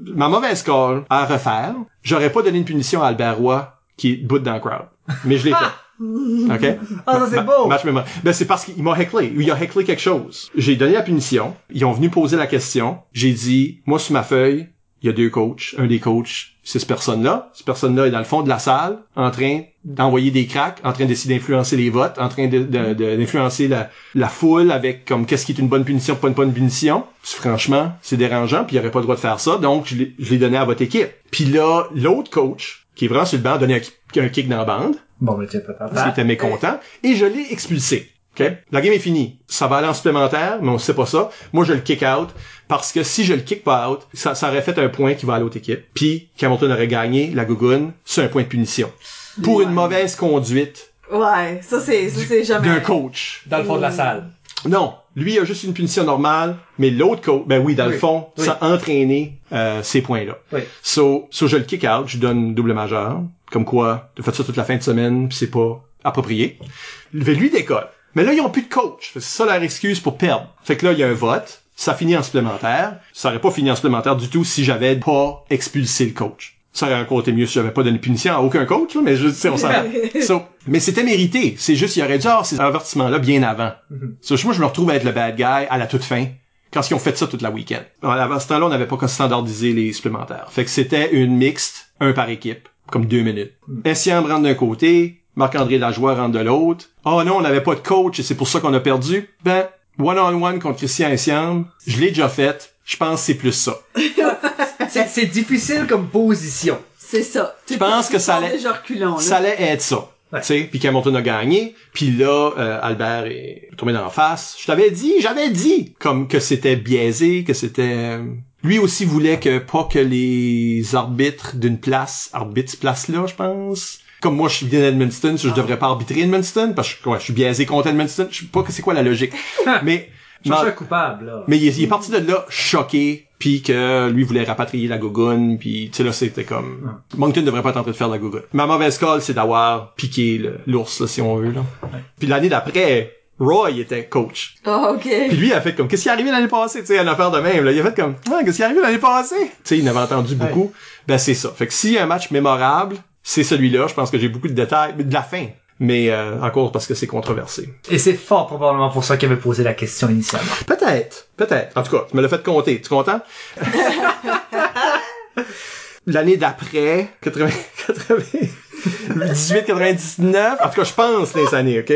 Ma mauvaise call à refaire, j'aurais pas donné une punition à Albert Roy qui est debout dans le crowd. Mais je l'ai fait. OK? Ah, ça c'est beau! match mémorable. Ben, c'est parce qu'il m'a hecklé. Il a hecklé quelque chose. J'ai donné la punition. Ils ont venu poser la question. J'ai dit, moi, sur ma feuille, il y a deux coachs. Un des coachs, c'est cette personne-là. Cette personne-là est dans le fond de la salle, en train d'envoyer des cracks, en train d'essayer d'influencer les votes, en train de, de- de- d'influencer la, la foule avec comme qu'est-ce qui est une bonne punition, pas une bonne punition. Franchement, c'est dérangeant, puis il aurait pas le droit de faire ça. Donc, je l'ai, je l'ai donné à votre équipe. Puis là, l'autre coach, qui est vraiment sur le banc, a donné un, ki- un kick dans la bande Bon, mais tu pas parce qu'il était mécontent, et je l'ai expulsé. OK? La game est finie. Ça va aller en supplémentaire, mais on sait pas ça. Moi, je le kick out, parce que si je le kick pas out, ça, ça aurait fait un point qui va à l'autre équipe. Puis, Hamilton aurait gagné la gougoune, c'est un point de punition. Pour une mauvaise conduite Ouais, ça c'est, ça c'est jamais... d'un coach. Dans le fond de la salle. Non, lui a juste une punition normale, mais l'autre coach, ben oui, dans le fond, Oui. ça a entraîné euh, ces points-là. Oui. So, so je le kick out, je donne double majeur, comme quoi, tu fait ça toute la fin de semaine, puis c'est pas approprié. Lui décolle. Mais là, ils ont plus de coach. C'est ça leur excuse pour perdre. Fait que là, il y a un vote, ça finit en supplémentaire. Ça aurait pas fini en supplémentaire du tout si j'avais pas expulsé le coach. Ça aurait encore été mieux si j'avais pas donné punition à aucun coach, là, mais je sais, on s'en So, mais c'était mérité. C'est juste, il aurait dû avoir ces avertissements-là bien avant. So, moi, je me retrouve à être le bad guy à la toute fin quand ils ont fait ça toute la week-end. À ce temps-là, on n'avait pas standardisé les supplémentaires. Fait que c'était une mixte, un par équipe, comme deux minutes. Essiam rentre d'un côté, Marc-André Lajoie rentre de l'autre. Oh non, on n'avait pas de coach et c'est pour ça qu'on a perdu. Ben, one-on-one contre Christian Essiam, je l'ai déjà fait. Je pense que c'est plus ça. C'est c'est difficile comme position. C'est ça. Je pense que ça allait- là. Ça allait être ça. Ouais. Tu sais, puis Hamilton a gagné, puis là euh, Albert est tombé dans la face. Je t'avais dit, j'avais dit comme que c'était biaisé, que c'était lui aussi voulait que pas que les arbitres d'une place arbitrent cette place-là, je pense. Comme moi, je suis bien Edmundston, je devrais pas arbitrer Edmundston parce que ouais, je suis biaisé contre Edmundston. Je sais pas que c'est quoi la logique. Mais Un coupable, là. mais il, est- il est parti de là choqué, puis que lui voulait rapatrier la gogoune, puis tu sais là c'était comme Moncton devrait pas être en train de faire la gogoune. Ma mauvaise call c'est d'avoir piqué le- l'ours là si on veut là. Puis l'année d'après Roy était coach. Ah, ok. Puis lui il a fait comme qu'est-ce qui est arrivé l'année passée, tu sais une affaire de même là, il a fait comme ah, qu'est-ce qui est arrivé l'année passée? Tu sais il en avait entendu beaucoup. Ben c'est ça. Fait que s'il y a un match mémorable, c'est celui-là, je pense que j'ai beaucoup de détails mais de la fin. Mais euh, encore parce que c'est controversé. Et c'est fort probablement pour ça qu'il avait posé la question initialement. Peut-être, peut-être. En tout cas, tu me l'as fait compter. Tu es content? L'année d'après, 80, 80, 18, 99. En tout cas, je pense les années, OK?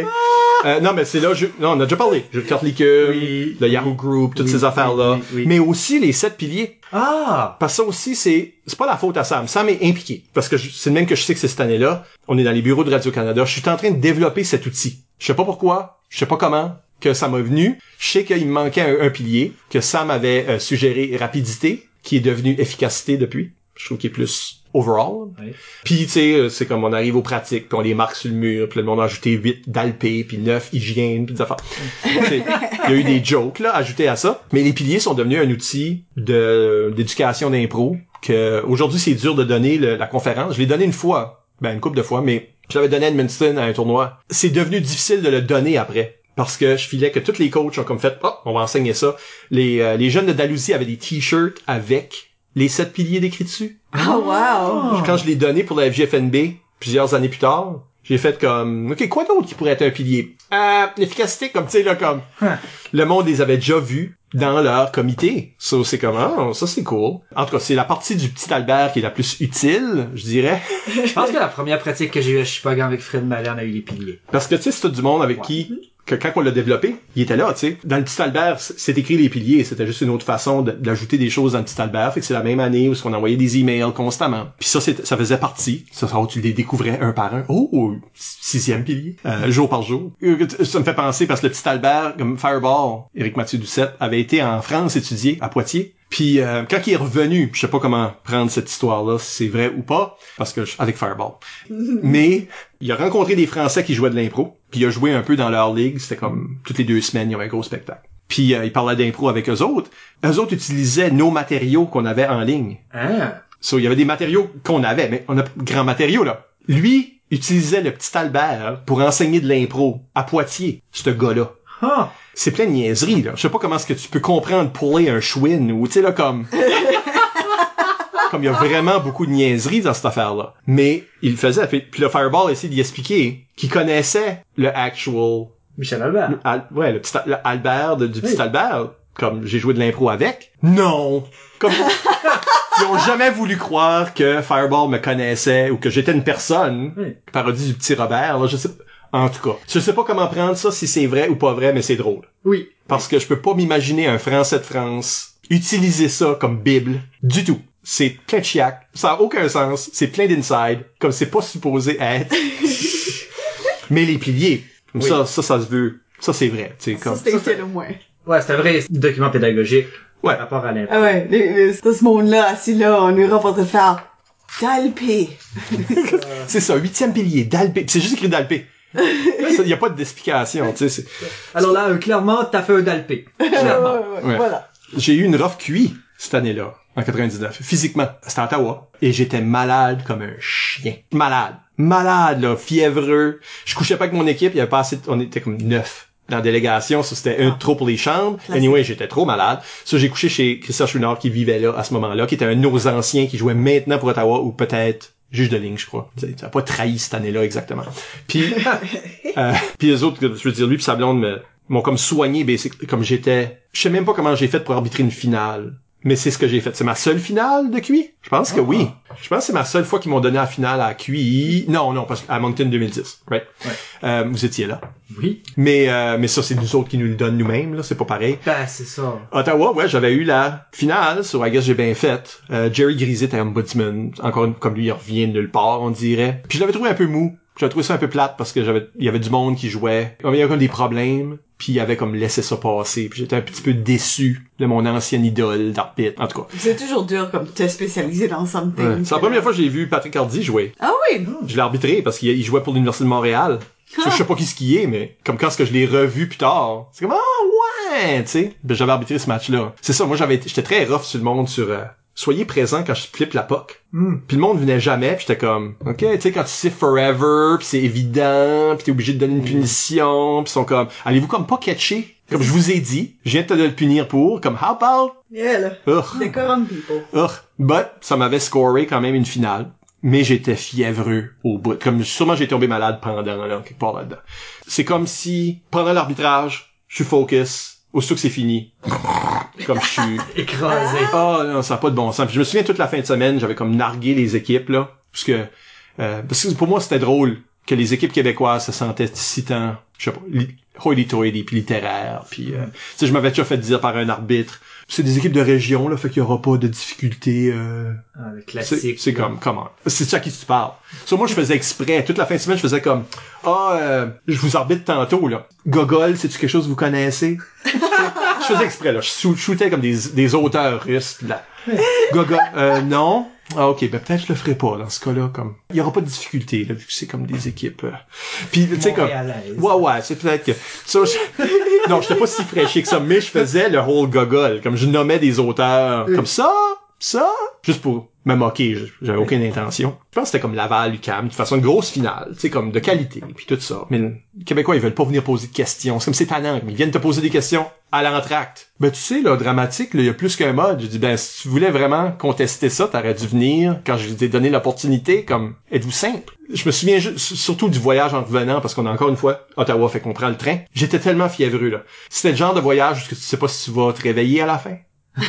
Euh, non, mais c'est là, je, non, on a déjà parlé. Jeu de carte liqueur, Oui. le Yahoo Group, toutes Oui, ces affaires-là. oui, oui, oui. Mais aussi les sept piliers. Ah! Parce que ça aussi, c'est, c'est pas la faute à Sam. Sam est impliqué. Parce que je- c'est le même que je sais que c'est cette année-là. On est dans les bureaux de Radio-Canada. Je suis en train de développer cet outil. Je sais pas pourquoi. Je sais pas comment que ça m'est venu. Je sais qu'il me manquait un, un pilier. Que Sam avait euh, suggéré rapidité, qui est devenu efficacité depuis. Je trouve qu'il est plus overall. Oui. Puis, tu sais, euh, c'est comme on arrive aux pratiques, puis on les marque sur le mur, puis le monde a ajouté 8 d'alpé, puis 9 hygiène, puis des affaires. Il y a eu des jokes, là, ajoutés à ça. Mais les piliers sont devenus un outil de d'éducation d'impro, que aujourd'hui, c'est dur de donner le- la conférence. Je l'ai donné une fois, ben une couple de fois, mais je l'avais donné à Edmundston à un tournoi. C'est devenu difficile de le donner après. Parce que je filais que tous les coachs ont comme fait, oh, on va enseigner ça. Les, euh, les jeunes de Dalhousie avaient des t-shirts avec les sept piliers décrits dessus. Oh, wow. Quand je l'ai donné pour la FGFNB, plusieurs années plus tard, j'ai fait comme, OK, quoi d'autre qui pourrait être un pilier? Euh, l'efficacité, comme, tu sais, là, comme, le monde les avait déjà vus dans leur comité. Ça, c'est comme, ah, ça, c'est cool. En tout cas, c'est la partie du petit Albert qui est la plus utile, je dirais. Je pense que la première pratique que j'ai eue à Chipagan avec Fred Malin a eu les piliers. Parce que, tu sais, c'est tout du monde avec qui que quand on l'a développé, il était là, tu sais. Dans le petit Albert, c'est écrit les piliers, c'était juste une autre façon de- d'ajouter des choses dans le petit Albert. Fait que c'est la même année où on envoyait des emails constamment. Puis ça, ça faisait partie. Ça, ça, tu les découvrais un par un. Oh, sixième pilier, euh, jour par jour. Euh, Ça me fait penser parce que le petit Albert, comme Fireball, Éric Mathieu Doucette, avait été en France étudier à Poitiers. Puis euh, quand il est revenu, je sais pas comment prendre cette histoire-là, si c'est vrai ou pas, parce que je- avec Fireball. Mais il a rencontré des Français qui jouaient de l'impro, puis il a joué un peu dans leur ligue, c'était comme toutes les deux semaines, il y avait un gros spectacle. Puis euh, il parlait d'impro avec eux autres. Eux autres utilisaient nos matériaux qu'on avait en ligne. Ah. So, il y avait des matériaux qu'on avait, mais on a grands matériaux là. Lui utilisait le petit Albert pour enseigner de l'impro à Poitiers, ce gars-là. Ah. C'est plein de niaiseries, là. Je sais pas comment est-ce que tu peux comprendre puller un chouin ou, tu sais, là, comme... comme il y a vraiment beaucoup de niaiseries dans cette affaire-là. Mais il le faisait. Puis le Fireball a essayé d'y expliquer qu'il connaissait le actual... Michel Albert. le Al- ouais, le petit le Albert de- du petit. Albert. Comme j'ai joué de l'impro avec. Non! Comme... Ils ont jamais voulu croire que Fireball me connaissait ou que j'étais une personne. Oui. Parodie du petit Robert, là, je sais En tout cas, je sais pas comment prendre ça, si c'est vrai ou pas vrai, mais c'est drôle. Oui. Parce que je peux pas m'imaginer un Français de France utiliser ça comme Bible du tout. C'est plein de chiac, ça a aucun sens, c'est plein d'inside, comme c'est pas supposé être. mais les piliers, comme Oui. ça, ça, ça se veut. Ça, c'est vrai, tu sais, Ça, comme... c'était utile au moins. Ouais, c'est un vrai document pédagogique. Ouais. Par rapport à l'impro. Ah ouais, les, les- ce monde-là, assis là, en Europe, en train de faire Dalpé. C'est ça, huitième pilier, Dalpé. C'est juste écrit Dalpé. Il y a pas d'explication, tu sais. c'est- Alors là, euh, clairement, t'as fait un dalpé. Clairement. Ouais, ouais, Ouais. Voilà. J'ai eu une rough QI cette année-là, en 99, physiquement. C'était à Ottawa. Et j'étais malade comme un chien. Malade. Malade, là, fiévreux. Je couchais pas avec mon équipe, il y avait pas assez de- on était comme neuf dans la délégation, ça c'était un Ah. trop pour les chambres. Anyway, j'étais trop malade. Ça, j'ai couché chez Christian Chouinard qui vivait là à ce moment-là, qui était un de nos anciens qui jouait maintenant pour Ottawa ou peut-être juge de ligne, je crois. Ça pas trahi cette année-là exactement. Puis, euh, puis les autres, je veux dire, lui puis sa blonde m'ont comme soigné, basic, comme j'étais. Je sais même pas comment j'ai fait pour arbitrer une finale. Mais c'est ce que j'ai fait. C'est ma seule finale de QI? Je pense que Ah. oui. Je pense que c'est ma seule fois qu'ils m'ont donné la finale à QI. Non, non, parce qu'à Moncton 2010. Right? Ouais. Euh, vous étiez là. Oui. Mais, euh, mais ça, c'est nous autres qui nous le donnent nous-mêmes, là. C'est pas pareil. Ben, c'est ça. Ottawa, ouais, j'avais eu la finale sur I guess j'ai bien fait. Euh, Jerry Grisey était ombudsman. Encore une, comme lui, il revient de nulle part, on dirait. Puis je l'avais trouvé un peu mou. J'avais trouvé ça un peu plate parce que j'avais, il y avait du monde qui jouait. Il y avait comme des problèmes. Puis il avait comme laissé ça passer. Puis j'étais un petit peu déçu de mon ancienne idole d'arbitre. En tout cas. C'est toujours dur comme te spécialiser dans something. Ouais. C'est la première fois que j'ai vu Patrick Hardy jouer. Ah oui! Je l'ai arbitré parce qu'il il jouait pour l'Université de Montréal. Je sais pas qui ce qui est, mais comme quand ce que je l'ai revu plus tard, c'est comme ah ouais, tu sais. Ben, j'avais arbitré ce match-là. C'est ça, moi j'avais été- j'étais très rough sur le monde sur euh, soyez présent quand je flippe la puck. Hmm. Puis le monde venait jamais, puis j'étais comme OK, tu sais quand tu sais forever, puis c'est évident, puis t'es obligé de donner une punition, puis ils sont comme allez-vous comme pas catcher? Comme je vous ai dit, je viens de te le punir pour comme how about? Yeah, là. Ugh. Decorum people. Ugh. But, ça m'avait scoré quand même une finale. Mais j'étais fiévreux au bout. Comme, sûrement j'ai tombé malade pendant, là, quelque part là-dedans. C'est comme si, pendant l'arbitrage, je suis focus. Aussitôt que c'est fini. comme je suis, Écrasé. ah non, ça n'a pas de bon sens. Puis je me souviens toute la fin de semaine, j'avais comme nargué les équipes, là. Parce que, euh, parce que pour moi, c'était drôle que les équipes québécoises se sentaient si tant, je sais pas, hoity-toity, puis littéraires. Puis, euh, je m'avais déjà fait dire par un arbitre, c'est des équipes de région, là, fait qu'il y aura pas de difficultés, euh, Ah, le c'est classique. c'est comme, comment? C'est ça qui tu parles. So, moi, je faisais exprès. Toute la fin de semaine, je faisais comme, ah, euh, je vous arbitre tantôt, là. Gogol, c'est-tu quelque chose que vous connaissez? je faisais exprès, là. Je shoo- shootais comme des, des auteurs russes, là. Gogol, euh, non. Ah, ok, ben peut-être je le ferai pas dans ce cas-là, comme. Il y aura pas de difficulté, là, vu que c'est comme des équipes. euh. Puis, tu sais, comme. Ouais, ouais, c'est peut-être que. Ça, je- Non, j'étais pas si fraîché que ça, mais je faisais le whole gogol. Comme je nommais des auteurs comme ça, ça, juste pour me moquer. J'avais aucune intention. Je pense que c'était comme Laval, Lucam, de toute façon, une grosse finale, tu sais, comme de qualité, puis tout ça. Mais les Québécois, ils veulent pas venir poser de questions. C'est comme c'est tannant, ils viennent te poser des questions à l'entracte. Ben, tu sais, là, dramatique, il y a plus qu'un mode. Je dis, ben, si tu voulais vraiment contester ça, t'aurais dû venir quand je t'ai donné l'opportunité, comme, êtes-vous simple? Je me souviens surtout du voyage en revenant, parce qu'on a encore une fois, Ottawa fait qu'on prend le train. J'étais tellement fiévreux, là. C'était le genre de voyage où tu sais pas si tu vas te réveiller à la fin.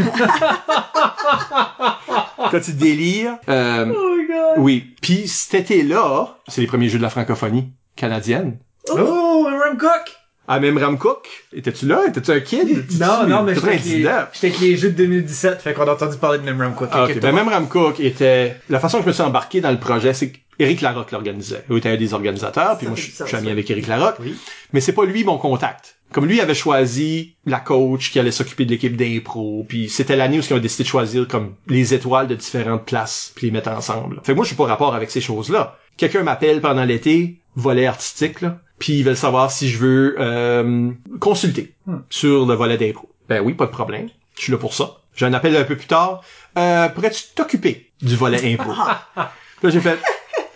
quand tu délires. Euh, Oh my god. oui. Puis cet été-là, c'est les premiers jeux de la francophonie canadienne. Oh, un Rum Cook! Ah, même Ramcook? Étais-tu là? Étais-tu un kid? Non, non, mais j'étais avec, les, 99. j'étais avec les jeux de 2017, fait qu'on a entendu parler de Memram Cook. Ah, ok. Ben, même Ramcook était... La façon que je me suis embarqué dans le projet, c'est qu'Éric Larocque l'organisait. Il était un des organisateurs, puis moi, je suis ami avec Éric Larocque. Oui. Mais c'est pas lui mon contact. Comme lui avait choisi la coach qui allait s'occuper de l'équipe d'impro, puis c'était l'année où ils ont décidé de choisir comme les étoiles de différentes places, puis les mettre ensemble. Fait que moi, je suis pas rapport avec ces choses-là. Quelqu'un m'appelle pendant l'été, volet artistique, là, puis ils veulent savoir si je veux euh, consulter sur le volet d'impro. Ben oui, pas de problème. Je suis là pour ça. J'ai un appel un peu plus tard. Euh, pourrais-tu t'occuper du volet impro? Puis là, j'ai fait,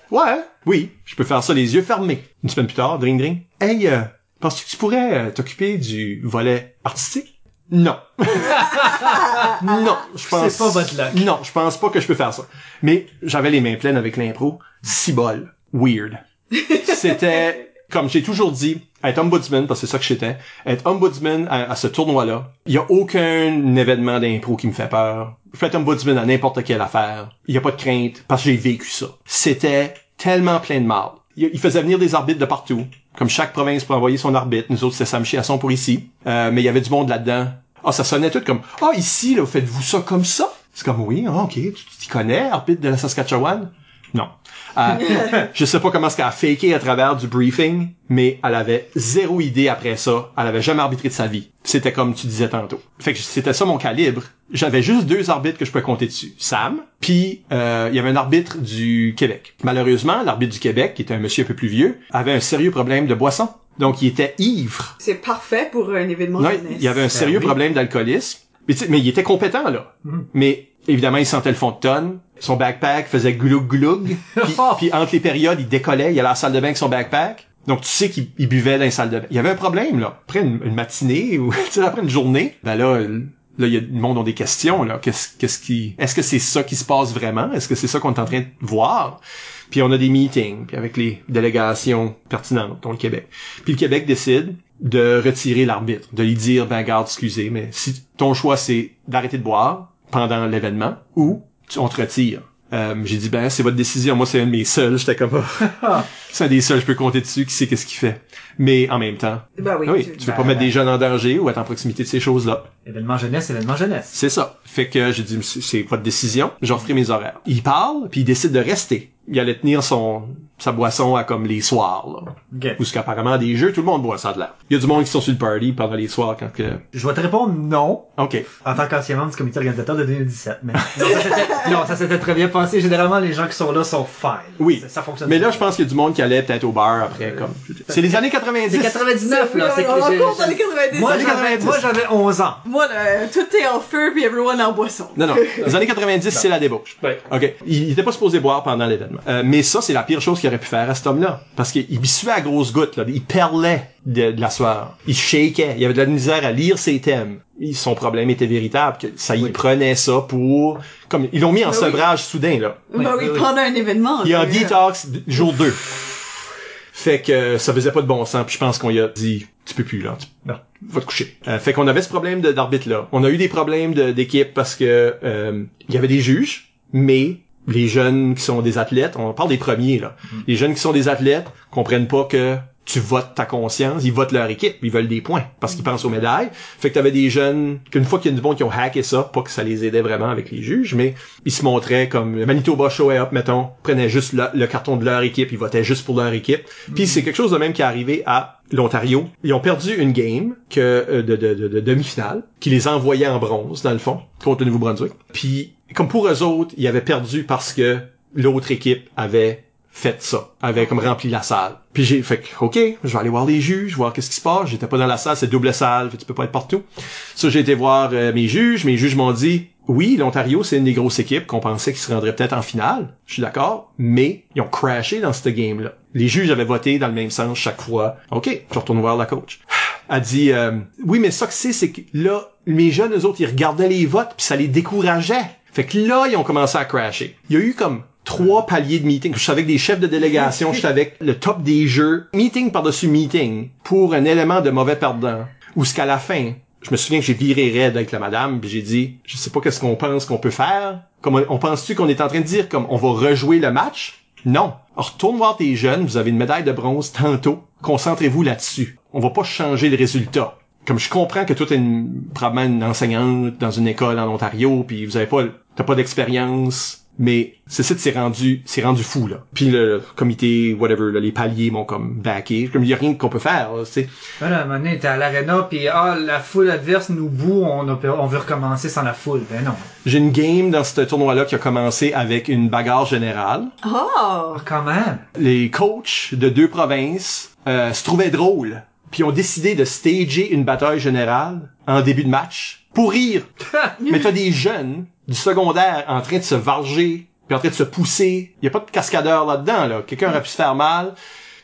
ouais, oui, je peux faire ça les yeux fermés. Une semaine plus tard, dring dring. Hey, euh, penses-tu que tu pourrais euh, t'occuper du volet artistique? Non. non, je pense... C'est pas votre luck. Non, je pense pas que je peux faire ça. Mais j'avais les mains pleines avec l'impro. Si bol. Weird. C'était, comme j'ai toujours dit, être ombudsman, parce que c'est ça que j'étais, être ombudsman à, à ce tournoi-là, il y a aucun événement d'impro qui me fait peur. Je peux être ombudsman à n'importe quelle affaire. Il y a pas de crainte, parce que j'ai vécu ça. C'était tellement plein de mal. Il faisait venir des arbitres de partout. Comme chaque province pour envoyer son arbitre. Nous autres, c'était Sam Chiasson pour ici. Euh, mais il y avait du monde là-dedans. Ah, ça sonnait tout comme, ah, ici, là, faites-vous ça comme ça? C'est comme, oui, ah, ok, tu t'y connais, arbitre de la Saskatchewan? Non. Euh, je sais pas comment est-ce qu'elle a faké à travers du briefing, mais elle avait zéro idée après ça. Elle avait jamais arbitré de sa vie. C'était comme tu disais tantôt. Fait que c'était ça mon calibre. J'avais juste deux arbitres que je pouvais compter dessus. Sam, puis euh, il y avait un arbitre du Québec. Malheureusement, l'arbitre du Québec, qui était un monsieur un peu plus vieux, avait un sérieux problème de boisson. Donc il était ivre. C'est parfait pour un événement Non, jeunesse. il y avait un sérieux oui. problème d'alcoolisme. Mais, tu sais, mais il était compétent, là. Mais évidemment, il sentait le fond de tonne. Son backpack faisait gloug gloug. Puis, puis entre les périodes, il décollait. Il allait à la salle de bain avec son backpack. Donc tu sais qu'il il buvait dans les salles de bain. Il y avait un problème, là. Après une, une matinée ou après une journée, ben là, là, il y a le monde ont des questions, là. Qu'est-ce, qu'est-ce qui, est-ce que c'est ça qui se passe vraiment? Est-ce que c'est ça qu'on est en train de voir? Puis on a des meetings, puis avec les délégations pertinentes, dont le Québec. Puis le Québec décide de retirer l'arbitre, de lui dire, ben garde, excusez, mais si ton choix c'est d'arrêter de boire pendant l'événement, ou tu- on te retire. Euh, j'ai dit, ben c'est votre décision, moi c'est un de mes seuls, j'étais comme, Ah, c'est un des seuls, je peux compter dessus, qui sait qu'est-ce qu'il fait? Mais en même temps, Ben oui. oui, tu- tu veux ben, pas mettre ben. des jeunes en danger ou être en proximité de ces choses-là. Événement jeunesse, événement jeunesse. C'est ça. Fait que j'ai dit, c'est c'est votre décision, j'offrirai mes horaires. Il parle, puis il décide de rester. Il allait tenir son sa boisson à comme les soirs, là. Ok. Où ce qu'apparemment des jeux, tout le monde boit ça de l'air. Il y a du monde qui sont sur le party pendant les soirs quand que... Je vais te répondre non, OK. en tant qu'ancien membre du comité organisateur de 2017. Mais non, ça s'était, non, ça s'était très bien passé. Généralement, les gens qui sont là sont fine. Oui. Ça, ça fonctionne. Mais là, je pense qu'il y a du monde qui allait peut-être au bar après, comme... C'est les années 90. c'est 99, là. C'est que on est j'ai- encore dans les 90. Moi, j'avais, 90. moi, j'avais 11 ans. Moi, là, tout est en feu puis everyone en boisson. Non, non. Les années 90, c'est la débauche. Ouais. OK. Il, il était pas supposé boire pendant l'événement. Euh, mais ça, c'est la pire chose qu'il aurait pu faire à cet homme-là. Parce qu'il il suait à grosses gouttes, là. Il perlait de, de la sueur. Il shakeait. Il avait de la misère à lire ses thèmes. Il- son problème était véritable. Que ça y Oui. prenait ça pour... Comme, ils l'ont mis en Ben oui. sevrage soudain, là. Ben oui, oui, oui. pendant un événement. Il est en là. detox d- jour 2. Fait que euh, ça faisait pas de bon sens. Puis je pense qu'on lui a dit, tu peux plus, là. Tu- Non. Va te coucher. Euh, fait qu'on avait ce problème de- d'arbitre-là. On a eu des problèmes de- d'équipe parce que euh, il y avait des juges, mais les jeunes qui sont des athlètes, on parle des premiers, là. Les jeunes qui sont des athlètes comprennent pas que tu votes ta conscience, ils votent leur équipe, ils veulent des points parce qu'ils pensent aux médailles. Fait que t'avais des jeunes qu'une fois qu'il y a du monde qui ont hacké ça, pas que ça les aidait vraiment avec les juges, mais ils se montraient comme Manitoba Show Up, mettons, prenaient juste le, le carton de leur équipe, ils votaient juste pour leur équipe. Puis c'est quelque chose de même qui est arrivé à l'Ontario. Ils ont perdu une game que euh, de, de, de, de demi-finale qui les envoyait en bronze dans le fond contre le Nouveau-Brunswick. Puis comme pour eux autres, ils avaient perdu parce que l'autre équipe avait fait ça, avait comme rempli la salle. Puis j'ai fait OK, je vais aller voir les juges, voir qu'est-ce qui se passe. J'étais pas dans la salle, c'est double salle, tu peux pas être partout. Ça, j'ai été voir euh, mes juges. Mes juges m'ont dit, oui, l'Ontario, c'est une des grosses équipes qu'on pensait qu'ils se rendraient peut-être en finale. Je suis d'accord, mais ils ont crashé dans cette game-là. Les juges avaient voté dans le même sens chaque fois. OK, je retourne voir la coach. Elle dit, euh, oui, mais ça que c'est, c'est que là, mes jeunes, eux autres, ils regardaient les votes, puis ça les décourageait. Fait que là, ils ont commencé à crasher. Il y a eu comme trois paliers de meeting. Je suis avec des chefs de délégation, je suis avec le top des jeux. Meeting par-dessus meeting pour un élément de mauvais perdant. Ou ce qu'à la fin, je me souviens que j'ai viré raide avec la madame, puis j'ai dit, je sais pas qu'est-ce qu'on pense qu'on peut faire. Comme on, pense-tu qu'on est en train de dire comme on va rejouer le match? Non. Retourne voir tes jeunes, vous avez une médaille de bronze tantôt. concentrez-vous là-dessus. On va pas changer le résultat. Comme je comprends que toi t'es une, probablement une enseignante dans une école en Ontario, puis vous avez pas, t'as pas d'expérience, mais c'est ça, c'est rendu, c'est rendu fou là. Puis le comité, whatever, là, les paliers m'ont comme backé. Comme il y a rien qu'on peut faire, là, tu sais. Voilà, à un moment donné, t'es à l'arena, puis ah, la foule adverse nous boue, on, a- on veut recommencer sans la foule. Ben non. J'ai une game dans ce tournoi-là qui a commencé avec une bagarre générale. Oh! Ah, quand même. Les coachs de deux provinces euh, se trouvaient drôles, puis ont décidé de stager une bataille générale en début de match pour rire. Mais t'as des jeunes du secondaire en train de se varger, puis en train de se pousser. Il y a pas de cascadeur là-dedans, là. Quelqu'un aurait pu se faire mal,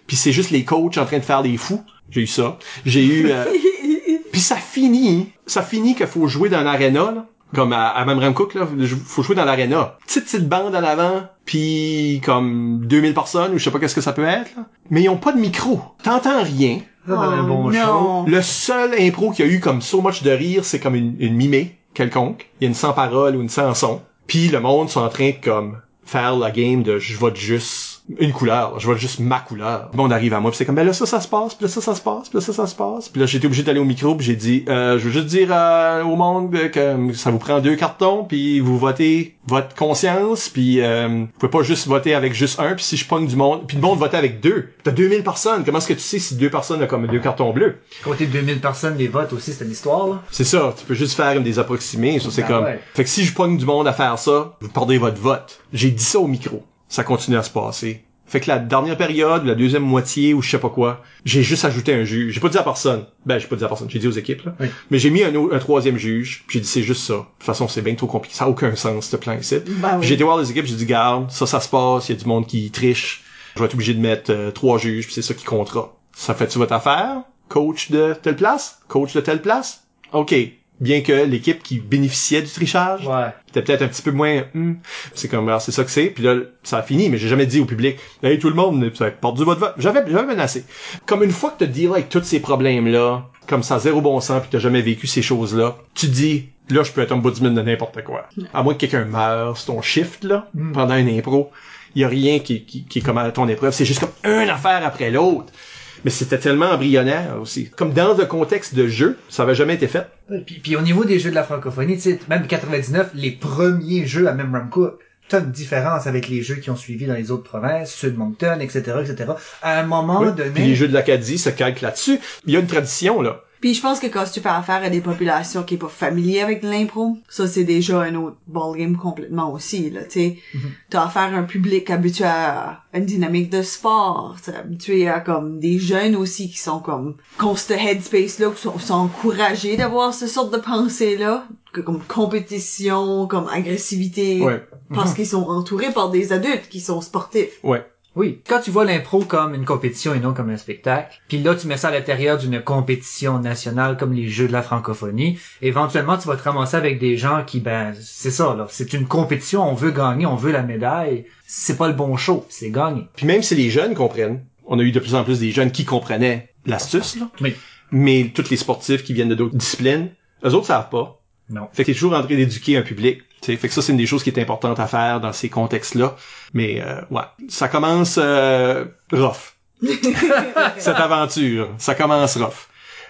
puis c'est juste les coachs en train de faire des fous. J'ai eu ça. J'ai eu... euh, puis ça finit, ça finit qu'il faut jouer dans l'aréna, là. Comme à, à Cook, là, faut jouer dans l'aréna. Petite, petite bande en avant, puis comme 2000 personnes, ou je sais pas qu'est-ce que ça peut être, là. Mais ils ont pas de micro. T'entends rien. Ça donne un Oh, bon show. non. Le seul impro qu'il y a eu comme so much de rire, c'est comme une, une mimée quelconque. Il y a une sans parole ou une sans son. Puis le monde sont en train de comme faire la game de je vote juste une couleur, je vote juste ma couleur. Le monde arrive à moi, puis c'est comme ben là ça ça se passe, puis là ça ça se passe, puis là ça ça se passe. Puis là j'ai été obligé d'aller au micro, puis j'ai dit euh, je veux juste dire euh, au monde que ça vous prend deux cartons, puis vous votez votre conscience, puis euh, vous pouvez pas juste voter avec juste un, puis si je pogne du monde, puis le monde vote avec deux. T'as 2000 personnes, comment est-ce que tu sais si deux personnes ont comme deux cartons bleus? Côté de 2000 personnes, les votes aussi, c'est une histoire, là. c'est ça, tu peux juste faire des approximés, ça c'est Ben comme. ouais. Fait que si je pogne du monde à faire ça, vous perdez votre vote. J'ai dit ça au micro. Ça continue à se passer. Fait que la dernière période, la deuxième moitié ou je sais pas quoi, j'ai juste ajouté un juge. J'ai pas dit à personne. Ben, j'ai pas dit à personne, j'ai dit aux équipes, là. Oui. Mais j'ai mis un, un troisième juge, puis j'ai dit c'est juste ça. De toute façon, c'est bien trop compliqué. Ça a aucun sens, ce plan ici. Ben oui. J'ai été voir les équipes, j'ai dit garde, ça, ça se passe, il y a du monde qui triche. Je vais être obligé de mettre euh, trois juges, puis c'est ça qui comptera. Ça fait-tu votre affaire? Coach de telle place? Coach de telle place? OK. Bien que l'équipe qui bénéficiait du trichage Ouais. était peut-être un petit peu moins hmm, c'est comme alors, c'est ça que c'est. Puis là ça a fini mais j'ai jamais dit au public hey tout le monde avez perdu votre vote j'avais j'avais menacé. Comme une fois que t'as dealé avec tous ces problèmes là comme ça zéro bon sens puis t'as jamais vécu ces choses là tu dis là je peux être ombudsman de n'importe quoi. À moins que quelqu'un meure c'est ton shift là pendant une impro il y a rien qui, qui, qui est comme à ton épreuve. C'est juste comme une affaire après l'autre mais c'était tellement embryonnaire aussi. Comme dans le contexte de jeu ça avait jamais été fait Puis, puis au niveau des jeux de la francophonie, tu sais, même 99, les premiers jeux à Memram Cook, t'as une différence avec les jeux qui ont suivi dans les autres provinces, Sud Moncton, etc., etc. À un moment Oui. donné, Puis les jeux de l'Acadie se calquent là-dessus. Il y a une tradition, là. Puis je pense que quand tu fais affaire à des populations qui est pas familier avec l'impro, ça c'est déjà un autre ballgame complètement aussi, là, tu sais. T'as affaire à un public habitué à une dynamique de sport, t'es habitué à comme des jeunes aussi qui sont comme, qui ont ce headspace-là, qui sont, sont encouragés d'avoir ce sorte de pensée-là, que comme compétition, comme agressivité, Ouais. parce qu'ils sont entourés par des adultes qui sont sportifs. Ouais. oui, quand tu vois l'impro comme une compétition et non comme un spectacle, puis là tu mets ça à l'intérieur d'une compétition nationale comme les jeux de la francophonie, éventuellement tu vas te ramasser avec des gens qui, ben, c'est ça, là, c'est une compétition, on veut gagner, on veut la médaille, c'est pas le bon show, c'est gagner. Puis même si les jeunes comprennent, on a eu de plus en plus des jeunes qui comprenaient l'astuce, là. Oui. Mais tous les sportifs qui viennent de d'autres disciplines, eux autres savent pas. Non. Fait que t'es toujours en train d'éduquer un public. T'sais. Fait que ça, c'est une des choses qui est importante à faire dans ces contextes-là. Mais euh, ouais, ça commence euh, rough. Cette aventure, ça commence rough.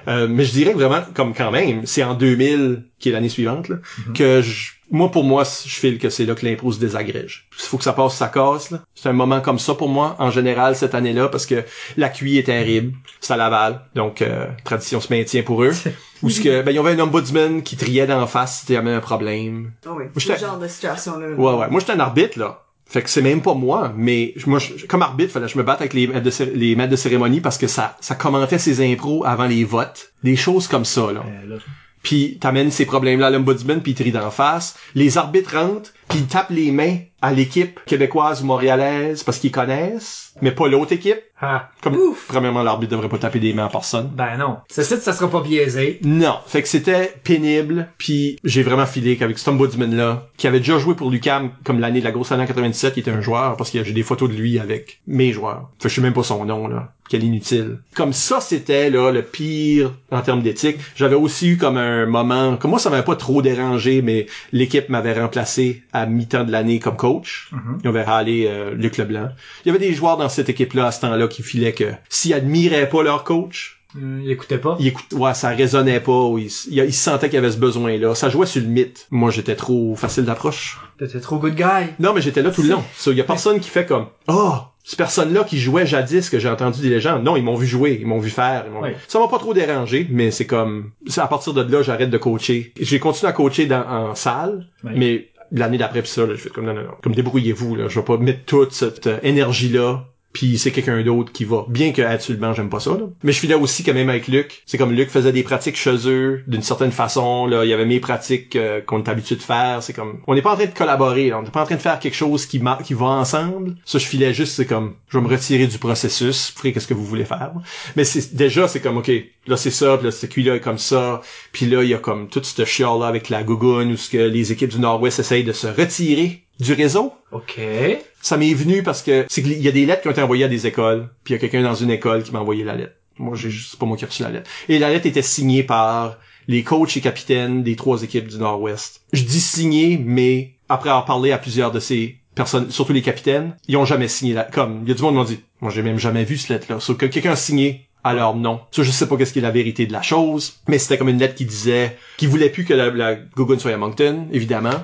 Euh, mais je dirais que vraiment, comme quand même, c'est en 2000, qui est l'année suivante, là, que je, moi, pour moi, je file que c'est là que l'impro se désagrège. Il faut que ça passe, ça casse. C'est un moment comme ça pour moi, en général, cette année-là, parce que la QI est terrible. À Laval, donc euh, tradition se maintient pour eux. Ou ce que, ben, il y avait un ombudsman qui triait d'en face si avait un problème. Ah oui, ce genre de situation-là. Ouais, ouais. Moi, j'étais un arbitre, là. Fait que c'est même pas moi, mais moi, je- comme arbitre, fallait que je me batte avec les maîtres de, cé- les maîtres de cérémonie parce que ça, ça commentait ses impros avant les votes. Des choses comme ça, là. Euh, là, Puis t'amènes ces problèmes-là à l'ombudsman, puis il te rit d'en face. Les arbitres rentrent, puis ils tapent les mains à l'équipe québécoise ou montréalaise parce qu'ils connaissent, mais pas l'autre équipe. ah, Comme, Ouf. premièrement, l'arbitre devrait pas taper des mains à personne. ben non. Ça, ça, ça sera pas biaisé. Non. Fait que c'était pénible, puis j'ai vraiment filé qu'avec cet ombudsman-là, qui avait déjà joué pour l'UQAM comme l'année de la grosse année en 97, qui était un joueur, parce que j'ai des photos de lui avec mes joueurs. Fait que je sais même pas son nom, là. Quel inutile. Comme ça, c'était, là, le pire en termes d'éthique. J'avais aussi eu comme un moment, comme moi, ça m'avait pas trop dérangé, mais l'équipe m'avait remplacé à mi-temps de l'année comme coach. Coach. Ils ont fait aller euh, Luc Leblanc. Il y avait des joueurs dans cette équipe-là à ce temps-là qui filaient que s'ils admiraient pas leur coach, Euh, Il écoutait pas. ils écoute, ouais, ça résonnait pas, ou ils sentaient qu'il y avait ce besoin-là. Ça jouait sur le mythe. Moi, j'étais trop facile d'approche. T'étais trop good guy. Non, mais j'étais là tout le long. Il y a personne qui fait comme, oh, ces personnes-là qui jouaient jadis que j'ai entendu des légendes. Non, ils m'ont vu jouer, ils m'ont vu faire. ils m'ont- Oui. Ça m'a pas trop dérangé, mais c'est comme, à partir de là, j'arrête de coacher. J'ai continué à coacher dans, en salle, Oui. mais l'année d'après ça, là, je fais comme, non, non, non, comme débrouillez-vous, là. Je vais pas mettre toute cette euh, énergie-là puis c'est quelqu'un d'autre qui va. Bien que banc, j'aime pas ça. Là. Mais je filais aussi quand même avec Luc. C'est comme Luc faisait des pratiques chez eux d'une certaine façon. Là, il y avait mes pratiques euh, qu'on est habitué de faire. C'est comme, on n'est pas en train de collaborer. Là. On n'est pas en train de faire quelque chose qui qui va ensemble. Ça, je filais juste. C'est comme, je vais me retirer du processus. Ferez qu'est-ce que vous voulez faire. Mais c'est déjà, c'est comme, ok, là c'est ça, puis là ce cuit-là est comme ça. Puis là, il y a comme toute cette chiale là avec la gougoune où ce que les équipes du Nord-Ouest essayent de se retirer du réseau OK. ça m'est venu parce que c'est qu'il y a des lettres qui ont été envoyées à des écoles, puis il y a quelqu'un dans une école qui m'a envoyé la lettre. Moi, j'ai juste pas moi qui ai reçu la lettre. Et la lettre était signée par les coachs et capitaines des trois équipes du Nord-Ouest. Je dis signé, mais après avoir parlé à plusieurs de ces personnes, surtout les capitaines, ils ont jamais signé la, comme, il y a du monde qui m'ont dit, moi j'ai même jamais vu cette lettre-là. Sauf que quelqu'un a signé, alors non. Ça, je sais pas qu'est-ce qui est la vérité de la chose, mais c'était comme une lettre qui disait qu'il voulait plus que la, la soit à Moncton, évidemment.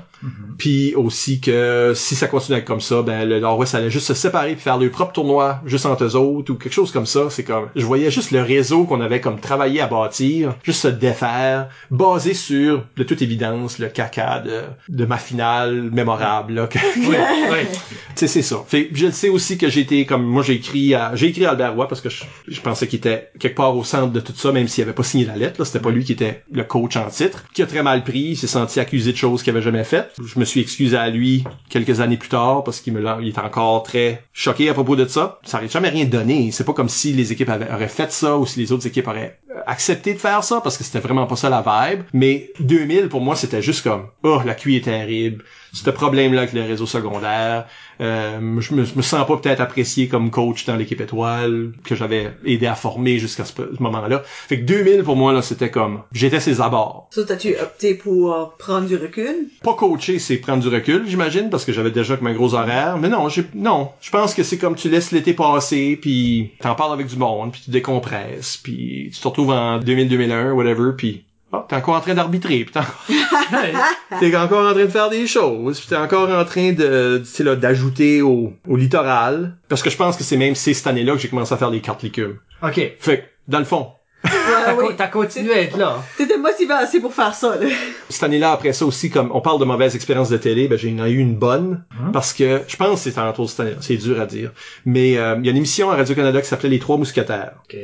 Puis aussi que si ça continuait comme ça, ben le Nord-Ouest allait juste se séparer puis faire leur propre tournoi juste entre eux autres ou quelque chose comme ça. C'est comme je voyais juste le réseau qu'on avait comme travaillé à bâtir, juste se défaire, basé sur de toute évidence le caca de, de ma finale mémorable. Là, que- Oui, oui. tu sais, c'est ça. Fait, je le sais aussi que j'ai été comme moi j'ai écrit à j'ai écrit à Albert Roy parce que je, je pensais qu'il était quelque part au centre de tout ça, même s'il avait pas signé la lettre. C'était pas lui qui était le coach en titre, qui a très mal pris, s'est senti accusé de choses qu'il avait jamais faites. Je me suis excusé à lui quelques années plus tard parce qu'il me encore très choqué à propos de ça. Ça aurait jamais rien donné. C'est pas comme si les équipes avaient, fait ça ou si les autres équipes auraient euh, accepté de faire ça parce que c'était vraiment pas ça la vibe. Mais 2000 pour moi c'était juste comme oh la QI est terrible. Ce problème-là avec le réseau secondaire. Euh, je, me, je me sens pas peut-être apprécié comme coach dans l'équipe étoile que j'avais aidé à former jusqu'à ce, ce moment-là. Fait que 2000 pour moi là c'était comme j'étais ses abords. Ça, t'as-tu opté pour euh, prendre du recul? Pas coacher, c'est prendre du recul, j'imagine, parce que j'avais déjà comme un gros horaire. Mais non, j'ai non. Je pense que c'est comme tu laisses l'été passer, puis t'en parles avec du monde, puis tu décompresses, puis tu te retrouves en 2000-2001, whatever, puis oh, t'es encore en train d'arbitrer, puis t'es t'es encore en train de faire des choses, puis t'es encore en train de, tu sais là, d'ajouter au, au littoral, parce que je pense que c'est même c'est cette année-là que j'ai commencé à faire des cartes licumes. OK. Fait que, dans le fond, T'as oui. co- T'as continué à être là. T'étais motivé assez pour faire ça, là. cette année-là, après ça aussi, comme on parle de mauvaise expérience de télé, ben j'ai eu une bonne Mhm. parce que je pense que c'est en cette année c'est dur à dire. Mais euh, il y a une émission à Radio-Canada qui s'appelait Les Trois Mousquetaires. OK.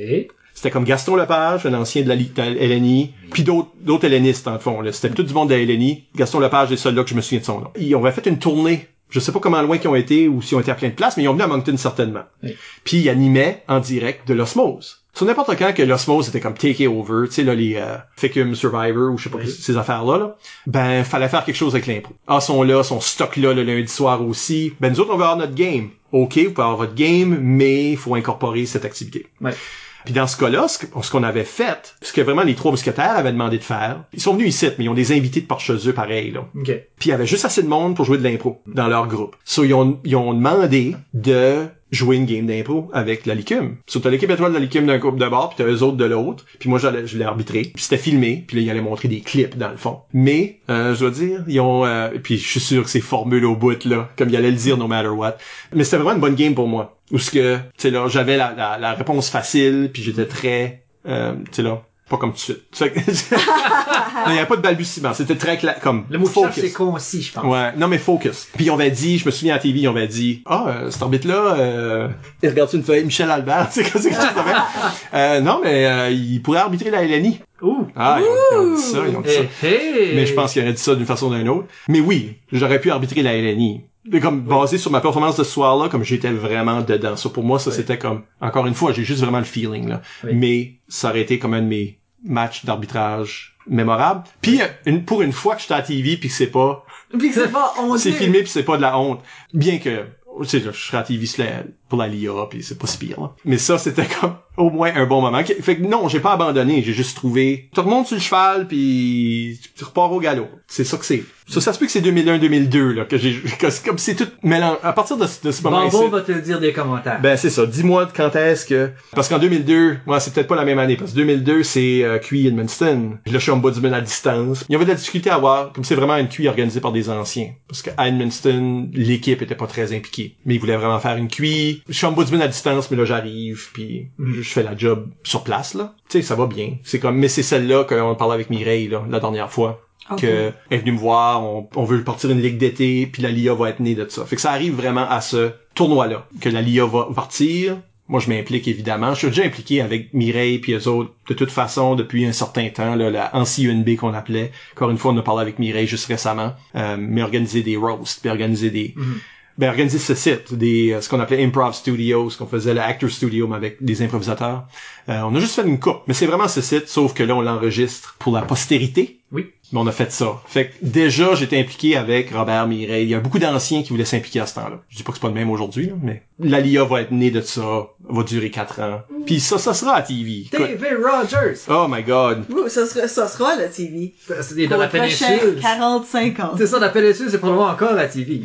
C'était comme Gaston Lepage, un ancien de la Ligue de la LNI, puis d'autres d'autres hellénistes, en le fond. là. C'était tout du monde de la LNI. Gaston Lepage est celui-là que je me souviens de son nom. Ils ont fait une tournée. Je sais pas comment loin qu'ils ont été ou s'ils ont été à plein de places, mais ils ont venu à Moncton certainement. Oui. Puis ils animaient en direct de l'osmose. Sur n'importe quand que l'osmose était comme take it over, tu sais là les euh, Fecum Survivor ou je sais pas Oui. ces affaires là, là, ben fallait faire quelque chose avec l'impro. Ah sont là, sont stock là le lundi soir aussi. Ben nous autres on va avoir notre game. OK, vous pouvez avoir votre game, mais il faut incorporer cette activité. Ouais. Puis dans ce cas-là, ce qu'on avait fait, ce que vraiment les trois mousquetaires avaient demandé de faire, ils sont venus ici, mais ils ont des invités de chez eux pareil, là. OK. Puis il y avait juste assez de monde pour jouer de l'impro dans leur groupe. So, ils ont, ils ont demandé de jouer une game d'impro avec la Licume. T'as l'équipe étoile de la Licume d'un groupe de bord, puis t'as eux autres de l'autre. Puis moi, j'allais, je l'ai arbitré. Puis c'était filmé, puis là, ils allaient montrer des clips dans le fond. Mais, euh, je dois dire, ils ont... euh, puis je suis sûr que c'est formule au bout, là, comme ils allaient le dire no matter what. Mais c'était vraiment une bonne game pour moi. Où ce que, tu sais, là, j'avais la, la, la réponse facile, puis j'étais très... Euh, tu sais, là, pas comme tout de suite. Que- il n'y avait pas de balbutiement. C'était très clair, comme Le mot focus. c'est concis, je pense. Ouais, non mais focus. Puis on avait dit, je me souviens à TV, ils avait dit, ah, euh, cet arbitre-là, euh, il regarde une feuille, Michel Albert, c'est quoi c'est quelque chose de même. euh, Non, mais euh, il pourrait arbitrer la LNI. Ouh. Ah, ils ont, ils ont dit ça, ils ont dit ça. Hé, hé. Mais je pense qu'il aurait dit ça d'une façon ou d'une autre. Mais oui, j'aurais pu arbitrer la LNI. Comme basé sur ma performance de ce soir-là, comme j'étais vraiment dedans. Ça pour moi, ça Oui. c'était comme encore une fois, j'ai juste vraiment le feeling là. Oui. Mais ça aurait été comme un de mes matchs d'arbitrage mémorables. Puis euh, une, pour une fois que j'étais à TV puis que c'est pas Puis que c'est pas honteux. c'est filmé puis c'est pas de la honte. Bien que, tu sais, je serais à TV la- pour la LIA, puis c'est pas si pire. là. Mais ça, c'était comme au moins un bon moment. Fait que non, j'ai pas abandonné, j'ai juste trouvé... Tu remontes sur le cheval, puis tu repars au galop. C'est ça que c'est. Ça, ça se peut que c'est 2001-2002, là, que j'ai... comme c'est tout mélange. À partir de, ce- de ce moment Bambo va te le dire des commentaires. ben c'est ça. Dis-moi quand est-ce que parce qu'en 2002, moi c'est peut-être pas la même année parce que 2002 c'est euh, QI Edmundston. Là je suis en Ombudsman à distance. Il y avait de la difficulté à avoir comme c'est vraiment une QI organisée par des anciens parce que à Edmundston l'équipe était pas très impliquée. Mais ils voulaient vraiment faire une QI. Je suis en Ombudsman à distance mais là j'arrive puis je je fais la job sur place là. Tu sais ça va bien. C'est comme mais c'est celle-là qu'on parlait avec Mireille là la dernière fois Ok. que elle est venue me voir, on, on veut partir une ligue d'été, puis la LIA va être née de ça. Fait que ça arrive vraiment à ce tournoi-là, que la LIA va partir. Moi, je m'implique évidemment. Je suis déjà impliqué avec Mireille puis eux autres, de toute façon, depuis un certain temps, là, la ANSI-UNB qu'on appelait. Encore une fois, on a parlé avec Mireille juste récemment. Euh, mais organiser des roasts, puis organiser des... Ben, organiser ce site, des, euh, ce qu'on appelait Improv Studios, ce qu'on faisait le Actor Studio, mais avec des improvisateurs. Euh, on a juste fait une coupe, mais c'est vraiment ce site, sauf que là, on l'enregistre pour la postérité. Mais on a fait ça. Fait que déjà, j'étais impliqué avec Robert Mireille. Il y a beaucoup d'anciens qui voulaient s'impliquer à ce temps-là. Je dis pas que c'est pas le même aujourd'hui, là, mais l'ALIA va être née de ça, va durer quatre ans. Puis ça, ça sera à TV. David Rogers! Oh my god. Ouh, ça sera, ça sera la TV. C'est dans Pour la péninsule. 45 ans. C'est ça, la péninsule, c'est probablement encore la TV.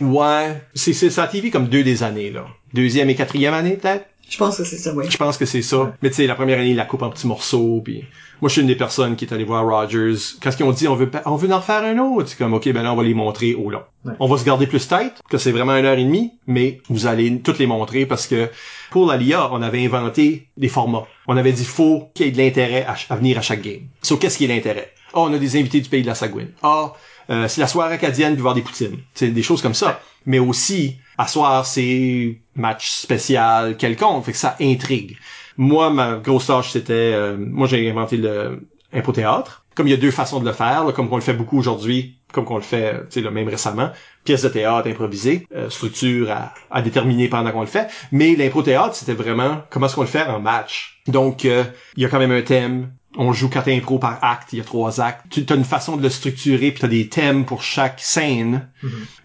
Ouais. C'est, c'est, c'est à TV comme deux des années, là. Deuxième et quatrième année, peut-être? Je pense que c'est ça, oui. Je pense que c'est ça. Mais tu sais, la première année, il la coupe en petits morceaux, puis moi, je suis une des personnes qui est allée voir Rogers. Quand ils ont dit, on veut, on veut en faire un autre, c'est comme, ok, ben là, on va les montrer au long. Ouais. On va se garder plus tête, que c'est vraiment une heure et demie, mais vous allez toutes les montrer parce que pour la LIA, on avait inventé des formats. On avait dit, faut qu'il y ait de l'intérêt à, venir à chaque game. So, qu'est-ce qui est l'intérêt? Ah, on a des invités du pays de la Sagouine. Ah, euh, c'est la soirée acadienne puis voir des poutines. C'est des choses comme ça. Mais aussi, à soir, c'est match spécial quelconque. Fait que ça intrigue. Moi, ma grosse tâche, c'était... euh, moi, j'ai inventé le impro-théâtre. Comme il y a deux façons de le faire, là, comme on le fait beaucoup aujourd'hui, comme qu'on le fait, tu sais, même récemment. Pièce de théâtre improvisée, euh, structure à, à déterminer pendant qu'on le fait. Mais l'impro-théâtre, c'était vraiment comment est-ce qu'on le fait en match. Donc, euh, il y a quand même un thème. On joue quatre impro par acte, il y a trois actes. Tu as une façon de le structurer, puis tu as des thèmes pour chaque scène.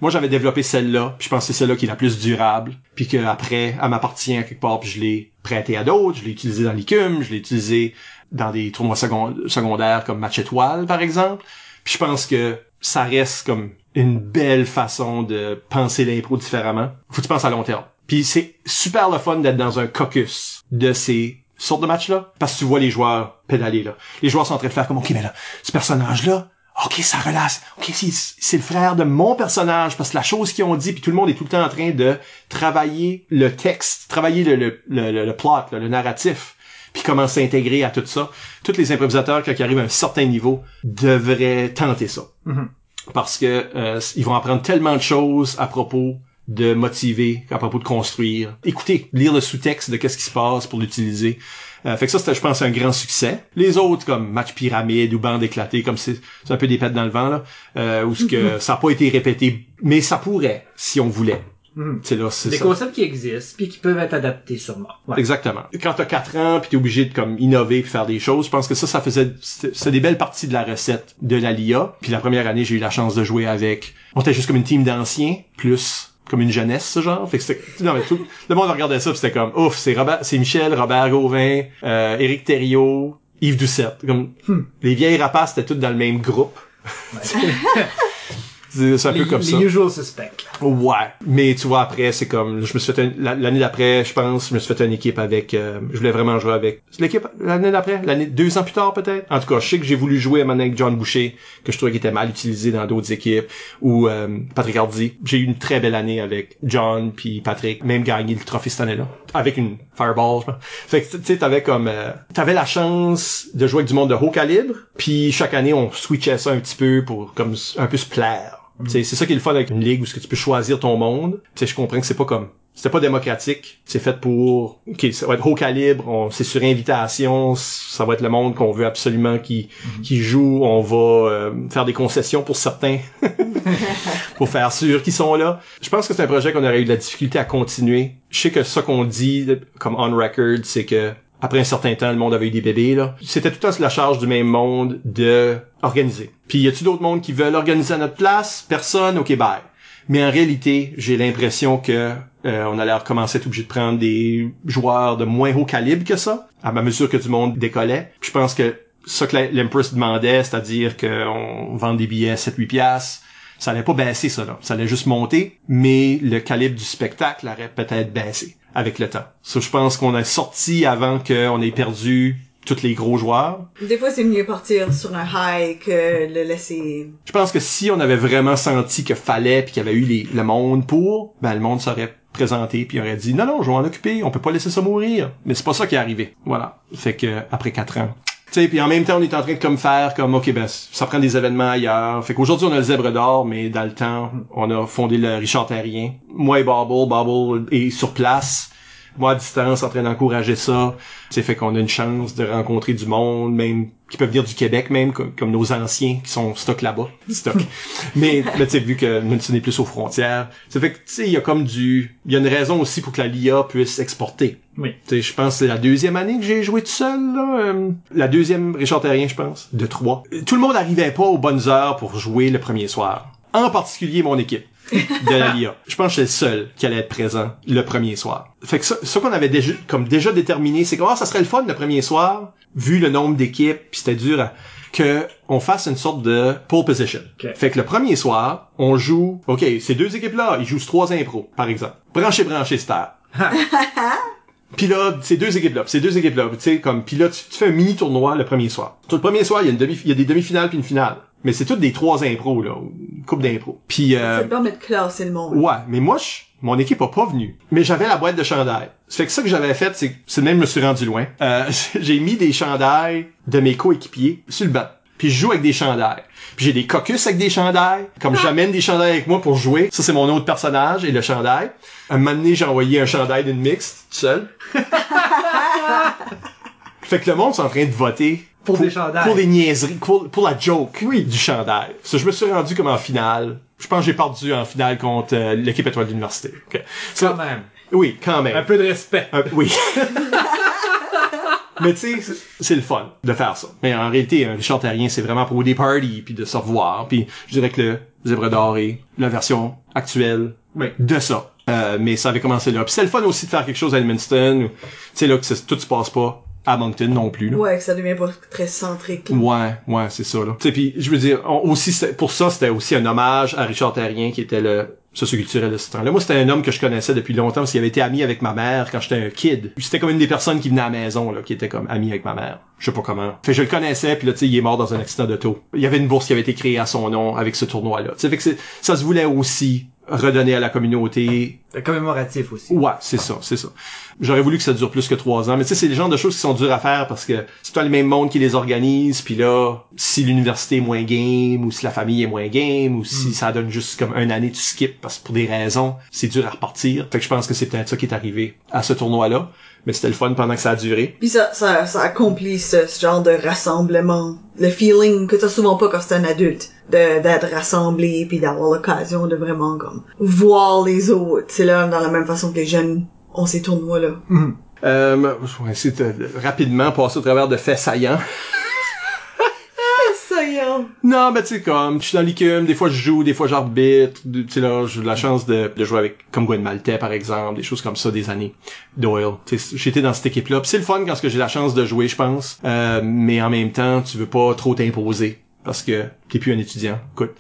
Moi, j'avais développé celle-là, puis je pense que c'est celle-là qui est la plus durable, puis que après, elle m'appartient à quelque part, puis je l'ai prêté à d'autres, je l'ai utilisé dans l'écume, je l'ai utilisé dans des tournois second- secondaires comme Match Étoile, par exemple. Puis je pense que ça reste comme une belle façon de penser l'impro différemment. Faut que tu penses à long terme. Puis c'est super le fun d'être dans un caucus de ces sortes de matchs-là, parce que tu vois les joueurs pédaler, là. Les joueurs sont en train de faire comme, OK, mais là, ce personnage-là, OK, ça relaxe. OK, c'est, c'est le frère de mon personnage, parce que la chose qu'ils ont dit, puis tout le monde est tout le temps en train de travailler le texte, travailler le, le, le, le- plot, le narratif, puis comment s'intégrer à tout ça. Tous les improvisateurs, quand ils arrivent à un certain niveau, devraient tenter ça. Mhm. Parce que euh, ils vont apprendre tellement de choses à propos de motiver, à propos de construire. Écouter, lire le sous-texte de qu'est-ce qui se passe pour l'utiliser. Euh, fait que ça, c'était, je pense, un grand succès. Les autres, comme match pyramide ou bande éclatée, comme c'est, c'est un peu des pètes dans le vent, là, euh, où ce que ça n'a pas été répété, mais ça pourrait, si on voulait. Mhm. C'est là, c'est Des ça. concepts qui existent, puis qui peuvent être adaptés sûrement. Ouais. Exactement. Quand t'as quatre ans puis t'es obligé de comme innover puis faire des choses, je pense que ça, ça faisait c'était c'était des belles parties de la recette de la LIA. Puis la première année, j'ai eu la chance de jouer avec. On était juste comme une team d'anciens plus comme une jeunesse ce genre. Fait que c'était non mais tout le monde regardait ça c'était comme ouf, c'est Robert, c'est Michel, Robert Gauvin, euh, Éric Thériault, Yves Doucette. Comme les vieilles rapaces c'était toutes dans le même groupe. c'est un Les, peu comme les ça. usual suspects. là. Ouais, mais tu vois après c'est comme je me suis fait l'année d'après je pense je me suis fait une équipe avec euh, je voulais vraiment jouer avec l'équipe l'année d'après l'année deux ans plus tard peut-être en tout cas je sais que j'ai voulu jouer maintenant avec John Boucher que je trouvais qu'il était mal utilisé dans d'autres équipes ou euh, Patrick Hardy j'ai eu une très belle année avec John puis Patrick même gagné le trophée cette année-là avec une Fireball je pense. fait que tu sais t'avais comme euh, t'avais la chance de jouer avec du monde de haut calibre puis chaque année on switchait ça un petit peu pour comme un peu se plaire Sais, C'est ça qui est le fun avec une ligue où ce que tu peux choisir ton monde. Je comprends que c'est pas comme c'était pas démocratique. C'est fait pour OK, ça va être haut calibre, on c'est sur invitation, ça va être le monde qu'on veut absolument qui qui joue, on va euh, faire des concessions pour certains pour faire sûr qu'ils sont là. Je pense que c'est un projet qu'on aurait eu de la difficulté à continuer. Je sais que ça qu'on dit comme on record, c'est que après un certain temps, le monde avait eu des bébés, là. C'était tout sur la charge du même monde de organiser. Puis y a-tu d'autres mondes qui veulent organiser à notre place? Personne? OK, bye. Mais en réalité, j'ai l'impression que Euh, on allait recommencer à être obligé de prendre des joueurs de moins haut calibre que ça, à ma mesure que du monde décollait. Puis je pense que ça que l'Empress demandait, c'est-à-dire qu'on vend des billets 7-8 piastres, ça allait pas baisser ça là, ça allait juste monter, mais le calibre du spectacle aurait peut-être baissé avec le temps. Ça, je pense qu'on a sorti avant qu'on ait perdu tous les gros joueurs. Des fois, c'est mieux partir sur un high que le laisser... Je pense que si on avait vraiment senti qu'il fallait puis qu'il y avait eu les, le monde pour, ben le monde serait présenté puis aurait dit non non je vais m'en occuper on peut pas laisser ça mourir mais c'est pas ça qui est arrivé voilà fait que après quatre ans sais puis en même temps on est en train de comme faire comme ok ben ça prend des événements ailleurs. Fait qu'aujourd'hui on a le zèbre d'or mais dans le temps on a fondé le Richard Terrien. Moi et Bobble Bobble est sur place moi à distance en train d'encourager ça c'est fait qu'on a une chance de rencontrer du monde même qui peuvent venir du Québec même comme, comme nos anciens qui sont stock là-bas stock. Mais mais tu sais vu que nous n'est plus aux frontières c'est fait que tu sais il y a comme du il y a une raison aussi pour que la LIA puisse exporter. Oui. tu sais je pense que c'est la deuxième année que j'ai joué tout seul là, euh, la deuxième Richard Terrien je pense de trois. Tout le monde n'arrivait pas aux bonnes heures pour jouer le premier soir. En particulier mon équipe de la LIA. Je pense que j'étais le seul qui allait être présent le premier soir. Fait que ça, ça qu'on avait déjà, comme déjà déterminé, c'est comment ça serait le fun le premier soir, vu le nombre d'équipes, puis c'était dur à, que on fasse une sorte de pole position. Fait que le premier soir, on joue, ok, ces deux équipes-là, ils jouent sur trois impros, par exemple. Branché, branché, star. Puis là, ces deux équipes-là, ces deux équipes-là, tu sais, comme, puis là, tu, tu fais un mini tournoi le premier soir. Tout le premier soir, il y a une demi, il y a des demi-finales puis une finale. Mais c'est toutes des trois impros, là, une coupe d'impros. Puis, euh, Ça te permet de classer le monde. Ouais, mais moi, je, mon équipe a pas venu. Mais j'avais la boîte de chandail. Ça fait que ça que j'avais fait, c'est, c'est même je me suis rendu loin. Euh, j'ai mis des chandails de mes coéquipiers sur le banc. Puis je joue avec des chandails. Puis j'ai des caucus avec des chandails. Comme j'amène des chandails avec moi pour jouer. Ça, c'est mon autre personnage et le chandail. Un moment donné, j'ai envoyé un chandail d'une mixte, tout seul. fait que le monde est en train de voter Pour des chandails. Pour des niaiseries, pour, pour la joke du chandail. Ça, je me suis rendu comme en finale. Je pense que j'ai perdu en finale contre euh, l'équipe étoile de l'université. Ok. Ça- Quand même. oui, quand même. Un peu de respect. Un- oui. Mais tu sais, c'est- le fun de faire ça. Mais en réalité, un Richard Terrien, c'est vraiment pour des parties, puis de se revoir. Puis je dirais que le Zèbre d'or est la version actuelle Oui. de ça. Euh, mais ça avait commencé là. Puis c'est le fun aussi de faire quelque chose à Edmundston. Tu sais, là, que tout se passe pas à Moncton non plus. là. Ouais, que ça devient pas très centrique. là. Ouais, ouais, c'est ça là. Tu sais, puis je veux dire, on- aussi pour ça, c'était aussi un hommage à Richard Terrien qui était le socioculturel de ce temps-là. Moi, c'était un homme que je connaissais depuis longtemps parce qu'il avait été ami avec ma mère quand j'étais un kid. C'était comme une des personnes qui venait à la maison là, qui était comme ami avec ma mère. Je sais pas comment. Fait que je le connaissais, puis là, tu sais, il est mort dans un accident d'auto. Il y avait une bourse qui avait été créée à son nom avec ce tournoi-là. Tu sais, fait que c'est- ça se voulait aussi redonner à la communauté commémoratif aussi. Ouais, c'est ça, c'est ça. J'aurais voulu que ça dure plus que trois ans, mais tu sais, c'est le genre de choses qui sont dures à faire parce que c'est toi le même monde qui les organise, puis là, si l'université est moins game, ou si la famille est moins game, ou si ça donne juste comme une année, tu skips parce que pour des raisons, c'est dur à repartir. Fait que je pense que c'est peut-être ça qui est arrivé à ce tournoi-là, mais c'était le fun pendant que ça a duré. Puis ça, ça, ça accomplit ce, ce genre de rassemblement. Le feeling que t'as souvent pas quand c'est un adulte. De, d'être rassemblé puis d'avoir l'occasion de vraiment comme voir les autres. C'est là, dans la même façon que les jeunes ont ces tournois-là. Euh, je vais essayer de rapidement passer au travers de faits saillants. Non, mais tu sais, comme, je suis dans l'ICUM, des fois je joue, des fois j'arbitre, tu sais, là, j'ai la chance de, de jouer avec, comme Gwen Maltais, par exemple, des choses comme ça, des années. Doyle. Tu sais, j'étais dans cette équipe-là. C'est le fun quand j'ai la chance de jouer, je pense. Euh, mais en même temps, tu veux pas trop t'imposer. Parce que t'es plus un étudiant. Écoute.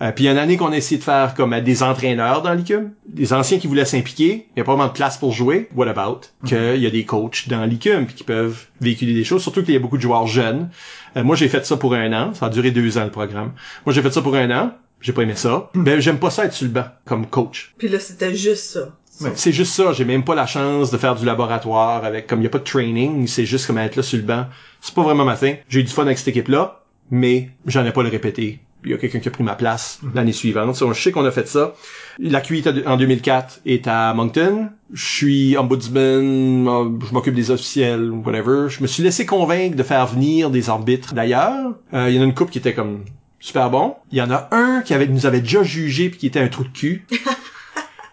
Euh, puis il y a une année qu'on a essayé de faire comme euh, des entraîneurs dans l'ICUM. Des anciens qui voulaient s'impliquer. Il y a pas vraiment de place pour jouer. What about? Qu'il y a des coachs dans l'ICUM qui peuvent véhiculer des choses. Surtout qu'il y a beaucoup de joueurs jeunes. Euh, moi, j'ai fait ça pour un an. Ça a duré deux ans, le programme. Moi, j'ai fait ça pour un an. J'ai pas aimé ça. Ben, j'aime pas ça être sur le banc comme coach. Puis là, c'était juste ça. C'est juste ça. J'ai même pas la chance de faire du laboratoire avec, comme il y a pas de training, c'est juste comme être là sur le banc. C'est pas vraiment ma thing. J'ai eu du fun avec cette équipe-là, mais j'en ai pas le répéter. Il y a quelqu'un qui a pris ma place l'année suivante. So, je sais qu'on a fait ça. La QI en 2004 est à Moncton. Je suis ombudsman, euh, je m'occupe des officiels, whatever. Je me suis laissé convaincre de faire venir des arbitres d'ailleurs. Euh, il y en a une couple qui était comme super bon. Il y en a un qui avait, nous avait déjà jugé puis qui était un trou de cul.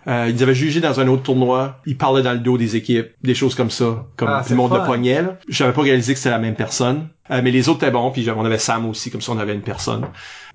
Euh, ils nous avaient jugé dans un autre tournoi. Ils parlaient dans le dos des équipes, des choses comme ça, comme Ah, du monde fun. de poignet. là. J'avais pas réalisé que c'était la même personne. Euh, mais les autres étaient bons, puis on avait Sam aussi, comme ça on avait une personne.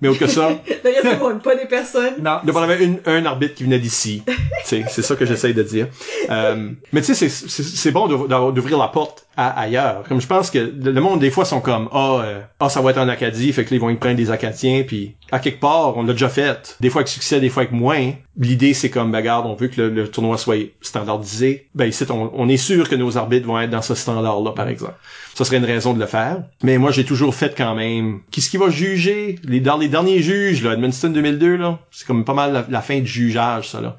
Mais autre que ça, monde, pas des personnes. Non. Là, on avait une, un arbitre qui venait d'ici. C'est ça que j'essaye de dire. Euh, mais tu sais, c'est- c'est c'est bon d'ouvrir- la porte à ailleurs. Comme je pense que le monde, des fois, sont comme, ah, euh, ah, ça va être en Acadie, fait que là, ils vont y prendre des Acadiens, puis à quelque part, on l'a déjà fait. Des fois avec succès, des fois avec moins. L'idée, c'est comme, ben, regarde, on veut que le, le tournoi soit standardisé. Ben, ici, on, on est sûr que nos arbitres vont être dans ce standard-là, par exemple. Ça serait une raison de le faire. Mais moi, j'ai toujours fait quand même. Qu'est-ce qui va juger? Les, dans les derniers juges, là, Edmundston 2002, là, c'est comme pas mal la, la fin du jugeage, ça, là.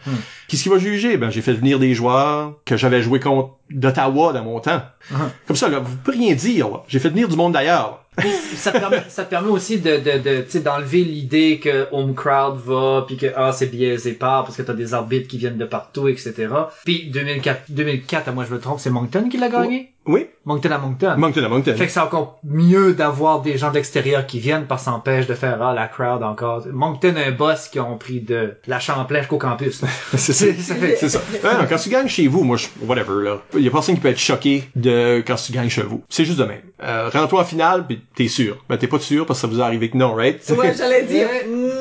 Qu'est-ce qui va juger? Ben, j'ai fait venir des joueurs que j'avais joué contre d'Ottawa dans mon temps. Comme ça, là, vous pouvez rien dire. J'ai fait venir du monde d'ailleurs. ça te permet, ça te permet aussi de, de, de d'enlever l'idée que home crowd va, puis que ah c'est biaisé par parce que t'as des arbitres qui viennent de partout, etc. Puis 2004, 2004, à moi je me trompe, c'est Moncton qui l'a gagné? Oui? Moncton à Moncton. Moncton à Moncton. Fait que c'est encore mieux d'avoir des gens d'extérieur qui viennent parce que ça empêche de faire ah la crowd encore. Moncton a un boss qui ont pris de la Champlain jusqu'au campus. c'est ça. C'est ça. Ouais, non, quand tu gagnes chez vous, moi, je, whatever, là. Il y a personne qui peut être choqué de quand tu gagnes chez vous. C'est juste de même. Euh, Rends-toi en finale, pis t'es sûr. Ben, t'es pas sûr parce que ça vous est arrivé que non, right? Ouais, j'allais dire.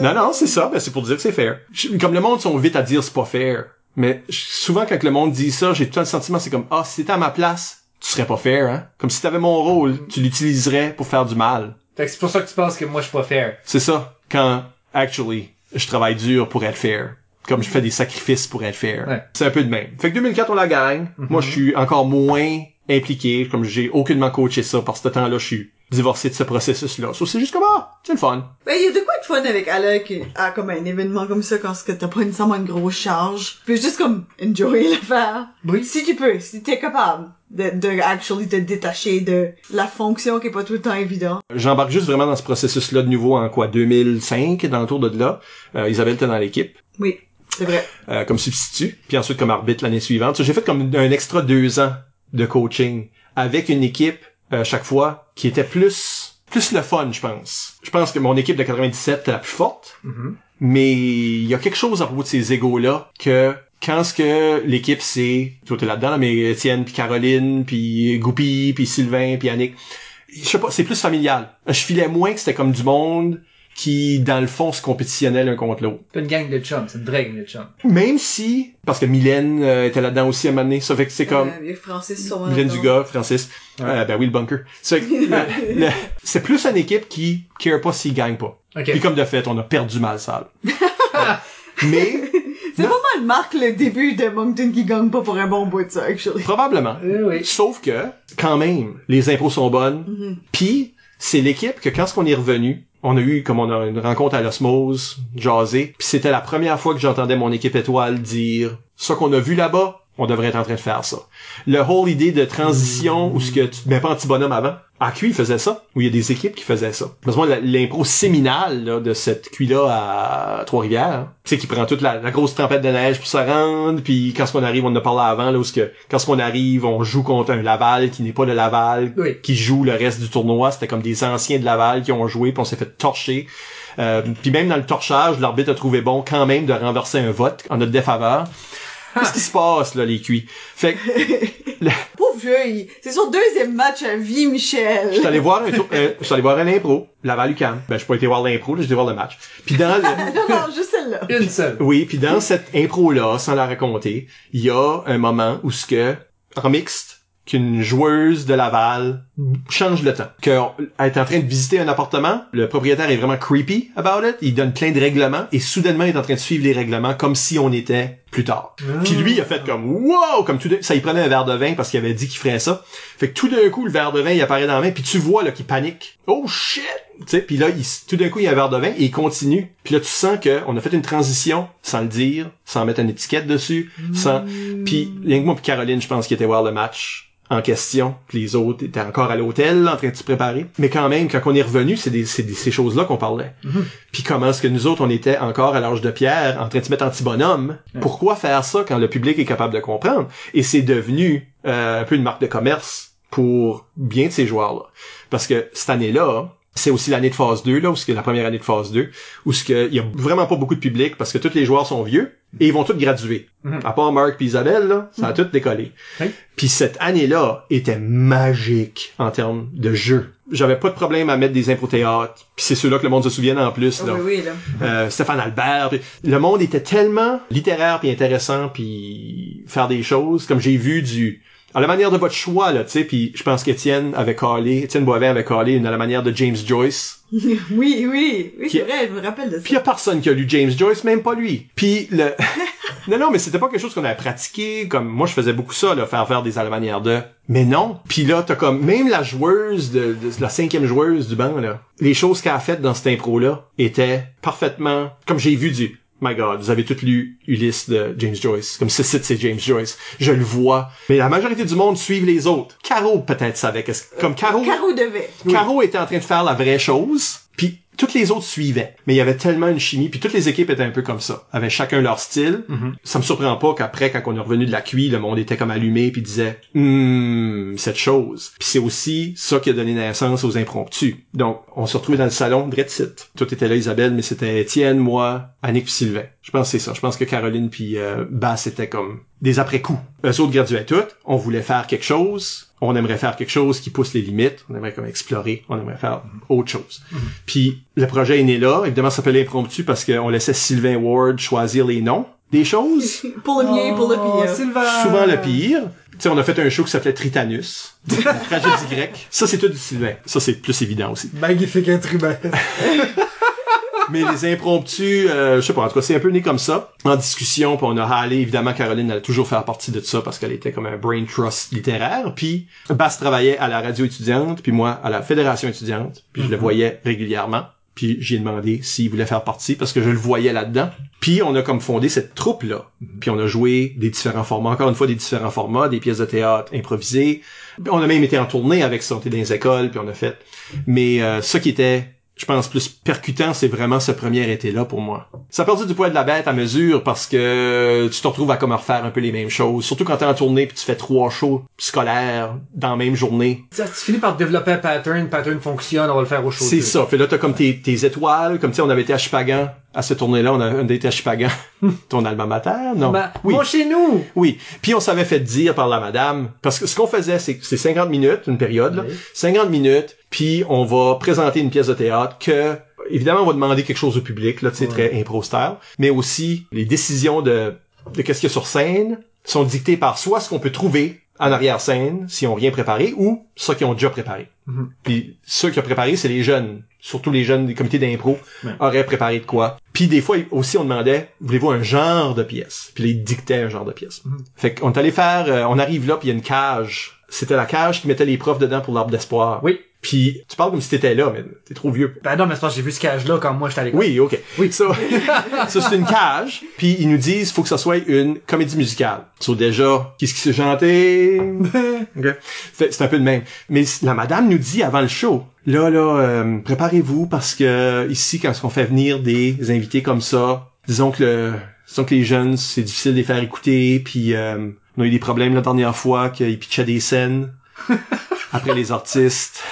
Non, non, c'est ça. Ben, c'est pour dire que c'est fair. Comme le monde sont vite à dire c'est pas fair. Mais souvent, quand le monde dit ça, j'ai tout le sentiment, c'est comme, ah, si t'étais à ma place, tu serais pas fair, hein? Comme si t'avais mon rôle, tu l'utiliserais pour faire du mal. Fait que c'est pour ça que tu penses que moi je suis pas fair. C'est ça. Quand, actually, je travaille dur pour être fair. Comme je fais des sacrifices pour être fair. Ouais. C'est un peu de même. Fait que 2004, on la gagne. Moi, je suis encore moins impliqué. Comme j'ai aucunement coaché ça, parce que ce temps-là, je suis divorcé de ce processus-là. So, c'est juste comme, ah, c'est le fun. Ben, il y a de quoi de fun avec Alec à comme un événement comme ça quand ce que t'as pas nécessairement une grosse charge. Puis juste comme enjoy l'affaire. Oui. Si tu peux, si t'es capable de, de actually te détacher de la fonction qui est pas tout le temps évident. J'embarque juste vraiment dans ce processus-là de nouveau en quoi, 2005, dans le tour de là. Euh, Isabelle était dans l'équipe. Oui, c'est vrai. euh, comme substitut, puis ensuite comme arbitre l'année suivante. J'ai fait comme un extra deux ans de coaching avec une équipe euh, chaque fois qui était plus plus le fun, je pense. Je pense que mon équipe de 97 était la plus forte, Mhm. mais il y a quelque chose à propos de ces égos-là que quand ce que l'équipe c'est, toi t'es là-dedans, là, mais Étienne, puis Caroline, puis Goupy, puis Sylvain, puis Annick, je sais pas, c'est plus familial. Je filais moins que c'était comme du monde qui, dans le fond, se compétitionnait l'un contre l'autre. C'est pas une gang de chums, c'est une vraie gang de chums. Même si, parce que Mylène euh, était là-dedans aussi à un moment donné, ça fait que c'est comme Euh, Francis sur Mylène Dugas, Francis, euh, ben oui, le bunker. C'est le- le- c'est plus une équipe qui care pas s'il gagne pas. Ok. Puis comme de fait, on a perdu mal sale. Mais, C'est pas mal marque le début de Moncton qui gagne pas pour un bon bout de ça, actually. probablement. Oui, oui. Sauf que, quand même, les impôts sont bonnes. Puis, c'est l'équipe que quand on est revenu, on a eu, comme on a une rencontre à l'osmose, jasé, puis c'était la première fois que j'entendais mon équipe étoile dire, ça qu'on a vu là-bas, on devrait être en train de faire ça. Le whole idée de transition où ce que tu te mets pas anti-bonhomme avant, à QI faisait ça, où il y a des équipes qui faisaient ça. Parce que moi, la- l'impro séminale là, de cette QI-là à Trois-Rivières, tu sais, qui prend toute la, la grosse tempête de neige pour se rendre, puis quand on arrive, on en a parlé avant, là, où ce que, quand on arrive, on joue contre un Laval qui n'est pas le Laval, Oui. qui joue le reste du tournoi. C'était comme des anciens de Laval qui ont joué, puis on s'est fait torcher. Euh, puis même dans le torchage, l'arbitre a trouvé bon quand même de renverser un vote en notre défaveur. Qu'est-ce qui se passe, là, les cuits? Fait que, Pauvre vieux, c'est son deuxième match à vie, Michel. je suis allé voir un tour, euh, je suis allé voir un impro, Laval UQAM. Ben, je pas été voir l'impro, là, j'ai été voir le match. Puis dans le, non, non, juste celle-là. Une seule. Oui, puis dans cette impro-là, sans la raconter, il y a un moment où ce que, en mixte, qu'une joueuse de Laval change le temps. Qu'elle est en train de visiter un appartement, le propriétaire est vraiment creepy about it, il donne plein de règlements, et soudainement, il est en train de suivre les règlements comme si on était plus tard. Puis lui, il a fait comme wow, comme tout d'un- ça, il prenait un verre de vin parce qu'il avait dit qu'il ferait ça. Fait que tout d'un coup, le verre de vin, il apparaît dans la main, puis tu vois là qu'il panique. Oh shit! Tu sais, puis là, il, tout d'un coup, il y a un verre de vin et il continue. Puis là, tu sens que on a fait une transition sans le dire, sans mettre une étiquette dessus, sans. Puis rien que moi, puis Caroline, je pense qu'il était voir le match en question. Puis les autres étaient encore à l'hôtel en train de se préparer. Mais quand même, quand on est revenu, c'est des, ces choses-là qu'on parlait. Puis comment est-ce que nous autres, on était encore à l'âge de pierre, en train de se mettre anti-bonhomme? Pourquoi faire ça quand le public est capable de comprendre? Et c'est devenu euh, un peu une marque de commerce pour bien de ces joueurs-là. Parce que cette année-là, C'est aussi l'année de phase 2, là, où c'est la première année de phase 2, où ce que, il y a vraiment pas beaucoup de public parce que tous les joueurs sont vieux et ils vont tous graduer. Mhm. À part Mark et Isabelle, là, ça a tout décollé. Puis cette année-là était magique en termes de jeu. J'avais pas de problème à mettre des impro théâtres. Puis c'est ceux-là que le monde se souvient en plus, là. Oui, oui, là. Euh, Stéphane Albert. le monde était tellement littéraire puis intéressant puis faire des choses comme j'ai vu du à la manière de votre choix là, tu sais, puis je pense qu'Étienne avait collé, Étienne Boivin avait collé une à la manière de James Joyce. oui, oui, oui, c'est vrai, je me rappelle de ça. Puis y a personne qui a lu James Joyce, même pas lui. Puis le Non non, mais c'était pas quelque chose qu'on avait pratiqué comme moi je faisais beaucoup ça là, faire faire des à la manière de. Mais non. Puis là t'as comme même la joueuse de, de- la cinquième joueuse du banc là, les choses qu'elle a faites dans cette impro là étaient parfaitement comme j'ai vu du My God, vous avez tous lu Ulysse de James Joyce. Comme ce site, c'est James Joyce. Je le vois. Mais la majorité du monde suivent les autres. Caro, peut-être, savait qu'est-ce comme Caro. Caro devait. Caro était en train de faire la vraie chose, puis toutes les autres suivaient. Mais il y avait tellement une chimie, puis toutes les équipes étaient un peu comme ça, avaient chacun leur style. Ça me surprend pas qu'après, quand on est revenu de la cuit, le monde était comme allumé, puis disait Hum, cette chose. Puis c'est aussi ça qui a donné naissance aux impromptus. Donc, on se retrouvait dans le salon de Site. Tout était là, Isabelle, mais c'était Étienne, moi, Annick puis Sylvain. Je pense que c'est ça. Je pense que Caroline puis euh, Bass étaient comme des après-coups. Eux autres graduaient toutes. On voulait faire quelque chose. On aimerait faire quelque chose qui pousse les limites. On aimerait comme explorer. On aimerait faire autre chose. Puis le projet est né là. Évidemment, ça s'appelait impromptu parce qu'on laissait Sylvain Ward choisir les noms des choses. Pour le bien et pour le Oh, pire. Sylvain! Souvent le pire. Tu sais, on a fait un show qui s'appelait Tritanus. Tragédie grecque. Ça, c'est tout du Sylvain. Ça, c'est plus évident aussi. Magnifique instrument. Mais les impromptus, euh, je sais pas, en tout cas, c'est un peu né comme ça, en discussion, puis on a halé, évidemment, Caroline allait toujours faire partie de ça parce qu'elle était comme un brain trust littéraire, puis Bass travaillait à la radio étudiante, puis moi à la fédération étudiante, puis je le voyais régulièrement, puis j'ai demandé s'il voulait faire partie parce que je le voyais là-dedans. Puis on a comme fondé cette troupe-là, puis on a joué des différents formats, encore une fois des différents formats, des pièces de théâtre improvisées, on a même été en tournée avec ça, on était dans les écoles, puis on a fait. Mais euh, ce qui était je pense, plus percutant, c'est vraiment ce premier été-là pour moi. Ça a perdu du poids de la bête à mesure parce que tu te retrouves à comme refaire un peu les mêmes choses. Surtout quand t'es en tournée puis tu fais trois shows scolaires dans la même journée. tu tu finis par développer un pattern, pattern fonctionne, on va le faire au show. C'est ça. Fait là, t'as comme tes, tes étoiles. Comme tu sais, on avait été à Chupagan. À cette tournée-là, on a, on a été à Chupagan. Ton alma mater? Non. Ben, oui. Bon, chez nous! Oui. Puis on s'avait fait dire par la madame, parce que ce qu'on faisait, c'est c'est 50 minutes, une période, là. Oui. 50 minutes, puis on va présenter une pièce de théâtre que, évidemment, on va demander quelque chose au public, là, tu sais, très impro style, mais aussi les décisions de, de qu'est-ce qu'il y a sur scène sont dictées par soit ce qu'on peut trouver en arrière-scène, si on rien préparé, ou ceux qui ont déjà préparé. Mhm. Puis ceux qui ont préparé, c'est les jeunes. Surtout les jeunes des comités d'impro Ouais. auraient préparé de quoi. Puis des fois aussi on demandait, voulez-vous un genre de pièce? Puis ils dictaient un genre de pièce. Mhm. Fait qu'on est allé faire, euh, on arrive là puis il y a une cage. C'était la cage qui mettait les profs dedans pour l'arbre d'espoir. Oui. Puis tu parles comme si t'étais là, mais t'es trop vieux. Ben non, mais c'est parce que j'ai vu ce cage-là quand moi j'étais à l'école. Oui, ok. Oui. Ça, ça c'est une cage. Puis ils nous disent, faut que ça soit une comédie musicale. So déjà, qu'est-ce qui s'est chanté? Ok. Fait- C'est un peu de même. Mais la madame nous dit avant le show, là, là, euh, préparez-vous parce que ici, quand on fait venir des invités comme ça, disons que le, disons que les jeunes, c'est difficile de les faire écouter, puis euh, on a eu des problèmes la dernière fois qu'ils pitchaient des scènes après les artistes.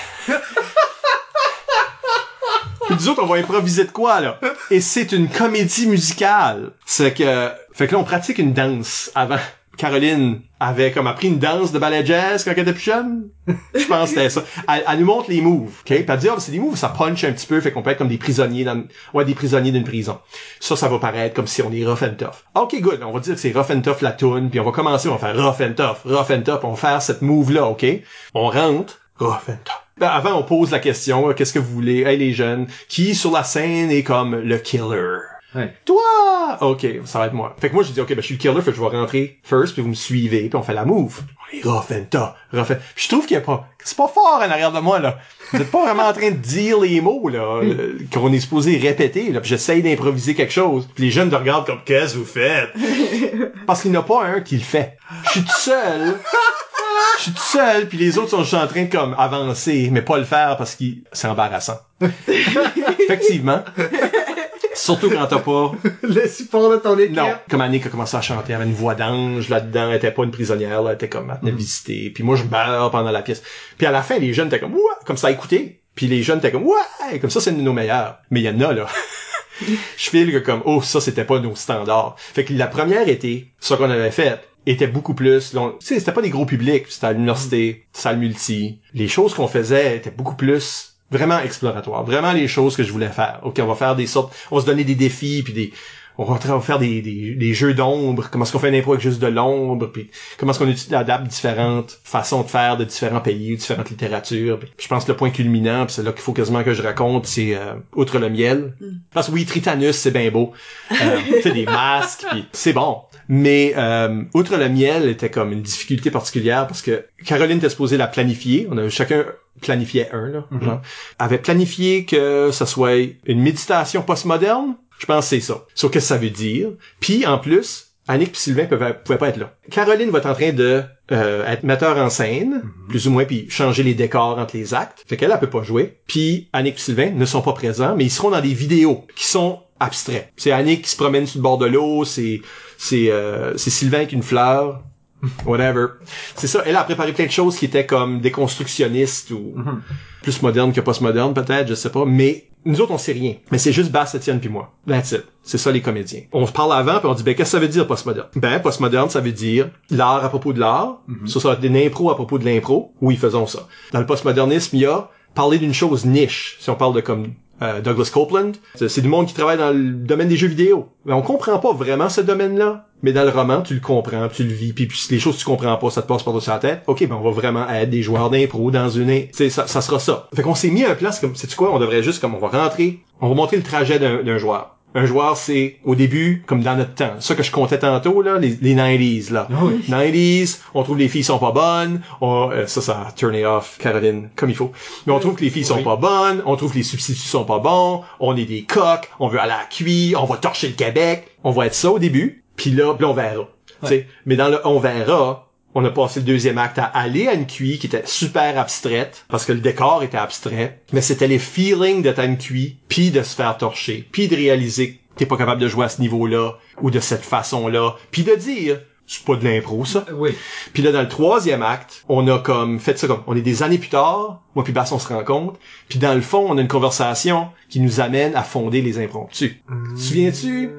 Puis nous autres, on va improviser de quoi, là? Et c'est une comédie musicale. C'est que, fait que là, on pratique une danse avant. Caroline avait comme appris une danse de ballet jazz quand elle était plus jeune. Je pense que c'était ça. Elle, elle nous montre les moves, ok? Puis elle dit, ah, c'est des moves, ça punch un petit peu, fait qu'on peut être comme des prisonniers dans, ouais, des prisonniers d'une prison. Ça, ça va paraître comme si on est rough and tough. Ok, good. On va dire que c'est rough and tough la tune, puis on va commencer, on va faire rough and tough, rough and tough, on va faire cette move-là, ok? On rentre, rough and tough. Ben, avant, on pose la question, euh, qu'est-ce que vous voulez? Hey, les jeunes, qui sur la scène est comme le killer? Ouais. Toi! Ok, ça va être moi. Fait que moi, je dis, ok, ben, je suis le killer, fait que je vais rentrer first, puis vous me suivez, puis on fait la move. On est rough and tough, rough and... Puis je trouve qu'il y a pas... C'est pas fort en arrière de moi, là. Vous êtes pas vraiment en train de dire les mots, là, euh, qu'on est supposé répéter, là, puis j'essaye d'improviser quelque chose. Puis les jeunes te regardent comme, qu'est-ce que vous faites? Parce qu'il n'y en a pas un qui le fait. Je suis tout seul. Je suis tout seul, puis les autres sont juste en train de comme avancer, mais pas le faire parce que c'est embarrassant. Effectivement. Surtout quand t'as pas le support de ton équipe. non, comme Annick a commencé à chanter, elle avait une voix d'ange là-dedans, elle était pas une prisonnière, là, elle était comme, elle venait visiter. Puis moi, je meurs pendant la pièce. Puis à la fin, les jeunes étaient comme, Ouah! comme ça à écouter. Puis les jeunes étaient comme ouais, comme ça c'est une de nos meilleures. Mais il y en a là. je file que comme oh ça c'était pas nos standards. Fait que la première été, ce qu'on avait fait était beaucoup plus long. Tu sais, c'était pas des gros publics, c'était à l'université, salle multi. Les choses qu'on faisait étaient beaucoup plus vraiment exploratoires, vraiment les choses que je voulais faire. OK, on va faire des sortes, on va se donner des défis puis des on va faire des, des, des jeux d'ombre, comment est-ce qu'on fait une impro avec juste de l'ombre, puis comment est-ce qu'on utilise- adapte différentes façons de faire de différents pays, différentes littératures. Puis je pense que le point culminant, puis c'est là qu'il faut quasiment que je raconte, c'est euh, outre le miel. Parce que oui, Tritanus, c'est bien beau. Euh, tu sais, des masques, puis c'est bon. Mais euh, outre le miel était comme une difficulté particulière parce que Caroline était supposée la planifier. On a chacun planifiait un, là, genre. avait planifié que ça soit une méditation postmoderne. Je pense que c'est ça. Sur qu'est-ce que ça veut dire. Puis en plus, Annick et Sylvain pouvaient, pouvaient pas être là. Caroline va être en train de euh, être metteur en scène, plus ou moins, puis changer les décors entre les actes. Fait qu'elle, elle peut pas jouer. Puis Annick et Sylvain ne sont pas présents, mais ils seront dans des vidéos qui sont abstraits. C'est Annick qui se promène sur le bord de l'eau, c'est c'est euh, c'est Sylvain avec une fleur. Whatever. C'est ça. Elle a préparé plein de choses qui étaient comme déconstructionnistes ou plus modernes que postmodernes peut-être, je sais pas. Mais nous autres, on sait rien. Mais c'est juste Bass, Etienne puis moi. That's it. C'est ça les comédiens. On se parle avant puis on dit, ben, qu'est-ce que ça veut dire postmoderne? Ben, postmoderne, ça veut dire l'art à propos de l'art. Ça, ça va être des impro à propos de l'impro. Oui, faisons ça. Dans le postmodernisme, il y a parler d'une chose niche. Si on parle de comme euh, Douglas Copeland, c'est c'est du monde qui travaille dans le domaine des jeux vidéo. Mais on comprend pas vraiment ce domaine-là. Mais dans le roman, tu le comprends, tu le vis, puis, les choses que tu comprends pas, ça te passe par-dessus la tête. Ok, ben on va vraiment être des joueurs d'impro dans une... Sais, ça, ça sera ça. Fait qu'on s'est mis un plan, c'est comme, sais-tu quoi, on devrait juste, comme, on va rentrer, on va montrer le trajet d'un joueur. Un joueur, c'est au début, comme dans notre temps. Ça que je comptais tantôt, là, les, les 90s, là. Oui. 90s, on trouve les filles sont pas bonnes. On, euh, ça, ça a turné off, Caroline, comme il faut. Mais on trouve que les filles sont pas bonnes. On trouve que les substituts sont pas bons. On est des coqs. On veut aller à la cuit. On va torcher le Québec. On va être ça au début. Puis là, on verra. Mais dans le on verra, on a passé le deuxième acte à aller à une cuit qui était super abstraite parce que le décor était abstrait, mais c'était les feelings d'être à une cuit, puis de se faire torcher, puis de réaliser que t'es pas capable de jouer à ce niveau-là ou de cette façon-là, puis de dire c'est pas de l'impro ça. Oui. Puis là dans le troisième acte, on a comme fait ça comme on est des années plus tard, moi puis Bass on se rencontre, puis dans le fond on a une conversation qui nous amène à fonder les impromptus. Te Souviens-tu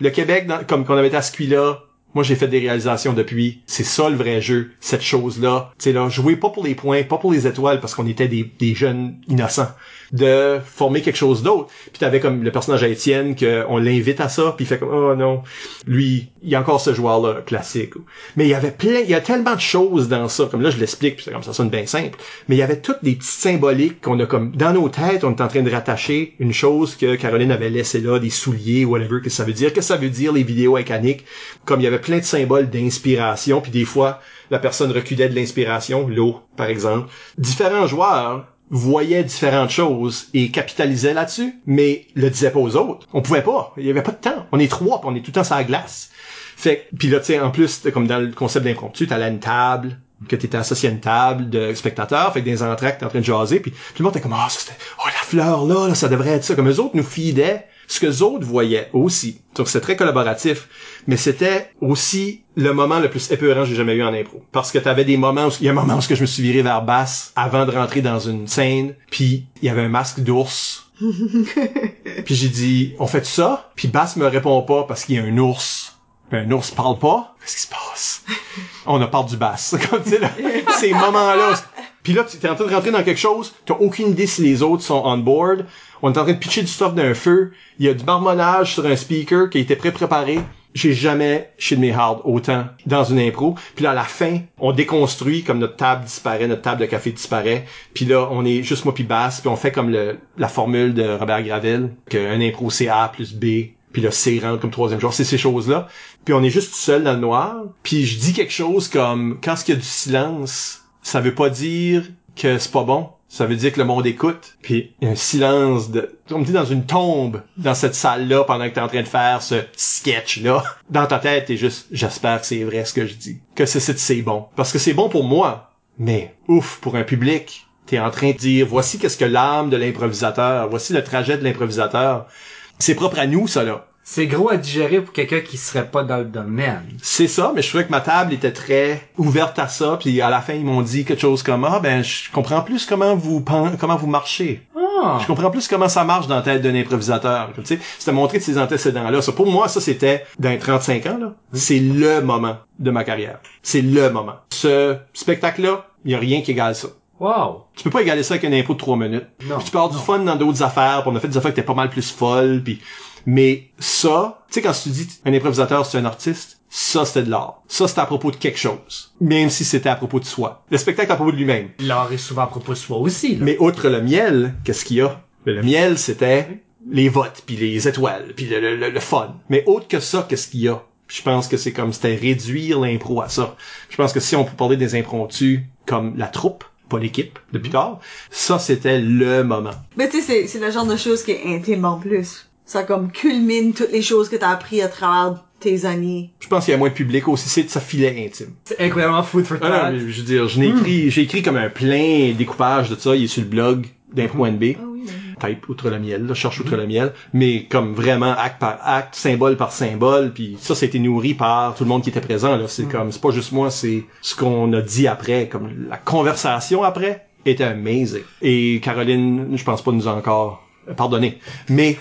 le Québec dans- comme qu'on avait été à ce cuit-là moi, j'ai fait des réalisations depuis. C'est ça le vrai jeu, cette chose-là. Tu sais, là, jouer pas pour les points, pas pour les étoiles, parce qu'on était des, des jeunes innocents. De former quelque chose d'autre. Puis t'avais comme le personnage à Étienne, qu'on l'invite à ça, puis il fait comme, oh non, lui, il y a encore ce joueur-là, classique. Mais il y avait plein, il y a tellement de choses dans ça. Comme là, je l'explique, puis comme ça sonne bien simple. Mais il y avait toutes les petites symboliques qu'on a comme, dans nos têtes, on est en train de rattacher une chose que Caroline avait laissé là, des souliers, whatever, que ça veut dire. Que ça veut dire, les vidéos Annick? Comme il y avait plein de symboles d'inspiration, puis des fois, la personne reculait de l'inspiration, l'eau, par exemple. Différents joueurs voyaient différentes choses et capitalisaient là-dessus, mais le disaient pas aux autres. On pouvait pas. Il y avait pas de temps. On est trois, puis on est tout le temps sur la glace. Fait puis là, tu sais, en plus, comme dans le concept d'impromptu, t'as là une table, que t'étais associé à une table de spectateurs, fait que les entractes, t'es en train de jaser, puis tout le monde était comme, ah, c'était, oh, la fleur là, là, ça devrait être ça. Comme eux autres nous fidaient ce que les autres voyaient aussi. Donc c'est très collaboratif, mais c'était aussi le moment le plus épeurant que j'ai jamais eu en impro. Parce que t'avais des moments où, il y a un moment où je me suis viré vers basse avant de rentrer dans une scène, puis il y avait un masque d'ours. puis j'ai dit, on fait ça? Puis Bass me répond pas parce qu'il y a un ours. Puis un ours parle pas. Qu'est-ce qui se passe? On a parle du bass. Comme tu sais, là, ces moments-là. Puis là, tu es en train de rentrer dans quelque chose, t'as aucune idée si les autres sont on board. On est en train de pitcher du stuff d'un feu. Il y a du marmonnage sur un speaker qui été pré-préparé. J'ai jamais chez mes hard autant dans une impro. Puis là, à la fin, on déconstruit comme notre table disparaît, notre table de café disparaît. Puis là, on est juste moi puis basse. Puis on fait comme la formule de Robert Gravel, qu'un impro c'est A plus B. Puis le C rentre comme troisième genre. C'est ces choses-là. Puis on est juste seul dans le noir. Puis je dis quelque chose comme, quand il y a du silence, ça veut pas dire que c'est pas bon. Ça veut dire que le monde écoute. Puis un silence de... On me dit dans une tombe, dans cette salle-là, pendant que t'es en train de faire ce sketch-là. Dans ta tête, t'es juste, j'espère que c'est vrai ce que je dis. Que c'est c'est bon. Parce que c'est bon pour moi. Mais, ouf, pour un public, t'es en train de dire, voici qu'est-ce que l'âme de l'improvisateur, voici le trajet de l'improvisateur. C'est propre à nous, ça, là. C'est gros à digérer pour quelqu'un qui serait pas dans le domaine. C'est ça, mais je trouvais que ma table était très ouverte à ça, puis à la fin ils m'ont dit quelque chose comme ah ben je comprends plus comment vous comment vous marchez. Ah. Je comprends plus comment ça marche dans la tête d'un improvisateur. Tu sais, c'était montré de ces antécédents-là. Ça, pour moi, ça c'était dans les 35 ans là. C'est le moment de ma carrière. C'est le moment. Ce spectacle-là, il y a rien qui égale ça. Wow. Tu peux pas égaler ça avec une impro de 3 minutes. Non. Puis tu peux avoir du fun dans d'autres affaires, puis on a fait des affaires qui étaient pas mal plus folles, puis mais ça, tu sais quand tu dis un improvisateur c'est un artiste, ça c'était de l'art. Ça c'était à propos de quelque chose, même si c'était à propos de soi. Le spectacle à propos de lui-même. L'art est souvent à propos de soi aussi, là. Mais outre le miel, qu'est-ce qu'il y a? Ben, Le miel c'était les votes, puis les étoiles, puis le, le- le fun. Mais autre que ça, qu'est-ce qu'il y a? Je pense que c'est comme c'était réduire l'impro à ça. Je pense que si on peut parler des impromptus comme la troupe, pas l'équipe de plus tard, ça c'était le moment. Mais tu sais, c'est, c'est le genre de choses qui est intime en plus. Ça comme culmine toutes les choses que t'as appris à travers tes années. Je pense qu'il y a moins de public aussi, c'est ça filet intime. C'est incroyablement food for Ah non, thought. mais je veux dire, je n'ai écrit, j'ai écrit comme un plein découpage de ça, il est sur le blog d'Impro.nb. Ah oui. Type outre le miel, là, cherche outre le miel, mais comme vraiment acte par acte, symbole par symbole, puis ça, ça a été nourri par tout le monde qui était présent, là. C'est comme, c'est pas juste moi, c'est ce qu'on a dit après, comme la conversation après était amazing. Et Caroline, je pense pas nous a encore pardonné. Mais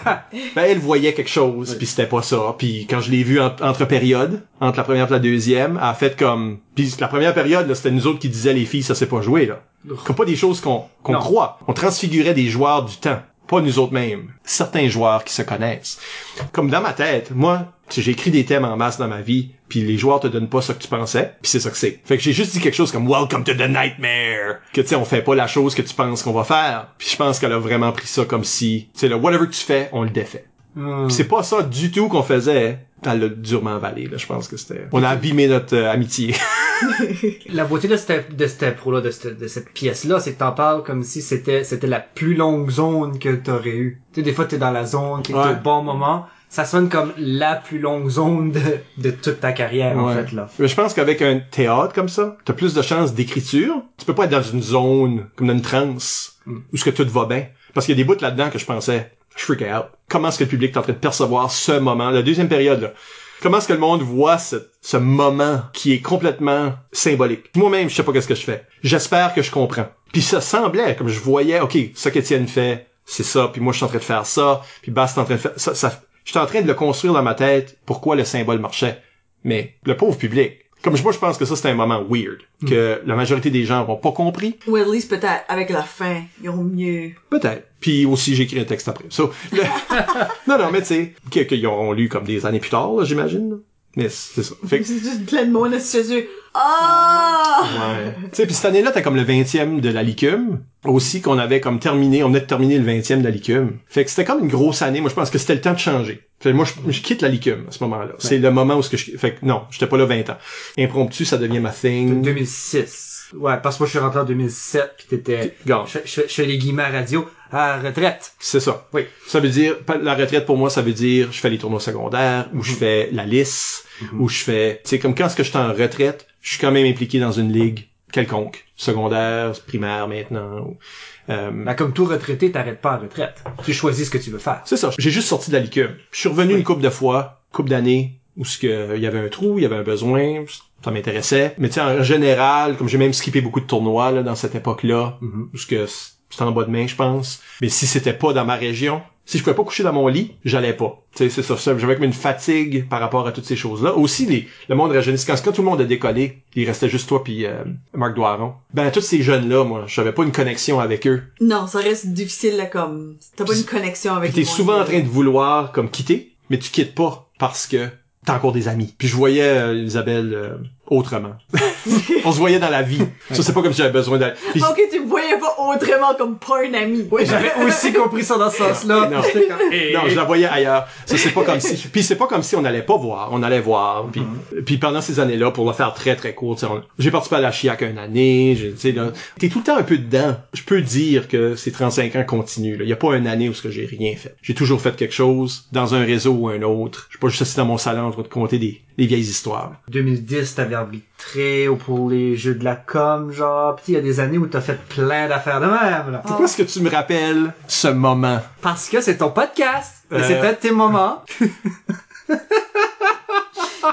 ben, elle voyait quelque chose, puis c'était pas ça. Puis quand je l'ai vu en- entre périodes, entre la première et la deuxième, elle a fait comme... Puis la première période, là, c'était nous autres qui disaient les filles, ça c'est pas joué, là. Comme pas des choses qu'on qu'on croit. On transfigurait des joueurs du temps. Pas nous autres mêmes. Certains joueurs qui se connaissent. Comme dans ma tête, moi, j'ai écrit des thèmes en masse dans ma vie, puis les joueurs te donnent pas ce que tu pensais, puis c'est ça que c'est. Fait que j'ai juste dit quelque chose comme Welcome to the Nightmare, que tu sais, on fait pas la chose que tu penses qu'on va faire. Puis je pense qu'elle a vraiment pris ça comme si, tu sais, le whatever que tu fais, on le défait. Puis c'est pas ça du tout qu'on faisait. Elle l'a durement avalé, là, je pense que c'était... On a abîmé notre euh, amitié. La beauté de cette, de cette impro-là, de cette, de cette pièce-là, c'est que t'en parles comme si c'était, c'était la plus longue zone que t'aurais eu. Tu sais, des fois, t'es dans la zone qui est Ouais. au bon moment. Ça sonne comme la plus longue zone de, de toute ta carrière, en fait, là. Mais je pense qu'avec un théâtre comme ça, t'as plus de chances d'écriture. Tu peux pas être dans une zone comme dans une transe Mm. où ce que tout va bien. Parce qu'il y a des bouts là-dedans que je pensais, freak out. Comment est-ce que le public est en train de percevoir ce moment, la deuxième période là? Comment est-ce que le monde voit ce, moment qui est complètement symbolique? Moi-même, je sais pas qu'est-ce que je fais. J'espère que je comprends. Puis ça semblait, comme je voyais, ok, ça qu'Étienne fait, c'est ça, puis moi je suis en train de faire ça, puis Bast est en train de faire ça, ça j'étais en train de le construire dans ma tête, pourquoi le symbole marchait. Mais le pauvre public, comme moi je pense que ça c'est un moment weird, que la majorité des gens n'ont pas compris, Ou at least peut-être avec la fin, ils ont mieux. peut-être. Puis aussi j'ai écrit un texte après. So, le- non non mais tu sais, qu'ils auront lu comme des années plus tard, là, j'imagine. Mais c'est ça. Fait que- C'est juste plein de monde chez eux. Ah! Ouais. tu sais, puis cette année-là, t'as comme le 20e de la Licume. Aussi qu'on avait comme terminé, on venait de terminer le 20e de la Licume. Fait que c'était comme une grosse année. Moi, je pense que c'était le temps de changer. Fait que moi, je, je quitte la Licume à ce moment-là. C'est le moment où ce que je... Fait que non, j'étais pas là 20 ans. Impromptu, ça devient ma thing. 2006. Ouais, parce que moi, je suis rentré en 2007, pis t'étais... Gars, Je, je, je fais les guillemets à radio à retraite. c'est ça. Oui. Ça veut dire, la retraite pour moi, ça veut dire, je fais les tournois secondaires, ou je fais la lisse, ou je fais, tu sais, comme quand est-ce que je suis en retraite, je suis quand même impliqué dans une ligue quelconque, secondaire, primaire maintenant. ou, euh, Ben, comme tout retraité, t'arrêtes pas en retraite. Tu choisis ce que tu veux faire. C'est ça. J'ai juste sorti de la licume. Je suis revenu une couple de fois, couple d'années, où ce que il y avait un trou, il y avait un besoin, ça m'intéressait. Mais tu sais, en général, comme j'ai même skippé beaucoup de tournois là, dans cette époque-là, Mhm. où ce que c'était en bas de main, je pense. Mais si c'était pas dans ma région, si je pouvais pas coucher dans mon lit, j'allais pas. Tu sais, c'est ça. ça. J'avais comme une fatigue par rapport à toutes ces choses-là. Aussi, les, le monde rajeunit. Quand, quand tout le monde a décollé, il restait juste toi puis euh, Marc Doiron. Ben, tous ces jeunes-là, moi, j'avais pas une connexion avec eux. Non, ça reste difficile, là, comme. T'as pas une connexion avec les t'es souvent en train de vouloir comme quitter, mais tu quittes pas parce que t'as encore des amis. Puis je voyais euh, Isabelle euh, autrement. On se voyait dans la vie. Ça c'est pas comme si j'avais besoin d'aller. Puis- Ok, tu me voyais pas autrement comme pas un ami. Oui, j'avais aussi compris ça dans ce sens-là. Non. Je la voyais ailleurs. Ça c'est pas comme si. Puis c'est pas comme si on allait pas voir, on allait voir. Puis, puis pendant ces années-là, pour le faire très très court, tu sais, on- j'ai participé à la Chiac une année. j'ai- Tu sais là, t'es tout le temps un peu dedans. Je peux dire que ces 35 ans continuent. Il y a pas une année où ce que j'ai rien fait. J'ai toujours fait quelque chose dans un réseau ou un autre. Je suis pas juste assis dans mon salon en train de compter des, les vieilles histoires. 2010, t'avais arbitré ou pour les jeux de la com, genre. Pis il y a des années où t'as fait plein d'affaires de même, là. Pourquoi est-ce que tu me rappelles ce moment? Parce que c'est ton podcast. Et Euh. c'est un de tes moments.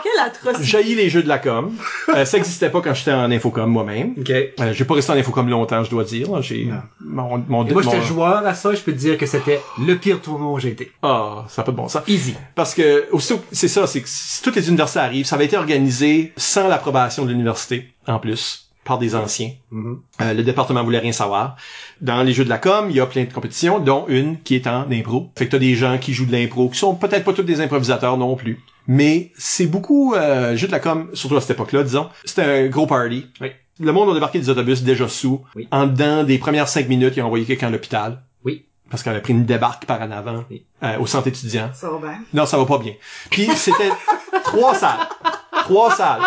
Quelle atrocité. Jaillit les jeux de la com. Euh, ça existait pas quand j'étais en infocom moi-même. OK. Euh, j'ai pas resté en infocom longtemps, je dois dire. J'ai Non. mon, mon, Et moi, mon- j'étais joueur à ça, je peux te dire que c'était le pire tournoi où j'ai été. Ah, ça n'a pas de bon sens. Easy. Parce que aussitôt, c'est ça, c'est que si toutes les universités arrivent, ça avait été organisé sans l'approbation de l'université, en plus, par des anciens. Euh, le département voulait rien savoir. Dans les jeux de la com, il y a plein de compétitions, dont une qui est en impro. Fait que t'as des gens qui jouent de l'impro, qui sont peut-être pas tous des improvisateurs non plus. Mais c'est beaucoup euh, jeux de la com, surtout à cette époque-là, disons. C'était un gros party. Oui. Le monde a débarqué des autobus déjà sous. Oui. En dedans des premières cinq minutes, ils ont envoyé quelqu'un à l'hôpital. Oui. Parce qu'elle a pris une débarque par en avant Oui. euh, au centre étudiant. Ça va bien. Non, ça va pas bien. Puis c'était trois salles. Trois salles.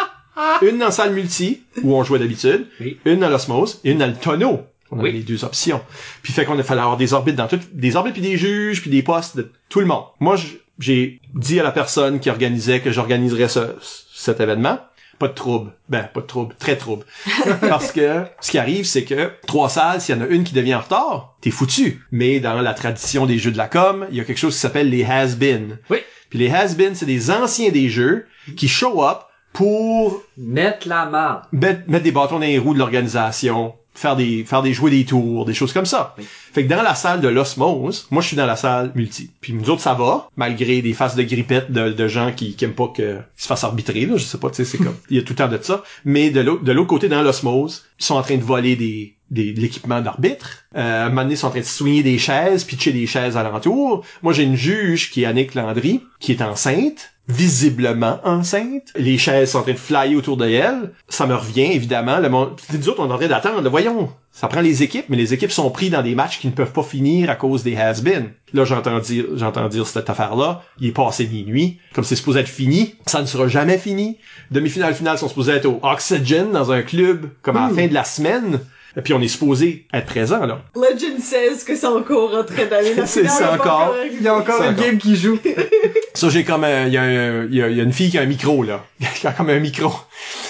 Une dans la salle multi, où on jouait d'habitude. Oui. Une dans l'osmose et une dans le tonneau. On avait Oui. les deux options. Puis fait qu'on a fallu avoir des orbites dans toutes, des orbites puis des juges puis des postes de tout le monde. Moi, j'ai dit à la personne qui organisait que j'organiserais ce, cet événement. Pas de trouble. Ben, pas de trouble. Très trouble. Parce que ce qui arrive, c'est que trois salles, s'il y en a une qui devient en retard, t'es foutu. Mais dans la tradition des jeux de la com, il y a quelque chose qui s'appelle les has-been. Oui. Puis les has-been, c'est des anciens des jeux qui show up pour Mettre la marde. mettre, mettre des bâtons dans les roues de l'organisation, faire des faire des jouer des tours, des choses comme ça. Oui. Fait que dans la salle de l'osmose, moi je suis dans la salle multi. Puis nous autres ça va, malgré des faces de grippette de, de gens qui, qui aiment pas que qu'ils se fassent arbitrer là, je sais pas, tu sais c'est comme il y a tout le temps de ça, mais de l'autre de l'autre côté dans l'osmose, ils sont en train de voler des des, de l'équipement d'arbitre. Euh, à un moment donné, ils sont en train de soigner des chaises, pitcher des chaises alentour. Moi, j'ai une juge qui est Annick Landry, qui est enceinte, visiblement enceinte. Les chaises sont en train de flyer autour de elle. Ça me revient, évidemment. Le monde... Nous autres, on est en train d'attendre. Voyons, ça prend les équipes, mais les équipes sont pris dans des matchs qui ne peuvent pas finir à cause des has-been. Là, j'entends dire, j'entends dire cette affaire-là. Il est passé minuit. Comme c'est supposé être fini, ça ne sera jamais fini. Demi-finale finale sont supposés être au Oxygen dans un club, comme à la fin de la semaine. Et puis on est supposé être présent, là. Legend says que c'est encore en train d'aller C'est ça encore. Il y a encore une encore. game qui joue. Ça, j'ai comme un, il y a un, y a, y a une fille qui a un micro, là. Qui a comme un micro.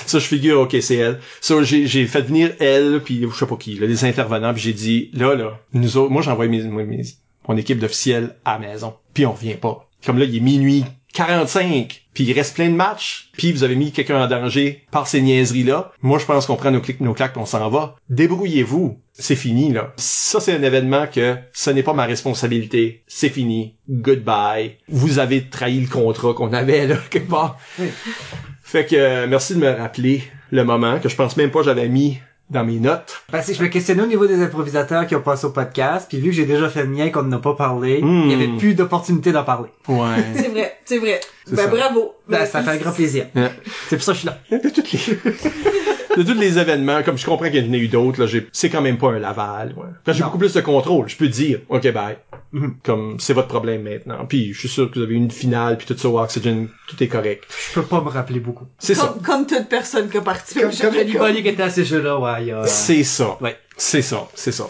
Ça, je figure, ok, c'est elle. Ça, j'ai, j'ai fait venir elle, puis je sais pas qui, là, des intervenants, puis j'ai dit, là, là, nous autres, moi, mes, mes- mes- mon équipe d'officiels à la maison. Puis on revient pas. Comme là, il est minuit 45, puis il reste plein de matchs, puis vous avez mis quelqu'un en danger par ces niaiseries-là. Moi, je pense qu'on prend nos clics, nos claques, on s'en va. Débrouillez-vous. C'est fini, là. Ça, c'est un événement que ce n'est pas ma responsabilité. C'est fini. Goodbye. Vous avez trahi le contrat qu'on avait, là, quelque part. Oui. Fait que, euh, merci de me rappeler le moment que je pense même pas j'avais mis dans mes notes. Parce que je me questionnais au niveau des improvisateurs qui ont passé au podcast, puis vu que j'ai déjà fait le mien qu'on n'a pas parlé, Hmm. il y avait plus d'opportunité d'en parler. Ouais. C'est vrai, c'est vrai. Ben ça. bravo. Ben, Ben, ça fait un grand plaisir. Ouais. C'est pour ça que je suis là. de toutes les de tous les événements comme je comprends qu'il y en a eu d'autres là j'ai c'est quand même pas un Laval ouais. J'ai beaucoup plus de contrôle je peux dire ok bye Mhm. comme c'est votre problème maintenant puis je suis sûr que vous avez une finale puis tout ça au Oxygen tout est correct Je peux pas me rappeler beaucoup. c'est ça comme, comme toute personne qui a participé Comme, au comme jeu qui était à ces jeux-là, ouais, il y a... c'est ça Ouais. c'est ça c'est ça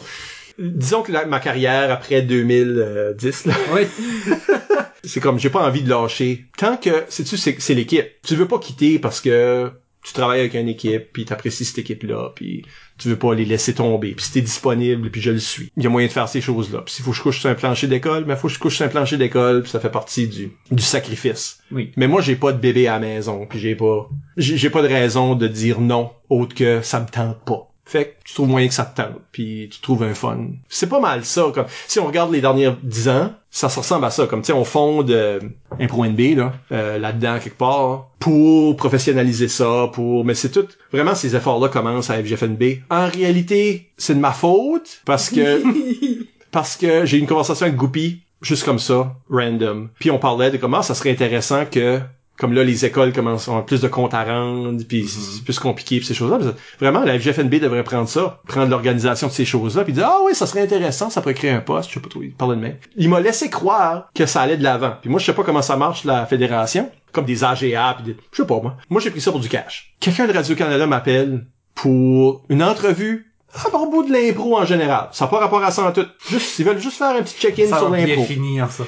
disons que ma carrière après 2010 là Oui. c'est comme j'ai pas envie de lâcher. Tant que sais tu c'est c'est l'équipe. Tu veux pas quitter parce que tu travailles avec une équipe puis t'apprécies cette équipe là puis tu veux pas les laisser tomber puis si t'es disponible puis je le suis. Il y a moyen de faire ces choses là puis s'il faut que je couche sur un plancher d'école mais faut que je couche sur un plancher d'école puis ça fait partie du du sacrifice. Oui. mais moi j'ai pas de bébé à la maison puis j'ai pas j'ai pas de raison de dire non autre que ça me tente pas fait que tu trouves moyen que ça te tente, puis tu trouves un fun. C'est pas mal ça, comme si on regarde les dernières dix ans, ça se ressemble à ça, comme tu sais, on fonde euh, Impro NB là, euh, là-dedans quelque part, pour professionnaliser ça, pour, mais c'est tout, vraiment ces efforts-là commencent à FGFNB. En réalité, c'est de ma faute parce que parce que j'ai eu une conversation avec Goupy, juste comme ça, random. Puis on parlait de comment ça serait intéressant que comme là les écoles commencent à avoir plus de comptes à rendre puis c'est plus compliqué puis ces choses-là. Vraiment la FGFNB devrait prendre ça prendre l'organisation de ces choses-là puis dire ah oui ça serait intéressant ça pourrait créer un poste je sais pas trop il parlait de même il m'a laissé croire que ça allait de l'avant. Puis moi je sais pas comment ça marche la fédération comme des AGA puis des... je sais pas moi. Moi j'ai pris ça pour du cash. Quelqu'un de Radio Canada m'appelle pour une entrevue à propos de l'impro en général. Ça n'a pas rapport à ça en tout. Juste ils veulent juste faire un petit check-in Ça sur va bien l'impro. finir, ça.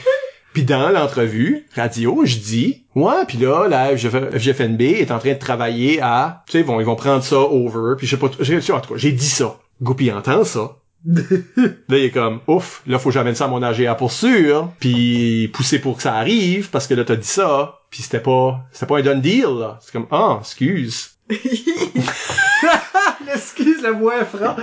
Puis dans l'entrevue radio, je dis ouais, puis là la FGF FGFNB est en train de travailler à tu sais ils vont ils vont prendre ça over, puis je sais pas j'ai- en tout cas, j'ai dit ça. Goupy entend ça. là, il est comme, ouf, là, faut que j'amène ça à mon AGA pour sûr, puis pousser pour que ça arrive, parce que là, t'as dit ça, puis c'était pas, c'était pas un done deal, là. C'est comme, ah, excuse. Excuse le moins franc.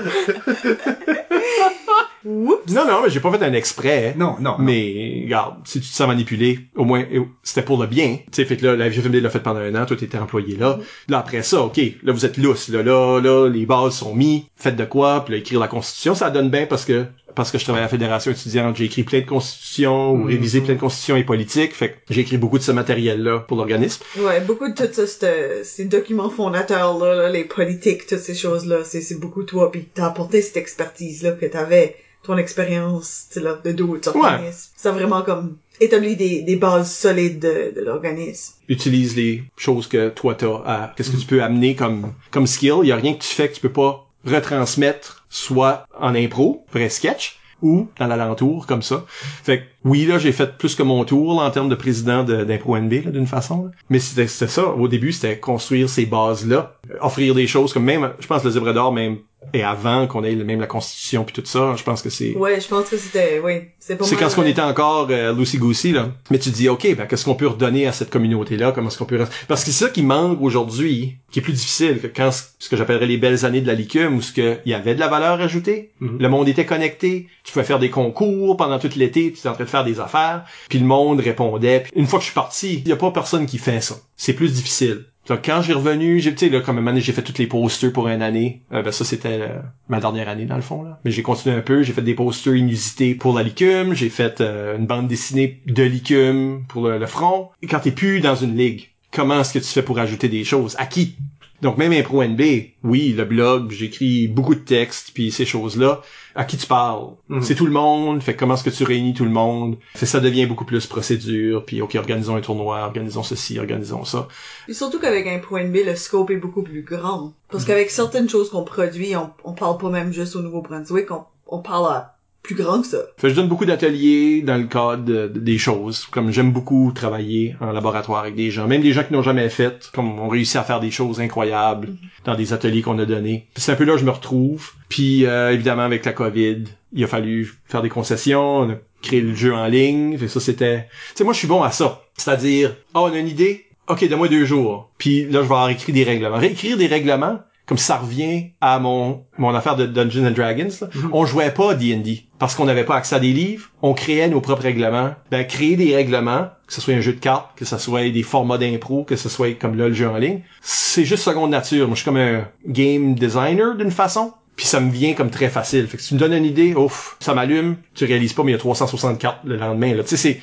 Oups. Non, non, mais j'ai pas fait un exprès. Non, non. Mais, regarde, si tu te sens manipulé, au moins, euh, c'était pour le bien. Tu sais, fait que là, la FGFMD l'a fait pendant un an, toi, t'étais employé là. Là, après ça, OK, là, vous êtes lousse. Là, là, là, les bases sont mis. Faites de quoi? Puis là, écrire la Constitution, ça donne bien parce que parce que je travaille à la Fédération étudiante, j'ai écrit plein de constitutions ou Mhm. révisé plein de constitutions et politiques. Fait que j'ai écrit beaucoup de ce matériel-là pour l'organisme. Ouais, beaucoup de tout ça, c'est- ces documents fondateurs là, là, les politiques, toutes ces choses-là, c'est c'est beaucoup toi, puis t'as apporté cette expertise là que t'avais, ton expérience, tu sais là, de d'autres Ouais. Ça a vraiment comme établi des, des bases solides de, de l'organisme. utilise les choses que toi t'as qu'est-ce que tu peux amener comme comme skill il y a rien que tu fais que tu peux pas retransmettre soit en impro vrai sketch ou dans l'alentour comme ça. Fait oui là j'ai fait plus que mon tour là, en termes de président de- d'impro NB là, d'une façon là. mais c'était ça au début c'était construire ces bases là offrir des choses comme même je pense le zèbre d'or même et avant qu'on ait même la constitution puis tout ça je pense que c'est Ouais, je pense que c'était, oui, c'est c'est quand on euh, était encore euh, loosey goosey là. Mais tu te dis ok, ben qu'est-ce qu'on peut redonner à cette communauté là Comment est-ce qu'on peut parce que c'est ça qui manque aujourd'hui, qui est plus difficile que quand ce que j'appellerais les belles années de la licume où ce que il y avait de la valeur ajoutée, Mhm. le monde était connecté, tu pouvais faire des concours pendant tout l'été, tu étais en train de faire affaires, puis le monde répondait. Puis une fois que je suis parti, il y a pas personne qui fait ça. C'est plus difficile. Donc, quand j'ai revenu, j'ai, là, comme année, j'ai fait toutes les posters pour une année. Euh, ben, ça, c'était euh, ma dernière année, dans le fond. Mais j'ai continué un peu. J'ai fait des posters inusités pour la licume. J'ai fait euh, une bande dessinée de licume pour le, front. Quand t'es plus dans une ligue, comment est-ce que tu fais pour ajouter des choses? À qui? Donc, même Impro NB, oui, le blog, j'écris beaucoup de textes, puis ces choses-là. À qui tu parles? Mhm. C'est tout le monde. Fait que comment est-ce que tu réunis tout le monde? Fait que ça devient beaucoup plus procédure. Puis, OK, organisons un tournoi, organisons ceci, organisons ça. Puis surtout qu'avec un point B, le scope est beaucoup plus grand. Parce qu'avec certaines choses qu'on produit, on, on parle pas même juste au Nouveau-Brunswick, on, on parle à plus grand que ça. Fait je donne beaucoup d'ateliers dans le cadre de- de- des choses. Comme j'aime beaucoup travailler en laboratoire avec des gens, même des gens qui n'ont jamais fait, comme on réussit à faire des choses incroyables dans des ateliers qu'on a donnés. C'est un peu là que je me retrouve. Puis euh, évidemment avec la COVID, il a fallu faire des concessions, on a créé le jeu en ligne. Fait ça c'était, tu sais moi je suis bon à ça. C'est-à-dire, oh on a une idée, ok donne-moi deux jours. Puis là je vais en réécrire des règlements. Réécrire des règlements. Comme ça revient à mon mon affaire de Dungeons and Dragons, là. on jouait pas à D&D parce qu'on n'avait pas accès à des livres. On créait nos propres règlements. Ben créer des règlements, que ce soit un jeu de cartes, que ce soit des formats d'impro, que ce soit comme là le jeu en ligne, c'est juste seconde nature. Moi je suis comme un game designer d'une façon. Puis ça me vient comme très facile. Fait que si tu me donnes une idée, ouf, ça m'allume, tu réalises pas, mais il y a 364 le lendemain. Là. Tu sais, c'est.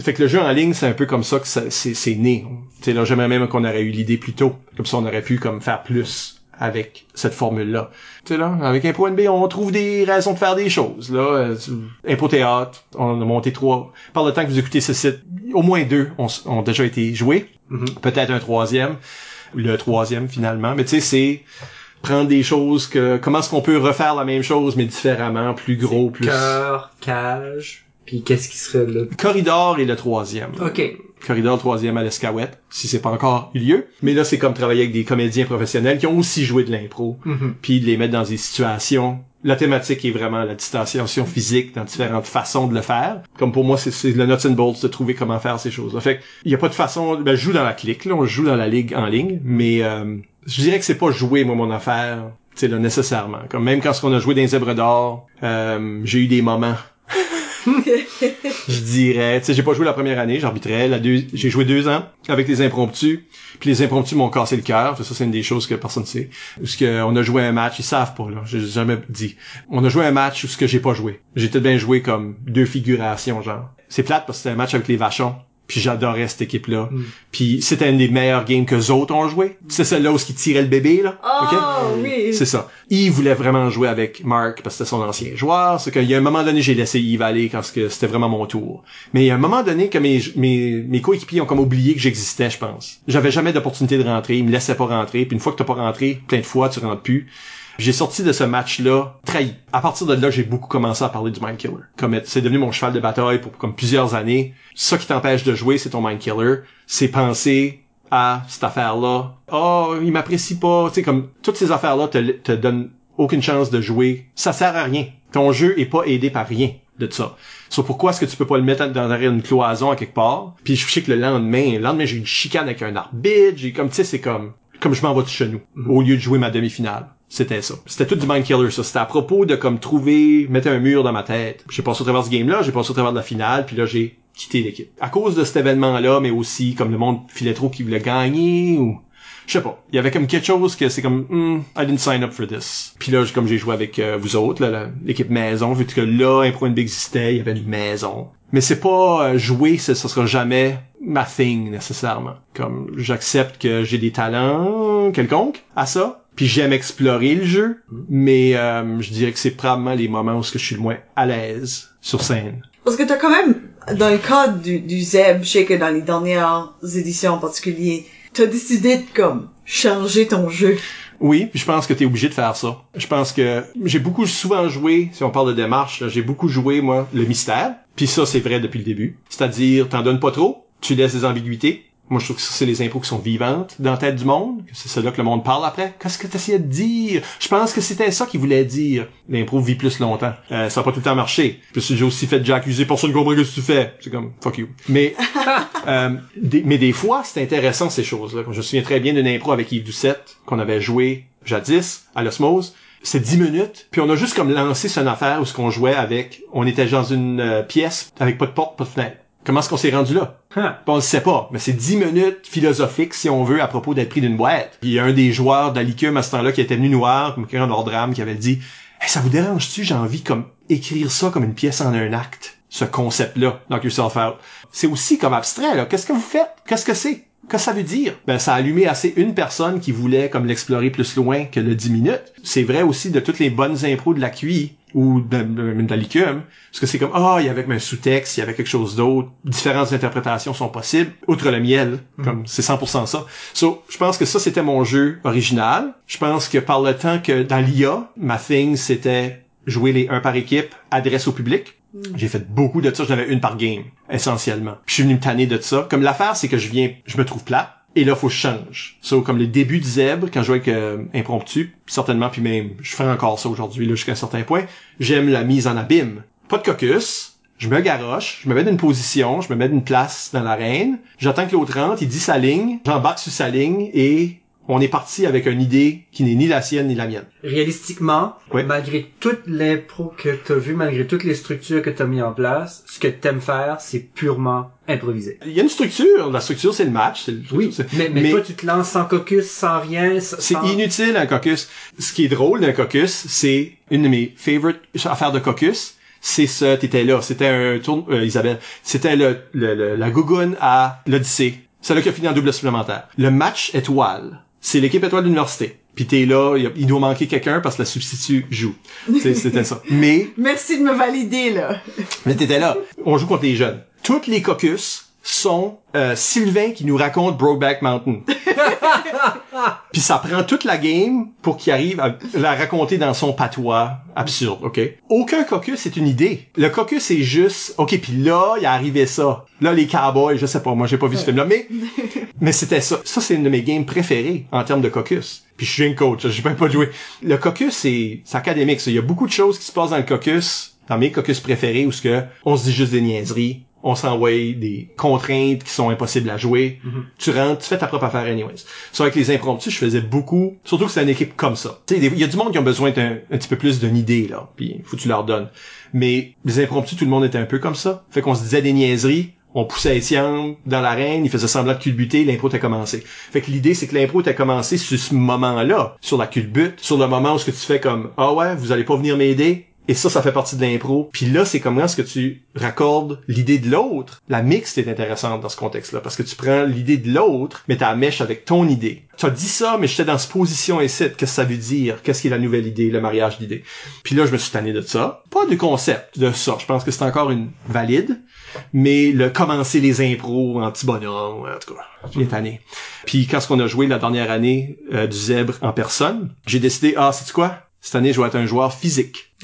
Fait que le jeu en ligne, c'est un peu comme ça que c'est, c'est né. Sais, là, j'aimerais même qu'on aurait eu l'idée plus tôt. Comme ça, on aurait pu comme faire plus avec cette formule-là. Tu sais, là, avec Impro NB, on trouve des raisons de faire des choses. Là, euh, Impro Théâtre, on a monté trois. Par le temps que vous écoutez ce site, au moins deux ont, ont déjà été joués. Mhm. Peut-être un troisième. Le troisième, finalement. Mais tu sais, c'est prendre des choses que... Comment est-ce qu'on peut refaire la même chose, mais différemment, plus gros, plus... Cœur, cage, puis qu'est-ce qui serait là? Corridor est le troisième. Ok. Corridor, le troisième à l'Escouette, si c'est pas encore eu lieu. Mais là, c'est comme travailler avec des comédiens professionnels qui ont aussi joué de l'impro, Mhm. puis de les mettre dans des situations. La thématique est vraiment la distanciation physique dans différentes façons de le faire. Comme pour moi, c'est- c'est le nuts and bolts de trouver comment faire ces choses-là. Fait il y a pas de façon... Ben, je joue dans la clique, là, on joue dans la ligue en ligne, mais euh, je dirais que c'est pas jouer, moi, mon affaire, tu sais, là, nécessairement. Comme même quand on a joué dans les zèbres d'or, euh, j'ai eu des moments je dirais, tu sais, j'ai pas joué la première année, j'arbitrais, la deux, j'ai joué deux ans avec les impromptus, puis les impromptus m'ont cassé le cœur, ça c'est une des choses que personne sait. Parce que on a joué un match, ils savent pas là, j'ai jamais dit. On a joué un match où ce que j'ai pas joué. J'ai peut-être bien joué comme deux figurations genre. C'est plate parce que c'était un match avec les Vachons. Puis j'adorais cette équipe-là. Mm. Puis c'était une des meilleures games que autres ont joué. C'est celle-là où ils tiraient le bébé, là. Oh, Ok? oui! C'est ça. Yves voulait vraiment jouer avec Mark parce que c'était son ancien joueur. C'est qu'il y a un moment donné, j'ai laissé Yves aller quand que c'était vraiment mon tour. Mais il y a un moment donné que mes, mes, mes coéquipiers ont comme oublié que j'existais, je pense. J'avais jamais d'opportunité de rentrer. Ils me laissaient pas rentrer. Puis une fois que t'as pas rentré, plein de fois, tu rentres plus. J'ai sorti de ce match-là trahi. À partir de là, j'ai beaucoup commencé à parler du Mind Killer. Comme c'est devenu mon cheval de bataille pour comme plusieurs années. Ça qui t'empêche de jouer, c'est ton Mind Killer. C'est penser à cette affaire-là. Oh, il m'apprécie pas. Tu sais, comme toutes ces affaires-là te, te donnent aucune chance de jouer. Ça sert à rien. Ton jeu est pas aidé par rien de ça. So, pourquoi est-ce que tu peux pas le mettre dans une cloison à quelque part? Puis je sais que le lendemain, le lendemain, j'ai une chicane avec un arbitre, j'ai comme, tu sais, c'est comme, comme je m'en vais de chez au lieu de jouer ma demi-finale. C'était ça. C'était tout du mind killer, ça. C'était à propos de comme trouver, mettre un mur dans ma tête. J'ai passé au travers ce game-là, j'ai passé au travers de la finale, puis là, j'ai quitté l'équipe. À cause de cet événement-là, mais aussi comme le monde filait trop qui voulait gagner ou je sais pas. Il y avait comme quelque chose que c'est comme hmm, I didn't sign up for this. Puis là, comme j'ai joué avec euh, vous autres, l'équipe maison, vu que là, Impro existait, il y avait une maison. Mais c'est pas euh, jouer, ça sera jamais ma thing nécessairement. Comme j'accepte que j'ai des talents quelconques à ça, puis j'aime explorer le jeu, mais euh, je dirais que c'est probablement les moments où ce que je suis le moins à l'aise sur scène. Parce que t'as quand même, dans le cadre du, du ZEB, je sais que dans les dernières éditions en particulier, t'as décidé de comme changer ton jeu. Oui, puis je pense que t'es obligé de faire ça. Je pense que j'ai beaucoup souvent joué, si on parle de démarche, là, j'ai beaucoup joué, moi, le mystère. Puis ça, c'est vrai depuis le début. C'est-à-dire, t'en donnes pas trop, tu laisses des ambiguïtés. Moi, je trouve que c'est les impôts qui sont vivantes dans la tête du monde, que c'est cela que le monde parle après. Qu'est-ce que t'essayais de dire? Je pense que c'était ça qu'il voulait dire. L'impro vit plus longtemps. Euh, ça a pas tout le temps marché. Puis j'ai aussi fait déjà accuser, personne ne comprend ce que tu fais? C'est comme, fuck you. Mais, euh, des- mais des fois, c'est intéressant ces choses-là. Je me souviens très bien d'une impro avec Yves Doucette qu'on avait joué jadis à l'osmose. C'est 10 minutes, puis on a juste comme lancé cette affaire où ce qu'on jouait avec, on était dans une euh, pièce avec pas de porte, pas de fenêtre. Comment est-ce qu'on s'est rendu là? Puis on le sait pas, mais c'est 10 minutes philosophiques, si on veut, à propos d'être pris d'une boîte. Puis il y a un des joueurs de la à ce temps-là qui était venu noir, comme écrire leur drame, qui avait dit hey, ça vous dérange-tu, j'ai envie comme écrire ça comme une pièce en un acte, ce concept-là, Knock Yourself Out. C'est aussi comme abstrait, là. Qu'est-ce que vous faites? Qu'est-ce que c'est? Qu'est-ce que ça veut dire? Ben, ça a allumé assez une personne qui voulait comme l'explorer plus loin que le 10 minutes. C'est vrai aussi de toutes les bonnes impros de la QI ou de, de, de la licume. Parce que c'est comme, ah, il y avait un sous-texte, il y avait quelque chose d'autre. Différentes interprétations sont possibles. Outre le miel. Comme, c'est 100% ça. So, je pense que ça, c'était mon jeu original. Je pense que par le temps que dans l'IA, ma thing, c'était jouer les un par équipe, adresse au public. J'ai fait beaucoup de ça, j'en avais une par game, essentiellement. Puis je suis venu me tanner de ça. Comme l'affaire, c'est que je viens, je me trouve plat. Et là, faut que je change. So, comme les débuts de Zèbre, quand je jouais avec euh, Impromptu, certainement, puis même, je fais encore ça aujourd'hui, là, jusqu'à un certain point, j'aime la mise en abîme. Pas de caucus, je me garoche, je me mets d'une position, je me mets d'une place dans l'arène, j'attends que l'autre rentre, il dit sa ligne, j'embarque sur sa ligne, et on est parti avec une idée qui n'est ni la sienne ni la mienne. Réalistiquement, Oui. malgré toute l'impro que t'as vu, malgré toutes les structures que t'as mis en place, ce que t'aimes faire, c'est purement improvisé. Il y a une structure, la structure c'est le match, le- c'est- Mais, mais, toi, tu te lances sans caucus, sans rien, sans... C'est inutile un caucus. Ce qui est drôle d'un caucus, c'est une de mes favorite affaires de caucus. C'est ça, t'étais là. C'était un tour, euh, Isabelle. C'était le, le- le- la gougoune à l'Odyssée. C'est là qui a fini en double supplémentaire. Le match étoile. C'est l'équipe étoile de l'université. Puis t'es là, il, doit manquer quelqu'un parce que la substitut joue. C'est- C'était ça. Mais Merci de me valider, là. mais t'étais là. On joue contre les jeunes. Toutes les caucus sont euh, Sylvain qui nous raconte Brokeback Mountain. Puis ça prend toute la game pour qu'il arrive à la raconter dans son patois absurde, OK? Aucun caucus est une idée. Le caucus c'est juste OK, puis là, il est arrivé ça. Là les cowboys, je sais pas, moi j'ai pas vu ce film là, mais mais c'était ça. Ça c'est une de mes games préférées en termes de caucus. Puis je suis un coach, j'ai même pas joué. Le caucus c'est c'est académique, ça. il y a beaucoup de choses qui se passent dans le caucus, dans mes caucus préférés où ce que on se dit juste des niaiseries on s'envoie des contraintes qui sont impossibles à jouer. Tu rentres, tu fais ta propre affaire anyways. Ça, avec les impromptus, je faisais beaucoup, surtout que c'est une équipe comme ça. Tu sais, des- il y a du monde qui ont besoin d'un un petit peu plus d'une idée, là, puis faut que tu leur donnes. Mais les impromptus, tout le monde était un peu comme ça. Fait qu'on se disait des niaiseries, on poussait Etienne dans l'arène, il faisait semblant de culbuter, l'impro était commencé. Fait que l'idée, c'est que l'impro était commencé sur ce moment-là, sur la culbute, sur le moment où ce que tu fais comme, ah ouais, vous allez pas venir m'aider, et ça, ça fait partie de l'impro. Puis là, c'est comment est-ce que tu raccordes l'idée de l'autre. La mixte est intéressante dans ce contexte-là, parce que tu prends l'idée de l'autre, mais t'as mèche avec ton idée. Tu as dit ça, mais j'étais dans cette position ici. Qu'est-ce que ça veut dire? Qu'est-ce qui est la nouvelle idée, le mariage d'idées? Puis là, je me suis tanné de ça. Pas du concept de ça. Je pense que c'est encore une valide. Mais le commencer les impros en petit bonhomme, en tout cas, j'ai tanné. Puis quand on a joué la dernière année euh, du zèbre en personne, j'ai décidé, ah, c'est quoi? Cette année, je vais être un joueur physique.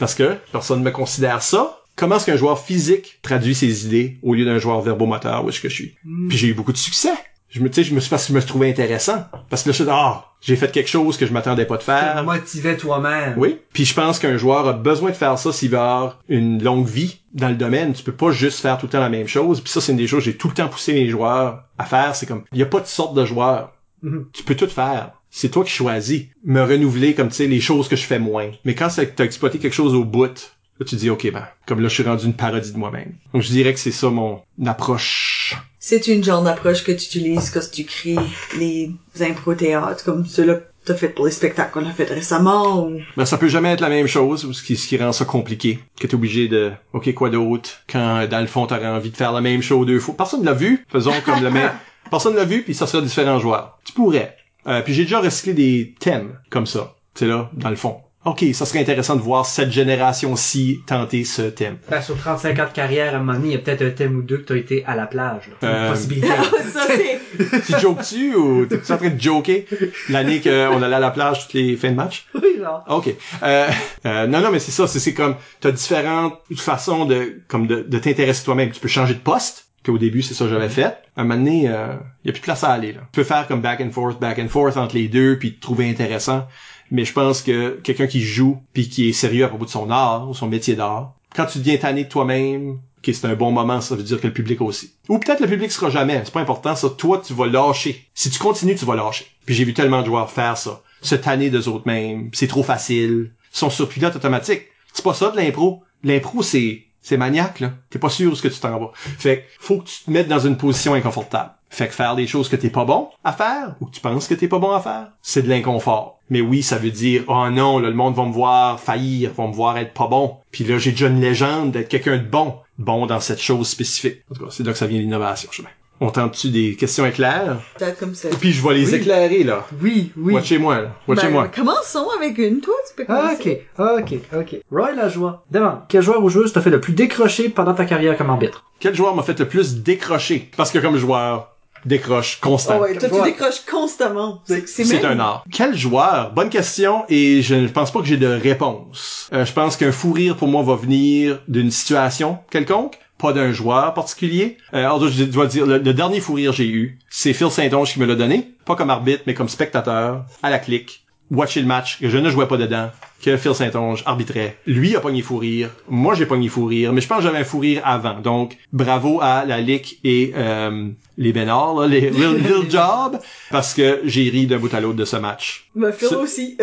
Parce que personne ne me considère ça. Comment est-ce qu'un joueur physique traduit ses idées au lieu d'un joueur verbomoteur, où est-ce que je suis? Puis j'ai eu beaucoup de succès. Je me, tu sais, je me suis, parce que je me suis trouvé intéressant. Parce que là, je suis ah, j'ai fait quelque chose que je m'attendais pas de faire. motivais toi-même. Oui. Puis je pense qu'un joueur a besoin de faire ça s'il veut avoir une longue vie dans le domaine. Tu peux pas juste faire tout le temps la même chose. Puis ça, c'est une des choses que j'ai tout le temps poussé mes joueurs à faire. C'est comme, il y a pas de sorte de joueur. Mhm. Tu peux tout faire. C'est toi qui choisis. Me renouveler comme, tu sais, les choses que je fais moins. Mais quand t'as exploité quelque chose au bout, là, tu dis, OK, ben, comme là, je suis rendu une parodie de moi-même. Donc, je dirais que c'est ça mon approche. C'est une genre d'approche que tu utilises quand tu crées les impro-théâtres, comme ceux-là que t'as fait pour les spectacles qu'on a fait récemment, ou... Ben, ça peut jamais être la même chose, ce qui, ce qui rend ça compliqué. Que t'es obligé de, OK, quoi d'autre? Quand, dans le fond, t'aurais envie de faire la même chose deux fois. Personne l'a vu. Faisons comme le même. Personne l'a vu, puis ça serait différents joueurs. Tu pourrais. Euh, puis j'ai déjà recyclé des thèmes comme ça. C'est là, dans le fond. OK, ça serait intéressant de voir cette génération-ci tenter ce thème. Ben, sur 35 ans de carrière, à un moment donné, il y a peut-être un thème ou deux que t'as été à la plage. Là. Euh, Une possibilité. ça, c'est... Tu jokes-tu ou t'es en train de joker l'année qu'on allait à la plage toutes les fins de match? oui, genre. OK. Euh, euh, non, non, mais c'est ça. C'est, c'est comme, t'as différentes façons de, comme de, de t'intéresser toi-même. Tu peux changer de poste, qu'au début, c'est ça que j'avais fait. À un moment donné, il euh, y a plus de place à aller, là. Tu peux faire comme back and forth, back and forth entre les deux, puis te trouver intéressant. Mais je pense que quelqu'un qui joue, puis qui est sérieux à propos de son art, ou son métier d'art, quand tu deviens tanné de toi-même, OK, c'est un bon moment, ça veut dire que le public aussi. Ou peut-être le public sera jamais, c'est pas important, ça, toi, tu vas lâcher. Si tu continues, tu vas lâcher. Puis j'ai vu tellement de joueurs faire ça. Se tanner d'eux autres mêmes, c'est trop facile. Ils sont sur pilote automatique. C'est pas ça de l'impro. L'impro, c'est, c'est maniaque, là. T'es pas sûr ce que tu t'en vas. Fait que faut que tu te mettes dans une position inconfortable. Fait que faire des choses que t'es pas bon à faire, ou que tu penses que t'es pas bon à faire, c'est de l'inconfort. Mais oui, ça veut dire, oh non, là, le monde va me voir faillir, va me voir être pas bon. Puis là, j'ai déjà une légende d'être quelqu'un de bon. Bon dans cette chose spécifique. En tout cas, c'est là que ça vient l'innovation, je On tente-tu des questions éclair? Peut-être comme ça. Et puis je vais les Oui. éclairer, là. Oui, oui. Watchez-moi, là. Ben, Watchez-moi. commençons avec une, toi, tu peux Ah, commencer. ok, ok, ok. Roy Lajoie. Demande, quel joueur ou joueuse t'a fait le plus décrocher pendant ta carrière comme arbitre? Quel joueur m'a fait le plus décrocher? Parce que comme joueur, décroche constant. Oh ouais, toi, tu décroches constamment. C'est, c'est C'est même- un art. Quel joueur? Bonne question et je ne pense pas que j'ai de réponse. Euh, je pense qu'un fou rire pour moi va venir d'une situation quelconque, pas d'un joueur particulier. Euh, alors je dois dire, le, le dernier fou rire que j'ai eu, c'est Phil Saint-Onge qui me l'a donné, pas comme arbitre, mais comme spectateur, à la clique, watcher le match, que je ne jouais pas dedans, que Phil Saint-Onge arbitrait. Lui a pogné fou rire, moi j'ai pogné fou rire, mais je pense que j'avais un fou rire avant. Donc, bravo à la LIC et euh, les Bénards, là, les Real, Real Job, parce que j'ai ri d'un bout à l'autre de ce match. Ben, Phil aussi.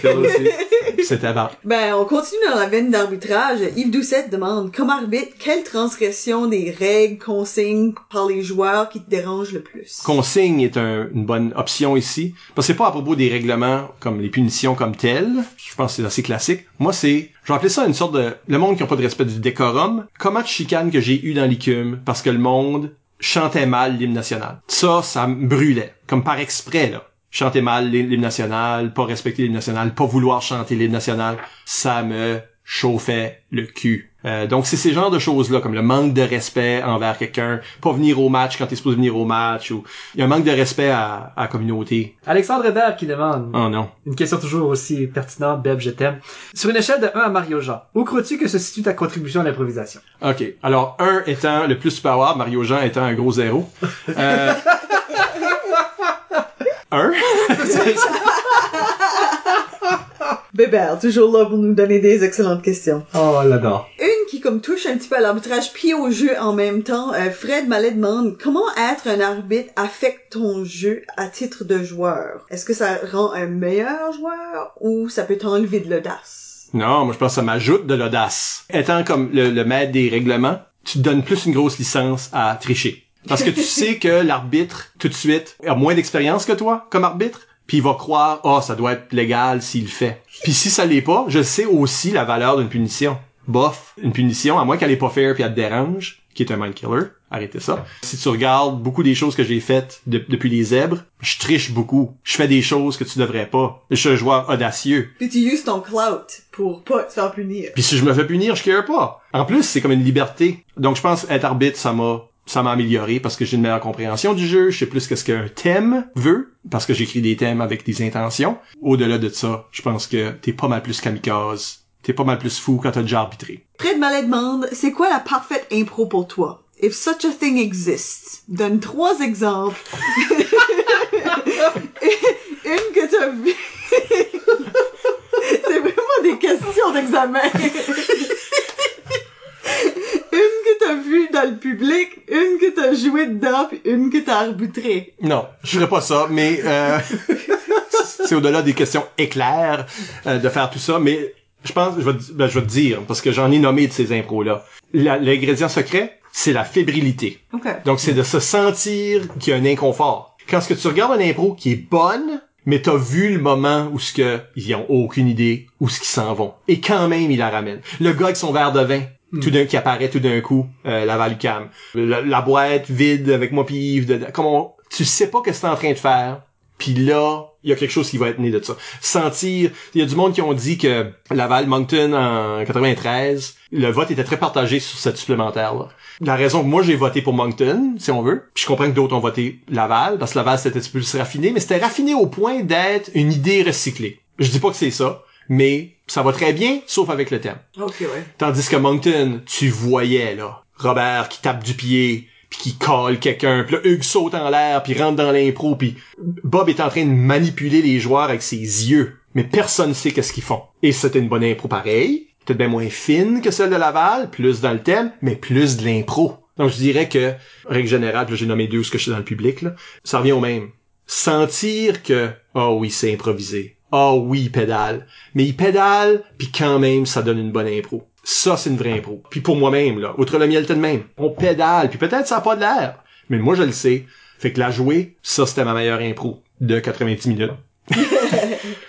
Phil aussi. C'était bon. Ben, on continue dans la veine d'arbitrage. Yves Doucette demande, comme arbitre, quelle transgression des règles, consignes par les joueurs qui te dérange le plus? Consigne est un- une bonne option ici. Parce que c'est pas à propos des règlements comme les punitions comme telles. Je pense que c'est assez classique. Moi, c'est, je vais appeler ça une sorte de, le monde qui n'a pas de respect du décorum. Comment de chicane que j'ai eu dans l'écume parce que le monde chantait mal l'hymne national? Ça, ça me brûlait. Comme par exprès, là. Chanter mal l'hymne national, pas respecter l'hymne national, pas vouloir chanter l'hymne national. Ça me chauffait le cul. Euh, donc c'est ces genres de choses-là, comme le manque de respect envers quelqu'un, pas venir au match quand t'es supposé venir au match, ou il y a un manque de respect à, à la communauté. Alexandre Hébert qui demande, Oh non. une question toujours aussi pertinente, Beb, je t'aime. Sur une échelle de 1 à Mario Jean, où crois-tu que se situe ta contribution à l'improvisation? OK. Alors, un étant le plus superbe, Mario Jean étant un gros zéro. Euh... un? Bébert, toujours là pour nous donner des excellentes questions. Oh, là-dedans. Une qui comme touche un petit peu à l'arbitrage puis au jeu en même temps. Euh, Fred Mallet demande comment être un arbitre affecte ton jeu à titre de joueur? Est-ce que ça rend un meilleur joueur ou ça peut t'enlever de l'audace? Non, moi je pense que ça m'ajoute de l'audace. Étant comme le, le maître des règlements, tu te donnes plus une grosse licence à tricher. Parce que tu sais que l'arbitre, tout de suite, a moins d'expérience que toi comme arbitre, puis il va croire, ah, ça doit être légal s'il le fait. Puis si ça l'est pas, je sais aussi la valeur d'une punition. Bof, une punition, à moins qu'elle est pas fair puis elle te dérange, qui est un mind killer, arrêtez ça. Si tu regardes beaucoup des choses que j'ai faites de- depuis les zèbres, je triche beaucoup. Je fais des choses que tu devrais pas. Je suis un joueur audacieux. Puis tu uses ton clout pour pas te faire punir. Puis si je me fais punir, je care pas. En plus, c'est comme une liberté. Donc je pense être arbitre, ça m'a ça m'a amélioré parce que j'ai une meilleure compréhension du jeu, je sais plus qu'est-ce qu'un thème veut, parce que j'écris des thèmes avec des intentions. Au-delà de ça, je pense que t'es pas mal plus kamikaze, t'es pas mal plus fou quand t'as déjà arbitré. Fred Mallet demande, c'est quoi la parfaite impro pour toi? If such a thing exists, donne trois exemples. Une que t'as vue. c'est vraiment des questions d'examen. une que t'as vue dans le public, une que t'as joué dedans, puis une que t'as arbitré. Non, je ferais pas ça, mais euh, c'est au-delà des questions éclairs euh, de faire tout ça, mais je pense, je vais, te- ben, je vais te dire, parce que j'en ai nommé de ces impros-là. L'ingrédient secret, c'est la fébrilité. OK. Donc, c'est de se sentir qu'il y a un inconfort. Quand ce que tu regardes une impro qui est bonne, mais t'as vu le moment où ce que ils ont aucune idée où ce qu'ils s'en vont. Et quand même, ils la ramènent. Le gars avec son verre de vin, tout d'un qui apparaît tout d'un coup, euh, la Valucam. La, la boîte vide avec moi pis Yves dedans. Comme on- tu sais pas ce que c'est en train de faire. Puis là, il y a quelque chose qui va être né de ça. Sentir, il y a du monde qui ont dit que Laval Moncton en 93, le vote était très partagé sur cette supplémentaire là. La raison que moi j'ai voté pour Moncton, si on veut, puis je comprends que d'autres ont voté Laval parce que Laval c'était un petit peu plus raffiné, mais c'était raffiné au point d'être une idée recyclée. Je dis pas que c'est ça, mais ça va très bien sauf avec le thème. OK, ouais. Tandis que Moncton, tu voyais, là, Robert qui tape du pied, puis qui colle quelqu'un, puis là, Hugues saute en l'air, puis rentre dans l'impro, puis Bob est en train de manipuler les joueurs avec ses yeux. Mais personne sait qu'est-ce qu'ils font. Et c'était une bonne impro pareil, peut-être bien moins fine que celle de Laval, plus dans le thème, mais plus de l'impro. Donc je dirais que, règle générale, j'ai nommé deux ce que je suis dans le public, là, ça revient au même. Sentir que, oh oui, c'est improvisé. Oh oui, il pédale. Mais il pédale, puis quand même, ça donne une bonne impro. Ça, c'est une vraie impro. Puis pour moi-même, là, outre le miel, de même. On pédale, puis peut-être ça a pas de l'air. Mais moi, je le sais. Fait que la jouer, ça, c'était ma meilleure impro de 90 minutes.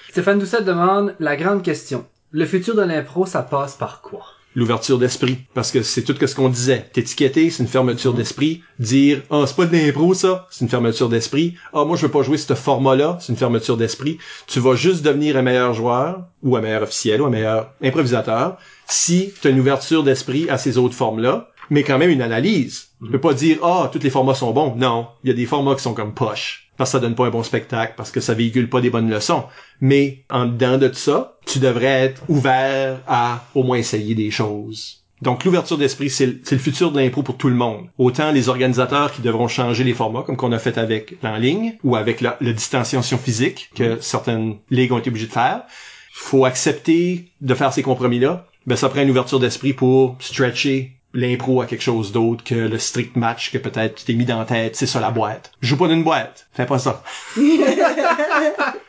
Stéphane Doucet demande la grande question. Le futur de l'impro, ça passe par quoi? L'ouverture d'esprit. Parce que c'est tout ce qu'on disait. T'étiqueter, c'est une fermeture d'esprit. Dire, ah, c'est pas de l'impro, ça. C'est une fermeture d'esprit. Ah, moi, je veux pas jouer ce format-là. C'est une fermeture d'esprit. Tu vas juste devenir un meilleur joueur, ou un meilleur officiel, ou un meilleur improvisateur, si tu as une ouverture d'esprit à ces autres formes-là, mais quand même une analyse. Tu peux pas dire, ah, tous les formats sont bons. Non. Il y a des formats qui sont comme poche. Parce que ça donne pas un bon spectacle, parce que ça véhicule pas des bonnes leçons. Mais, en dedans de ça, tu devrais être ouvert à au moins essayer des choses. Donc, l'ouverture d'esprit, c'est le, futur de l'impro pour tout le monde. Autant les organisateurs qui devront changer les formats, comme qu'on a fait avec l'en ligne, ou avec la, la distanciation physique que certaines ligues ont été obligées de faire. Faut accepter de faire ces compromis-là. Ben, ça prend une ouverture d'esprit pour stretcher l'impro à quelque chose d'autre que le strict match que peut-être tu t'es mis dans la tête, c'est ça la boîte. Joue pas d'une boîte. Fais pas ça.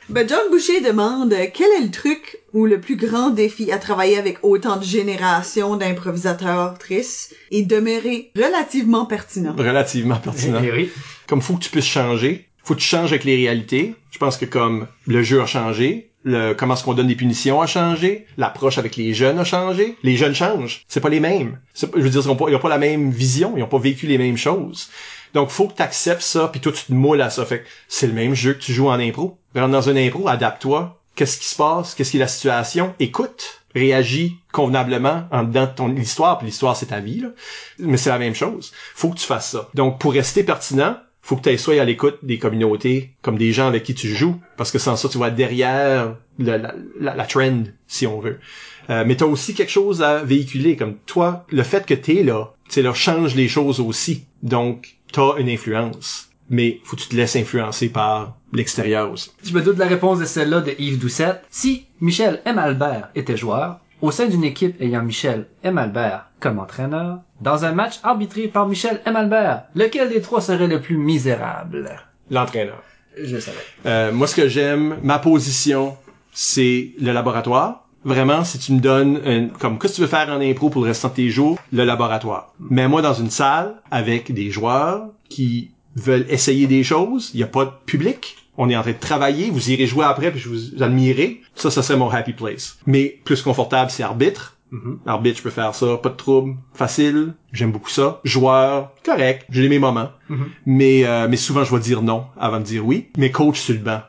Ben, John Boucher demande euh, quel est le truc ou le plus grand défi à travailler avec autant de générations d'improvisateurs tristes et demeurer relativement pertinent. Relativement pertinent. Eh oui. comme faut que tu puisses changer, faut que tu changes avec les réalités. Je pense que comme le jeu a changé, le comment est-ce qu'on donne des punitions a changé, l'approche avec les jeunes a changé, les jeunes changent, c'est pas les mêmes. Je veux dire, ils ont pas, pas la même vision, ils ont pas vécu les mêmes choses. Donc faut que tu acceptes ça, puis toi tu te moules à ça. Fait c'est le même jeu que tu joues en impro. Rentre dans une impro, adapte-toi. Qu'est-ce qui se passe? Qu'est-ce qui est la situation? Écoute, réagis convenablement en dedans de ton histoire, puis l'histoire c'est ta vie là. Mais c'est la même chose. Faut que tu fasses ça. Donc pour rester pertinent, faut que tu sois à l'écoute des communautés, comme des gens avec qui tu joues, parce que sans ça, tu vas derrière la, la, la trend, si on veut. Euh, mais tu as aussi quelque chose à véhiculer, comme toi, le fait que t'es là, tu là, change les choses aussi. Donc, t'as une influence. Mais faut que tu te laisses influencer par l'extérieur aussi. Je me doute de la réponse de celle-là de Yves Doucet. Si Michel M. Albert était joueur, au sein d'une équipe ayant Michel M. Albert comme entraîneur, dans un match arbitré par Michel M. Albert, lequel des trois serait le plus misérable? L'entraîneur. Je le savais. Euh, moi, ce que j'aime, ma position, c'est le laboratoire. Vraiment, si tu me donnes un- comme qu'est-ce que tu veux faire en impro pour le restant de tes jours, le laboratoire. Mets-moi dans une salle avec des joueurs qui veulent essayer des choses. Il n'y a pas de public. On est en train de travailler. Vous irez jouer après puis je vous admirez. Ça, ça serait mon happy place. Mais plus confortable, c'est arbitre. Arbitre, je peux faire ça, pas de trouble, facile, j'aime beaucoup ça. Joueur, correct, j'ai mes moments. Mais euh, mais souvent je vais dire non avant de dire oui. Mais coach sur le banc,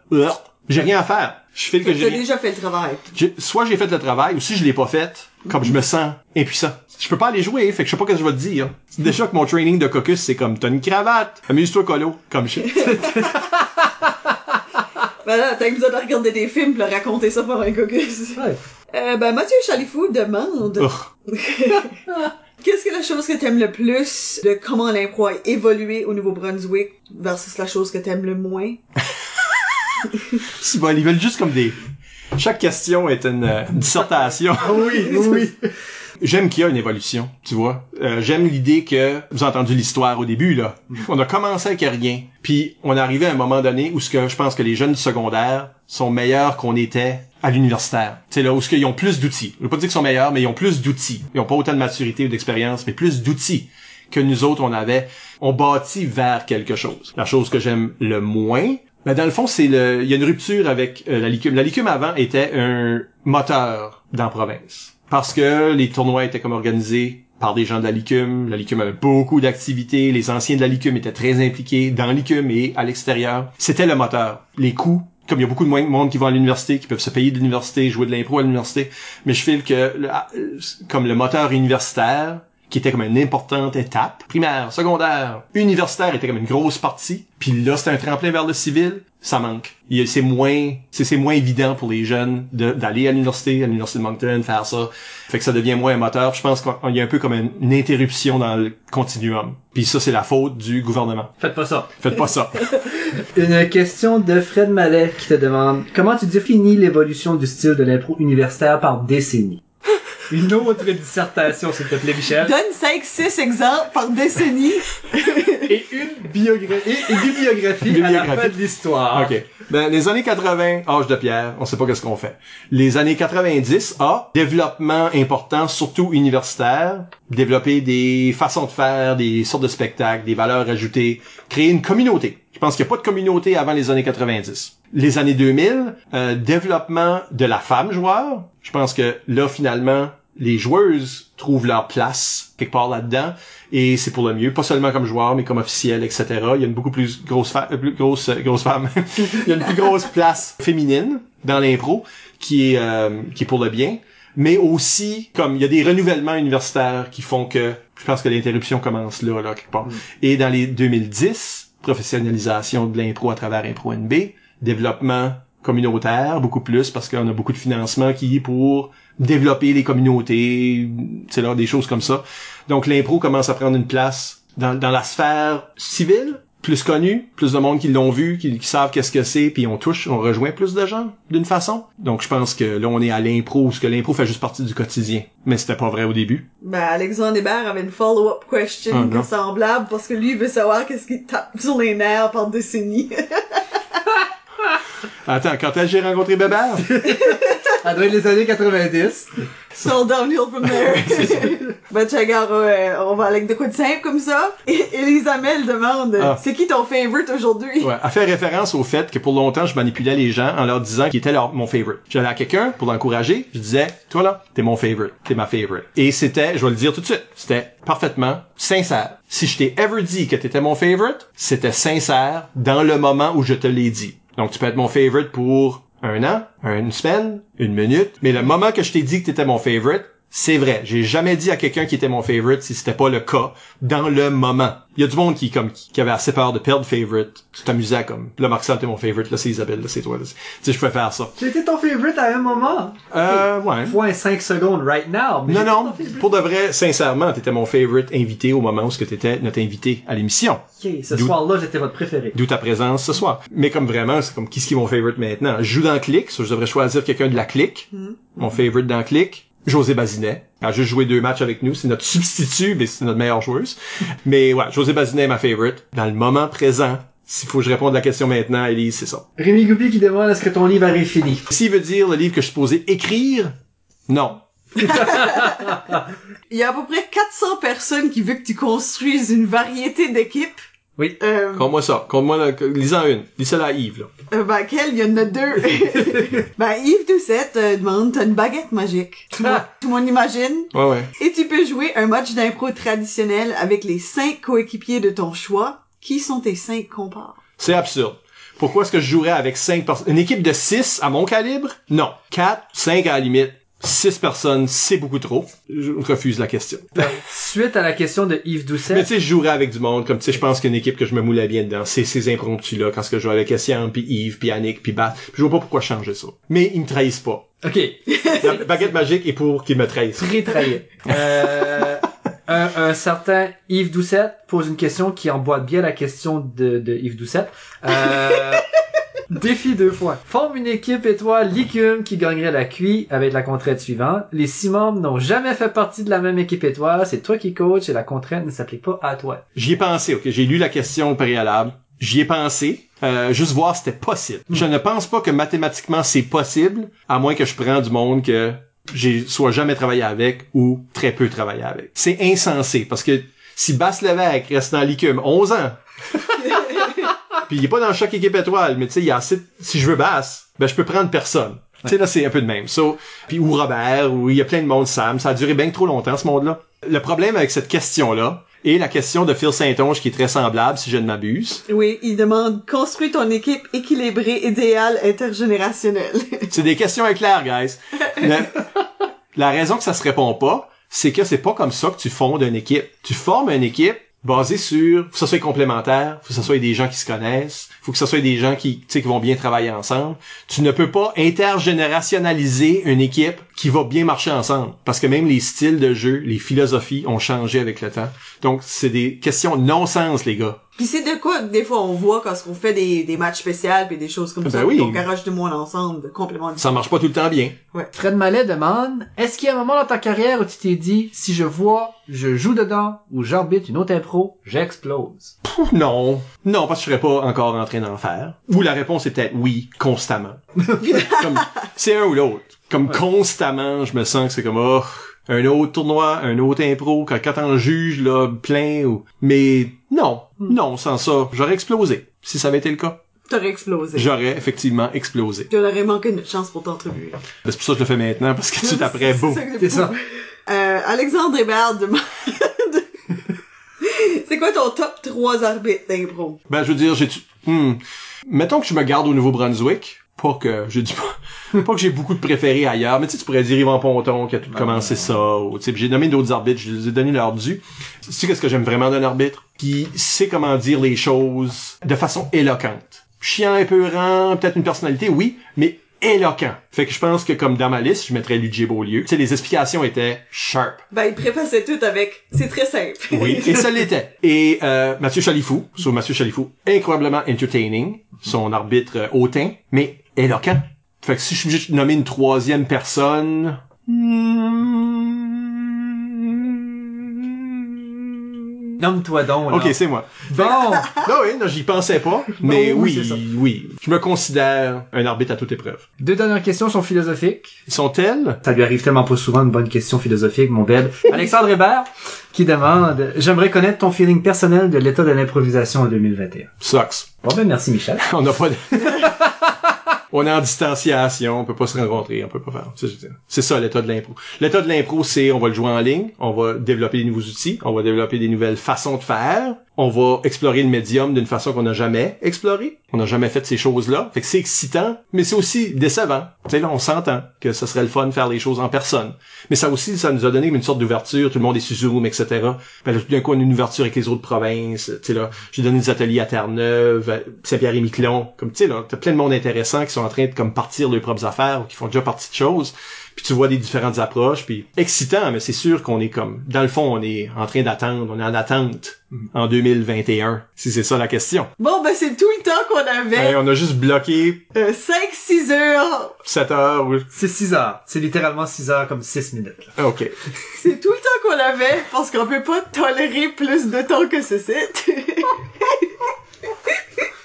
j'ai rien à faire. Je file que T'as j'ai déjà fait le travail. soit j'ai fait le travail ou si je l'ai pas fait, comme je me sens impuissant. Je peux pas aller jouer, fait que je sais pas ce que je vais te dire. Déjà que mon training de caucus, c'est comme t'as une cravate, amuse-toi colo, comme je. Voilà, t'as besoin de regarder des films pour raconter ça pour un caucus. Ouais. Euh, ben, Mathieu Chalifou demande Ugh. Qu'est-ce que la chose que t'aimes le plus de comment l'impro a évolué au Nouveau-Brunswick versus la chose que t'aimes le moins? Si bon, ils veulent juste comme des. Chaque question est une, euh, une dissertation. oui, oui. J'aime qu'il y a une évolution, tu vois. Euh, J'aime l'idée que vous avez entendu l'histoire au début là. On a commencé avec rien, puis on est arrivé à un moment donné où ce que je pense que les jeunes du secondaire sont meilleurs qu'on était à l'universitaire. C'est là où ce qu'ils ont plus d'outils. Je veux pas dire qu'ils sont meilleurs, mais ils ont plus d'outils. Ils ont pas autant de maturité ou d'expérience, mais plus d'outils que nous autres on avait. On bâtit vers quelque chose. La chose que j'aime le moins, ben dans le fond, c'est le, il y a une rupture avec euh, la licume. La licume avant était un moteur dans la province. Parce que les tournois étaient comme organisés par des gens de la licume. La licume avait beaucoup d'activités. Les anciens de la licume étaient très impliqués dans la licume et à l'extérieur. C'était le moteur. Les coûts, comme il y a beaucoup de monde qui vont à l'université, qui peuvent se payer de l'université, jouer de l'impro à l'université, mais je file que, ah, comme le moteur universitaire, qui était comme une importante étape. Primaire, secondaire, universitaire était comme une grosse partie. Puis là, c'était un tremplin vers le civil. Ça manque. Il y a- C'est moins, c'est c'est moins évident pour les jeunes de- d'aller à l'université, à l'université de Moncton, faire ça. Fait que ça devient moins un moteur. Je pense qu'il y a un peu comme une, une interruption dans le continuum. Puis ça, c'est la faute du gouvernement. Faites pas ça. Faites pas ça. Une question de Fred Mallet qui te demande comment tu définis l'évolution du style de l'impro universitaire par décennie? Une autre dissertation, s'il te plaît, Michel. Donne 5-6 exemples par décennie. Et une biographie, et une bibliographie à la fin de l'histoire. OK. Ben, les années 80, âge de pierre, on sait pas qu'est-ce qu'on fait. Les années 90, A, développement important, surtout universitaire, développer des façons de faire, des sortes de spectacles, des valeurs ajoutées, créer une communauté. Je pense qu'il n'y a pas de communauté avant les années 90. Les années 2000, euh, développement de la femme joueur. Je pense que là, finalement, les joueuses trouvent leur place quelque part là-dedans et c'est pour le mieux, pas seulement comme joueur mais comme officiel, etc. Il y a une beaucoup plus grosse, euh, plus grosse, euh, grosse femme. Il y a une plus grosse place féminine dans l'impro qui est euh, qui est pour le bien, mais aussi comme il y a des renouvellements universitaires qui font que je pense que l'interruption commence là, là quelque part. Et dans les 2010, professionnalisation de l'impro à travers Impro NB, développement communautaire beaucoup plus parce qu'on a beaucoup de financement qui est pour développer les communautés, c'est là des choses comme ça. Donc l'impro commence à prendre une place dans, dans la sphère civile, plus connue, plus de monde qui l'ont vu, qui, qui savent qu'est-ce que c'est, puis on touche, on rejoint plus de gens d'une façon. Donc je pense que là on est à l'impro, parce que l'impro fait juste partie du quotidien, mais c'était pas vrai au début. Ben, Alexandre Hébert avait une follow-up question Ah, semblable parce que lui, il veut savoir qu'est-ce qui tape sur les nerfs par décennie. Attends, quand est-ce que j'ai rencontré Bébert? Ça doit être les années 90. So downhill from there. ben, regarde, euh, on va avec de quoi de simple comme ça. Et Elisabeth demande, Ah. c'est qui ton favorite aujourd'hui? Ouais, à faire référence au fait que pour longtemps, je manipulais les gens en leur disant qui était leur, mon favorite. J'allais à quelqu'un pour l'encourager, je disais, toi là, t'es mon favorite, t'es ma favorite. Et c'était, je vais le dire tout de suite, c'était parfaitement sincère. Si je t'ai ever dit que t'étais mon favorite, c'était sincère dans le moment où je te l'ai dit. Donc tu peux être mon favorite pour un an, une semaine, une minute, mais le moment que je t'ai dit que t'étais mon favorite, c'est vrai. J'ai jamais dit à quelqu'un qui était mon favorite si c'était pas le cas dans le moment. Il y a du monde qui comme qui avait assez peur de perdre favorite. Tu t'amusais à comme là Marcel t'es mon favorite, là c'est Isabelle, là c'est toi. Tu sais je peux faire ça. Été ton favorite à un moment. Euh ouais. Point 5 secondes right now. mais Non non, pour de vrai, sincèrement, t'étais mon favorite invité au moment où ce que t'étais notre invité à l'émission. Ok, ce soir-là, j'étais votre préféré. D'où ta présence ce soir. Mais comme vraiment, c'est comme qui ce qui est mon favorite maintenant? Je joue dans Click, so je devrais choisir quelqu'un de la Click. Mon favorite dans Click. José Bazinet. Elle a juste joué deux matchs avec nous. C'est notre substitut, mais c'est notre meilleure joueuse. mais ouais, José Bazinet est ma favorite. Dans le moment présent, s'il faut que je réponde à la question maintenant, Elise, c'est ça. Rémi Goupil qui demande est-ce que ton livre arrive fini? S'il veut dire le livre que je suis supposé écrire, non. Il y a à peu près 400 personnes qui veulent que tu construises une variété d'équipes. Oui. Euh, Compte-moi ça. Compte-moi, la- lis-en une. Lis celle à Yves, là. euh, ben, quelle? Il y en a deux. ben, Yves Doucette euh, demande, t'as une baguette magique. Tout monde- tout le monde imagine. Ouais, ouais. Et tu peux jouer un match d'impro traditionnel avec les cinq coéquipiers de ton choix. Qui sont tes cinq compars? C'est absurde. Pourquoi est-ce que je jouerais avec cinq personnes? Une équipe de six à mon calibre? Non. Quatre, cinq à la limite. Six personnes, c'est beaucoup trop. Je refuse la question. Suite à la question de Yves Mais Doucet, tu sais, je jouerais avec du monde, comme tu sais, je pense qu'une équipe que je me moulais bien dedans, c'est ces impromptus-là, quand ce que je joue avec Essian, puis Yves, puis Annick, puis Bat. Je vois pas pourquoi changer ça. Mais ils me trahissent pas. ok, La baguette magique est pour qu'ils me trahissent. très trahi. Euh, un, un certain Yves Doucet pose une question qui emboîte bien la question de, de Yves Doucet. Euh, défi deux fois. Forme une équipe étoile Licume qui gagnerait la QI avec la contrainte suivante. Les six membres n'ont jamais fait partie de la même équipe étoile. C'est toi qui coach et la contrainte ne s'applique pas à toi. J'y ai pensé, ok? J'ai lu la question au préalable. J'y ai pensé. Euh, juste voir si c'était possible. Je ne pense pas que mathématiquement c'est possible, à moins que je prenne du monde que j'ai soit jamais travaillé avec ou très peu travaillé avec. C'est insensé parce que si Basse Lévesque reste dans l'ICUM 11 ans, puis il est pas dans chaque équipe étoile, mais tu sais, il y a assez, si je veux Basse, ben je peux prendre personne. Tu sais, là, c'est un peu de même. So, puis ou Robert, ou il y a plein de monde, Sam. Ça a duré bien trop longtemps, ce monde-là. Le problème avec cette question-là, et la question de Phil Saint-Onge, qui est très semblable, si je ne m'abuse, Oui, il demande construis ton équipe équilibrée, idéale, intergénérationnelle. c'est des questions éclair, guys. Le- la raison que ça se répond pas, c'est que c'est pas comme ça que tu fondes une équipe. Tu formes une équipe basée sur, faut que ça soit complémentaire, faut que ça soit des gens qui se connaissent, faut que ça soit des gens qui, qui vont bien travailler ensemble. Tu ne peux pas intergénérationnaliser une équipe qui va bien marcher ensemble. Parce que même les styles de jeu, les philosophies ont changé avec le temps. Donc, c'est des questions non-sens, les gars. Puis c'est de quoi des fois on voit quand on fait des, des matchs spéciaux puis des choses comme Ben ça, oui. on garage du monde ensemble, de compléments Ça marche pas tout le temps bien. Fred Mallet demande, est-ce qu'il y a un moment dans ta carrière où tu t'es dit, si je vois, je joue dedans, ou j'arbitre une autre impro, j'explose? Pouf, Non. Non, parce que je serais pas encore en train d'en faire. Ou la réponse est peut-être oui, constamment. Comme, c'est un ou l'autre. Comme constamment, je me sens que c'est comme, oh, un autre tournoi, un autre impro, quand, quand on juge, là, plein, ou, mais non. Non, sans ça, j'aurais explosé. Si ça avait été le cas. T'aurais explosé. J'aurais effectivement explosé. Tu aurais manqué une chance pour t'entrevuer. Ben, C'est pour ça que je le fais maintenant, parce que tout après, boum. C'est ça. Euh, Alexandre Hébert demande... c'est quoi ton top 3 arbitres d'impro? Ben, je veux dire, j'ai... Hmm. Mettons que je me garde au Nouveau-Brunswick. Pas que, je dis pas, pas que j'ai beaucoup de préférés ailleurs, mais tu sais, tu pourrais dire Yvan Ponton qui a tout commencé ça, ou tu sais, j'ai nommé d'autres arbitres, je les ai donné leur dû. Tu sais qu'est-ce que j'aime vraiment d'un arbitre? Qui sait comment dire les choses de façon éloquente. Chiant, épeurant, peut-être une personnalité, oui, mais éloquent. Fait que je pense que comme dans ma liste, je mettrais Luigi Beaulieu. Tu sais, les explications étaient sharp. Ben, il préfaçait tout avec... C'est très simple. Oui, et ça l'était. Et euh, Mathieu Chalifou, sur Mathieu Chalifou, incroyablement entertaining, son arbitre hautain, mais éloquent. Fait que si je suis obligé de nommer une troisième personne... Nomme-toi donc, là. Ok, c'est moi. Bon! Non, oui, non, j'y pensais pas, mais oui, ça. oui. Je me considère un arbitre à toute épreuve. Deux dernières questions sont philosophiques. Sont-elles? Ça lui arrive tellement pas souvent une bonne question philosophique, mon bel. Alexandre Hébert, qui demande, j'aimerais connaître ton feeling personnel de l'état de l'improvisation en 2021. Sucks. Bon ben, merci Michel. On n'a pas de... on est en distanciation, on peut pas se rencontrer, on peut pas faire. C'est- ça l'état de l'impro. L'état de l'impro, c'est on va le jouer en ligne, on va développer des nouveaux outils, on va développer des nouvelles façons de faire, on va explorer le médium d'une façon qu'on n'a jamais exploré. On n'a jamais fait ces choses-là. Fait que c'est excitant, mais c'est aussi décevant. Tu sais, là, on s'entend que ce serait le fun de faire les choses en personne. Mais ça aussi, ça nous a donné une sorte d'ouverture. Tout le monde est sur Zoom, etc. Ben là, tout d'un coup, on a une ouverture avec les autres provinces. Tu sais, là, j'ai donné des ateliers à Terre-Neuve, à Saint-Pierre-et-Miquelon. Comme, tu sais, là, t'as plein de monde intéressant qui sont en train de, comme, partir leurs propres affaires ou qui font déjà partie de choses. Puis tu vois des différentes approches, puis excitant, mais c'est sûr qu'on est comme, dans le fond, on est en train d'attendre, on est en attente en 2021, si c'est ça la question. Bon, ben, c'est tout le temps qu'on avait. Hey, on a juste bloqué Euh, 5-6 heures. 7 heures. ou- C'est 6 heures. C'est littéralement 6 heures comme 6 minutes. là. Ah, OK. C'est tout le temps qu'on avait parce qu'on peut pas tolérer plus de temps que ceci.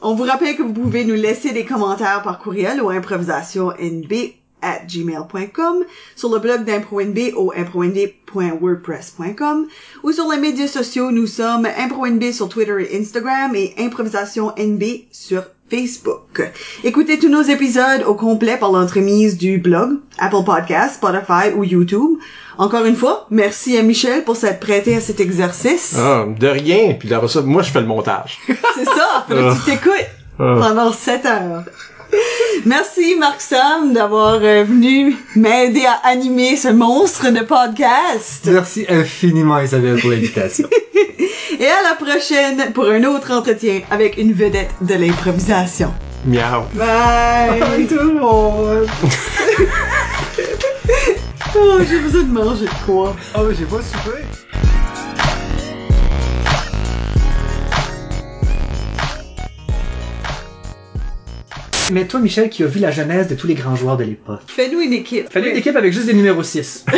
On vous rappelle que vous pouvez nous laisser des commentaires par courriel au improvisationnb at gmail.com, sur le blog d'ImproNB au impronb.wordpress.com ou sur les médias sociaux, nous sommes ImproNB sur Twitter et Instagram et Improvisation NB sur Facebook. Écoutez tous nos épisodes au complet par l'entremise du blog, Apple Podcasts, Spotify ou YouTube. Encore une fois, merci à Michel pour s'être prêté à cet exercice. Ah, de rien. Puis là, ça, moi, je fais le montage. C'est ça, tu t'écoutes. pendant 7 heures. Merci Marc Sam d'avoir euh, venu m'aider à animer ce monstre de podcast. Merci infiniment Isabelle pour l'invitation. Et à la prochaine pour un autre entretien avec une vedette de l'improvisation. Miaou. Bye! tout le monde! Oh, j'ai besoin de manger de quoi? Oh, mais j'ai pas soupé. Mais toi, Michel, qui a vu la genèse de tous les grands joueurs de l'époque. Fais-nous une équipe. Fallait une équipe avec juste des numéros 6.